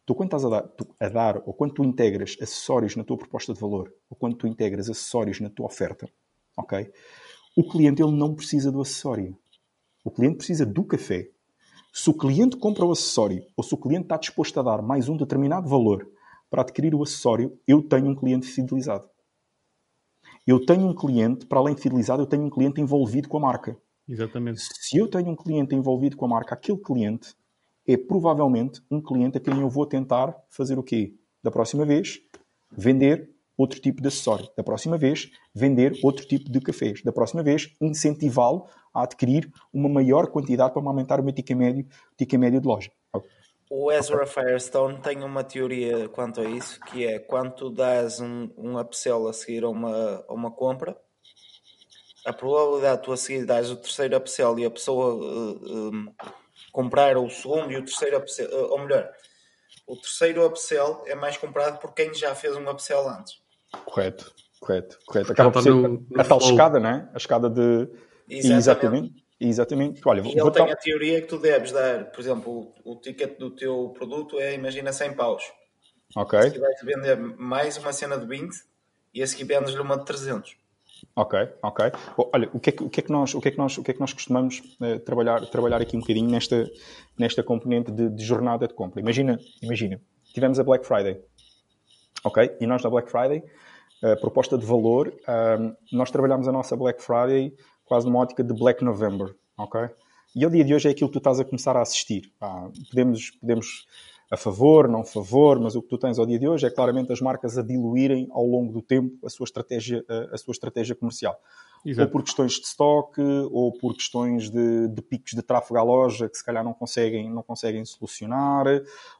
tu quando estás a dar, tu, a dar, ou quando tu integras acessórios na tua proposta de valor, ou quando tu integras acessórios na tua oferta, ok? O cliente ele não precisa do acessório. O cliente precisa do café. Se o cliente compra o acessório, ou se o cliente está disposto a dar mais um determinado valor para adquirir o acessório, eu tenho um cliente fidelizado. Eu tenho um cliente, para além de fidelizado, eu tenho um cliente envolvido com a marca. Exatamente. Se eu tenho um cliente envolvido com a marca, aquele cliente é provavelmente um cliente a quem eu vou tentar fazer o quê? Da próxima vez, vender outro tipo de acessório. Da próxima vez, vender outro tipo de cafés. Da próxima vez, incentivá-lo a adquirir uma maior quantidade para aumentar o meu ticket médio, ticket médio de loja. O Ezra Firestone tem uma teoria quanto a isso, que é quando tu dás um, um upsell a seguir a uma, a uma compra, a probabilidade de tu a seguir dás o terceiro upsell e a pessoa uh, comprar o segundo e o terceiro upsell, eh, ou melhor, o terceiro upsell é mais comprado por quem já fez um upsell antes. Correto, correto, correto. Acaba por ser no, no a tal flow. escada, não é? A escada de. Exatamente. Exatamente. Exatamente. Olha, e ele tem a teoria que tu deves dar, por exemplo, o, o ticket do teu produto é, imagina, 100 paus. Ok. Se vais vender mais uma cena de 20 e a seguir vendes-lhe uma de 300. Ok, ok. Bom, olha, o que, é que, o que é que nós, o que é que nós, o que é que nós costumamos eh, trabalhar, trabalhar aqui um bocadinho nesta, nesta componente de, de jornada de compra? Imagina, imagina, tivemos a Black Friday, ok? E nós na Black Friday, a proposta de valor, nós trabalhamos a nossa Black Friday quase numa ótica de Black November, ok? E ao dia de hoje é aquilo que tu estás a começar a assistir. Pá, podemos, podemos a favor, não a favor, mas o que tu tens ao dia de hoje é claramente as marcas a diluírem ao longo do tempo a sua estratégia, a, a sua estratégia comercial. Exato. Ou por questões de stock, ou por questões de, de picos de tráfego à loja que se calhar não conseguem, não conseguem solucionar,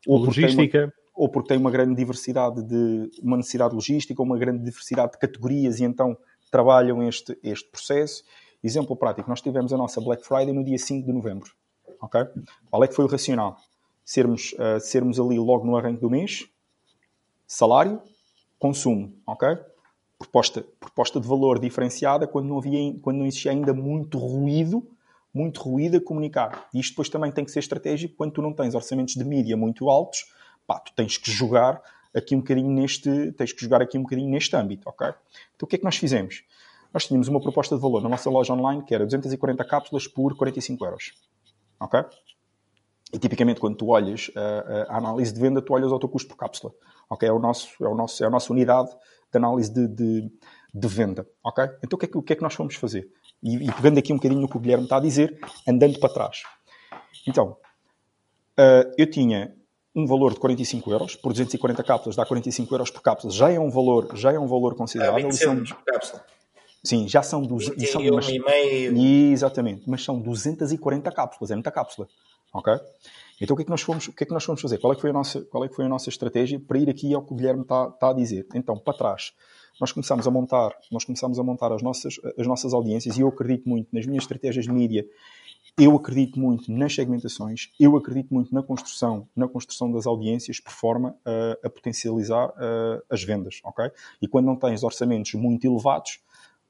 ou porque, tem uma, Logística. ou porque tem uma grande diversidade de uma necessidade logística, ou uma grande diversidade de categorias e então trabalham este, este processo. Exemplo prático, nós tivemos a nossa Black Friday no dia 5 de novembro. ok? Qual é que foi o racional? Sermos, uh, sermos ali logo no arranque do mês, salário, consumo, ok? Proposta, proposta de valor diferenciada quando não, havia, quando não existia ainda muito ruído, muito ruído a comunicar. E isto depois também tem que ser estratégico quando tu não tens orçamentos de mídia muito altos, pá, tu tens que jogar aqui um bocadinho neste, tens que jogar aqui um bocadinho neste âmbito, ok? Então o que é que nós fizemos? Nós tínhamos uma proposta de valor na nossa loja online que era 240 cápsulas por 45 euros, ok? E tipicamente quando tu olhas a, a análise de venda, tu olhas ao teu custo por cápsula, ok? É, o nosso, é, o nosso, é a nossa unidade de análise de, de, de venda, ok? Então o que, é que, o que é que nós fomos fazer? E, e pegando aqui um bocadinho no que o Guilherme está a dizer, andando para trás. Então, uh, eu tinha um valor de 45 euros, por 240 cápsulas dá 45 euros por cápsula, já é um valor, já é um valor considerável. 20 e são- por cápsula. sim, já são, duze- e são 21 mas- e meio. Exatamente, mas são 240 cápsulas, é muita cápsula. Ok? Então o que é que nós fomos, o que é que nós fomos fazer? Qual é que foi a nossa, qual é que foi a nossa estratégia para ir aqui ao que o Guilherme está, está a dizer? Então, para trás, nós começámos a montar, nós começámos a montar as nossas, as nossas audiências e eu acredito muito nas minhas estratégias de mídia, eu acredito muito nas segmentações, eu acredito muito na construção, na construção das audiências por forma a, potencializar as vendas, ok? E quando não tens orçamentos muito elevados,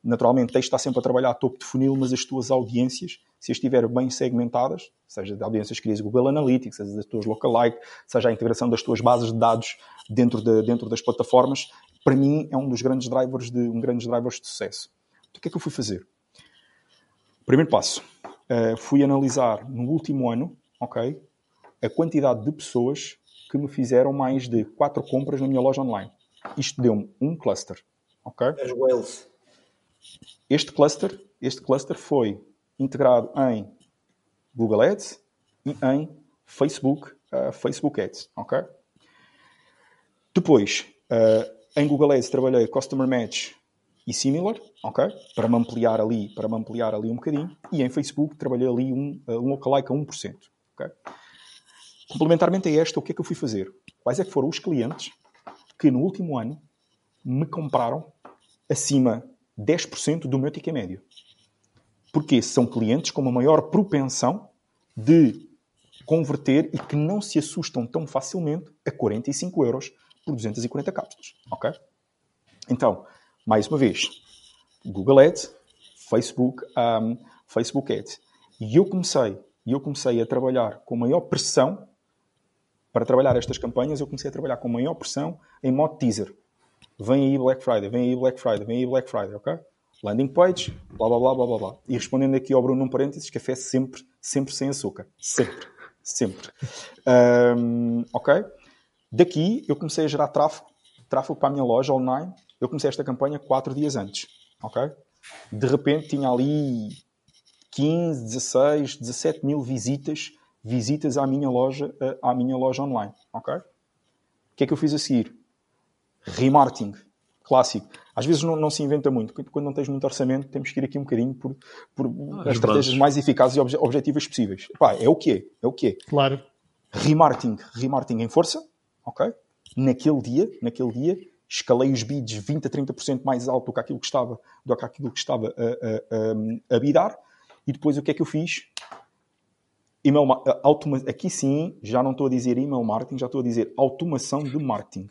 naturalmente tens de estar sempre a trabalhar a topo de funil, mas as tuas audiências, se estiverem bem segmentadas, seja de audiências que crias Google Analytics, seja das tuas lookalike, seja a integração das tuas bases de dados dentro, de, dentro das plataformas, para mim é um dos grandes drivers de, um grandes drivers de sucesso. Então, o que é que eu fui fazer? Primeiro passo, uh, fui analisar no último ano, ok, a quantidade de pessoas que me fizeram mais de quatro compras na minha loja online. Isto deu-me um cluster, ok? As whales. Este cluster, este cluster foi integrado em Google Ads e em Facebook, uh, Facebook Ads, ok? Depois, uh, em Google Ads trabalhei Customer Match e Similar, ok? Para me ampliar ali, para me ampliar ali um bocadinho. E em Facebook trabalhei ali um, uh, um lookalike a 1%, ok? Complementarmente a esta, o que é que eu fui fazer? Quais é que foram os clientes que no último ano me compraram acima 10% do meu ticket médio? Porque são clientes com uma maior propensão de converter e que não se assustam tão facilmente a 45 euros por 240 cápsulas, ok? Então, mais uma vez, Google Ads, Facebook, um, Facebook Ads. E eu comecei, eu comecei a trabalhar com maior pressão para trabalhar estas campanhas, eu comecei a trabalhar com maior pressão em modo teaser. Vem aí Black Friday, vem aí Black Friday, vem aí Black Friday, ok? Landing page, blá blá blá blá blá blá. E respondendo aqui ao Bruno num parênteses, café sempre, sempre sem açúcar. Sempre, <laughs> sempre. Um, ok? Daqui eu comecei a gerar tráfego, tráfego para a minha loja online. Eu comecei esta campanha quatro dias antes, ok? De repente tinha ali 15, 16, 17 mil visitas, visitas à minha loja, eh, à minha loja online, ok? O que é que eu fiz a seguir? Remarketing, clássico. Às vezes não, não, se inventa muito. Quando não tens muito orçamento, temos que ir aqui um bocadinho por, por ah, as estratégias bases. mais eficazes e obje objetivas possíveis. Pá, é o que é, é o que é. Claro. Remarketing, remarketing em força, ok? Naquele dia, naquele dia, escalei os bids 20 a 30% mais alto do que aquilo que estava, do que aquilo que estava a, a, a, a bidar. E depois o que é que eu fiz? Email, automa aqui sim, já não estou a dizer email marketing, já estou a dizer automação de marketing.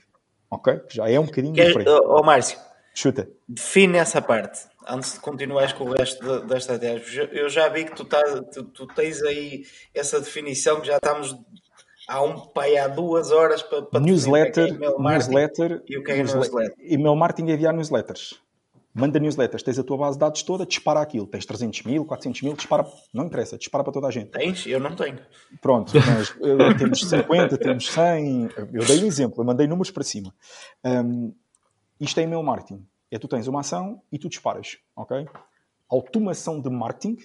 Ok? Já é um bocadinho Quer, diferente. Ó oh, Márcio, Chuta. define essa parte antes de continuares com o resto da estratégia. Eu já vi que tu, tá, tu, tu, tens aí essa definição que já estamos Há um pai há duas horas para, para newsletter, definir o que é email marketing newsletter, e o que é newsle- newsletter. email marketing é enviar newsletters. Manda newsletters, tens a tua base de dados toda, dispara aquilo. Tens 300 mil, 400 mil, dispara, não interessa, dispara para toda a gente. Tens? Eu não tenho. Pronto, mas eh, <laughs> temos 50, temos 100. Eu dei um exemplo, eu mandei números para cima. Hum, isto é email marketing. É tu tens uma ação e tu disparas, ok? Automação de marketing,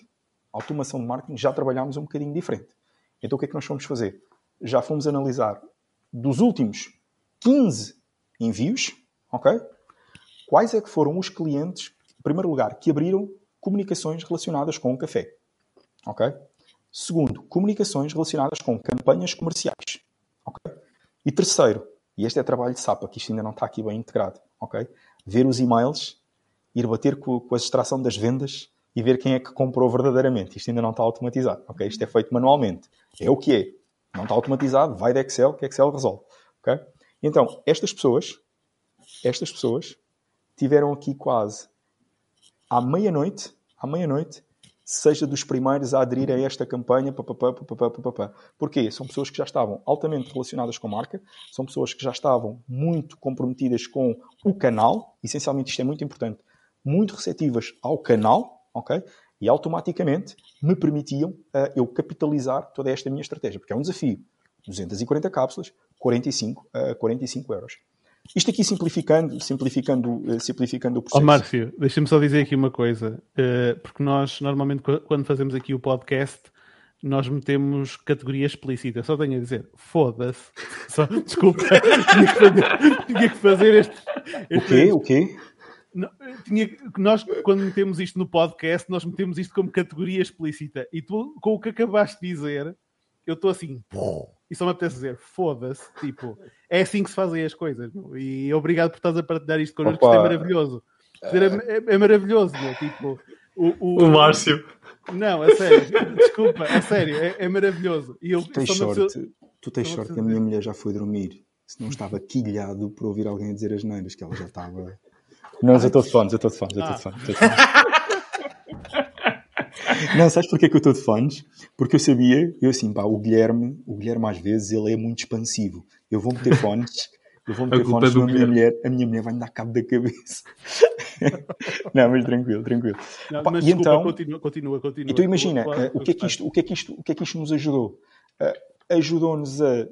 automação de marketing, já trabalhámos um bocadinho diferente. Então o que é que nós fomos fazer? Já fomos analisar dos últimos 15 envios, ok? Quais é que foram os clientes, em primeiro lugar, que abriram comunicações relacionadas com o café, ok? Segundo, comunicações relacionadas com campanhas comerciais. ok? E terceiro, e este é trabalho de SAPA, que isto ainda não está aqui bem integrado, ok? Ver os e-mails, ir bater com, com a extração das vendas e ver quem é que comprou verdadeiramente. Isto ainda não está automatizado, ok? Isto é feito manualmente. É o que é. Não está automatizado, vai de Excel, que Excel resolve, ok? Então, estas pessoas, estas pessoas tiveram aqui quase à meia-noite, à meia-noite, seja dos primeiros a aderir a esta campanha. Papapá. Porquê? São pessoas que já estavam altamente relacionadas com a marca, são pessoas que já estavam muito comprometidas com o canal, essencialmente isto é muito importante, muito receptivas ao canal, ok? E automaticamente me permitiam uh, eu capitalizar toda esta minha estratégia, porque é um desafio. 240 cápsulas, 45, uh, 45 euros. Isto aqui simplificando, simplificando, uh, simplificando o Ó processo. Márcio, deixa-me só dizer aqui uma coisa, eh, porque nós normalmente qu- quando fazemos aqui o podcast nós metemos categoria explícita. Só tenho a dizer, foda-se. <laughs> Só, desculpa, <laughs> tinha que fazer, tinha que fazer este. O este- quê? O quê? Tinha, nós, quando metemos isto no podcast, nós metemos isto como categoria explícita. E tu, com o que acabaste de dizer, eu estou assim, e só me apetece dizer, foda-se. Tipo, é assim que se fazem as coisas. meu. E obrigado por estás a partilhar isto connosco, isto é maravilhoso. Isto É, é- é maravilhoso, meu. Tipo, o, o- O Márcio. Não, a sério, <laughs> desculpa, a sério, é, é maravilhoso. E eu Tu tens sorte, tu tens sorte que a minha mulher já foi dormir. Senão estava quilhado por ouvir alguém dizer as neiras, que ela já estava. Não, mas eu estou de fones, eu estou de fones, eu estou de fones. eu estou de fones. Não, sabes porquê que eu estou de fones? Porque eu sabia, eu assim, pá, o Guilherme, o Guilherme às vezes ele é muito expansivo. Eu vou meter fones, eu vou meter fones, é a minha, mulher, a minha mulher vai me dar cabo da cabeça. <laughs> Não, mas tranquilo, tranquilo. Não, Pá, mas e desculpa, então- continua, continua, continua. Então imagina, eh, o, que é que isto, o, que é que isto, o que é que isto nos ajudou? Eh, Ajudou-nos a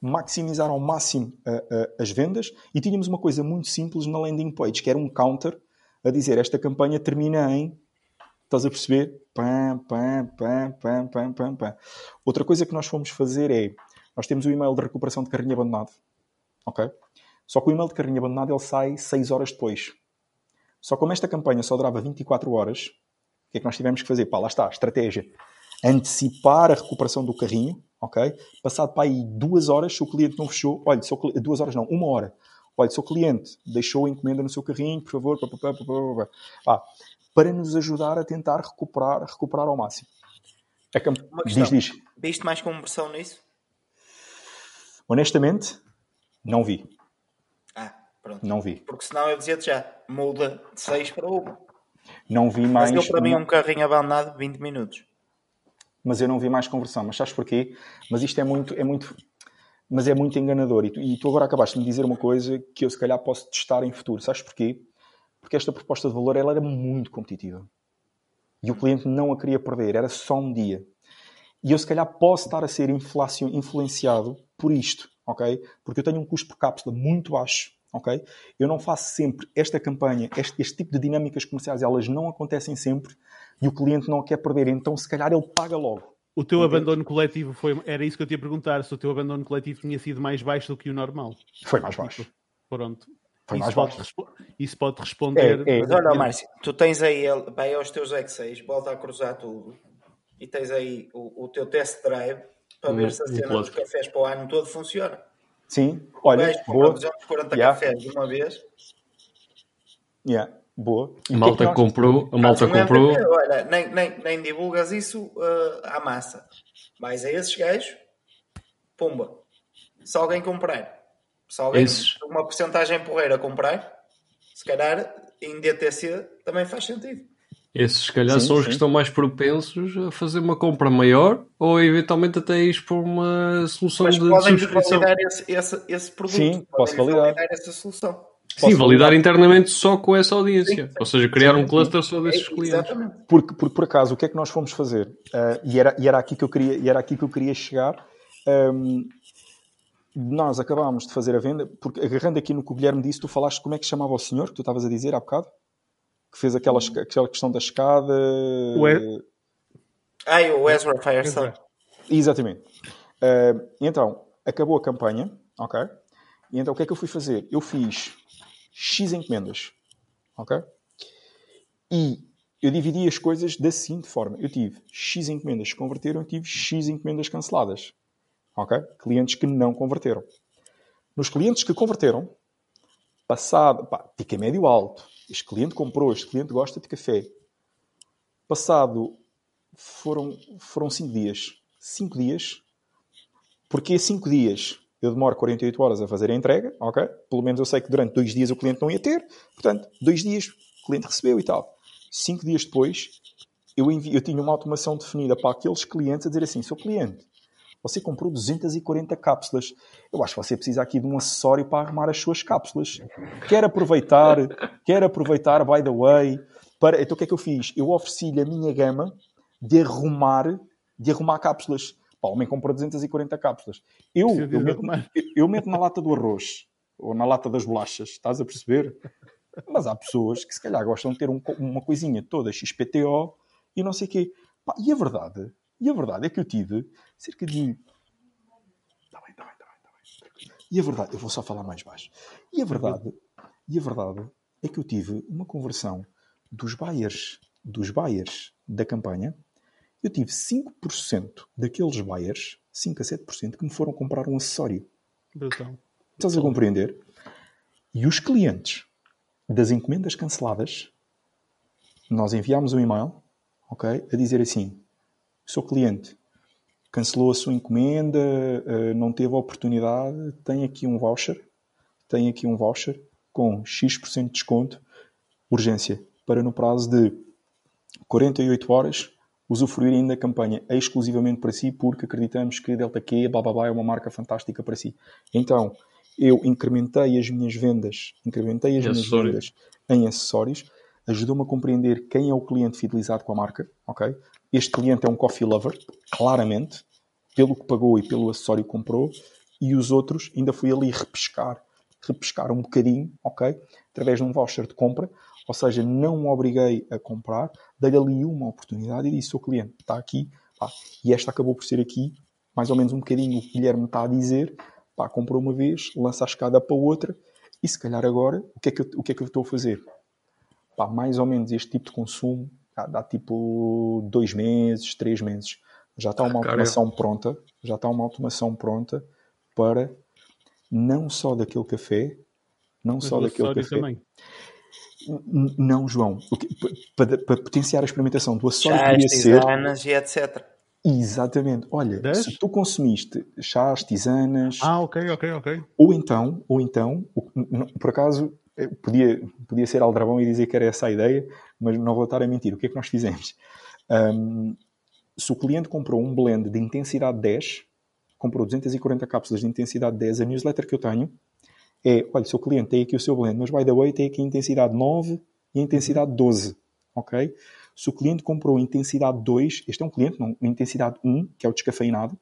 maximizar ao máximo eh, eh, as vendas e tínhamos uma coisa muito simples na landing page, que era um counter a dizer esta campanha termina em. Estás a perceber? Pam, pam, pam, pam, pam, pam, pam. Outra coisa que nós fomos fazer é. Nós temos o e-mail de recuperação de carrinho abandonado. Ok? Só que o e-mail de carrinho abandonado ele sai 6 horas depois. Só como esta campanha só durava 24 horas, o que é que nós tivemos que fazer? Pá, lá está, estratégia. Antecipar a recuperação do carrinho, ok? Passado para aí duas horas, se o cliente não fechou, olha, duas horas não, uma hora. Olha, se o cliente deixou a encomenda no seu carrinho, por favor, pá, pá, pá, pá, pá, pá. Para nos ajudar a tentar recuperar, recuperar ao máximo. A camp... Uma Diz, questão. diz. Viste mais conversão nisso? Honestamente, não vi. Ah, pronto. Não vi. Porque senão eu dizia-te já, muda de 6 para 1. Não vi mais. Mas eu para mim um carrinho abandonado 20 minutos. mas eu não vi mais conversão. Mas sabes porquê? Mas isto é muito, é muito, mas é muito enganador. E tu, e tu agora acabaste de me dizer uma coisa que eu se calhar posso testar em futuro. Sabes porquê? Porque esta proposta de valor ela era muito competitiva. E o cliente não a queria perder. Era só um dia. E eu se calhar posso estar a ser influenciado por isto, ok? Porque eu tenho um custo por cápsula muito baixo, ok? Eu não faço sempre esta campanha, este, este tipo de dinâmicas comerciais, elas não acontecem sempre e o cliente não a quer perder. Então se calhar ele paga logo. O teu Entende? abandono coletivo foi. Era isso que eu te ia perguntar: se o teu abandono coletivo tinha sido mais baixo do que o normal. Foi mais baixo. Pronto. Foi isso, mais pode isso pode responder. É, é. Mas olha, Márcio, tu tens aí, vai aos teus X6, volta a cruzar tudo e tens aí o, o teu test drive para ver se a cena dos cafés para o ano todo funciona. Sim, olha, Vais boa. 240 Yeah. cafés de uma vez. Yeah, boa. E que A é malta que nós- comprou, a malta um comprou. Olha, nem, nem, nem divulgas isso uh, à massa. Vais a esses gajos, pumba. Se alguém comprar, se alguém, Esses. uma porcentagem porreira comprar, se calhar em DTC também faz sentido. Esses, se calhar, Sim, são os sim. que estão mais propensos a fazer uma compra maior ou eventualmente até ir por uma solução Mas de podem subscrição. validar esse, esse, esse produto. Sim, posso podem validar. essa solução. Sim, Posso validar validar? internamente só com essa audiência. Sim. Ou seja, criar um cluster só desses É, clientes. Exatamente. Porque, porque, por acaso, o que é que nós fomos fazer? Ah, e, era, e, era aqui que eu queria, e era aqui que eu queria chegar. Ahm, nós acabámos de fazer a venda, porque agarrando aqui no que o Guilherme disse, tu falaste como é que se chamava o senhor que tu estavas a dizer há bocado? Que fez aquela, esca- aquela questão da escada. E- Ah, e o Ezra Firestone. Exatamente. Ah, então, acabou a campanha, ok? E então o que é que eu fui fazer? Eu fiz X encomendas, ok? E eu dividi as coisas da seguinte forma: eu tive X encomendas que converteram, eu tive X encomendas canceladas, ok? Clientes que não converteram. Nos clientes que converteram, passado, pá, tica médio alto. Este cliente comprou, este cliente gosta de café. Passado foram, foram 5 dias. 5 dias. Porque 5 dias eu demoro 48 horas a fazer a entrega, ok? Pelo menos eu sei que durante 2 dias o cliente não ia ter. Portanto, 2 dias o cliente recebeu e tal. 5 dias depois, eu, envi, eu tinha uma automação definida para aqueles clientes a dizer assim: seu cliente, você comprou 240 cápsulas. Eu acho que você precisa aqui de um acessório para arrumar as suas cápsulas. Quer aproveitar, quer aproveitar, by the way. Para... Então o que é que eu fiz? Eu ofereci-lhe a minha gama de arrumar, de arrumar cápsulas. Pá, o homem comprou 240 cápsulas. Eu, eu, meto, eu- meto na lata do arroz ou na lata das bolachas, estás a perceber? Mas há pessoas que se calhar gostam de ter um uma coisinha toda XPTO e não sei o quê. Pá, e a verdade, e a verdade é que eu tive cerca de. Está bem, está bem, está bem, está bem. E a verdade, eu vou só falar mais baixo. E a verdade, e a verdade é que eu tive uma conversão dos buyers, dos buyers da campanha. Eu tive 5% daqueles buyers, 5 a 7%, que me foram comprar um acessório. Brutal. Estás a compreender? E os clientes das encomendas canceladas, nós enviámos um e-mail, ok, a dizer assim: seu cliente cancelou a sua encomenda, eh, não teve a oportunidade, tem aqui um voucher, tem aqui um voucher com X% de desconto, urgência, para no prazo de 48 horas usufruírem da campanha exclusivamente para si, porque acreditamos que Delta Q, blá, é uma marca fantástica para si. Então, eu incrementei as minhas vendas, incrementei as minhas acessórios. vendas em acessórios, ajudou-me a compreender quem é o cliente fidelizado com a marca, ok? Este cliente é um coffee lover, claramente, pelo que pagou e pelo acessório que comprou, e os outros ainda fui ali repescar, repescar um bocadinho, ok? Através de um voucher de compra, ou seja, não o obriguei a comprar, dei-lhe ali uma oportunidade e disse ao cliente, está aqui, pá, e esta acabou por ser aqui, mais ou menos um bocadinho o que o Guilherme está a dizer, pá, comprou uma vez, lança a escada para outra, e se calhar agora, o que é que eu, o que é que eu estou a fazer? Pá, mais ou menos este tipo de consumo dá, dá tipo dois meses, três meses. Já está uma cara, automação pronta, já está uma automação pronta para não só daquele café, não Mas só daquele café. também. Não, João. Para, para potenciar a experimentação do Chás, poderia ser. tisanas e etc. Exatamente. Olha, Dez? se tu consumiste chás, tisanas, Ah, ok, ok, ok. ou então, ou então, por acaso, podia, podia ser aldrabão e dizer que era essa a ideia, mas não vou estar a mentir. O que é que nós fizemos? Ahm, se o cliente comprou um blend de intensidade 10, comprou 240 cápsulas de intensidade 10, a newsletter que eu tenho é, olha, seu cliente tem aqui o seu blend, mas by the way tem aqui a intensidade 9 e a intensidade 12, ok? Se o cliente comprou intensidade 2, este é um cliente, não, intensidade 1, que é o descafeinado,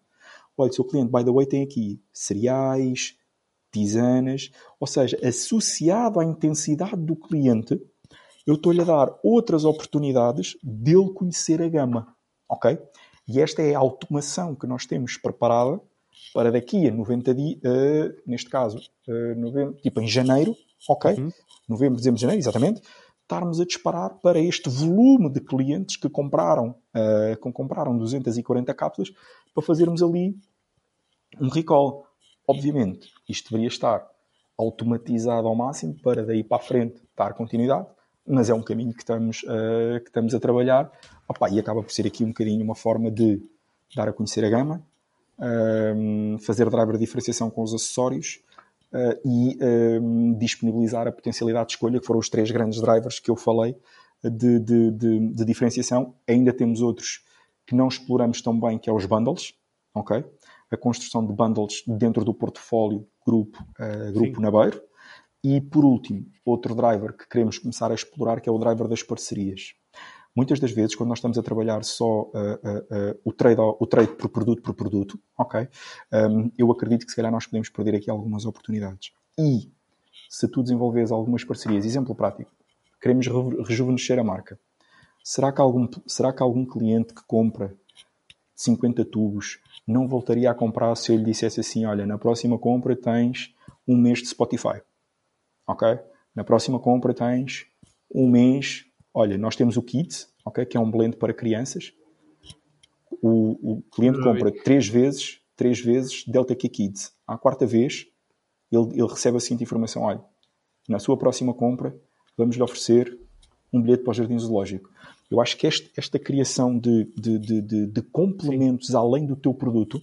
olha, seu cliente, by the way, tem aqui cereais, tisanas, ou seja, associado à intensidade do cliente, eu estou-lhe a dar outras oportunidades dele conhecer a gama, ok? E esta é a automação que nós temos preparada para daqui a 90 dias, neste caso, eh, novembro, tipo em janeiro, ok? Uhum. Novembro, dezembro, janeiro, exatamente, estarmos a disparar para este volume de clientes que compraram, eh, que compraram 240 cápsulas para fazermos ali um recall. Obviamente, isto deveria estar automatizado ao máximo para daí para a frente dar continuidade, mas é um caminho que estamos, eh, que estamos a trabalhar Opa, e acaba por ser aqui um bocadinho uma forma de dar a conhecer a gama, ehm, fazer driver de diferenciação com os acessórios eh, e ehm, disponibilizar a potencialidade de escolha, que foram os três grandes drivers que eu falei de, de, de, de diferenciação. Ainda temos outros que não exploramos tão bem, que é os bundles, ok? A construção de bundles dentro do portfólio grupo, uh, grupo Nabeiro. E, por último, outro driver que queremos começar a explorar, que é o driver das parcerias. Muitas das vezes, quando nós estamos a trabalhar só uh, uh, uh, o, trade, o trade por produto por produto, ok? Um, eu acredito que se calhar nós podemos perder aqui algumas oportunidades. E se tu desenvolves algumas parcerias, exemplo prático, queremos rejuvenescer a marca. Será que algum, será que algum cliente que compra 50 tubos não voltaria a comprar se eu lhe dissesse assim: olha, na próxima compra tens um mês de Spotify, ok? Na próxima compra tens um mês olha, nós temos o kit, okay, que é um blend para crianças. O, o cliente compra três vezes, três vezes Delta Kids. À quarta vez, ele, ele recebe a seguinte informação: olha, na sua próxima compra, vamos lhe oferecer um bilhete para o Jardim Zoológico. Eu acho que este, esta criação de, de, de, de complementos Sim. além do teu produto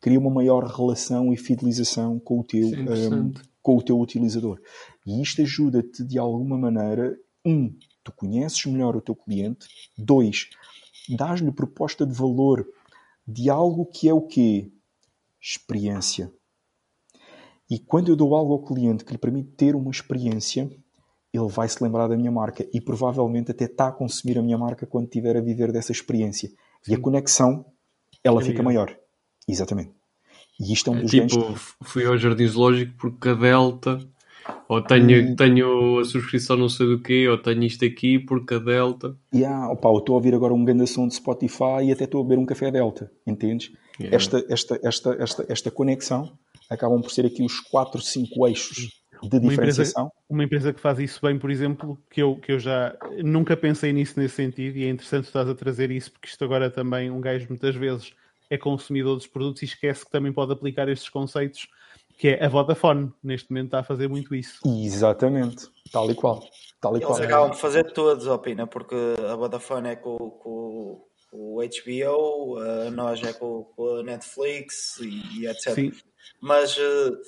cria uma maior relação e fidelização com o teu, um, com o teu utilizador. E isto ajuda-te de alguma maneira, um, tu conheces melhor o teu cliente. Dois, dás-lhe proposta de valor de algo que é o quê? Experiência. E quando eu dou algo ao cliente que lhe permite ter uma experiência, ele vai se lembrar da minha marca e provavelmente até está a consumir a minha marca quando estiver a viver dessa experiência. Sim. E a conexão, ela é fica maior. Exatamente. E isto é um é dos é, tipo, fui ao Jardim Zoológico porque a Delta ou tenho, hum. tenho a subscrição não sei do quê, ou tenho isto aqui porque a Delta. Yeah, opa, eu estou a ouvir agora um grande som de Spotify e até estou a beber um café Delta, entendes? Yeah. Esta, esta, esta, esta, esta conexão acabam por ser aqui os 4, 5 eixos de diferenciação. Uma empresa, uma empresa, que faz isso bem, por exemplo, que eu, que eu já nunca pensei nisso nesse sentido, e é interessante estás a trazer isso, porque isto agora também um gajo muitas vezes é consumidor dos produtos e esquece que também pode aplicar estes conceitos que é a Vodafone, neste momento está a fazer muito isso. Exatamente, tal e qual. Tal e Eles qual. acabam de fazer todos, opina, porque a Vodafone é com, com, com o HBO, nós é com, com a Netflix e, e etc. Sim. Mas uh,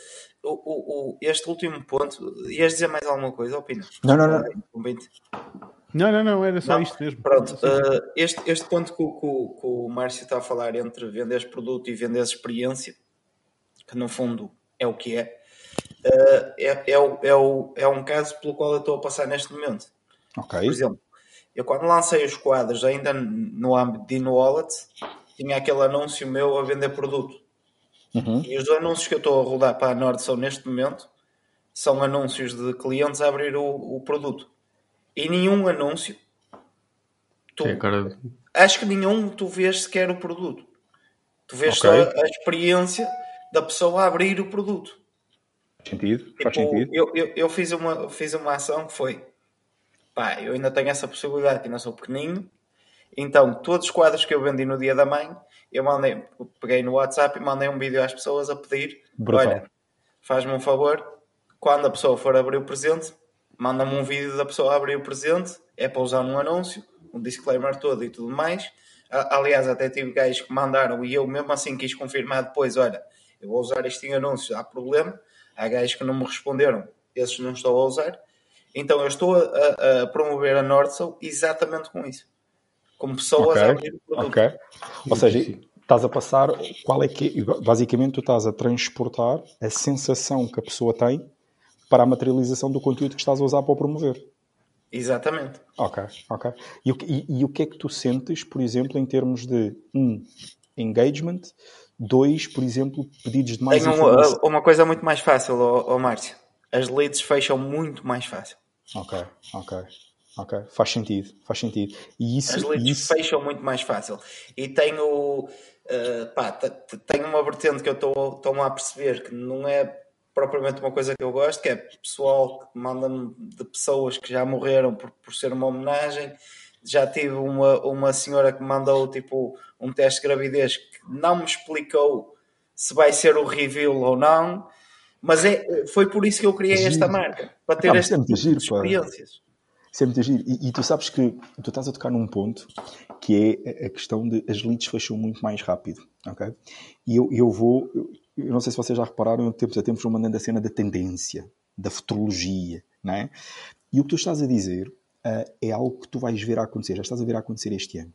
o, o, este último ponto, ias dizer mais alguma coisa, opina? Não, não, não. Não, não, não, era só não, isto mesmo. Pronto, uh, este, este ponto que, que, que o Márcio está a falar entre vender produto e vender experiência, que no fundo é o que é, uh, é, é, o, é, o, é um caso pelo qual eu estou a passar neste momento. Ok. Por exemplo, eu quando lancei os quadros ainda no âmbito de InWallet, tinha aquele anúncio meu a vender produto. Uhum. E os anúncios que eu estou a rodar para a Nordson neste momento são anúncios de clientes a abrir o, o produto. E nenhum anúncio. Tu, cara... Acho que nenhum tu vês sequer o produto. Tu vês okay. só a experiência da pessoa a abrir o produto. Faz sentido, tipo, faz sentido. Eu, eu, eu, fiz, uma, fiz uma ação que foi pá, eu ainda tenho essa possibilidade que ainda sou pequenino, então todos os quadros que eu vendi no dia da mãe, eu mandei, peguei no WhatsApp e mandei um vídeo às pessoas a pedir, Brutal. olha, faz-me um favor, quando a pessoa for abrir o presente, manda-me um vídeo da pessoa a abrir o presente, é para usar num anúncio, um disclaimer todo e tudo mais. Aliás, até tive gajos que mandaram e eu mesmo assim quis confirmar depois, olha, eu vou usar isto em anúncios, há problema. Há gajos que não me responderam, esses não estou a usar. Então eu estou a, a promover a Nordsoul exatamente com isso. Como pessoas okay. a abrir o produto. Ok. Ou seja, estás a passar, qual é que basicamente tu estás a transportar a sensação que a pessoa tem para a materialização do conteúdo que estás a usar para o promover. Exatamente. Ok, ok. E, e, e o que é que tu sentes, por exemplo, em termos de um engagement, Dois, por exemplo, pedidos de mais Tenho informação. Uma, uma coisa muito mais fácil, oh, oh Márcio. As leads fecham muito mais fácil. Ok, ok. Ok, faz sentido, faz sentido. E isso, As leads isso... fecham muito mais fácil. E tenho, uh, pá, tenho uma vertente que eu estou a perceber que não é propriamente uma coisa que eu gosto, que é pessoal que manda-me de pessoas que já morreram por, por ser uma homenagem. Já tive uma, uma senhora que mandou tipo um teste de gravidez que não me explicou se vai ser o reveal ou não, mas é, foi por isso que eu criei giro. esta marca, para ter estas é giro, experiências. Isso é muito giro. E, e, tu sabes que tu estás a tocar num ponto que é a questão de as leads fecham muito mais rápido, ok? E eu, eu vou, eu não sei se vocês já repararam, tempos a tempos vou mandando a cena da tendência, da futurologia, não é? E o que tu estás a dizer uh, é algo que tu vais ver a acontecer, já estás a ver a acontecer este ano.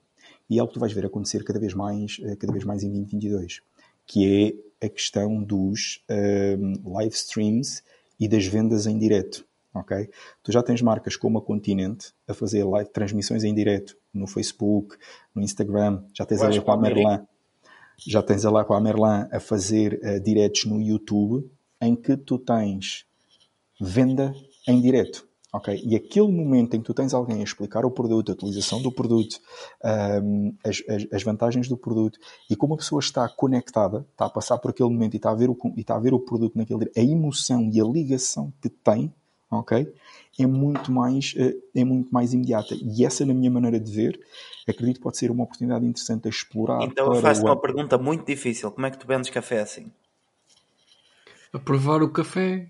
E é algo que tu vais ver acontecer cada vez mais, uh, cada vez mais em 2022, que é a questão dos uh, live streams e das vendas em direto. Okay? Tu já tens marcas como a Continente a fazer live transmissões em direto no Facebook, no Instagram, já tens ali com a Merlin, já tens lá com a Merlin a fazer uh, diretos no YouTube em que tu tens venda em direto. ok? E aquele momento em que tu tens alguém a explicar o produto, a utilização do produto, um, as, as, as, vantagens do produto e como a pessoa está conectada, está a passar por aquele momento e está a ver o, e está a ver o produto naquele a emoção e a ligação que tem, ok? É muito mais, eh, é muito mais imediata. E essa, na minha maneira de ver, acredito que pode ser uma oportunidade interessante a explorar. Então eu faço o... uma pergunta muito difícil. Como é que tu vendes café assim? A provar o café.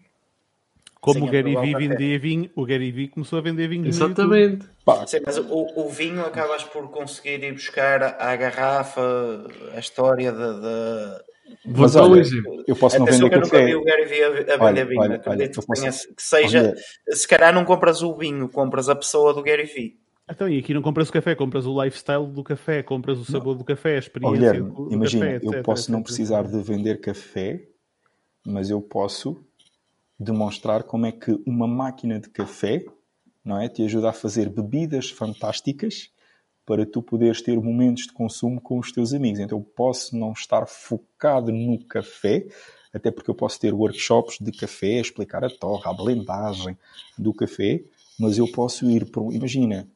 Como Sim, o Gary Vee vendia vinho, o Gary Vee começou a vender vinho. Exatamente. Sim, mas o, o, vinho acabas por conseguir ir buscar à garrafa a história de. Vou dar um exemplo. Eu posso não vender café. Eu nunca vi o Gary Vee a, a vender vinho. Olha, olha, que, posso... que seja, olha. se calhar não compras o vinho, compras a pessoa do Gary Vee. Então, e aqui não compras o café, compras o lifestyle do café, compras o sabor não. do café, a experiência Guilherme, do imagina, café, etc, eu posso etc, não precisar de vender café, mas eu posso demonstrar como é que uma máquina de café não é, te ajuda a fazer bebidas fantásticas para tu poderes ter momentos de consumo com os teus amigos. Então eu posso não estar focado no café, até porque eu posso ter workshops de café, explicar a torra, a blendagem do café, mas eu posso ir para. Imagina,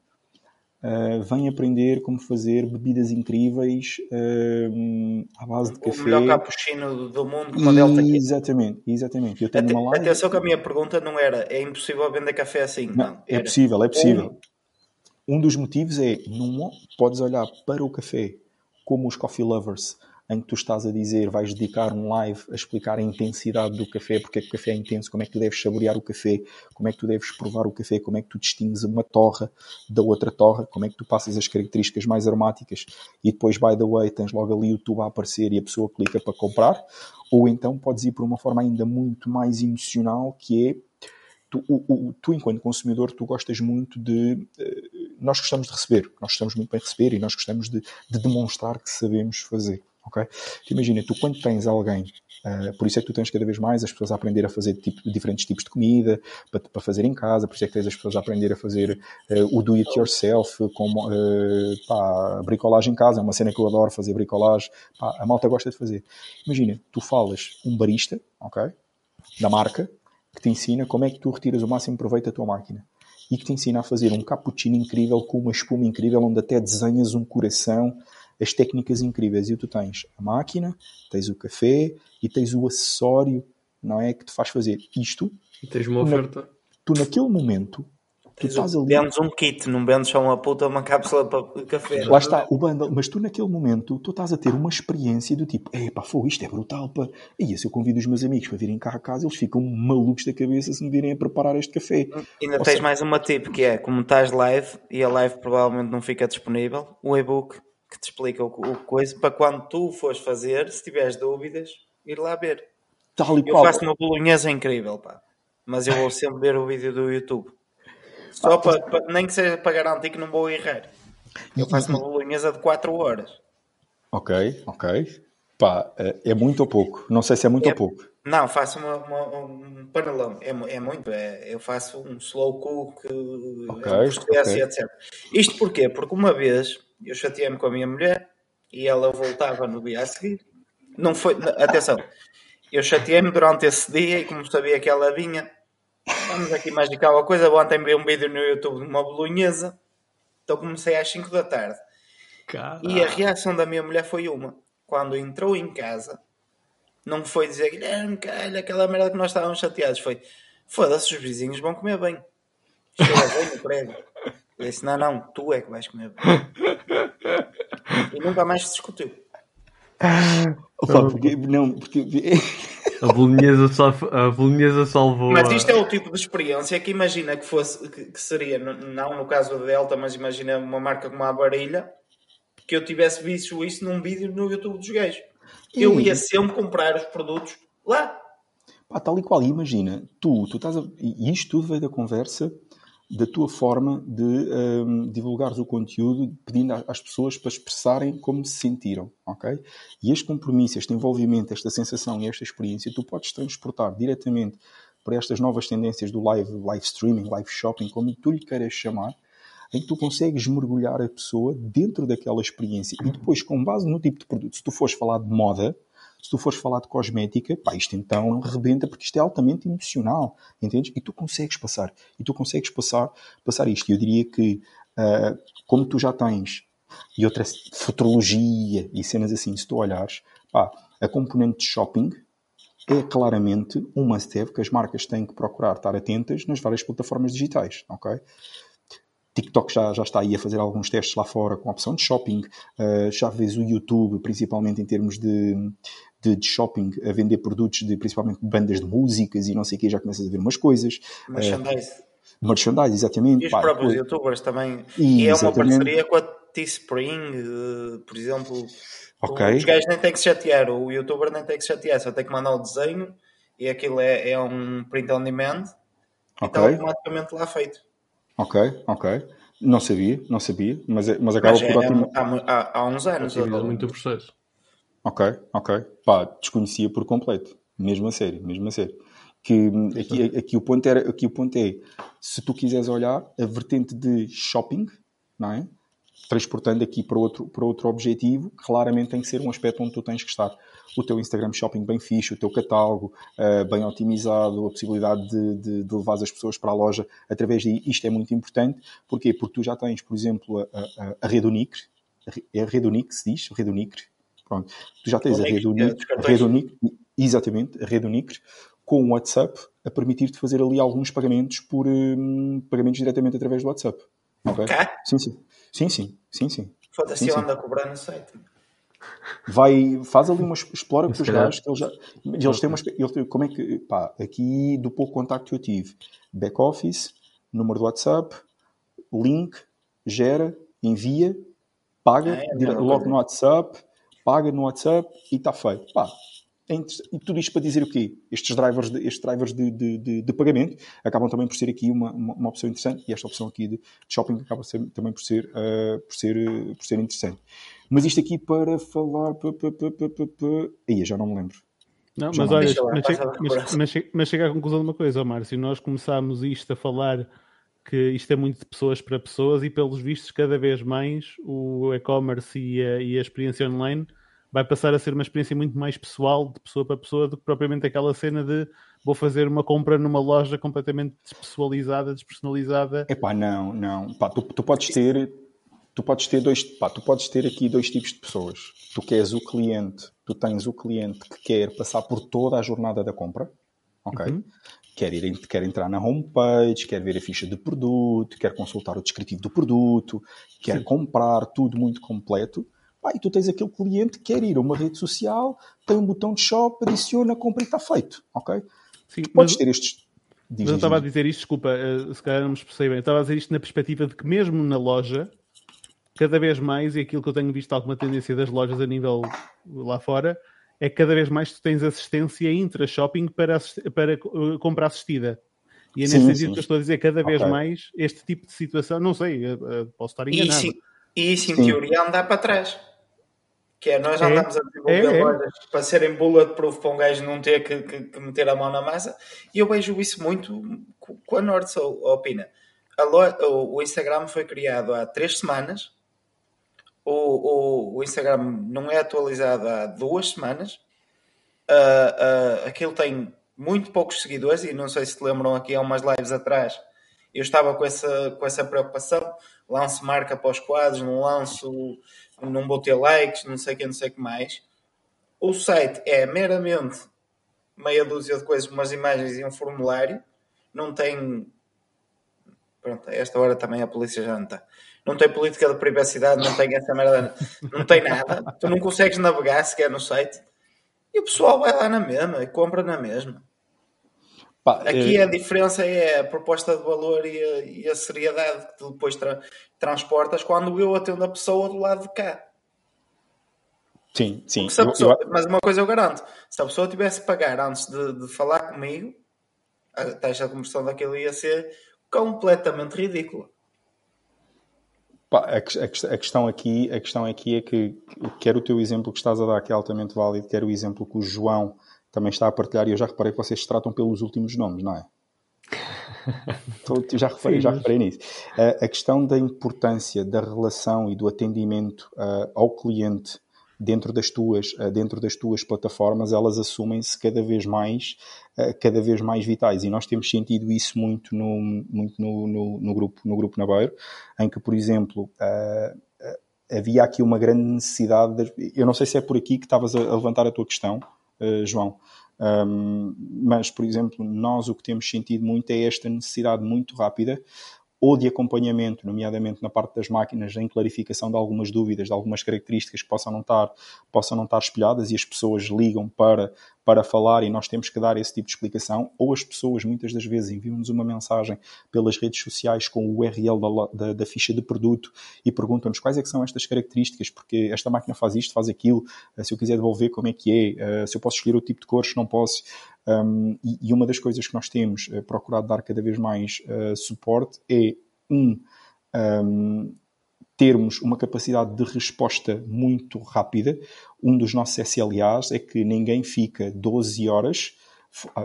Uh, vem aprender como fazer bebidas incríveis uh, à base de café. O melhor cappuccino do mundo com uma Delta. Exatamente, exatamente. Eu tenho uma live... Atenção que a minha pergunta não era é impossível vender café assim. Não, não é possível, é possível. Um... um dos motivos é não podes olhar para o café como os coffee lovers em que tu estás a dizer, vais dedicar um live a explicar a intensidade do café, porque é que o café é intenso, como é que tu deves saborear o café, como é que tu deves provar o café, como é que tu distingues uma torra da outra torra, como é que tu passas as características mais aromáticas e depois, by the way, tens logo ali o tubo a aparecer e a pessoa clica para comprar, ou então podes ir por uma forma ainda muito mais emocional, que é Tu, o, o, tu, enquanto consumidor, tu gostas muito de. Nós gostamos de receber, nós gostamos muito bem de receber e nós gostamos de, de demonstrar que sabemos fazer ok? Tu imagina, tu quando tens alguém, uh, por isso é que tu tens cada vez mais as pessoas a aprender a fazer tipo, diferentes tipos de comida para, para, fazer em casa, por isso é que tens as pessoas a aprender a fazer uh, o do it yourself, como uh, pá, bricolagem em casa, é uma cena que eu adoro fazer bricolagem, pá, a malta gosta de fazer. Imagina, tu falas um barista, ok? Da marca, que te ensina como é que tu retiras o máximo proveito da tua máquina e que te ensina a fazer um cappuccino incrível com uma espuma incrível onde até desenhas um coração as técnicas incríveis. E tu tens a máquina, tens o café e tens o acessório, não é? Que te faz fazer isto. E tens uma oferta. Na, tu, naquele momento, tu estás ali. Vendes um kit, não vendes só uma puta, uma cápsula para café. Lá está, o bundle. Mas tu, naquele momento, tu estás a ter uma experiência do tipo: pá, foi, isto é brutal, pá. E se eu convido os meus amigos para virem cá a casa, eles ficam malucos da cabeça se me virem a preparar este café. Ainda Ou tens seja... mais uma tip que é: como estás live e a live provavelmente não fica disponível, o e-book que te explica o, o coisa para quando tu fores fazer, se tiveres dúvidas, ir lá ver. Tal e eu qual. faço uma bolonhesa incrível, pá. Mas eu vou sempre ver o vídeo do YouTube. Só ah, para, para, nem que seja para garantir que não vou errar. Eu faço uma bolonhesa de 4 horas. Ok, ok. Pá, é, é muito ou pouco? Não sei se é muito é, ou pouco. Não, faço uma, uma, um panelão. É, é muito. É, eu faço um slow cook, okay, okay. etc. Isto porquê? Porque uma vez eu chateei-me com a minha mulher e ela voltava no dia a seguir. Não foi. Atenção, eu chateei-me durante esse dia e como sabia que ela vinha, vamos aqui mais de uma coisa. Ontem vi um vídeo no YouTube de uma bolonhesa, então comecei às 5 da tarde. Caramba. E a reação da minha mulher foi uma. Quando entrou em casa, não foi dizer Guilherme, calha, aquela merda que nós estávamos chateados. Foi foda-se, os vizinhos vão comer bem. Cheira bem no prego. Eu disse: não, não, tu é que vais comer bem. <laughs> E nunca mais se discutiu. Opa, porque, não, porque... <laughs> A bolonhesa, salv... a bolonhesa salvou. Mas isto é o tipo de experiência que imagina que fosse que, que seria, não no caso da Delta, mas imagina uma marca como a Barilha, que eu tivesse visto isso num vídeo no YouTube dos gajos. Eu ia sempre comprar os produtos lá. Pá, tal e qual, imagina, tu, tu estás a... E isto tudo veio da conversa da tua forma de um, divulgares o conteúdo, pedindo às pessoas para expressarem como se sentiram, ok? E este compromisso, este envolvimento, esta sensação e esta experiência, tu podes transportar diretamente para estas novas tendências do live, live streaming, live shopping, como tu lhe queiras chamar, em que tu consegues mergulhar a pessoa dentro daquela experiência e depois, com base no tipo de produto, se tu fores falar de moda, se tu fores falar de cosmética, pá, isto então rebenta porque isto é altamente emocional, entendes? E tu consegues passar, e tu consegues passar, passar isto. Eu diria que, uh, como tu já tens, e outra futurologia e cenas assim, se tu olhares, pá, a componente de shopping é claramente um must-have que as marcas têm que procurar estar atentas nas várias plataformas digitais, ok? TikTok já, já está aí a fazer alguns testes lá fora com a opção de shopping. Uh, já vês o YouTube, principalmente em termos de, de, de, shopping, a vender produtos de principalmente bandas de músicas e não sei o que, já começas a ver umas coisas. Merchandise. Uh, merchandise, exatamente. E os Pá, próprios depois... youtubers também. E, e é uma parceria com a Teespring, uh, por exemplo. Okay. Os gajos nem têm que se chatear, o youtuber nem tem que se chatear, só tem que mandar o desenho e aquilo é, é um print on demand okay. e está automaticamente lá feito. Ok, ok. Não sabia, não sabia, mas, é, mas acaba mas por... É, há, há, há, uns anos. Ou... muito processo. Ok, ok. Pá, desconhecia por completo. Mesmo a sério, mesmo a sério. Que aqui, aqui, o ponto era, aqui o ponto é, se tu quiseres olhar, a vertente de shopping, não é? transportando aqui para outro, para outro objetivo, claramente tem que ser um aspecto onde tu tens que estar. O teu Instagram Shopping bem fixe, o teu catálogo uh, bem otimizado, a possibilidade de, de, de, levar as pessoas para a loja através de isto é muito importante. Porquê? Porque tu já tens, por exemplo, a, a, a rede Unicre, é a rede Unicre se diz? Rede Unicre. Pronto. Tu já tens a rede Unicre, a rede Unicre, exatamente, a rede Unicre, com o WhatsApp a permitir-te fazer ali alguns pagamentos por um, pagamentos diretamente através do WhatsApp. Ok? okay. Sim, sim. Sim, sim, sim, sim. Foda-se, anda a cobrar no site. Vai, faz ali uma explora com os gajos que eles já. Eles têm uma. Eles, como é que. Pá, aqui do pouco contacto que eu tive, back office, número do WhatsApp, link, gera, envia, paga, ah, é, logo no WhatsApp, paga no WhatsApp e está feito. Pá, é e tudo isto para dizer o quê? Estes drivers, de, estes drivers de, de, de, de pagamento acabam também por ser aqui uma, uma, uma, opção interessante e esta opção aqui de, shopping acaba ser, também por ser, uh, por, ser, uh, por ser interessante. Mas isto aqui para falar. Aí, já não me lembro. Não, mas olha, mas, mas, mas, mas, chega à conclusão de uma coisa, Márcio. Nós começámos isto a falar que isto é muito de pessoas para pessoas e, pelos vistos, cada vez mais o e-commerce e, e a experiência online vai passar a ser uma experiência muito mais pessoal, de pessoa para pessoa, do que propriamente aquela cena de vou fazer uma compra numa loja completamente despessoalizada, despersonalizada. Epá, não, não. Pá, tu, tu podes ter tu podes ter dois, pá, tu podes ter aqui dois tipos de pessoas. Tu queres o cliente, tu tens o cliente que quer passar por toda a jornada da compra, ok? Uhum. Quer, ir, quer entrar na homepage, quer ver a ficha de produto, quer consultar o descritivo do produto, quer Sim. comprar tudo muito completo. Ah, e tu tens aquele cliente que quer ir a uma rede social, tem um botão de shop, adiciona, compra e está feito. Ok? Sim, podes mas, ter estes. Diz, mas eu estava a dizer isto, desculpa, uh, se calhar não me expressei bem. Eu estava a dizer isto na perspectiva de que, mesmo na loja, cada vez mais, e aquilo que eu tenho visto alguma tendência das lojas a nível lá fora, é que cada vez mais tu tens assistência intra-shopping para, para uh, compra assistida. E é nesse sim, sentido sim. que eu estou a dizer, cada vez okay. mais este tipo de situação, não sei, uh, posso estar enganado. E isso, em teoria, andar para trás. Que é, nós andamos é, a desenvolver é, é. lojas para serem bulletproof para um gajo não ter que, que, que, meter a mão na massa. E eu vejo isso muito com a Nordsoul, opina. o, o, Instagram foi criado há três semanas. O, o, o Instagram não é atualizado há duas semanas. Uh, uh, aquilo tem muito poucos seguidores e não sei se te lembram aqui há umas lives atrás. Eu estava com essa, com essa preocupação. Lanço marca para os quadros, não lanço não vou ter likes, não sei o que, não sei o que mais. O site é meramente meia dúzia de coisas, umas imagens e um formulário. Não tem. Pronto, a esta hora também a polícia já não está. Não tem política de privacidade, não tem essa merda, não tem nada. Tu não consegues navegar sequer no site. E o pessoal vai lá na mesma e compra na mesma. Pá, Aqui é... a diferença é a proposta de valor e a, e a seriedade que tu depois tra transportas quando eu atendo a pessoa do lado de cá. Sim, sim. Pessoa, eu... Mas uma coisa eu garanto: se a pessoa tivesse que pagar antes de, de falar comigo, a taxa de conversão daquilo ia ser completamente ridícula. A, a, questão aqui, a questão aqui é que quer o teu exemplo que estás a dar, que é altamente válido, quer o exemplo que o João também está a partilhar, e eu já reparei que vocês se tratam pelos últimos nomes, não é? <laughs> já reparei, Sim, já reparei nisso. A, a, questão da importância da relação e do atendimento uh, ao cliente dentro das tuas, uh, dentro das tuas plataformas, elas assumem-se cada vez mais, uh, cada vez mais vitais. E nós temos sentido isso muito no, muito no, no, no grupo, no grupo Nabeiro, em que, por exemplo, havia aqui uma grande necessidade. De, eu não sei se é por aqui que estavas a, levantar a tua questão, João um, mas, por exemplo, nós o que temos sentido muito é esta necessidade muito rápida ou de acompanhamento, nomeadamente na parte das máquinas, em clarificação de algumas dúvidas, de algumas características que possam não estar, possam não estar espelhadas e as pessoas ligam para, para falar e nós temos que dar esse tipo de explicação, ou as pessoas muitas das vezes enviam-nos uma mensagem pelas redes sociais com o URL da, da, da ficha de produto e perguntam-nos quais é são estas características, porque esta máquina faz isto, faz aquilo, eh, se eu quiser devolver, como é que é, eh, se eu posso escolher o tipo de cores, não posso. Um, e, uma das coisas que nós temos uh, procurado dar cada vez mais uh, suporte é, um, um, termos uma capacidade de resposta muito rápida. Um dos nossos SLAs é que ninguém fica 12 horas,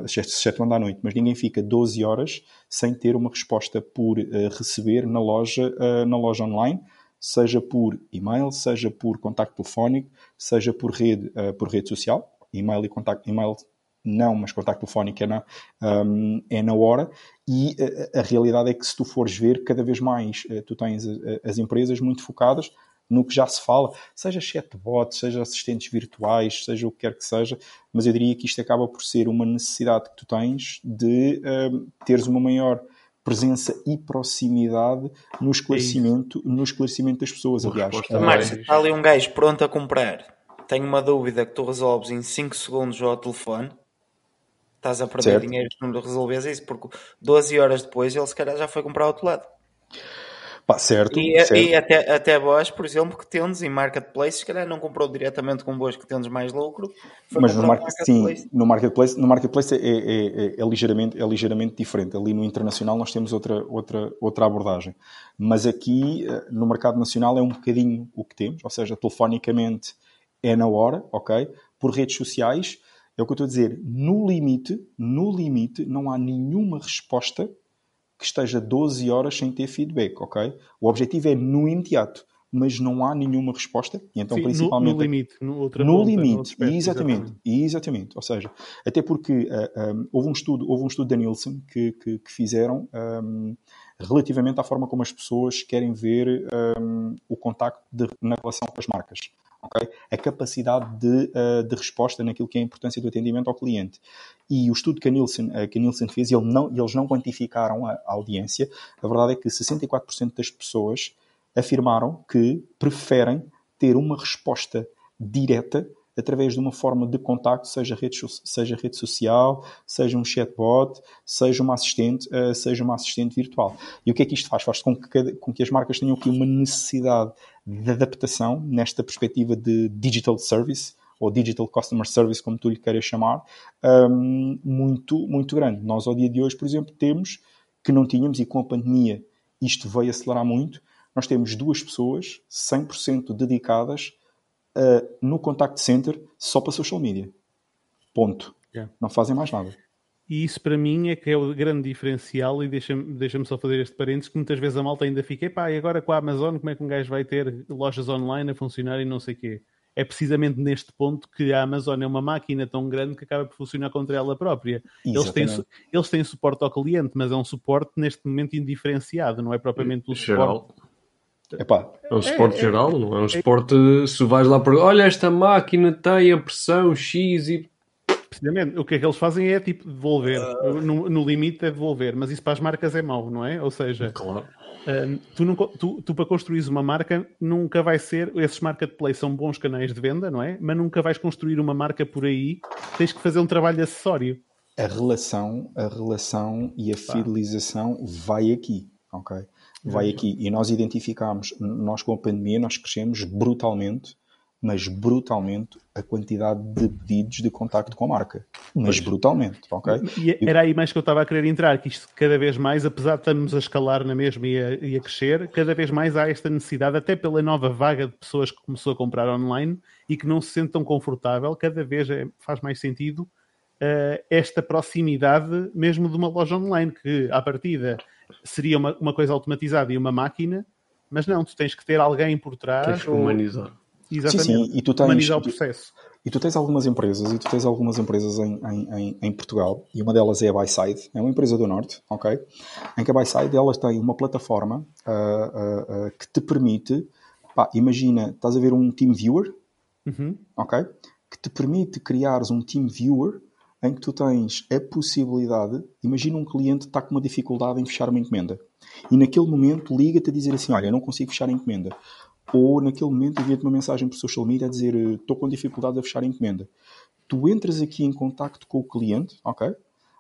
exceto à noite, mas ninguém fica 12 horas sem ter uma resposta por uh, receber na loja, na loja online seja por e-mail, seja por contacto telefónico, seja por rede, uh, por rede social. E-mail e contacto, e-mail não, mas contacto telefónico é na, um, é na hora. E a, a, realidade é que, se tu fores ver, cada vez mais uh, tu tens uh, as empresas muito focadas no que já se fala, seja chatbot, seja assistentes virtuais, seja o que quer que seja, mas eu diria que isto acaba por ser uma necessidade que tu tens de uh, teres uma maior presença e proximidade no esclarecimento, no esclarecimento das pessoas. Aliás, Márcio, está ali um gajo pronto a comprar. Tenho uma dúvida que tu resolves em 5 segundos ao telefone Estás a perder certo. dinheiro se não resolves isso, porque 12 horas depois ele se calhar já foi comprar outro lado. Pá, certo, e, certo. e até, até vós, por exemplo, que tendes em marketplace, se calhar não comprou diretamente com boas que tendes mais lucro. Mas no, market, sim, no marketplace, no marketplace é, é, é, é, ligeiramente, é ligeiramente diferente. Ali no internacional nós temos outra, outra, outra abordagem. Mas aqui eh, no mercado nacional é um bocadinho o que temos, ou seja, telefonicamente é na hora, ok? Por redes sociais é o que eu estou a dizer. No limite, no limite, não há nenhuma resposta que esteja 12 horas sem ter feedback, ok? O objetivo é no imediato, mas não há nenhuma resposta. E então, Sim, principalmente. No, no limite. No, outra no limite, aspecto, exatamente, exatamente, exatamente. Ou seja, até porque uh, eh, um, houve, um estudo, houve um estudo da Nielsen que, que, que fizeram um, relativamente à forma como as pessoas querem ver um, o contacto de, na relação com as marcas okay? a capacidade de, uh, de, resposta naquilo que é a importância do atendimento ao cliente. E o estudo que a Nielsen, uh, que a Nielsen fez, ele não, eles não quantificaram a, a audiência, a verdade é que 64% das pessoas afirmaram que preferem ter uma resposta direta através de uma forma de contacto, seja rede, seja rede social, seja um chatbot, seja uma assistente, uh, seja uma assistente virtual. E o que é que isto faz? Faz com que, com que as marcas tenham aqui uma necessidade de adaptação nesta perspectiva de digital service ou digital customer service, como tu lhe queiras chamar, um, muito, muito grande. Nós, ao dia de hoje, por exemplo, temos que não tínhamos, e com a pandemia isto veio acelerar muito, nós temos duas pessoas 100% dedicadas uh, no contact center só para social media. Ponto. Yeah. Não fazem mais nada. E isso para mim é que é o grande diferencial, e deixa-me deixa só fazer este parênteses, que muitas vezes a malta ainda fica, pá, e agora com a Amazon, como é que um gajo vai ter lojas online a funcionar e não sei o quê? É precisamente neste ponto que a Amazon é uma máquina tão grande que acaba por funcionar contra ela própria. Eles têm, eles têm suporte ao cliente, mas é um suporte neste momento indiferenciado, não é propriamente o suporte. Epá, é um suporte é, geral, não é um suporte. Se vais lá para. Olha, esta máquina tem a pressão X e Precisamente, o que é que eles fazem é tipo devolver. Uh... No, no, limite é devolver, mas isso para as marcas é mau, não é? Ou seja, claro. Uh, tu, não, tu, tu, para construir uma marca nunca vai ser. Esses marketplaces são bons canais de venda, não é? Mas nunca vais construir uma marca por aí. Tens que fazer um trabalho acessório. A relação, a relação e a fidelização vai aqui, ok? Vai aqui. E nós identificamos, nós com a pandemia, nós crescemos brutalmente mas brutalmente a quantidade de pedidos de contacto com a marca. Mas brutalmente, ok? E era aí mais que eu estava a querer entrar, que isto cada vez mais, apesar de estarmos a escalar na mesma e a, e a crescer, cada vez mais há esta necessidade, até pela nova vaga de pessoas que começou a comprar online e que não se sente tão confortável, cada vez é, faz mais sentido uh, esta proximidade mesmo de uma loja online, que à partida seria uma, uma coisa automatizada e uma máquina, mas não, tu tens que ter alguém por trás. Tens que ou... humanizar. Exatamente. Sim, sim. E tu tens, humanizar o processo. E tu tens algumas empresas, e tu tens algumas empresas em, em, em, Portugal, e uma delas é a Byside, é uma empresa do Norte, ok? Em que a Byside, elas têm uma plataforma uh, uh, uh, que te permite, pá, imagina, estás a ver um Team Viewer, uhum. ok? Que te permite criares um Team Viewer em que tu tens a possibilidade, imagina um cliente está com uma dificuldade em fechar uma encomenda, e naquele momento liga-te a dizer assim, olha, eu não consigo fechar a encomenda ou naquele momento envia-te uma mensagem por social media a dizer estou com dificuldade a fechar a encomenda. Tu entras aqui em contacto com o cliente, ok?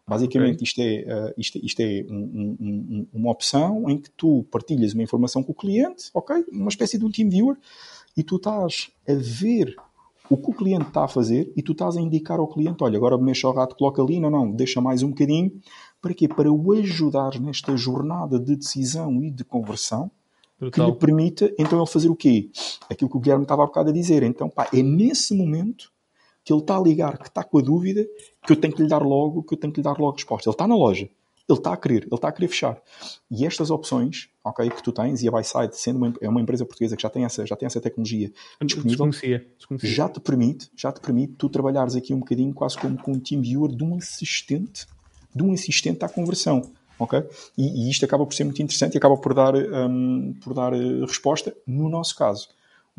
Basicamente, okay. isto é, uh, isto, isto é um, um, uma opção em que tu partilhas uma informação com o cliente, ok? Uma espécie de um team viewer, e tu estás a ver o que o cliente está a fazer e tu estás a indicar ao cliente: olha, agora mexe o rato, coloca ali, não, não, deixa mais um bocadinho. Para quê? Para o ajudar nesta jornada de decisão e de conversão Brutal. que lhe permita então ele fazer o quê? Aquilo que o Guilherme estava há bocado a dizer. Então, pá, é nesse momento que ele está a ligar, que está com a dúvida, que eu tenho que lhe dar logo, que eu tenho que lhe dar logo resposta. Ele está na loja, ele está a querer, ele está a querer fechar. E estas opções, ok, que tu tens, e a Byside, sendo uma, é uma empresa portuguesa que já tem essa, já tem essa tecnologia disponível, desconhecia, desconhecia. já te permite, já te permite tu trabalhares aqui um bocadinho quase como com um team viewer de um assistente, de um assistente à conversão ok? E, e, isto acaba por ser muito interessante e acaba por dar, um, por dar uh, resposta. No nosso caso,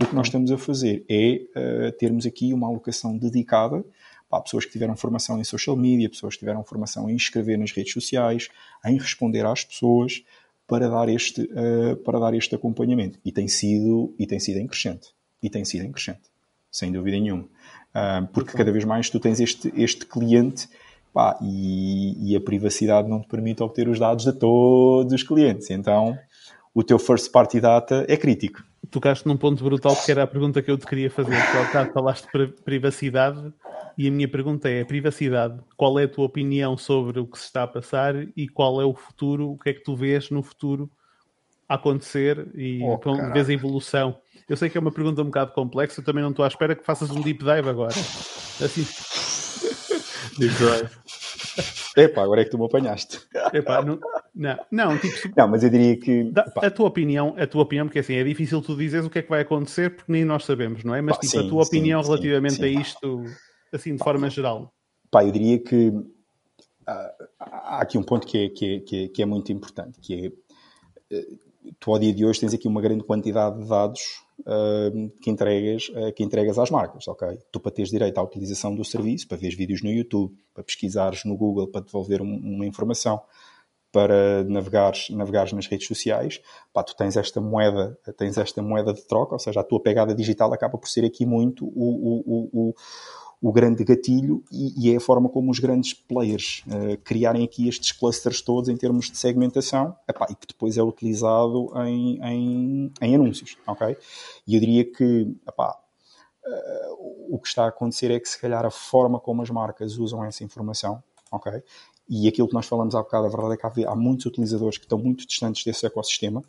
o que nós estamos a fazer é uh, termos aqui uma alocação dedicada para pessoas que tiveram formação em social media, pessoas que tiveram formação em escrever nas redes sociais, em responder às pessoas, para dar este, uh, para dar este acompanhamento. E tem sido, e tem sido em crescente. E tem sido em crescente. Sem dúvida nenhuma. Uh, porque cada vez mais tu tens este, este cliente Pá, e, e, a privacidade não te permite obter os dados de todos os clientes. Então, o teu first party data é crítico. Tocaste num ponto brutal porque era a pergunta que eu te queria fazer. Tu falaste de privacidade e a minha pergunta é: privacidade, qual é a tua opinião sobre o que se está a passar e qual é o futuro? O que é que tu vês no futuro a acontecer e oh, como vês a evolução? Eu sei que é uma pergunta um bocado complexa, eu também não estou à espera que faças um deep dive agora. Assim, <laughs> Epá, agora é que tu me apanhaste. Epá, não, não, não, tipo, não, mas eu diria que. Da, a tua opinião, a tua opinião, porque assim é difícil tu dizeres o que é que vai acontecer porque nem nós sabemos, não é? Mas pá, tipo, sim, a tua sim, opinião sim, relativamente a isto, assim, de forma geral. Pá, eu diria que uh, há aqui um ponto que é, que é, que é, que é muito importante, que é uh, tu ao dia de hoje tens aqui uma grande quantidade de dados uh, que, entregas, uh, que entregas às marcas, ok? Tu para teres direito à utilização do serviço, para ver vídeos no YouTube, para pesquisares no Google, para devolver um, uma informação, para navegares, navegares nas redes sociais, pá, tu tens esta moeda, tens esta moeda de troca, ou seja, a tua pegada digital acaba por ser aqui muito o, o, o grande gatilho e, e, é a forma como os grandes players uh, criarem aqui estes clusters todos em termos de segmentação epá, e que depois é utilizado em, em, em, anúncios, ok? E eu diria que epá, uh, o que está a acontecer é que se calhar a forma como as marcas usam essa informação, ok? E aquilo que nós falamos há bocado, a verdade é que há, há muitos utilizadores que estão muito distantes desse ecossistema,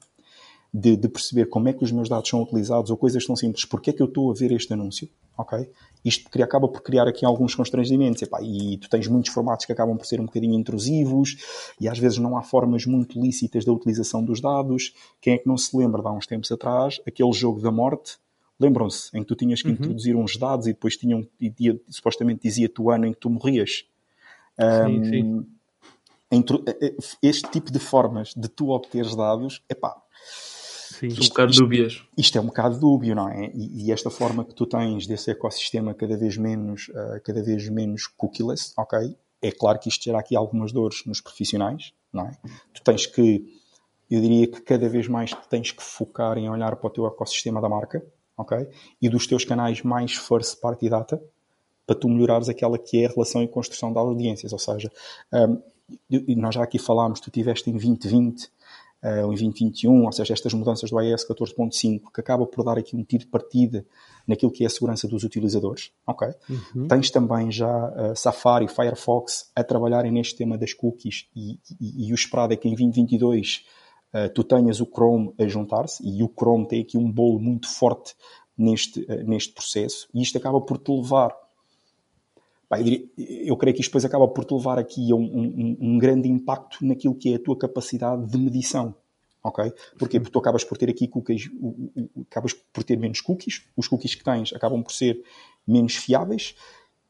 de, de, perceber como é que os meus dados são utilizados ou coisas tão simples, porque é que eu estou a ver este anúncio, ok? Isto acaba por criar aqui alguns constrangimentos, epá, e tu tens muitos formatos que acabam por ser um bocadinho intrusivos, e às vezes não há formas muito lícitas da utilização dos dados. Quem é que não se lembra de há uns tempos atrás, aquele jogo da morte, lembram-se, em que tu tinhas que uhum. introduzir uns dados e depois tinham, e, e, supostamente dizia-te o ano em que tu morrias. Um, sim, sim. Eh, eh, este tipo de formas de tu obteres dados, epá, Sim. Isto, um bocado isto, dúbias. Isto é um bocado dúbio, não é? E, e, esta forma que tu tens desse ecossistema cada vez menos, uh, cada vez menos cookieless, ok? É claro que isto gera aqui algumas dores nos profissionais, não é? Tu tens que, eu diria que cada vez mais tens que focar em olhar para o teu ecossistema da marca, ok? E dos teus canais mais first party data, para tu melhorares aquela que é a relação e construção de audiências. Ou seja, um, nós já aqui falámos, tu tiveste em 2020 uh, em 2021, ou seja, estas mudanças do iOS 14.5, que acaba por dar aqui um tiro de partida naquilo que é a segurança dos utilizadores. Ok? Uhum. Tens também já uh, Safari, Firefox a trabalharem neste tema das cookies e, e, e o esperado é que em 2022 uh, tu tenhas o Chrome a juntar-se e o Chrome tem aqui um bolo muito forte neste, uh, neste processo e isto acaba por te levar eu, diria, eu, creio que isto depois acaba por te levar aqui a um, um, um, grande impacto naquilo que é a tua capacidade de medição. Ok? Porque tu acabas por ter aqui cookies, acabas por ter menos cookies, os cookies que tens acabam por ser menos fiáveis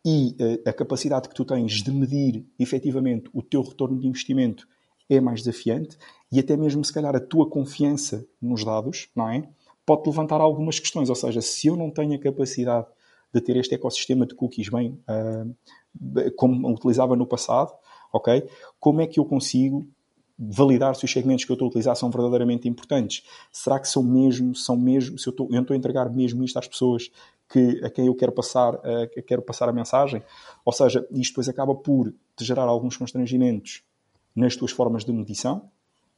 e uh, a capacidade que tu tens de medir efetivamente o teu retorno de investimento é mais desafiante e até mesmo se calhar a tua confiança nos dados, não é? Pode levantar algumas questões, ou seja, se eu não tenho a capacidade de ter este ecossistema de cookies bem uh, como utilizava no passado, ok? Como é que eu consigo validar se os segmentos que eu estou a utilizar são verdadeiramente importantes? Será que são mesmo, são mesmo, se eu estou, eu estou a entregar mesmo isto às pessoas que, a quem eu quero passar, uh, quero passar a mensagem? Ou seja, isto depois acaba por te gerar alguns constrangimentos nas tuas formas de medição,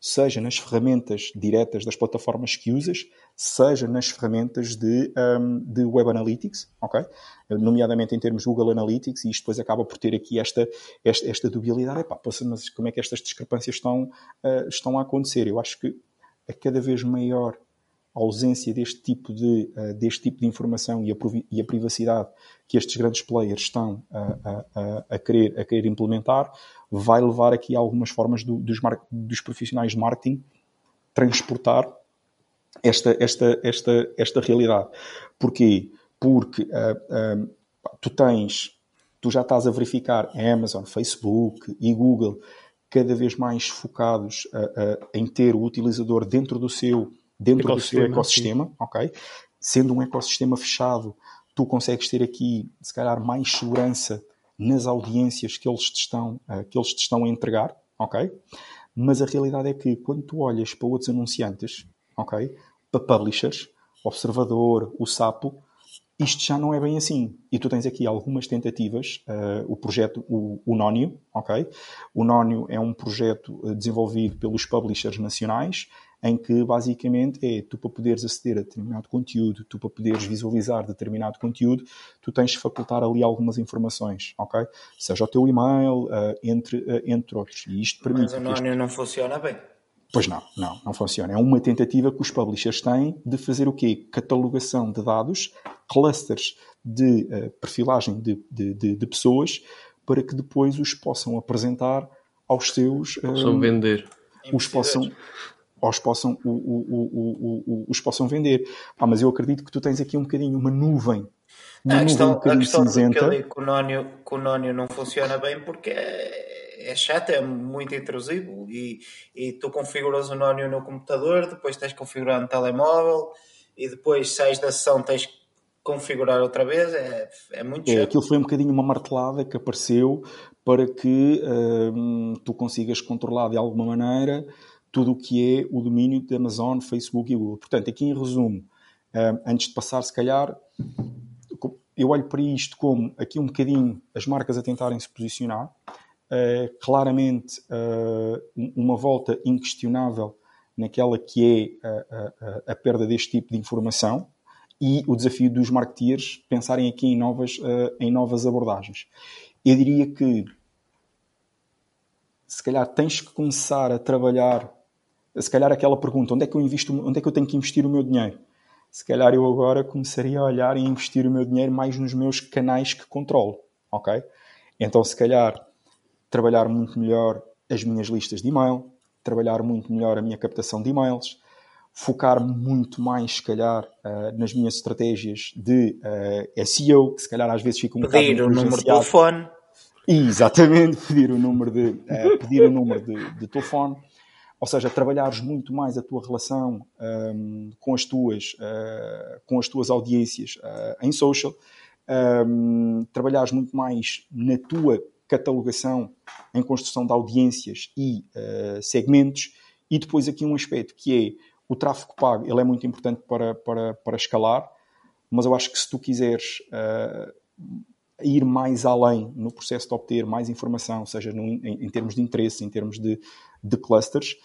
seja nas ferramentas diretas das plataformas que usas, seja nas ferramentas de, um, de Web Analytics, ok? Nomeadamente em termos de Google Analytics, e isto depois acaba por ter aqui esta, esta, esta dubialidade. Epá, mas como é que estas discrepâncias estão, uh, estão a acontecer? Eu acho que é cada vez maior a ausência deste tipo de, uh, deste tipo de informação e a, e a, privacidade que estes grandes players estão a, a, a, querer, a querer implementar, vai levar aqui algumas formas do, dos, dos profissionais de marketing transportar esta, esta, esta, esta realidade. Porquê? Porque uh, uh, tu tens, tu já estás a verificar a Amazon, Facebook e Google cada vez mais focados em ter o utilizador dentro do seu dentro do seu ecossistema, sim. ok? Sendo um ecossistema fechado, tu consegues ter aqui, se calhar, mais segurança nas audiências que eles te estão, uh, que eles te estão a entregar, ok? Mas a realidade é que quando tu olhas para outros anunciantes, ok? Para publishers, Observador, o Sapo, isto já não é bem assim. E tu tens aqui algumas tentativas. Uh, o projeto, o, o Nónio, ok? O Nónio é um projeto eh, desenvolvido pelos publishers nacionais em que basicamente é tu para poderes aceder a determinado conteúdo, tu para poderes visualizar determinado conteúdo, tu tens de facultar ali algumas informações, ok? Seja o teu e-mail, uh, entre, uh, entre outros. E isto permite. Mas o este... não funciona bem. Pois não, não, não funciona. É uma tentativa que os publishers têm de fazer o quê? Catalogação de dados, clusters de uh, perfilagem de, de, de, de, pessoas, para que depois os possam apresentar aos seus. Possam vender. Os possam, os possam, o, o, o, os possam vender. Ah, mas eu acredito que tu tens aqui um bocadinho uma nuvem. Uma a questão, nuvem um a questão cinzenta. que com o, nónio, com o nónio não funciona bem porque é, é chato, é muito intrusivo e, e tu configuras o nónio no computador, depois tens que configurar no telemóvel e depois sais da sessão tens que configurar outra vez, é, é muito é, chato. É, aquilo foi um bocadinho uma martelada que apareceu para que hum, tu consigas controlar de alguma maneira tudo o que é o domínio de Amazon, Facebook e Google. Portanto, aqui em resumo, eh, antes de passar, se calhar, eu olho para isto como aqui um bocadinho as marcas a tentarem se posicionar, eh, claramente eh, uma volta inquestionável naquela que é a, perda deste tipo de informação e o desafio dos marketeers pensarem aqui em novas, em novas abordagens. Eu diria que se calhar tens que começar a trabalhar se calhar aquela pergunta, onde é que eu invisto, onde é que eu tenho que investir o meu dinheiro? Se calhar eu agora começaria a olhar e investir o meu dinheiro mais nos meus canais que controlo, ok? Então se calhar trabalhar muito melhor as minhas listas de e-mail, trabalhar muito melhor a minha captação de e-mails, focar muito mais, se calhar, uh, nas minhas estratégias de uh, eh, SEO, que se calhar às vezes fica um pedir bocado... Pedir o número de telefone. Exatamente, <laughs> pedir o número de, uh, pedir o número de, de telefone. Ou seja, trabalhares muito mais a tua relação um, com, as tuas, uh, com as tuas audiências uh, em social, um, trabalhares muito mais na tua catalogação em construção de audiências e uh, segmentos, e depois aqui um aspecto que é o tráfego pago, ele é muito importante para, para, para escalar, mas eu acho que se tu quiseres ir mais além no processo de obter mais informação, seja no, em, em, termos de interesse, em termos de, de clusters,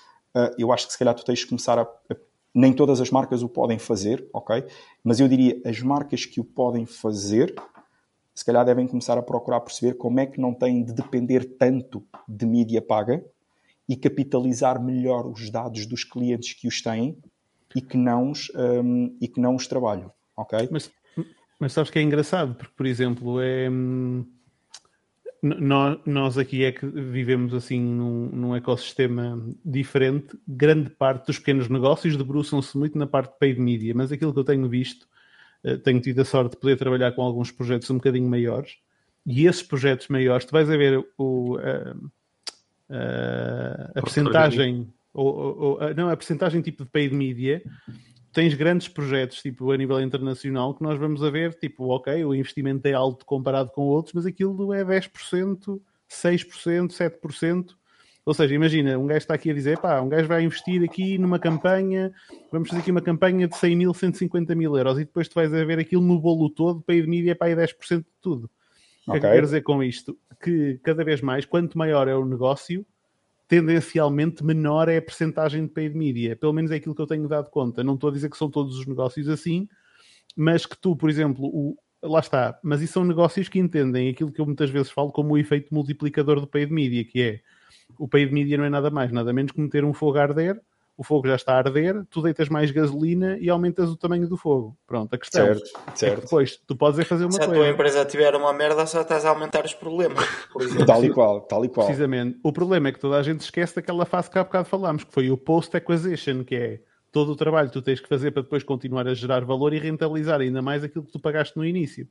eu acho que se calhar tu tens de começar a, a, Nem todas as marcas o podem fazer, ok? Mas eu diria, as marcas que o podem fazer, se calhar devem começar a procurar perceber como é que não têm de depender tanto de mídia paga e capitalizar melhor os dados dos clientes que os têm e que não os, um, e que não os trabalham, ok? Mas, mas sabes que é engraçado, porque, por exemplo, é... Nós, nós aqui é que vivemos assim num, num, ecossistema diferente. Grande parte dos pequenos negócios debruçam-se muito na parte de paid media, mas aquilo que eu tenho visto, eh, tenho tido a sorte de poder trabalhar com alguns projetos um bocadinho maiores, e esses projetos maiores, tu vais a ver o, a, a, a percentagem, ou, ou, não, a percentagem tipo de paid media tens grandes projetos, tipo, a nível internacional, que nós vamos a ver, tipo, ok, o investimento é alto comparado com outros, mas aquilo é 10%, 6%, 7%. Ou seja, imagina, um gajo está aqui a dizer, pá, um gajo vai investir aqui numa campanha, vamos fazer aqui uma campanha de 100 mil, 150 mil euros, e depois tu vais a ver aquilo no bolo todo, para ir de mídia, para aí 10% de tudo. O que é que eu quero dizer com isto? Que cada vez mais, quanto maior é o negócio, tendencialmente menor é a percentagem de paid media. Pelo menos é aquilo que eu tenho dado conta. Não estou a dizer que são todos os negócios assim, mas que tu, por exemplo, o, lá está, mas isso são negócios que entendem aquilo que eu muitas vezes falo como o efeito multiplicador do paid media, que é o paid media não é nada mais, nada menos que meter um fogo a arder o fogo já está a arder, tu deitas mais gasolina e aumentas o tamanho do fogo. Pronto, a questão certo, certo. é que depois tu podes é fazer uma Se coisa. Se a tua empresa tiver uma merda, só estás a aumentar os problemas. <laughs> tal e qual, tal e qual. Precisamente. O problema é que toda a gente esquece daquela fase que há bocado falámos, que foi o post-acquisition, que é todo o trabalho que tu tens que fazer para depois continuar a gerar valor e rentabilizar ainda mais aquilo que tu pagaste no início.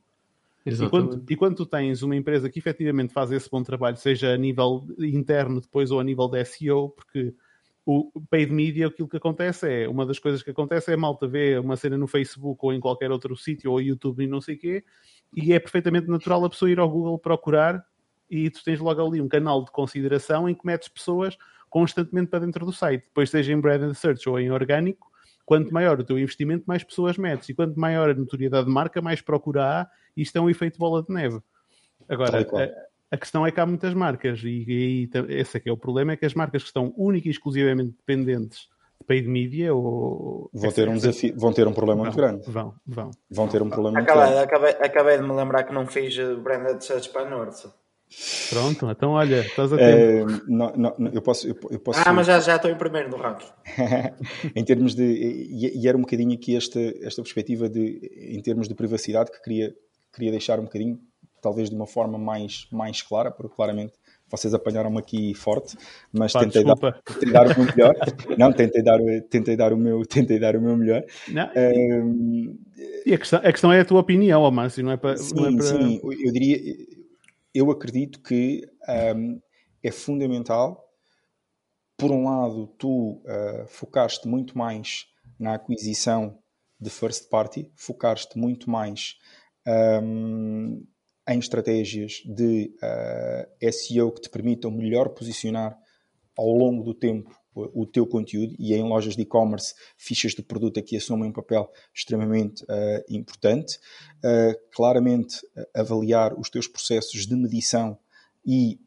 E quando, e quando, tu tens uma empresa que efetivamente faz esse bom trabalho, seja a nível interno depois ou a nível de SEO, porque o paid media, aquilo que acontece é, uma das coisas que acontece é a malta ver uma cena no Facebook ou em qualquer outro sítio, ou YouTube e não sei o quê, e é perfeitamente natural a pessoa ir ao Google procurar e tu tens logo ali um canal de consideração em que metes pessoas constantemente para dentro do site. Depois, seja em branded search ou em orgânico, quanto maior o teu investimento, mais pessoas metes. E quanto maior a notoriedade de marca, mais procura há. Isto é um efeito bola de neve. Agora, a questão é que há muitas marcas e, e esse é que é o problema, é que as marcas que estão única e exclusivamente dependentes de paid media ou... Vão ter um desafio, vão ter um problema vão, muito grande. Vão, vão. Vão ter um problema acabei, muito grande. Acabei, acabei de me lembrar que não fiz branded search para a Norte. Pronto, então olha, estás a tempo. É, não, não, eu posso, eu, eu posso... Ah, mas já, já estou em primeiro no ranking. <laughs> em termos de... E, e, era um bocadinho aqui esta, esta perspectiva de, em termos de privacidade que queria, queria deixar um bocadinho talvez de uma forma mais, mais clara, porque claramente vocês apanharam-me aqui forte, mas Pá, tentei, dar, tentei, dar, o meu melhor. <laughs> Não, tentei dar, tentei dar o meu, tentei dar o meu melhor. Um, e a questão, a questão é a tua opinião, Márcio, não é para. Sim, não é para... sim, eu diria, eu acredito que um, é fundamental. Por um lado, tu uh, focaste muito mais na aquisição de first party, focaste muito mais um, em estratégias de uh, eh, SEO que te permitam melhor posicionar ao longo do tempo o, teu conteúdo e em lojas de e-commerce fichas de produto aqui assumem um papel extremamente uh, importante. Uh, claramente avaliar os teus processos de medição e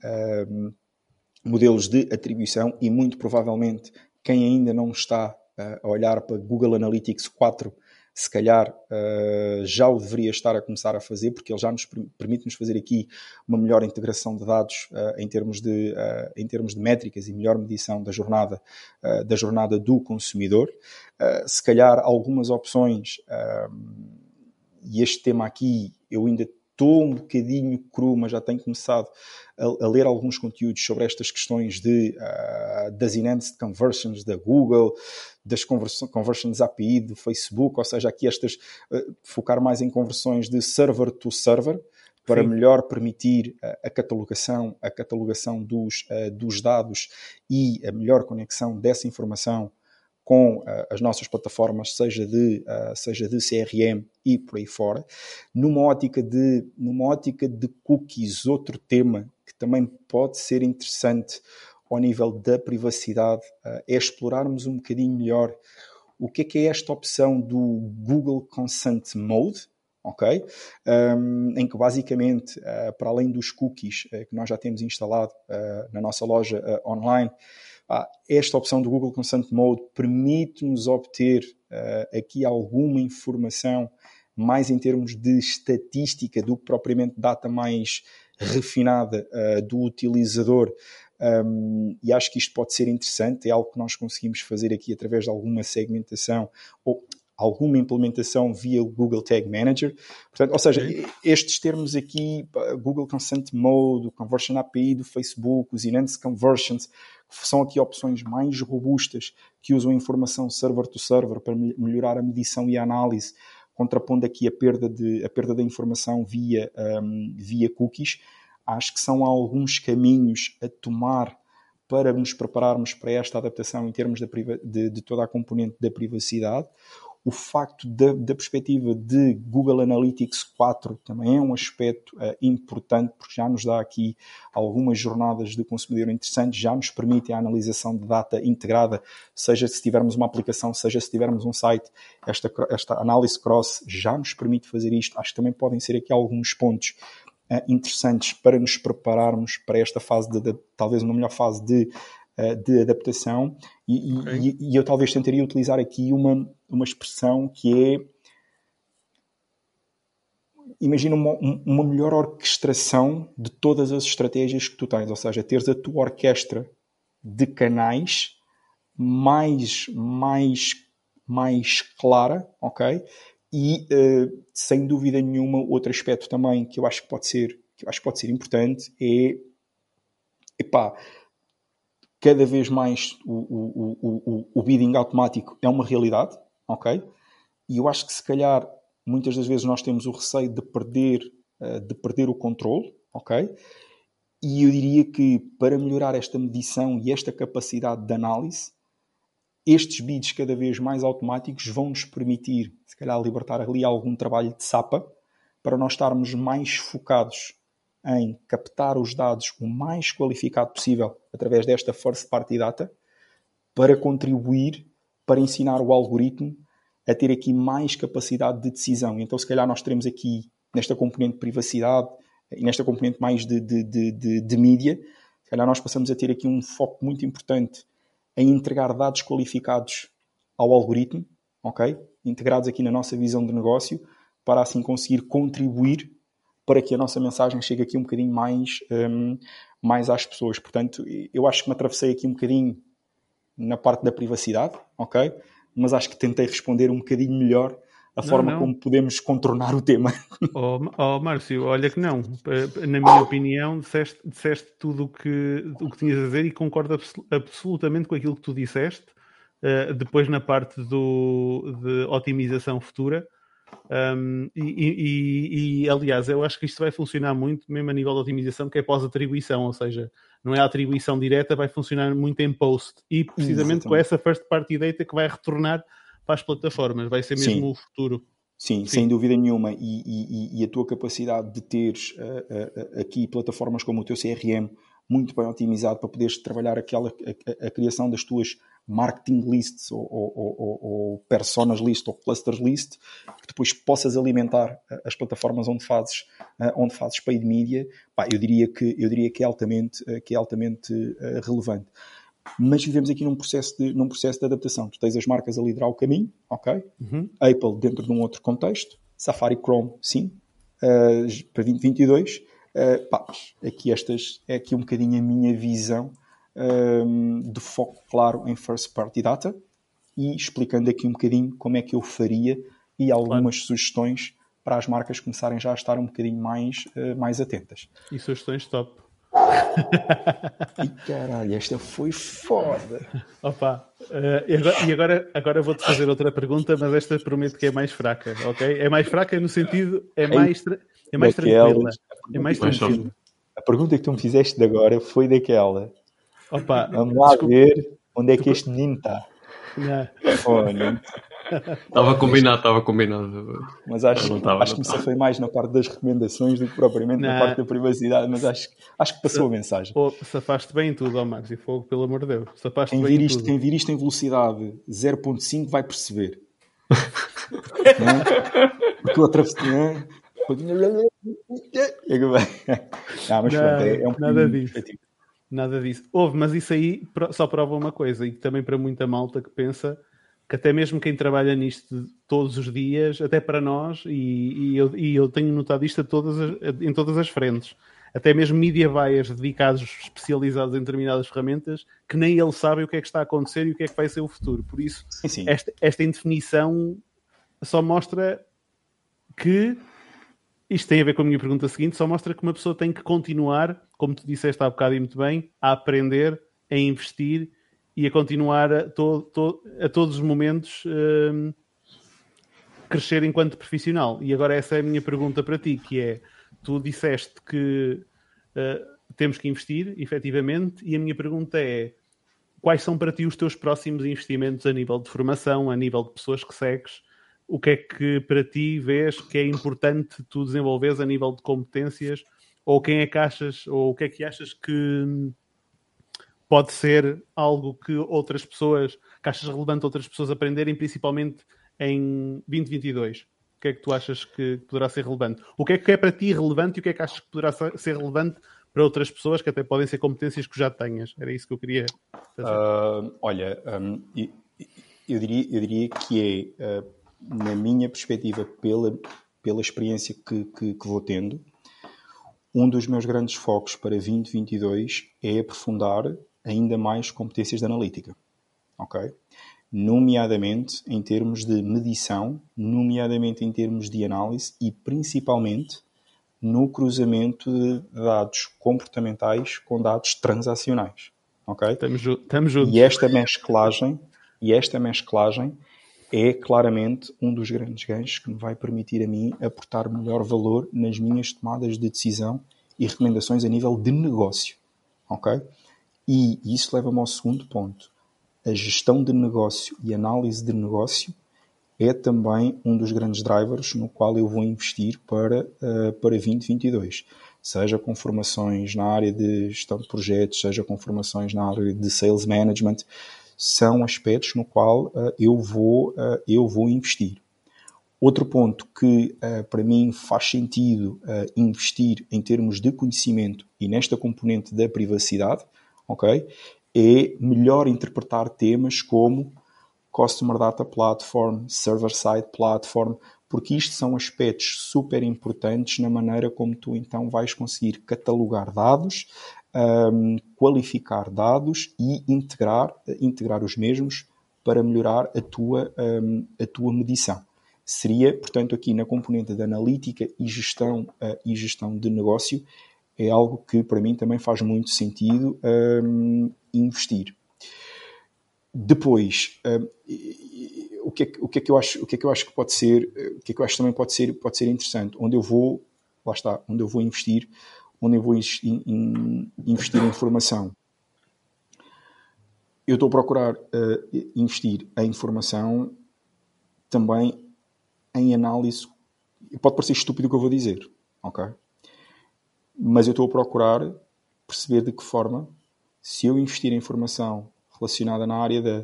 modelos de atribuição e muito provavelmente quem ainda não está a olhar para Google Analytics 4 se calhar uh, já o deveria estar a começar a fazer, porque ele já nos permite-nos fazer aqui uma melhor integração de dados uh, em, termos de, uh, em termos de métricas e melhor medição da jornada, da jornada do consumidor. se calhar algumas opções, e este tema aqui eu ainda estou um bocadinho cru, mas já tenho começado a, a ler alguns conteúdos sobre estas questões de, uh, das enhanced conversions da Google, das conversions API do Facebook, ou seja, aqui estas uh, focar mais em conversões de server to server para Sim. melhor permitir a, a, catalogação, a catalogação dos, dos dados e a melhor conexão dessa informação com uh, as nossas plataformas, seja de, uh, seja de CRM e por aí fora. Numa ótica, de, numa ótica de cookies, outro tema que também pode ser interessante ao nível da privacidade uh, é explorarmos um bocadinho melhor o que é que é esta opção do Google Consent Mode, ok? Um, em que basicamente, para além dos cookies que nós já temos instalado na nossa loja online, ah, esta opção do Google Consent Mode permite-nos obter uh, aqui alguma informação mais em termos de estatística do que propriamente data mais refinada uh, do utilizador. Um, e acho que isto pode ser interessante, é algo que nós conseguimos fazer aqui através de alguma segmentação ou alguma implementação via o Google Tag Manager. Portanto, ou seja, okay. estes termos aqui, Google Consent Mode, o Conversion API do Facebook, os Enhanced Conversions, são aqui opções mais robustas que usam informação server to server para melhorar a medição e a análise, contrapondo aqui a perda, de, a perda da informação via, um, via cookies. Acho que são alguns caminhos a tomar para nos prepararmos para esta adaptação em termos de, de, de toda a componente da privacidade o facto da, da, perspectiva de Google Analytics 4 também é um aspecto uh, importante, porque já nos dá aqui algumas jornadas de consumidor interessantes, já nos permite a analisação de data integrada, seja se tivermos uma aplicação, seja se tivermos um site, esta, esta análise cross já nos permite fazer isto. Acho que também podem ser aqui alguns pontos uh, interessantes para nos prepararmos para esta fase, de, de, talvez uma melhor fase de uh, de adaptação e, okay. e, e, eu talvez tentaria utilizar aqui uma, uma expressão que é imagina uma, uma melhor orquestração de todas as estratégias que tu tens, ou seja, teres a tua orquestra de canais mais, mais, mais clara, ok? E uh, sem dúvida nenhuma, outro aspecto também que eu acho que pode ser, que eu acho que pode ser importante é epá, cada vez mais o, o, o, o bidding automático é uma realidade, ok? E eu acho que se calhar muitas das vezes nós temos o receio de perder, uh, de perder o controle, ok? E eu diria que para melhorar esta medição e esta capacidade de análise, estes bids cada vez mais automáticos vão nos permitir, se calhar, libertar ali algum trabalho de sapa para nós estarmos mais focados em captar os dados o mais qualificado possível através desta first party data para contribuir para ensinar o algoritmo a ter aqui mais capacidade de decisão. Então, se calhar, nós teremos aqui nesta componente de privacidade e nesta componente mais de, de, de, de, de mídia, se calhar, nós passamos a ter aqui um foco muito importante em entregar dados qualificados ao algoritmo, ok? Integrados aqui na nossa visão de negócio, para assim conseguir contribuir para que a nossa mensagem chegue aqui um bocadinho mais, um, mais às pessoas. Portanto, eu acho que me atravessei aqui um bocadinho na parte da privacidade, ok? Mas acho que tentei responder um bocadinho melhor a não, forma não. como podemos contornar o tema. <laughs> Oh, oh, Márcio, olha que não. Na minha opinião, disseste, disseste tudo o que, o que tinhas a dizer e concordo absolutamente com aquilo que tu disseste. Uh, depois, na parte do, de otimização futura, um, e, e, e, aliás, eu acho que isto vai funcionar muito, mesmo a nível de otimização, que é pós-atribuição, ou seja, não é a atribuição direta, vai funcionar muito em post e precisamente Exatamente. com essa first party data que vai retornar para as plataformas, vai ser mesmo Sim. o futuro. Sim, Sim, sem dúvida nenhuma. E, e, a tua capacidade de teres uh, uh, aqui plataformas como o teu CRM muito bem otimizado para poderes trabalhar aquela, a, a, a criação das tuas marketing lists ou, ou, ou, ou, personas list ou clusters list que depois possas alimentar eh, as plataformas onde fazes eh, onde fazes paid media pá, eu diria que eu diria que é altamente eh, que é altamente relevante. Mas vivemos aqui num processo de num processo de adaptação. Tu tens as marcas a liderar o caminho ok? Uhum. Apple dentro de um outro contexto Safari Chrome sim. Uh, para 2022 uh, pá, aqui estas é aqui um bocadinho a minha visão um, de foco claro em first party data e explicando aqui um bocadinho como é que eu faria e algumas claro. sugestões para as marcas começarem já a estar um bocadinho mais, uh, mais atentas. E sugestões top. e caralho, esta foi foda. <laughs> Opa, uh, e agora, e agora, agora vou-te fazer outra pergunta, mas esta prometo que é mais fraca, ok? É mais fraca no sentido, é mais, é mais tranquila. É mais tranquila. A pergunta que tu me fizeste de agora foi daquela Opa, Vamos lá desculpa. ver onde é que este menino está. Olha. Estava combinado, estava combinado. Mas acho, tava, acho que me foi mais na parte das recomendações do que propriamente não. na parte da privacidade, mas acho, acho que passou a mensagem. Oh, safaste bem tudo, oh Max, e fogo, pelo amor de Deus. Safaste quem, vir isto, tudo. quem vir isto em velocidade 0.5 vai perceber. <laughs> Porque eu atravessei. Não, mas não, pronto, é, é um nada disso. Nada disso. Houve, mas isso aí só prova uma coisa, e também para muita malta que pensa que até mesmo quem trabalha nisto todos os dias, até para nós, e, e, eu, e eu, tenho notado isto todas as, em todas as frentes, até mesmo media buyers dedicados, especializados em determinadas ferramentas, que nem eles sabem o que é que está a acontecer e o que é que vai ser o futuro. Por isso, sim, sim. Esta, esta indefinição só mostra que isto tem a ver com a minha pergunta seguinte, só mostra que uma pessoa tem que continuar, como tu disseste há bocado e muito bem, a aprender, a investir e a continuar a, to, to, a todos os momentos um, crescer enquanto profissional. E agora essa é a minha pergunta para ti, que é, tu disseste que uh, temos que investir, efetivamente, e a minha pergunta é, quais são para ti os teus próximos investimentos a nível de formação, a nível de pessoas que segues, o que é que para ti vês que é importante tu desenvolveres a nível de competências ou quem é que achas ou o que é que achas que pode ser algo que outras pessoas, que achas relevante outras pessoas aprenderem, principalmente em 2022? O que é que tu achas que poderá ser relevante? O que é que é para ti relevante e o que é que achas que poderá ser relevante para outras pessoas que até podem ser competências que já tenhas? Era isso que eu queria. Uh, olha, um, eu, eu, diria, eu diria que é. Uh na minha perspectiva, pela, pela experiência que, que, que vou tendo, um dos meus grandes focos para 2022 é aprofundar ainda mais competências de analítica. Ok? Nomeadamente em termos de medição, nomeadamente em termos de análise e principalmente no cruzamento de dados comportamentais com dados transacionais. Ok? Estamos, estamos juntos. E esta mesclagem, e esta mesclagem é claramente um dos grandes ganhos que me vai permitir a mim aportar melhor valor nas minhas tomadas de decisão e recomendações a nível de negócio. Ok? E isso leva-me ao segundo ponto. A gestão de negócio e análise de negócio é também um dos grandes drivers no qual eu vou investir para, uh, para 2022. Seja com formações na área de gestão de projetos, seja com formações na área de sales management, são aspectos no qual uh, eu, vou, uh, eu vou investir. Outro ponto que uh, para mim faz sentido investir em termos de conhecimento e nesta componente da privacidade, ok, é melhor interpretar temas como Customer Data Platform, Server Side Platform, porque isto são aspectos super importantes na maneira como tu então vais conseguir catalogar dados, um, qualificar dados e integrar, integrar os mesmos para melhorar a tua, um, a tua medição. Seria, portanto, aqui na componente da analítica e gestão, uh, e gestão de negócio, é algo que para mim também faz muito sentido um, investir. Depois, o, que é, o, que é, que eu acho, o que é que eu acho que pode ser, o que é que eu acho também pode ser, pode ser interessante, onde eu vou, lá está, onde eu vou investir, onde eu vou investir em formação. Eu estou a procurar uh, investir em formação também em análise. Pode parecer estúpido o que eu vou dizer, ok? Mas eu estou a procurar perceber de que forma, se eu investir em formação relacionada na área da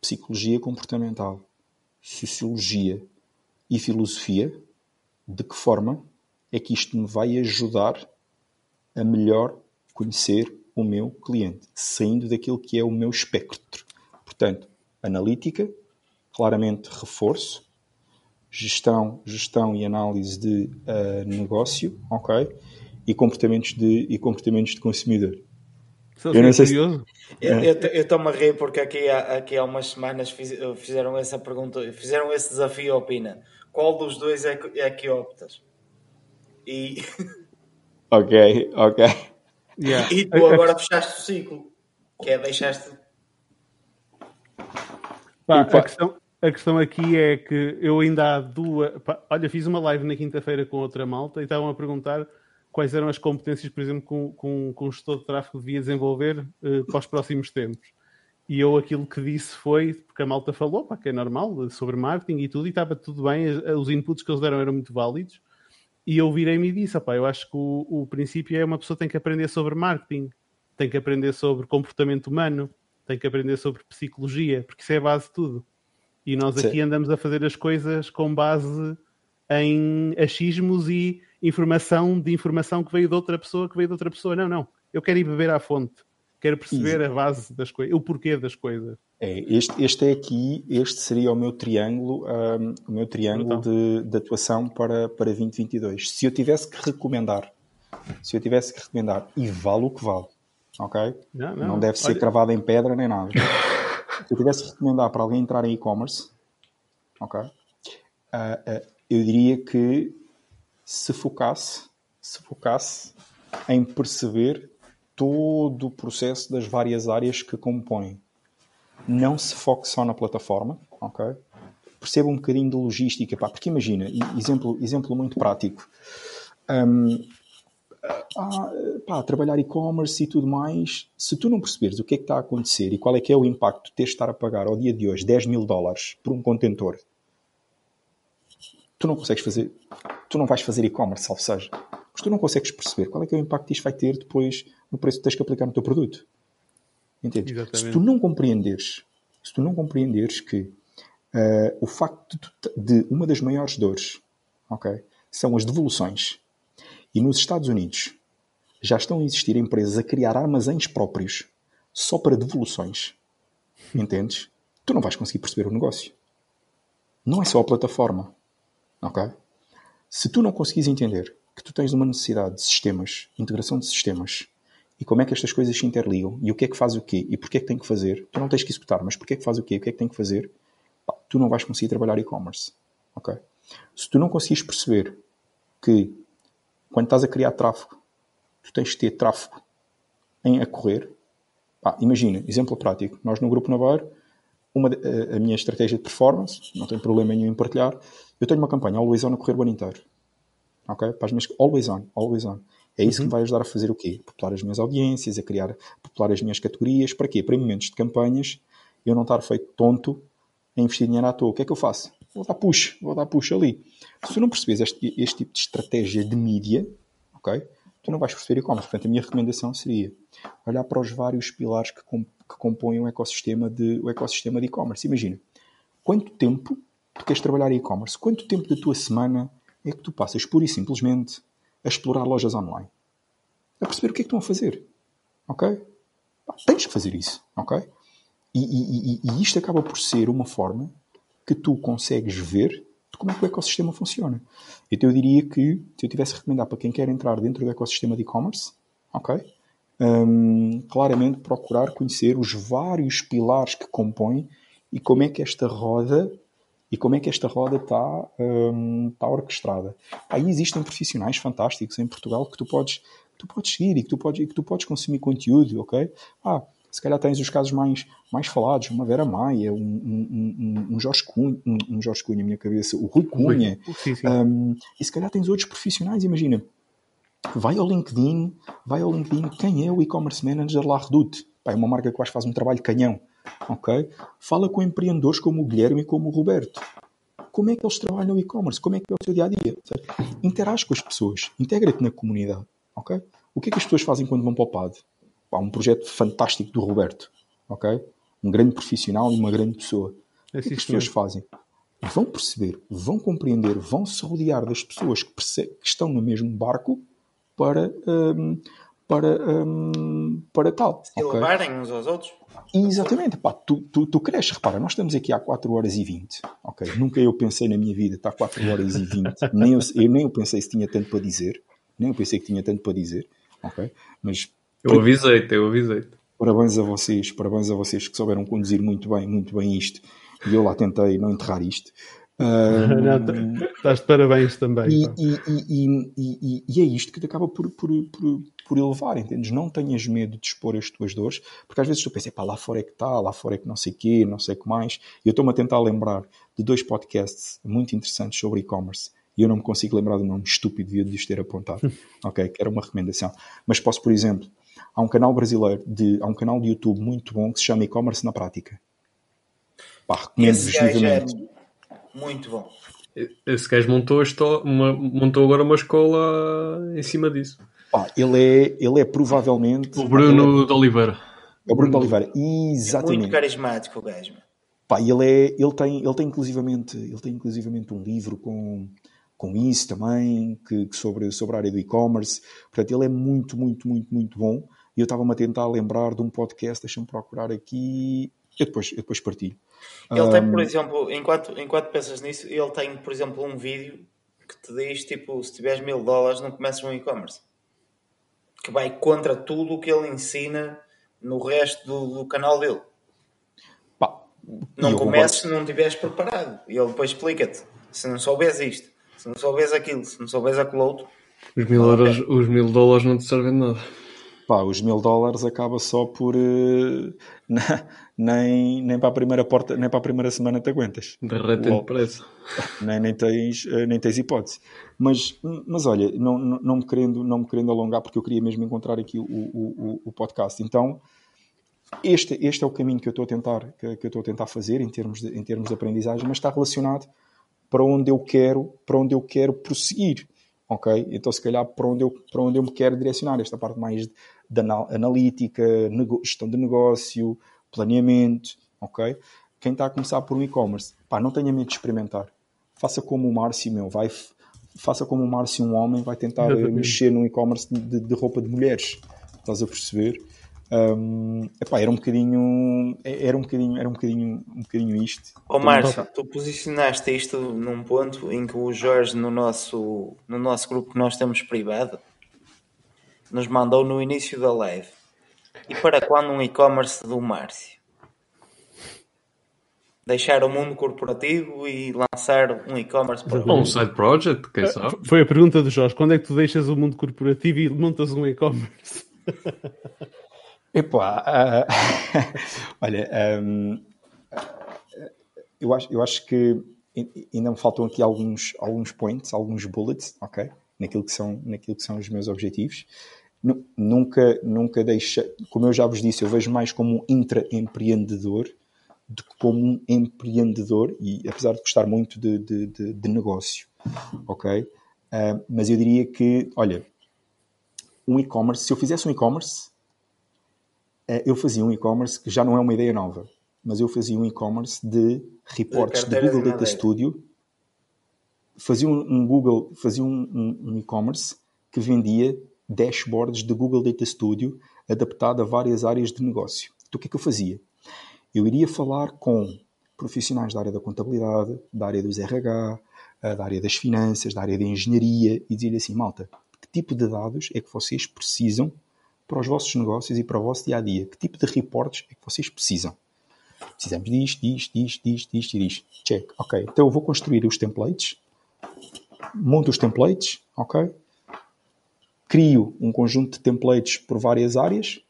psicologia comportamental, sociologia e filosofia, de que forma é que isto me vai ajudar a melhor conhecer o meu cliente, saindo daquilo que é o meu espectro. Portanto, analítica, claramente reforço, gestão, gestão e análise de uh, negócio, ok? E comportamentos de, e comportamentos de consumidor. eu não sei se... Eu estou-me a rir porque aqui há, aqui há umas semanas fiz, fizeram essa pergunta, fizeram esse desafio, opina. Qual dos dois é que, é que optas? E <laughs> Ok, ok. Yeah. E tu agora fechaste o ciclo, que é deixaste. Pá, a, questão, a questão aqui é que eu ainda há duas. Pá, olha, fiz uma live na quinta-feira com outra malta e estavam a perguntar quais eram as competências, por exemplo, com, com, com o gestor de tráfego devia desenvolver uh, para os próximos tempos. E eu aquilo que disse foi, porque a malta falou, pá, que é normal, sobre marketing e tudo, e estava tudo bem, os inputs que eles deram eram muito válidos. E eu virei-me e disse: eu acho que o, o princípio é uma pessoa tem que aprender sobre marketing, tem que aprender sobre comportamento humano, tem que aprender sobre psicologia, porque isso é a base de tudo. E nós aqui Sim. andamos a fazer as coisas com base em achismos e informação de informação que veio de outra pessoa, que veio de outra pessoa. Não, não. Eu quero ir beber à fonte. Quero perceber a base das coisas, o porquê das coisas. É, este, este é aqui, este seria o meu triângulo, um, o meu triângulo de, de, atuação para, para 2022. Se eu tivesse que recomendar, se eu tivesse que recomendar, e vale o que vale, ok? Não, não. não deve ser Olha... cravado em pedra nem nada. se eu tivesse que recomendar para alguém entrar em e-commerce, ok? Uh, uh, eu diria que se focasse, se focasse em perceber todo o processo das várias áreas que compõem. Não se foque só na plataforma, ok? Perceba um bocadinho de logística, pá, porque imagina, exemplo, exemplo muito prático. Um, ah, pá, trabalhar e-commerce e tudo mais, se tu não perceberes o que é que está a acontecer e qual é que é o impacto de ter de estar a pagar ao dia de hoje 10 mil dólares por um contentor, tu não consegues fazer, tu não vais fazer e-commerce, ou seja, mas tu não consegues perceber qual é que é o impacto que isto vai ter depois no preço que tens que aplicar no teu produto. Se tu não compreenderes, se tu não compreenderes que uh, o facto de, de, uma das maiores dores, ok, são as devoluções, e nos Estados Unidos já estão a existir empresas a criar armazéns próprios só para devoluções, entendes? Tu não vais conseguir perceber o negócio. Não é só a plataforma, ok? Se tu não conseguires entender que tu tens uma necessidade de sistemas, integração de sistemas, e como é que estas coisas se interligam, e o que é que faz o quê, e porquê é que tem que fazer, tu não tens que executar, mas porquê é que faz o quê, o que é que tem que fazer, pá, tu não vais conseguir trabalhar e-commerce. Ok? Se tu não conseguires perceber que quando estás a criar tráfego, tu tens que ter tráfego em a correr, pá, imagina, exemplo prático, nós no Grupo Navarro, uma, a, a minha estratégia de performance, não tenho problema nenhum em partilhar, eu tenho uma campanha always on a correr o ano inteiro ok? Para as minhas, always on, always on. É isso uhum. que me vai ajudar a fazer o quê? Popular as minhas audiências, a criar, popular as minhas categorias. Para quê? Para momentos de campanhas, eu não estar feito tonto a investir dinheiro à toa. O que é que eu faço? Vou dar push, vou dar push ali. Se tu não percebes este, este tipo de estratégia de mídia, ok? Tu não vais perceber e-commerce. Portanto, a minha recomendação seria olhar para os vários pilares que, que compõem o ecossistema de o ecossistema de e-commerce. Imagina, quanto tempo tu queres trabalhar em e-commerce? Quanto tempo da tua semana é que tu passas pura e simplesmente a explorar lojas online. A perceber o que é que estão a fazer. Ok? tens que fazer isso. Ok? E, e, e, e, isto acaba por ser uma forma que tu consegues ver de como é que o ecossistema funciona. Então eu diria que, se eu tivesse a recomendar para quem quer entrar dentro do ecossistema de e-commerce, ok? Um, claramente procurar conhecer os vários pilares que compõem e como é que esta roda e como é que esta roda está, um, está orquestrada. Aí existem profissionais fantásticos em Portugal que tu podes, tu podes seguir e que tu podes, que tu podes consumir conteúdo, ok? Ah, se calhar tens os casos mais, mais falados, uma Vera Maia, um, um, um, Jorge Cunha, um, um Jorge Cunha, minha cabeça, o Rui Cunha, sim, sim. Um, e se calhar tens outros profissionais, imagina, vai ao LinkedIn, vai ao LinkedIn, quem é o e-commerce manager lá Redoute? é uma marca que eu acho que faz um trabalho canhão ok? Fala com empreendedores como o Guilherme e como o Roberto. Como é que eles trabalham no e-commerce? Como é que é o seu dia a dia? Interage com as pessoas, integra-te na comunidade, ok? O que é que as pessoas fazem quando vão para o PAD? Pá, um projeto fantástico do Roberto, ok? Um grande profissional e uma grande pessoa. É o que, é que as pessoas fazem? Vão perceber, vão compreender, vão se rodear das pessoas que, que estão no mesmo barco para, um, para, um, para tal. Se okay? levarem uns aos outros. Exatamente, pá, tu, tu, tu cresces, repara, nós estamos aqui há 4 horas e 20, ok? Nunca eu pensei na minha vida estar 4 horas e 20, <laughs> nem eu, eu, nem eu pensei se tinha tanto para dizer, nem eu pensei que tinha tanto para dizer, ok? Mas... Eu avisei-te, eu avisei-te. Parabéns a vocês, parabéns a vocês que souberam conduzir muito bem, muito bem isto, e eu lá tentei não enterrar isto. <laughs> Um, Estás de parabéns também. E, e, e, e, é isto que te acaba por, por, por, por elevar, entendes? Não tenhas medo de expor as tuas dores, porque às vezes tu pensas, pá, lá fora é que está, lá fora é que não sei o quê, não sei o que mais. E eu estou-me a tentar lembrar de dois podcasts muito interessantes sobre e-commerce e eu não me consigo lembrar do nome estúpido, de ter apontado. <laughs> ok, que era uma recomendação. Mas posso, por exemplo, há um canal brasileiro, de, há um canal de YouTube muito bom que se chama E-Commerce na Prática. Pá, recomendo-vos vivamente. Muito bom. Esse gajo montou, uma, montou agora uma escola em cima disso. Pá, ele, é, ele é provavelmente. O Bruno é, de Oliveira. É o Bruno de Oliveira, exatamente. É muito carismático o gajo. Pá, ele, é, ele, tem, ele, tem inclusivamente, ele tem inclusivamente um livro com, com isso também, que, que sobre, sobre a área do e-commerce. Portanto, ele é muito, muito, muito, muito bom. E eu estava-me a tentar lembrar de um podcast, deixa-me procurar aqui. Eu depois, eu depois partilho. Ele tem, por exemplo, enquanto, enquanto pensas nisso, ele tem, por exemplo, um vídeo que te diz, tipo, se tiveres mil dólares não começas um e-commerce. Que vai contra tudo o que ele ensina no resto do, do canal dele. Pá, Não eu comeces se não estiveres preparado. E ele depois explica-te. Se não souberes isto, se não souberes aquilo, se não souberes aquilo outro, Os mil, euros, os mil dólares não te servem de nada. Pá, os mil dólares acaba só por. eh, <laughs> na- nem, nem, para a primeira porta, nem para a primeira semana te aguentas. Derretem Uau. depressa. <laughs> nem, nem, tens, eh, nem tens hipótese. Mas, mas olha, não, não, não, me querendo, não me querendo alongar, porque eu queria mesmo encontrar aqui o, o, o- podcast. Então, este, este é o caminho que eu estou a tentar, que, que eu estou a tentar fazer em termos, de, em termos de aprendizagem, mas está relacionado para onde eu quero, para onde eu quero prosseguir. Ok? Então, se calhar, para onde eu, para onde eu me quero direcionar, esta parte mais de anal- analítica, nego- gestão de negócio, planeamento, ok? Quem está a começar por um e-commerce, pá, não tenha medo de experimentar. Faça como o Márcio, meu, vai, faça como o Márcio, um homem, vai tentar eh, Exatamente. mexer num e-commerce de, de roupa de mulheres. Estás a perceber? Hum, epá, era um bocadinho, era um bocadinho, era um bocadinho, um bocadinho isto. Ó Márcio, tu posicionaste isto num ponto em que o Jorge, no nosso, no nosso grupo que nós temos privado, nos mandou no início da live. E para quando um e-commerce do Márcio? Deixar o mundo corporativo e lançar um e-commerce para Ou um side project, quem sabe? Foi a pergunta do Jorge. Quando é que tu deixas o mundo corporativo e montas um e-commerce? <laughs> Epá, ah, <laughs> olha, hum, eu, acho, eu acho que ainda me faltam aqui alguns, alguns points, alguns bullets, ok? Naquilo que são, naquilo que são os meus objetivos. Nu- Nunca, nunca deixa, como eu já vos disse, eu vejo mais como um intraempreendedor do que como um empreendedor, e apesar de gostar muito de, de, de- de negócio, ok? Ah, mas eu diria que, olha, um e-commerce, se eu fizesse um e-commerce, eh, eu fazia um e-commerce que já não é uma ideia nova, mas eu fazia um e-commerce de reportes de Google Data madeira. Studio, fazia um, um Google, fazia um, um- um e-commerce que vendia dashboards de Google Data Studio adaptado a várias áreas de negócio. Então o que é que eu fazia? Eu iria falar com profissionais da área da contabilidade, da área dos RH, eh, da área das finanças, da área da engenharia e dizer-lhe assim, malta, que tipo de dados é que vocês precisam para os vossos negócios e para o vosso dia a dia? Que tipo de reportes é que vocês precisam? Precisamos disto, disto, disto, disto, disto e disto. Check. Ok. Então eu vou construir os templates, monto os templates, ok? Crio um conjunto de templates por várias áreas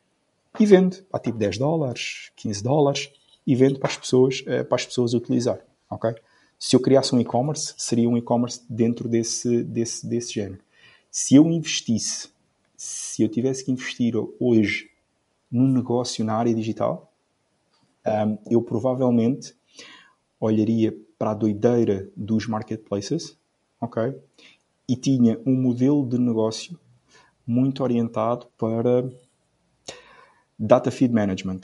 e vendo a tipo 10 dólares, 15 dólares e vendo para as pessoas, eh, para as pessoas utilizar, ok? Se eu criasse um e-commerce, seria um e-commerce dentro desse, desse, desse género. Se eu investisse, se eu tivesse que investir hoje num negócio na área digital, ahm, eu provavelmente olharia para a doideira dos marketplaces, ok? E tinha um modelo de negócio muito orientado para data feed management.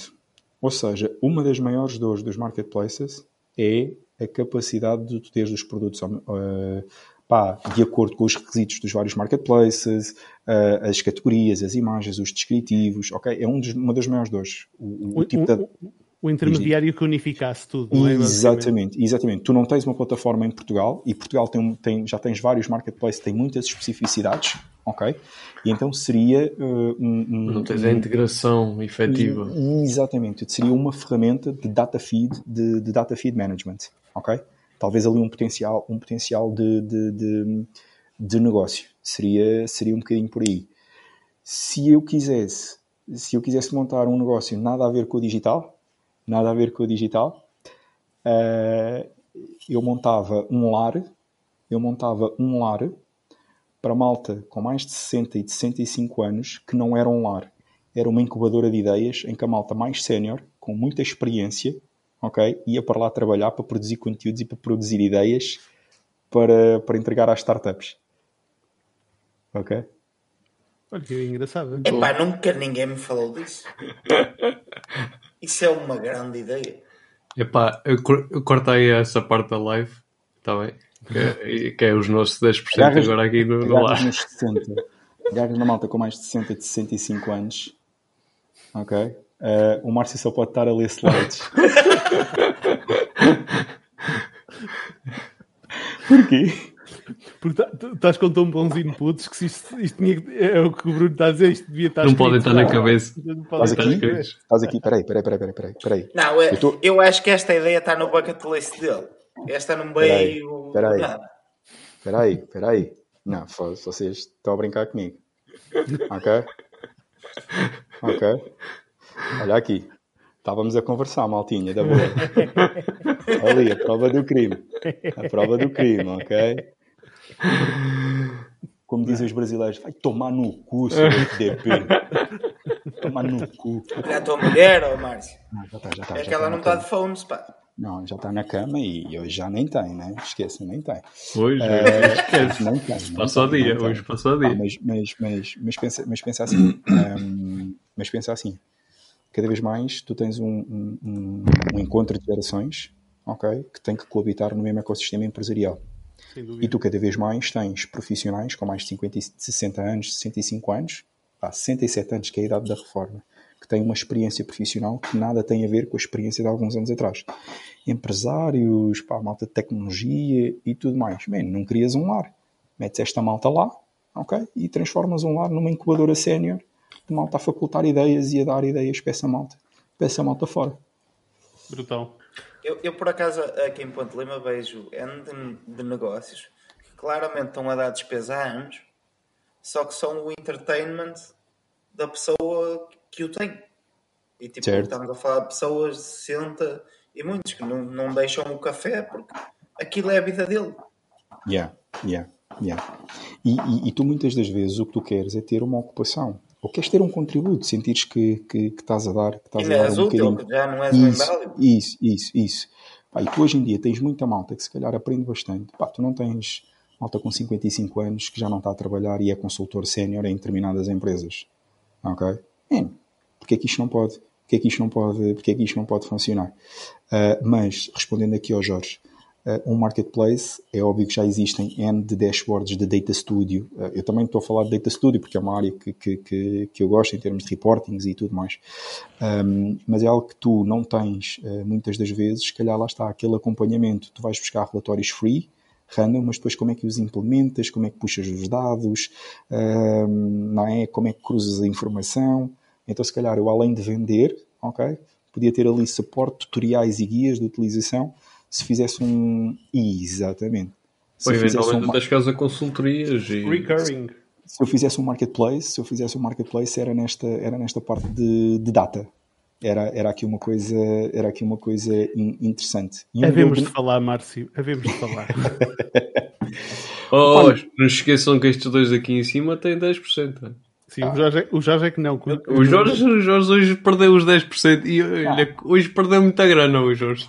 Ou seja, uma das maiores dores dos marketplaces é a capacidade de tu teres os produtos eh, pá, de acordo com os requisitos dos vários marketplaces, eh, as categorias, as imagens, os descritivos, ok? É um dos- uma das maiores dores. O, o O, tipo de... o- o intermediário que unificasse tudo, não é? Exatamente, exatamente. Tu não tens uma plataforma em Portugal e Portugal tem, tem- já tens vários marketplaces, tem muitas especificidades, ok? E então seria uh, um, um- Não tens a integração efetiva. Exatamente, seria uma ferramenta de data feed, de, de data feed management, ok? Talvez ali um potencial, um potencial de, de, de, de negócio. Seria, seria um bocadinho por aí. Se eu quisesse, se eu quisesse montar um negócio nada a ver com o digital, nada a ver com o digital, eh, eu montava um lar, eu montava um lar para malta com mais de 60 e de 65 anos que não era um lar. Era uma incubadora de ideias em que a malta mais sénior, com muita experiência, ok, ia para lá trabalhar para produzir conteúdos e para produzir ideias para, para entregar às startups. Ok? Olha que engraçado. Epá, nunca ninguém me falou disso. <laughs> Isso é uma grande ideia. Epá, eu, cor- eu cortei essa parte da live, está bem? Que, é- que é os nossos 10% Agarras- agora aqui no, no lar. nos 60, agarras na malta com mais de 60 e de 65 anos Ok? Uh, o Márcio só pode estar a ler slides. <laughs> Porquê? Porque tá- tu estás com tão bons inputs que se isto, isto tinha que- é o que o Bruno está a dizer, isto devia estar Não podem estar na cabeça. Não pode Estás aqui? na cabeça. Estás aqui? Peraí, peraí, peraí, peraí, peraí, peraí. Não, eu, Eu tô- eu acho que esta ideia está no bucket list dele. Esta não veio. peraí. Nada. Peraí, peraí. Não, foda-se, vocês estão a brincar comigo. Ok? Ok? Olha aqui. Estávamos a conversar, maltinha, da boa. Ali, a prova do crime. A prova do crime, ok? Como dizem os brasileiros, vai tomar no cu, seu FDP. Tomar no cu. Olha a tua mulher, ó Márcio. Não, já está, já está. É já que ela tá não na está cama. de fones, pá. Não, já está na cama e hoje já nem tem, né? Esqueça, nem tem. Hoje, É, hoje não tem. não o tem, dia, hoje passa o Ah, dia. mas, mas, mas, mas, pensa, mas pensa assim. hum, mas pensa assim. Cada vez mais tu tens um, um, um- um encontro de gerações ok, que tem que coabitar no mesmo ecossistema empresarial. Sem E tu cada vez mais tens profissionais com mais de 50, e 60 anos, 65 anos, pá, 67 anos, que é a idade da reforma, que têm uma experiência profissional que nada tem a ver com a experiência de alguns anos atrás. Empresários, pá, malta de tecnologia e tudo mais. Man, não crias um lar. Metes esta malta lá, ok? E transformas um lar numa incubadora sénior de malta a facultar ideias e a dar ideias para essa malta, para essa malta fora. Brutal. Eu, eu, por acaso, aqui em Ponte Lima vejo N de, de negócios que claramente estão a dar despesa há anos, só que são o entertainment da pessoa que o tem. E tipo, Certo. estamos a falar de pessoas de 60 e muitos que não, não deixam o café porque aquilo é a vida dele. Yeah, yeah, yeah. E, e- e tu muitas das vezes o que tu queres é ter uma ocupação. Ou queres ter um contributo, sentires que, que, que estás a dar, que estás Ainda a dar és um útil, bocadinho. já não és Isso, inválido. isso, isso, isso. Pá, e tu hoje em dia tens muita malta que se calhar aprende bastante. Pá, tu não tens malta com 55 anos que já não está a trabalhar e é consultor sénior em determinadas empresas. Ok? Man, porque é que isto não pode? Porque é que isto não pode, porque é que isto não pode funcionar? Ah, mas, respondendo aqui ao Jorge, ah, um marketplace, é óbvio que já existem N de dashboards de Data Studio. Ah, eu também estou a falar de Data Studio porque é uma área que, que, que, que eu gosto em termos de reportings e tudo mais. Um, mas é algo que tu não tens uh, muitas das vezes, se calhar lá está aquele acompanhamento, tu vais buscar relatórios free, random, mas depois como é que os implementas, como é que puxas os dados, um, não é? como é que cruzas a informação. Então, se calhar, eu além de vender, ok, podia ter ali suporte, tutoriais e guias de utilização, se fizesse um... Exatamente. Se Ou eventualmente um... até chegares a consultorias e... Recurring. se eu fizesse um marketplace, se eu fizesse um marketplace era nesta, era nesta parte de, de data. Era, era aqui uma coisa, era aqui uma coisa in- interessante. E um Havemos de falar, Márcio. Havemos de falar. <laughs> Oh, não se esqueçam que estes dois aqui em cima têm 10%. Sim, o, Jorge, é- o Jorge é que não. O Jorge, o Jorge hoje perdeu os 10% e olha, hoje perdeu muita grana o Jorge.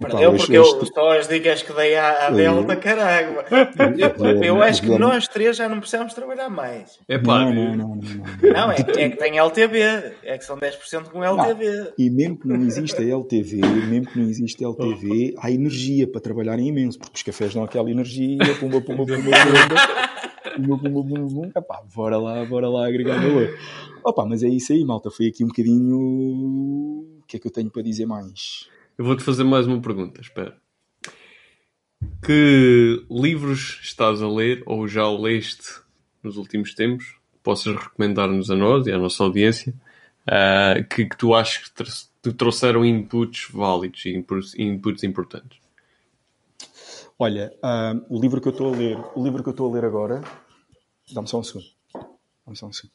Perdeu porque eu, só as dicas que dei à, à Delta, caramba. Eu, eu acho que nós três já não precisamos trabalhar mais. É pá, não, não, não, não, não. é, é que tem LTV, é que são 10% com LTV. Não. E mesmo que não exista LTV, mesmo que não exista LTV, há energia para trabalhar imenso, porque os cafés dão aquela energia, pumba, pumba, pumba, pumba, pumba, pumba, pumba, Epá, bora lá, bora lá agregar valor. Opa, mas é isso aí, malta, foi aqui um bocadinho... O que é que eu tenho para dizer mais? Eu vou-te fazer mais uma pergunta, espera. Que livros estás a ler ou já leste nos últimos tempos? Possas recomendar-nos a nós e à nossa audiência ah, que, que tu achas que te trouxeram inputs válidos e inputs, inputs importantes? Olha, ah, o livro que eu estou a ler, o livro que eu estou a ler agora, dá-me só um segundo. Dá-me só um segundo.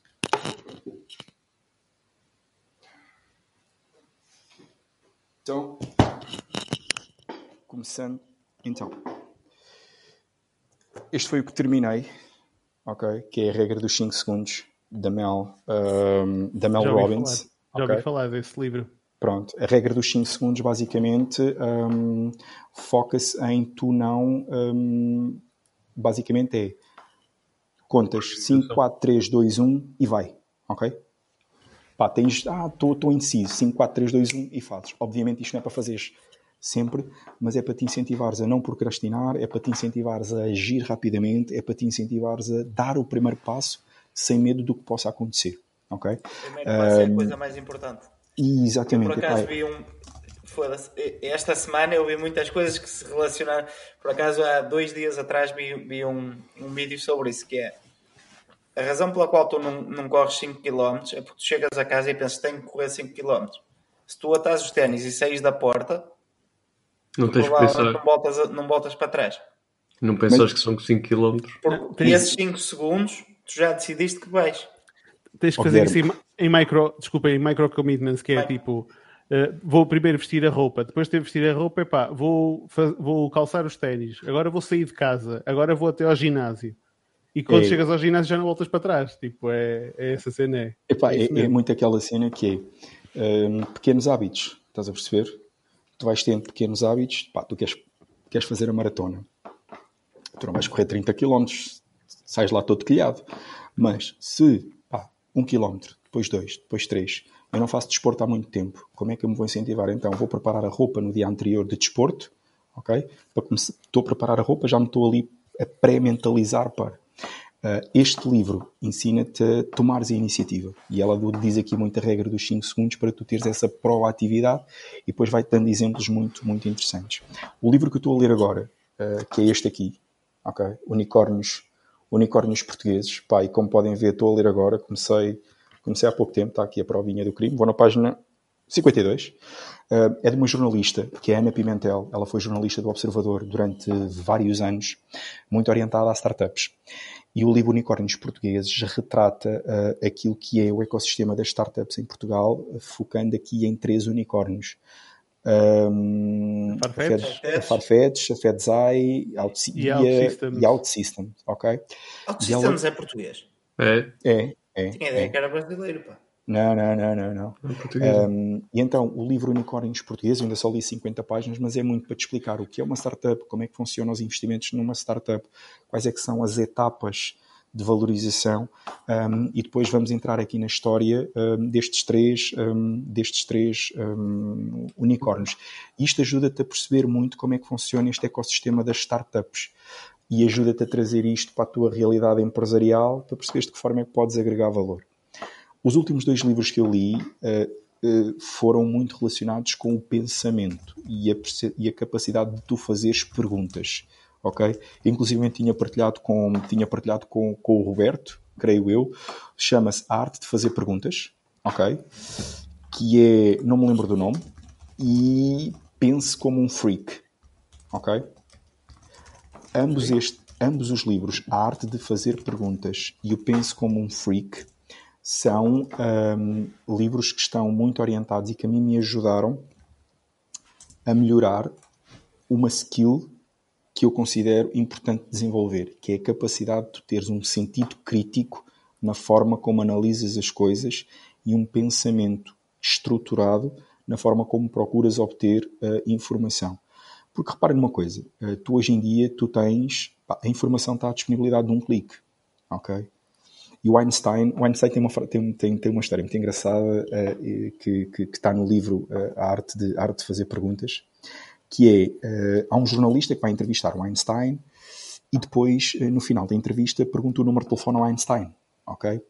Então, começando, então, este foi o que terminei, ok? Que é a regra dos 5 segundos da Mel, ah, da Mel Já ouvi Robbins. falar. Já ouvi falar desse livro. Pronto, a regra dos 5 segundos basicamente hum, foca-se em tu não. hum, basicamente é contas 5, 4, 3, 2, 1 e vai. Ok? Pá, tens. Ah, estou indeciso. 5, 4, 3, 2, 1 e fazes. Obviamente isto não é para fazeres sempre, mas é para te incentivares a não procrastinar, é para te incentivares a agir rapidamente, é para te incentivares a dar o primeiro passo sem medo do que possa acontecer. Ok? Primeiro passo é a Um, coisa mais importante. E Por exatamente. acaso epá, vi um. Esta semana eu vi muitas coisas que se relacionaram. Por acaso, há dois dias atrás vi, vi um, um vídeo sobre isso, que é a razão pela qual tu não, não corres 5 km é porque tu chegas a casa e pensas tenho que correr 5 km. Se tu atas os ténis e saís da porta, Não tens que pensar. não voltas, não voltas para trás. Não pensas que são 5 km. Porque Tens- esses 5 segundos tu já decidiste que vais. Tens que fazer isso Guilherme. em, em micro, desculpa, em micro commitments, que é Vai. tipo, eh, vou primeiro vestir a roupa, depois de ter vestir a roupa, epá, vou, vou calçar os ténis, agora vou sair de casa, agora vou até ao ginásio. E quando É. chegas ao ginásio já não voltas para trás. Tipo, é, é essa cena. É, Epá, é é, é muito aquela cena que é hum, pequenos hábitos, estás a perceber? Tu vais tendo pequenos hábitos, pá, tu queres, queres fazer a maratona, tu não vais correr 30 km, sais lá todo quilhado, mas se, pá, 1 km, depois 2, depois 3, eu não faço desporto há muito tempo, como é que eu me vou incentivar? Então, vou preparar a roupa no dia anterior de desporto, ok? Para começar, estou a preparar a roupa, já me estou ali a pré-mentalizar para. Uh, este livro ensina-te a tomares a iniciativa e ela diz aqui muita regra dos 5 segundos para tu teres essa proatividade e depois vai-te dando exemplos muito, muito interessantes. O livro que eu estou a ler agora, uh, que é este aqui, ok? Unicórnios, Unicórnios Portugueses, pá, e como podem ver, estou a ler agora, comecei, comecei há pouco tempo, está aqui a provinha do crime, vou na página 52. Uh, é de uma jornalista, que é Ana Pimentel. Ela foi jornalista do Observador durante vários anos, muito orientada a startups. E o livro Unicórnios Portugueses retrata uh, aquilo que é o ecossistema das startups em Portugal, focando aqui em três unicórnios. Um, a Farfetch. A Farfetch, a Fedzai E e, a OutSystems. e OutSystems, ok? Ela- é português. É, É, é. Tinha ideia é. que era brasileiro, pá. Não, não, não, não, não. é português. Um, e então, o livro Unicórnios Português, eu ainda só li 50 páginas, mas é muito para te explicar o que é uma startup, como é que funcionam os investimentos numa startup, quais é que são as etapas de valorização um, e depois vamos entrar aqui na história um, destes três, um, destes três unicórnios. Isto ajuda-te a perceber muito como é que funciona este ecossistema das startups e ajuda-te a trazer isto para a tua realidade empresarial para perceberes de que forma é que podes agregar valor. Os últimos dois livros que eu li uh, uh, foram muito relacionados com o pensamento e a, e a capacidade de tu fazeres perguntas, ok? Inclusive tinha partilhado com, tinha partilhado com, com o Roberto, creio eu, chama-se A Arte de Fazer Perguntas, ok? Que é, não me lembro do nome, e Pense como um Freak, ok? Ambos, este, ambos os livros, A Arte de Fazer Perguntas e o Pense como um Freak, são hum, livros que estão muito orientados e que a mim me ajudaram a melhorar uma skill que eu considero importante desenvolver, que é a capacidade de teres um sentido crítico na forma como analisas as coisas e um pensamento estruturado na forma como procuras obter uh, informação. Porque reparem numa coisa, uh, tu hoje em dia tu tens pá, a informação está à disponibilidade de um clique, ok? E o Einstein, o Einstein tem uma, tem, tem, tem uma história muito engraçada eh, que, que, que está no livro eh, a, arte de, a Arte de Fazer Perguntas, que é, eh, há um jornalista que vai entrevistar o Einstein e depois, no final da entrevista, pergunta o número de telefone ao Einstein, ok?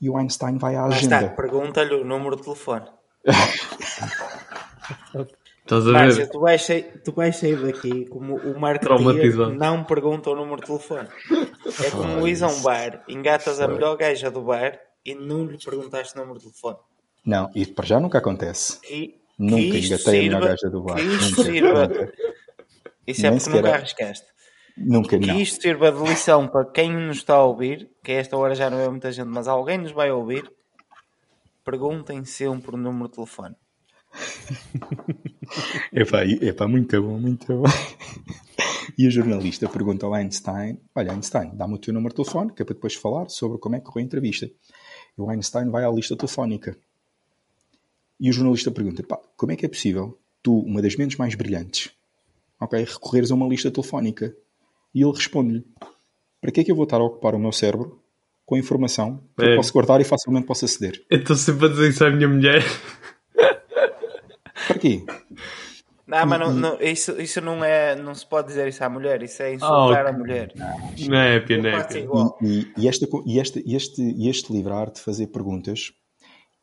E o Einstein vai à agenda. pergunta-lhe o número de telefone. <laughs> Estás a Márcia, ver? tu vais, sair, tu vais sair daqui como o marketing não pergunta o número de telefone. É como ires a um bar, engatas a melhor gaja do bar e não lhe perguntaste o número de telefone. Não, isso para já nunca acontece. E Nunca engatei a melhor gaja do bar. Que isto Nunca. Isso é Nem porque nunca é- arriscaste. Nunca, Que não. isto sirva de lição para quem nos está a ouvir, que a esta hora já não é muita gente, mas alguém nos vai ouvir. Perguntem sempre o número de telefone. <laughs> <laughs> Epá, epá, muito bom, muito bom. <laughs> E o jornalista pergunta ao Einstein: Olha, Einstein, dá-me o teu número de telefone, que é para depois falar sobre como é que correu a entrevista. E o Einstein vai à lista telefónica. E o jornalista pergunta: Pá, como é que é possível tu, uma das mentes mais brilhantes, ok, recorreres a uma lista telefónica? E ele responde-lhe: Para que é que eu vou estar a ocupar o meu cérebro com informação que É. eu posso guardar e facilmente posso aceder? Eu estou sempre a dizer isso à minha mulher. <laughs> Para quê? Não, mas não, E- não- isso, isso não é. Não se pode dizer isso à mulher, isso é insultar ok. a mulher. Népia, Eu faço népia. igual. E, e esta, e este, este, e este livro, a arte de fazer perguntas,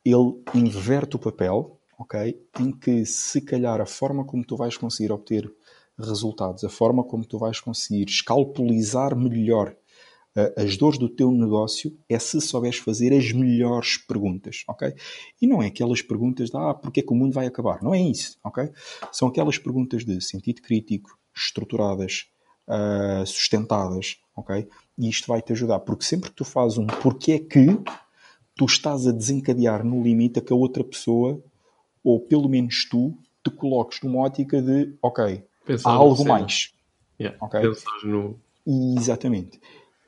ele inverte o papel, ok? Em que, se calhar, a forma como tu vais conseguir obter resultados, a forma como tu vais conseguir escalpelizar melhor as dores do teu negócio é se souberes fazer as melhores perguntas, ok? E não é aquelas perguntas de, ah, porque é que o mundo vai acabar? Não é isso, ok? São aquelas perguntas de sentido crítico, estruturadas, uh, sustentadas, ok? E isto vai te ajudar, porque sempre que tu fazes um porquê que, tu estás a desencadear no limite a que a outra pessoa, ou pelo menos tu, te coloques numa ótica de, ok, Pensar há algo mais. Yeah. Ok. Pensares no. Exatamente.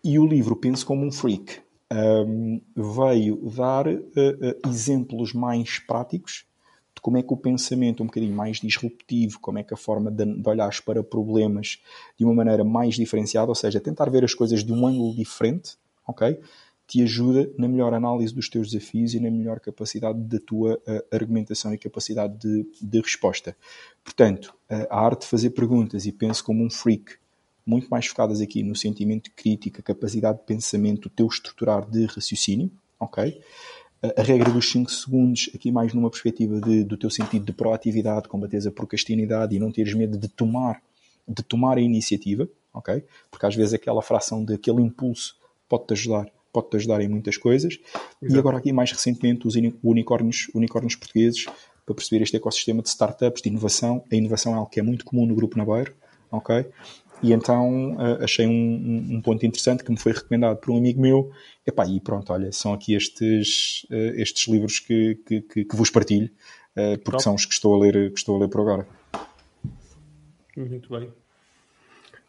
E o livro Penso como um Freak um, veio dar uh, uh, exemplos mais práticos de como é que o pensamento um bocadinho mais disruptivo, como é que a forma de, de olhares para problemas de uma maneira mais diferenciada, ou seja, tentar ver as coisas de um ângulo diferente, ok? Te ajuda na melhor análise dos teus desafios e na melhor capacidade da tua uh, argumentação e capacidade de, de resposta. Portanto, a arte de fazer perguntas e penso como um freak muito mais focadas aqui no sentimento crítico, a capacidade de pensamento, o teu estruturar de raciocínio, ok? A, regra dos 5 segundos, aqui mais numa perspectiva de, do teu sentido de proatividade, combateres a procrastinidade e não teres medo de tomar, de tomar a iniciativa, ok? Porque às vezes aquela fração daquele impulso pode-te ajudar, pode-te ajudar em muitas coisas. Exato. E agora aqui mais recentemente os unicórnios, unicórnios portugueses, para perceber este ecossistema de startups, de inovação. A inovação é algo que é muito comum no Grupo Nabeiro, ok? E então uh, achei um, um, ponto interessante que me foi recomendado por um amigo meu. Epá, e pronto, olha, são aqui estes, uh, estes livros que, que, que, que vos partilho, uh, porque Top. são os que estou, a ler, que estou a ler por agora. Muito bem.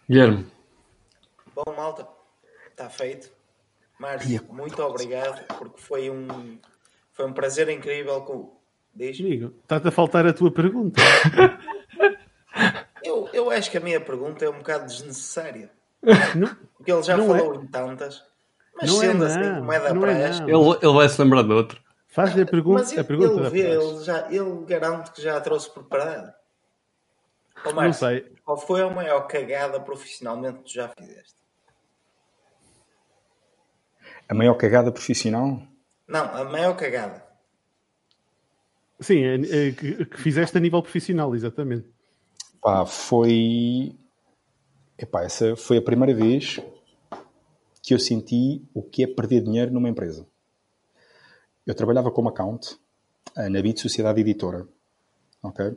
Guilherme. Bom, malta, está feito. Márcio, muito obrigado, porque foi um, foi um prazer incrível. Com... Diz? Amigo, está-te a faltar a tua pergunta. <laughs> Eu, acho que a minha pergunta é um bocado desnecessária. <laughs> Não, Porque ele já não falou é. em tantas. Mas Não é sendo assim, não, como é da não é. Ele, ele vai se lembrar de outro. Faz-lhe a pergunta, Mas a pergunta ele vê, ele, já, ele garante que já a trouxe preparada. Ô, Não sei. qual foi a maior cagada profissionalmente que tu já fizeste? A maior cagada profissional? Não, a maior cagada. Sim, é, é, que, que fizeste a nível profissional, exatamente. Pá, foi. Epá, essa foi a primeira vez que eu senti o que é perder dinheiro numa empresa. Eu trabalhava como account eh, na BIT Sociedade Editora. Ok?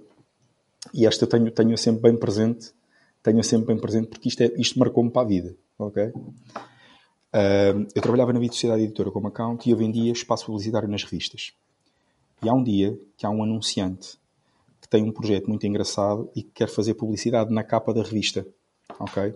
E esta eu tenho, tenho sempre bem presente. Tenho sempre bem presente porque isto, é, isto marcou-me para a vida. Ok? Uh, eu trabalhava na BIT Sociedade Editora como account e eu vendia espaço publicitário nas revistas. E há um dia que há um anunciante que tem um projeto muito engraçado e que quer fazer publicidade na capa da revista. Ok?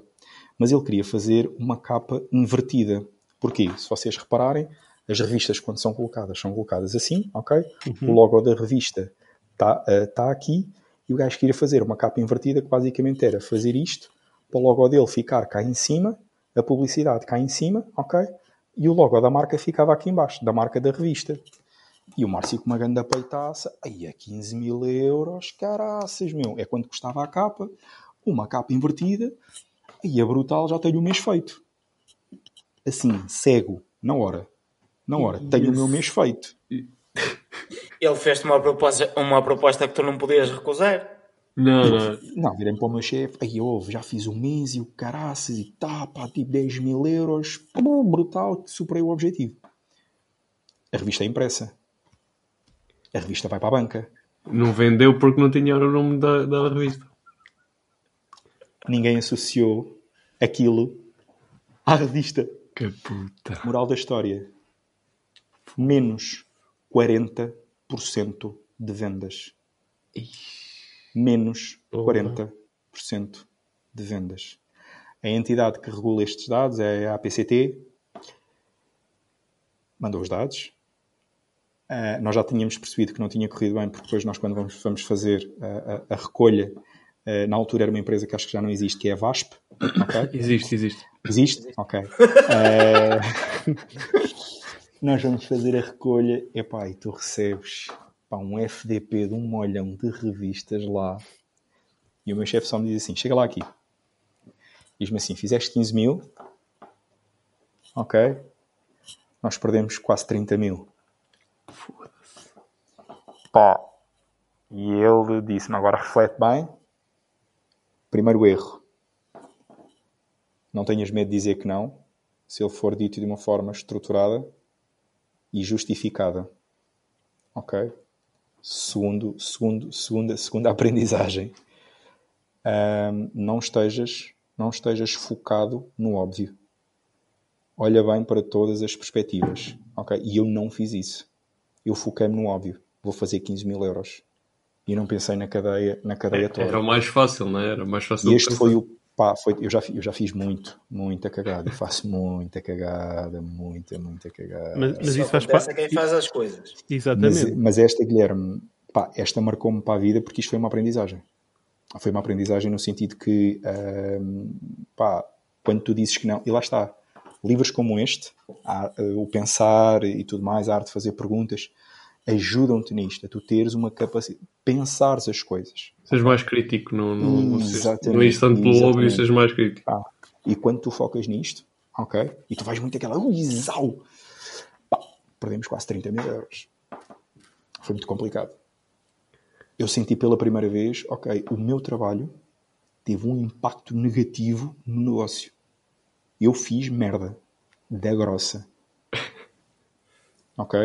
Mas ele queria fazer uma capa invertida. Porquê? Se vocês repararem, as revistas, quando são colocadas, são colocadas assim, ok? Uhum. O logo da revista está uh, tá aqui e o gajo queria fazer uma capa invertida que basicamente era fazer isto para o logo dele ficar cá em cima, a publicidade cá em cima, ok? E o logo da marca ficava aqui embaixo, da marca da revista. E o Márcio com uma grande peitaça, aí é 15 mil euros, caraças, meu. É quanto custava a capa, uma capa invertida, aí é brutal, já tenho o mês feito. Assim, cego, na hora. Na hora, tenho o meu mês feito. <laughs> Ele fez-te uma proposta, uma proposta que tu não podias recusar. Não, não. Não, virei para o meu chefe, aí ouve, já fiz um mês e o caraças e tá, pá, tipo 10 mil euros, pum, brutal, superei o objetivo. A revista é impressa. A revista vai para a banca. Não vendeu porque não tinha o nome da, da revista. Ninguém associou aquilo à revista. Que puta. Moral da história: menos 40% de vendas. Menos Porra. 40% de vendas. A entidade que regula estes dados é a APCT. Mandou os dados. Uh, nós já tínhamos percebido que não tinha corrido bem, porque depois nós, quando vamos, vamos fazer a, a- a recolha, uh, na altura era uma empresa que acho que já não existe, que é a VASP. ok? <coughs> Existe, existe. Existe? Ok. Eh, <laughs> nós vamos fazer a recolha. Epá, e tu recebes pá, um FDP de um molhão de revistas lá. E o meu chefe só me diz assim: chega lá aqui. Diz-me assim: fizeste 15 mil, ok, nós perdemos quase 30 mil. Pá. E ele disse-me: agora reflete bem. Primeiro erro. Não tenhas medo de dizer que não, se ele for dito de uma forma estruturada e justificada. Ok? Segundo, segundo, segunda, segunda <laughs> aprendizagem. Ahm, não estejas, não estejas focado no óbvio. Olha bem para todas as perspectivas. Ok? E eu não fiz isso. Eu foquei-me no óbvio. Vou fazer 15 mil euros. E não pensei na cadeia, na cadeia toda. Era o mais fácil, não é? Era o mais fácil. E este pensar. foi o. Pá, foi, eu, já, eu já fiz muito, muita cagada. Eu faço muita cagada, muita, muita cagada. Mas, mas isso faz parte. a quem faz as coisas. Mas, Exatamente. mas esta, Guilherme, pá, esta marcou-me para a vida porque isto foi uma aprendizagem. Foi uma aprendizagem no sentido que, ahm, pá, quando tu dizes que não, e lá está, livros como este, a- o pensar e tudo mais, a arte de fazer perguntas, ajudam-te nisto, a tu teres uma capacidade, pensares as coisas. Sejas mais crítico no, no, Exatamente, no instante pelo exatamente. óbvio, sejas mais crítico. Pá, e quando tu focas nisto, ok? E tu vais muito aquela, ui, zau! Pá, perdemos quase 30 mil euros. Foi muito complicado. Eu senti pela primeira vez, ok, o meu trabalho teve um impacto negativo no negócio. Eu fiz merda. Da grossa. <laughs> Ok?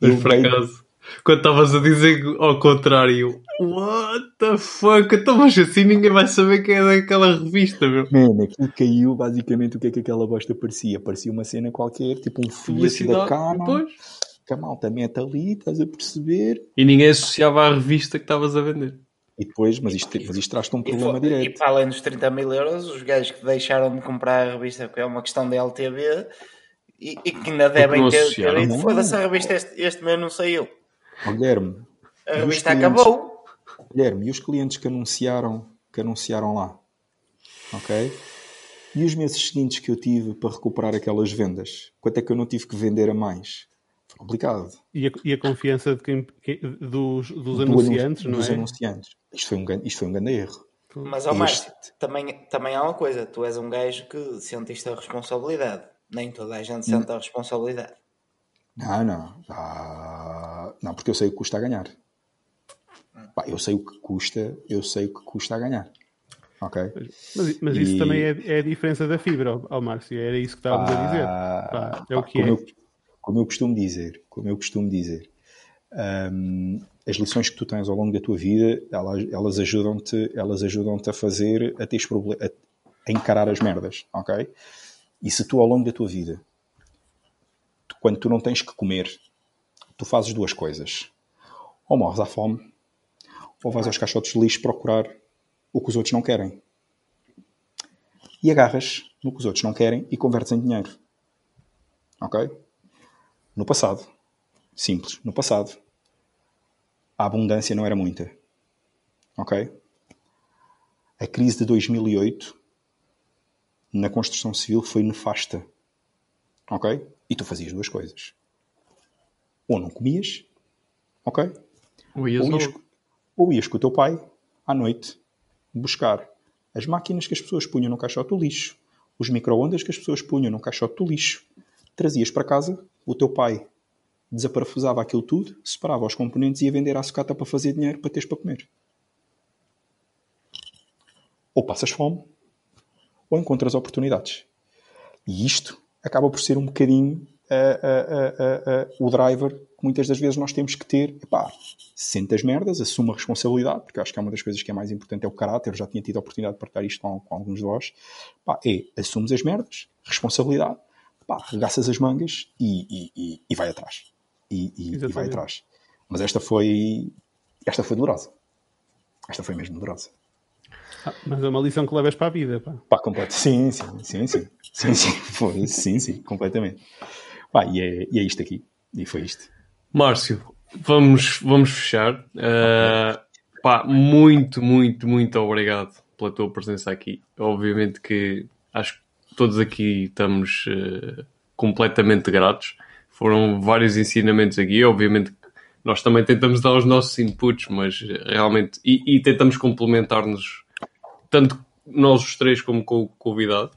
Mas por acaso, quando estavas a dizer ao contrário, what the fuck? Então, mas assim ninguém vai saber quem é daquela revista, meu. Man, aquilo caiu basicamente o que é que aquela bosta parecia. Parecia uma cena qualquer, tipo um Fiat da Canon. Pois. que a malta mete ali, estás a perceber? E ninguém associava à revista que estavas a vender. E depois, mas isto, mas isto traz-te um E, problema e direto. para além dos 30 mil euros, os gajos que deixaram de comprar a revista, porque é uma questão de LTV, e, e que ainda devem ter. ter. Foda-se, a revista este, este mês não saiu. Guilherme, A revista clientes? acabou. Guilherme, e os clientes que anunciaram, que anunciaram lá? Ok? E os meses seguintes que eu tive para recuperar aquelas vendas? Quanto é que eu não tive que vender a mais? Foi complicado. E, a, e a confiança de quem, dos, dos Do anunciantes, anun- não dos é? anunciantes. Isto foi um, grande- isto foi um grande erro. Mas, ó Este- Márcio, também, também há uma coisa: tu és um gajo que sentiste a responsabilidade. Nem toda a gente sente a responsabilidade. Não, não. Ah, não, porque eu sei o que custa a ganhar. Pá, eu sei o que custa, eu sei o que custa a ganhar. Ok? Mas, mas isso E- também é, é a diferença da fibra, ó ó, Márcio. Era isso que estávamos a dizer. Ah, Pá, é o pá, que como, é. Eu, como eu costumo dizer, como eu costumo dizer, hum, as lições que tu tens ao longo da tua vida, elas, elas ajudam-te, elas ajudam-te a fazer, a teres proble- a, a encarar as merdas, ok? E se tu ao longo da tua vida, quando tu não tens que comer, tu fazes duas coisas: ou morres à fome, ou vais aos caixotes de lixo procurar o que os outros não querem. E agarras no que os outros não querem e convertes em dinheiro. Ok? No passado, simples, no passado, a abundância não era muita. Ok? A crise de 2008 na construção civil foi nefasta. Ok? E tu fazias duas coisas. Ou não comias, ok? Ou ias Ou ias, ou ias com o teu pai à noite buscar as máquinas que as pessoas punham no caixote do lixo, os micro-ondas que as pessoas punham no caixote do lixo, trazias para casa, o teu pai desaparafusava aquilo tudo, separava os componentes e ia vender à sucata para fazer dinheiro para teres para comer. Ou passas fome, ou encontras oportunidades. E isto acaba por ser um bocadinho ah, ah, ah, o driver que muitas das vezes nós temos que ter. Epá, sente as merdas, assume a responsabilidade, porque acho que é uma das coisas que é mais importante é o caráter. Eu já tinha tido a oportunidade de partilhar isto com, com alguns de vós. Pá, é assumes as merdas, responsabilidade, pá, regaças as mangas e, e- e- e vai atrás. E, e- vai atrás. Mas esta foi. Esta foi dolorosa. Esta foi mesmo dolorosa. Ah, mas é uma lição que levas para a vida. Pá. Pá, completo. Sim, sim, sim, sim. Sim, sim, <laughs> foi, sim, sim, completamente. Pá, e é, e é isto aqui. E foi isto. Márcio, vamos, vamos fechar. Uh, pá, muito, muito, muito obrigado pela tua presença aqui. Obviamente que acho que todos aqui estamos uh, completamente gratos. Foram vários ensinamentos aqui. Obviamente que nós também tentamos dar os nossos inputs, mas realmente. E, e tentamos complementar-nos tanto nós os três como com o convidado.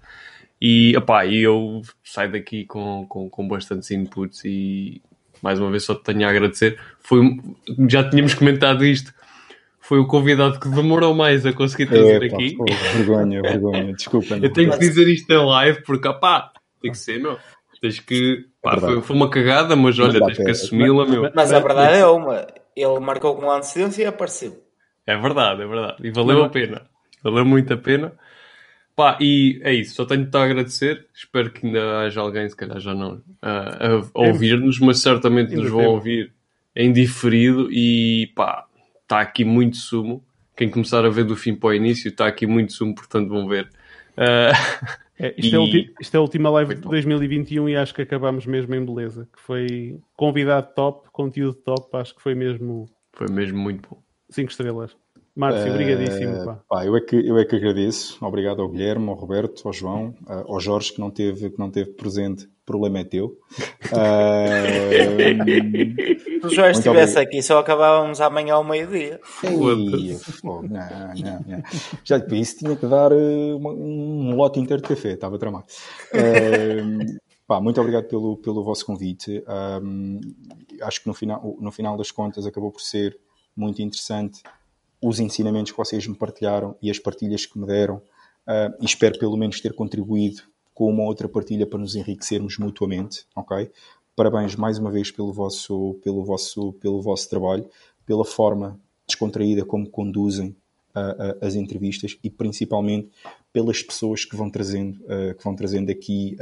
E, epá, e eu saio daqui com, com, com bastantes inputs e mais uma vez só te tenho a agradecer. Foi, já tínhamos comentado isto. Foi o convidado que demorou mais a conseguir trazer Epá, aqui. pô, vergonha, vergonha. Desculpa. Eu tenho que dizer isto em live porque, pá, tem que ser, meu. Tens que. Pá, É foi, foi uma cagada, mas olha, dá tens que assumi-la, meu. Mas a verdade é uma. Ele marcou com antecedência e apareceu. É verdade, é verdade. E valeu Mas- a pena. Valeu muito a pena. Pá, e é isso. Só tenho de te agradecer. Espero que ainda haja alguém, se calhar já não, a, a- ouvir-nos, mas certamente nos vão ouvir em diferido. E pá, está aqui muito sumo. Quem começar a ver do fim para o início, está aqui muito sumo, portanto vão ver. Ah, É, isto, é a E- ulti- isto é a última live de top. 2021 e acho que acabámos mesmo em beleza. Que foi convidado top, conteúdo top, acho que foi mesmo foi mesmo muito bom. 5 estrelas. Márcio, obrigadíssimo. Eh, Pá. pá, eu, é que, eu é que agradeço. Obrigado ao Guilherme, ao Roberto, ao João, eh, ao Jorge, que não teve, que não teve presente. O problema é teu. Eh, Se o Jorge estivesse aqui, só acabávamos amanhã ao meio-dia. Já para isso tinha que dar uma- um lote inteiro de café, estava tramado. Eh, pá, muito obrigado pelo, pelo vosso convite. Um, acho que no final, no final das contas acabou por ser muito interessante os ensinamentos que vocês me partilharam e as partilhas que me deram. Uh, e espero pelo menos ter contribuído com uma outra partilha para nos enriquecermos mutuamente, ok? Parabéns mais uma vez pelo vosso, pelo vosso, pelo vosso trabalho, pela forma descontraída como conduzem uh, uh, as entrevistas e principalmente pelas pessoas que vão trazendo, que vão trazendo aqui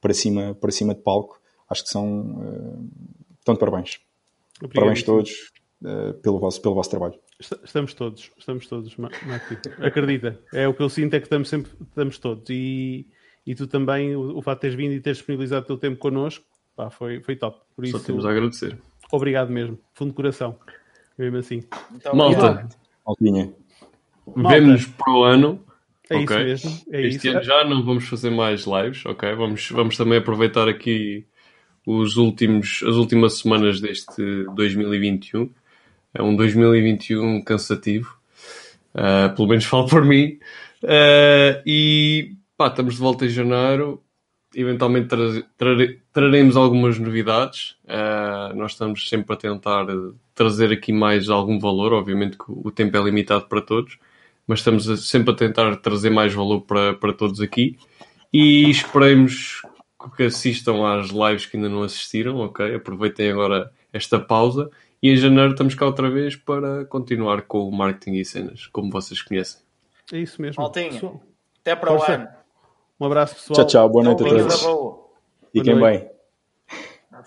para, cima, para cima de palco. Acho que são. Uh, portanto, parabéns. Parabéns a todos pelo, vosso, pelo vosso trabalho. Est- Estamos todos, estamos todos, Ma- Mati. Acredita. É o que eu sinto é que estamos sempre estamos todos. E, e tu também, o, o facto de teres vindo e teres disponibilizado o teu tempo connosco, pá, foi, foi top. Por Só isso, temos a agradecer. obrigado mesmo. Fundo de coração. Mesmo assim. Então, Malta, obrigado. Altinha. Malta. vemo-nos para o ano. É Ok. isso mesmo. É este isso. ano já não vamos fazer mais lives, ok? Vamos, vamos também aproveitar aqui os últimos, as últimas semanas deste 2021. É um 2021 cansativo. Ah, pelo menos <laughs> falo por mim. Ah, e pá, estamos de volta em janeiro. Eventualmente tra- trare- traremos algumas novidades. Ah, nós estamos sempre a tentar trazer aqui mais algum valor. Obviamente que o tempo é limitado para todos mas estamos a- sempre a tentar trazer mais valor para, para todos aqui e esperemos que assistam às lives que ainda não assistiram, ok? Aproveitem agora esta pausa e em janeiro estamos cá outra vez para continuar com o marketing e cenas, como vocês conhecem. É isso mesmo. Maltinha. Até para o ano. Um abraço, pessoal. Tchau, tchau. Boa noite a todos. Fiquem bem. Ah.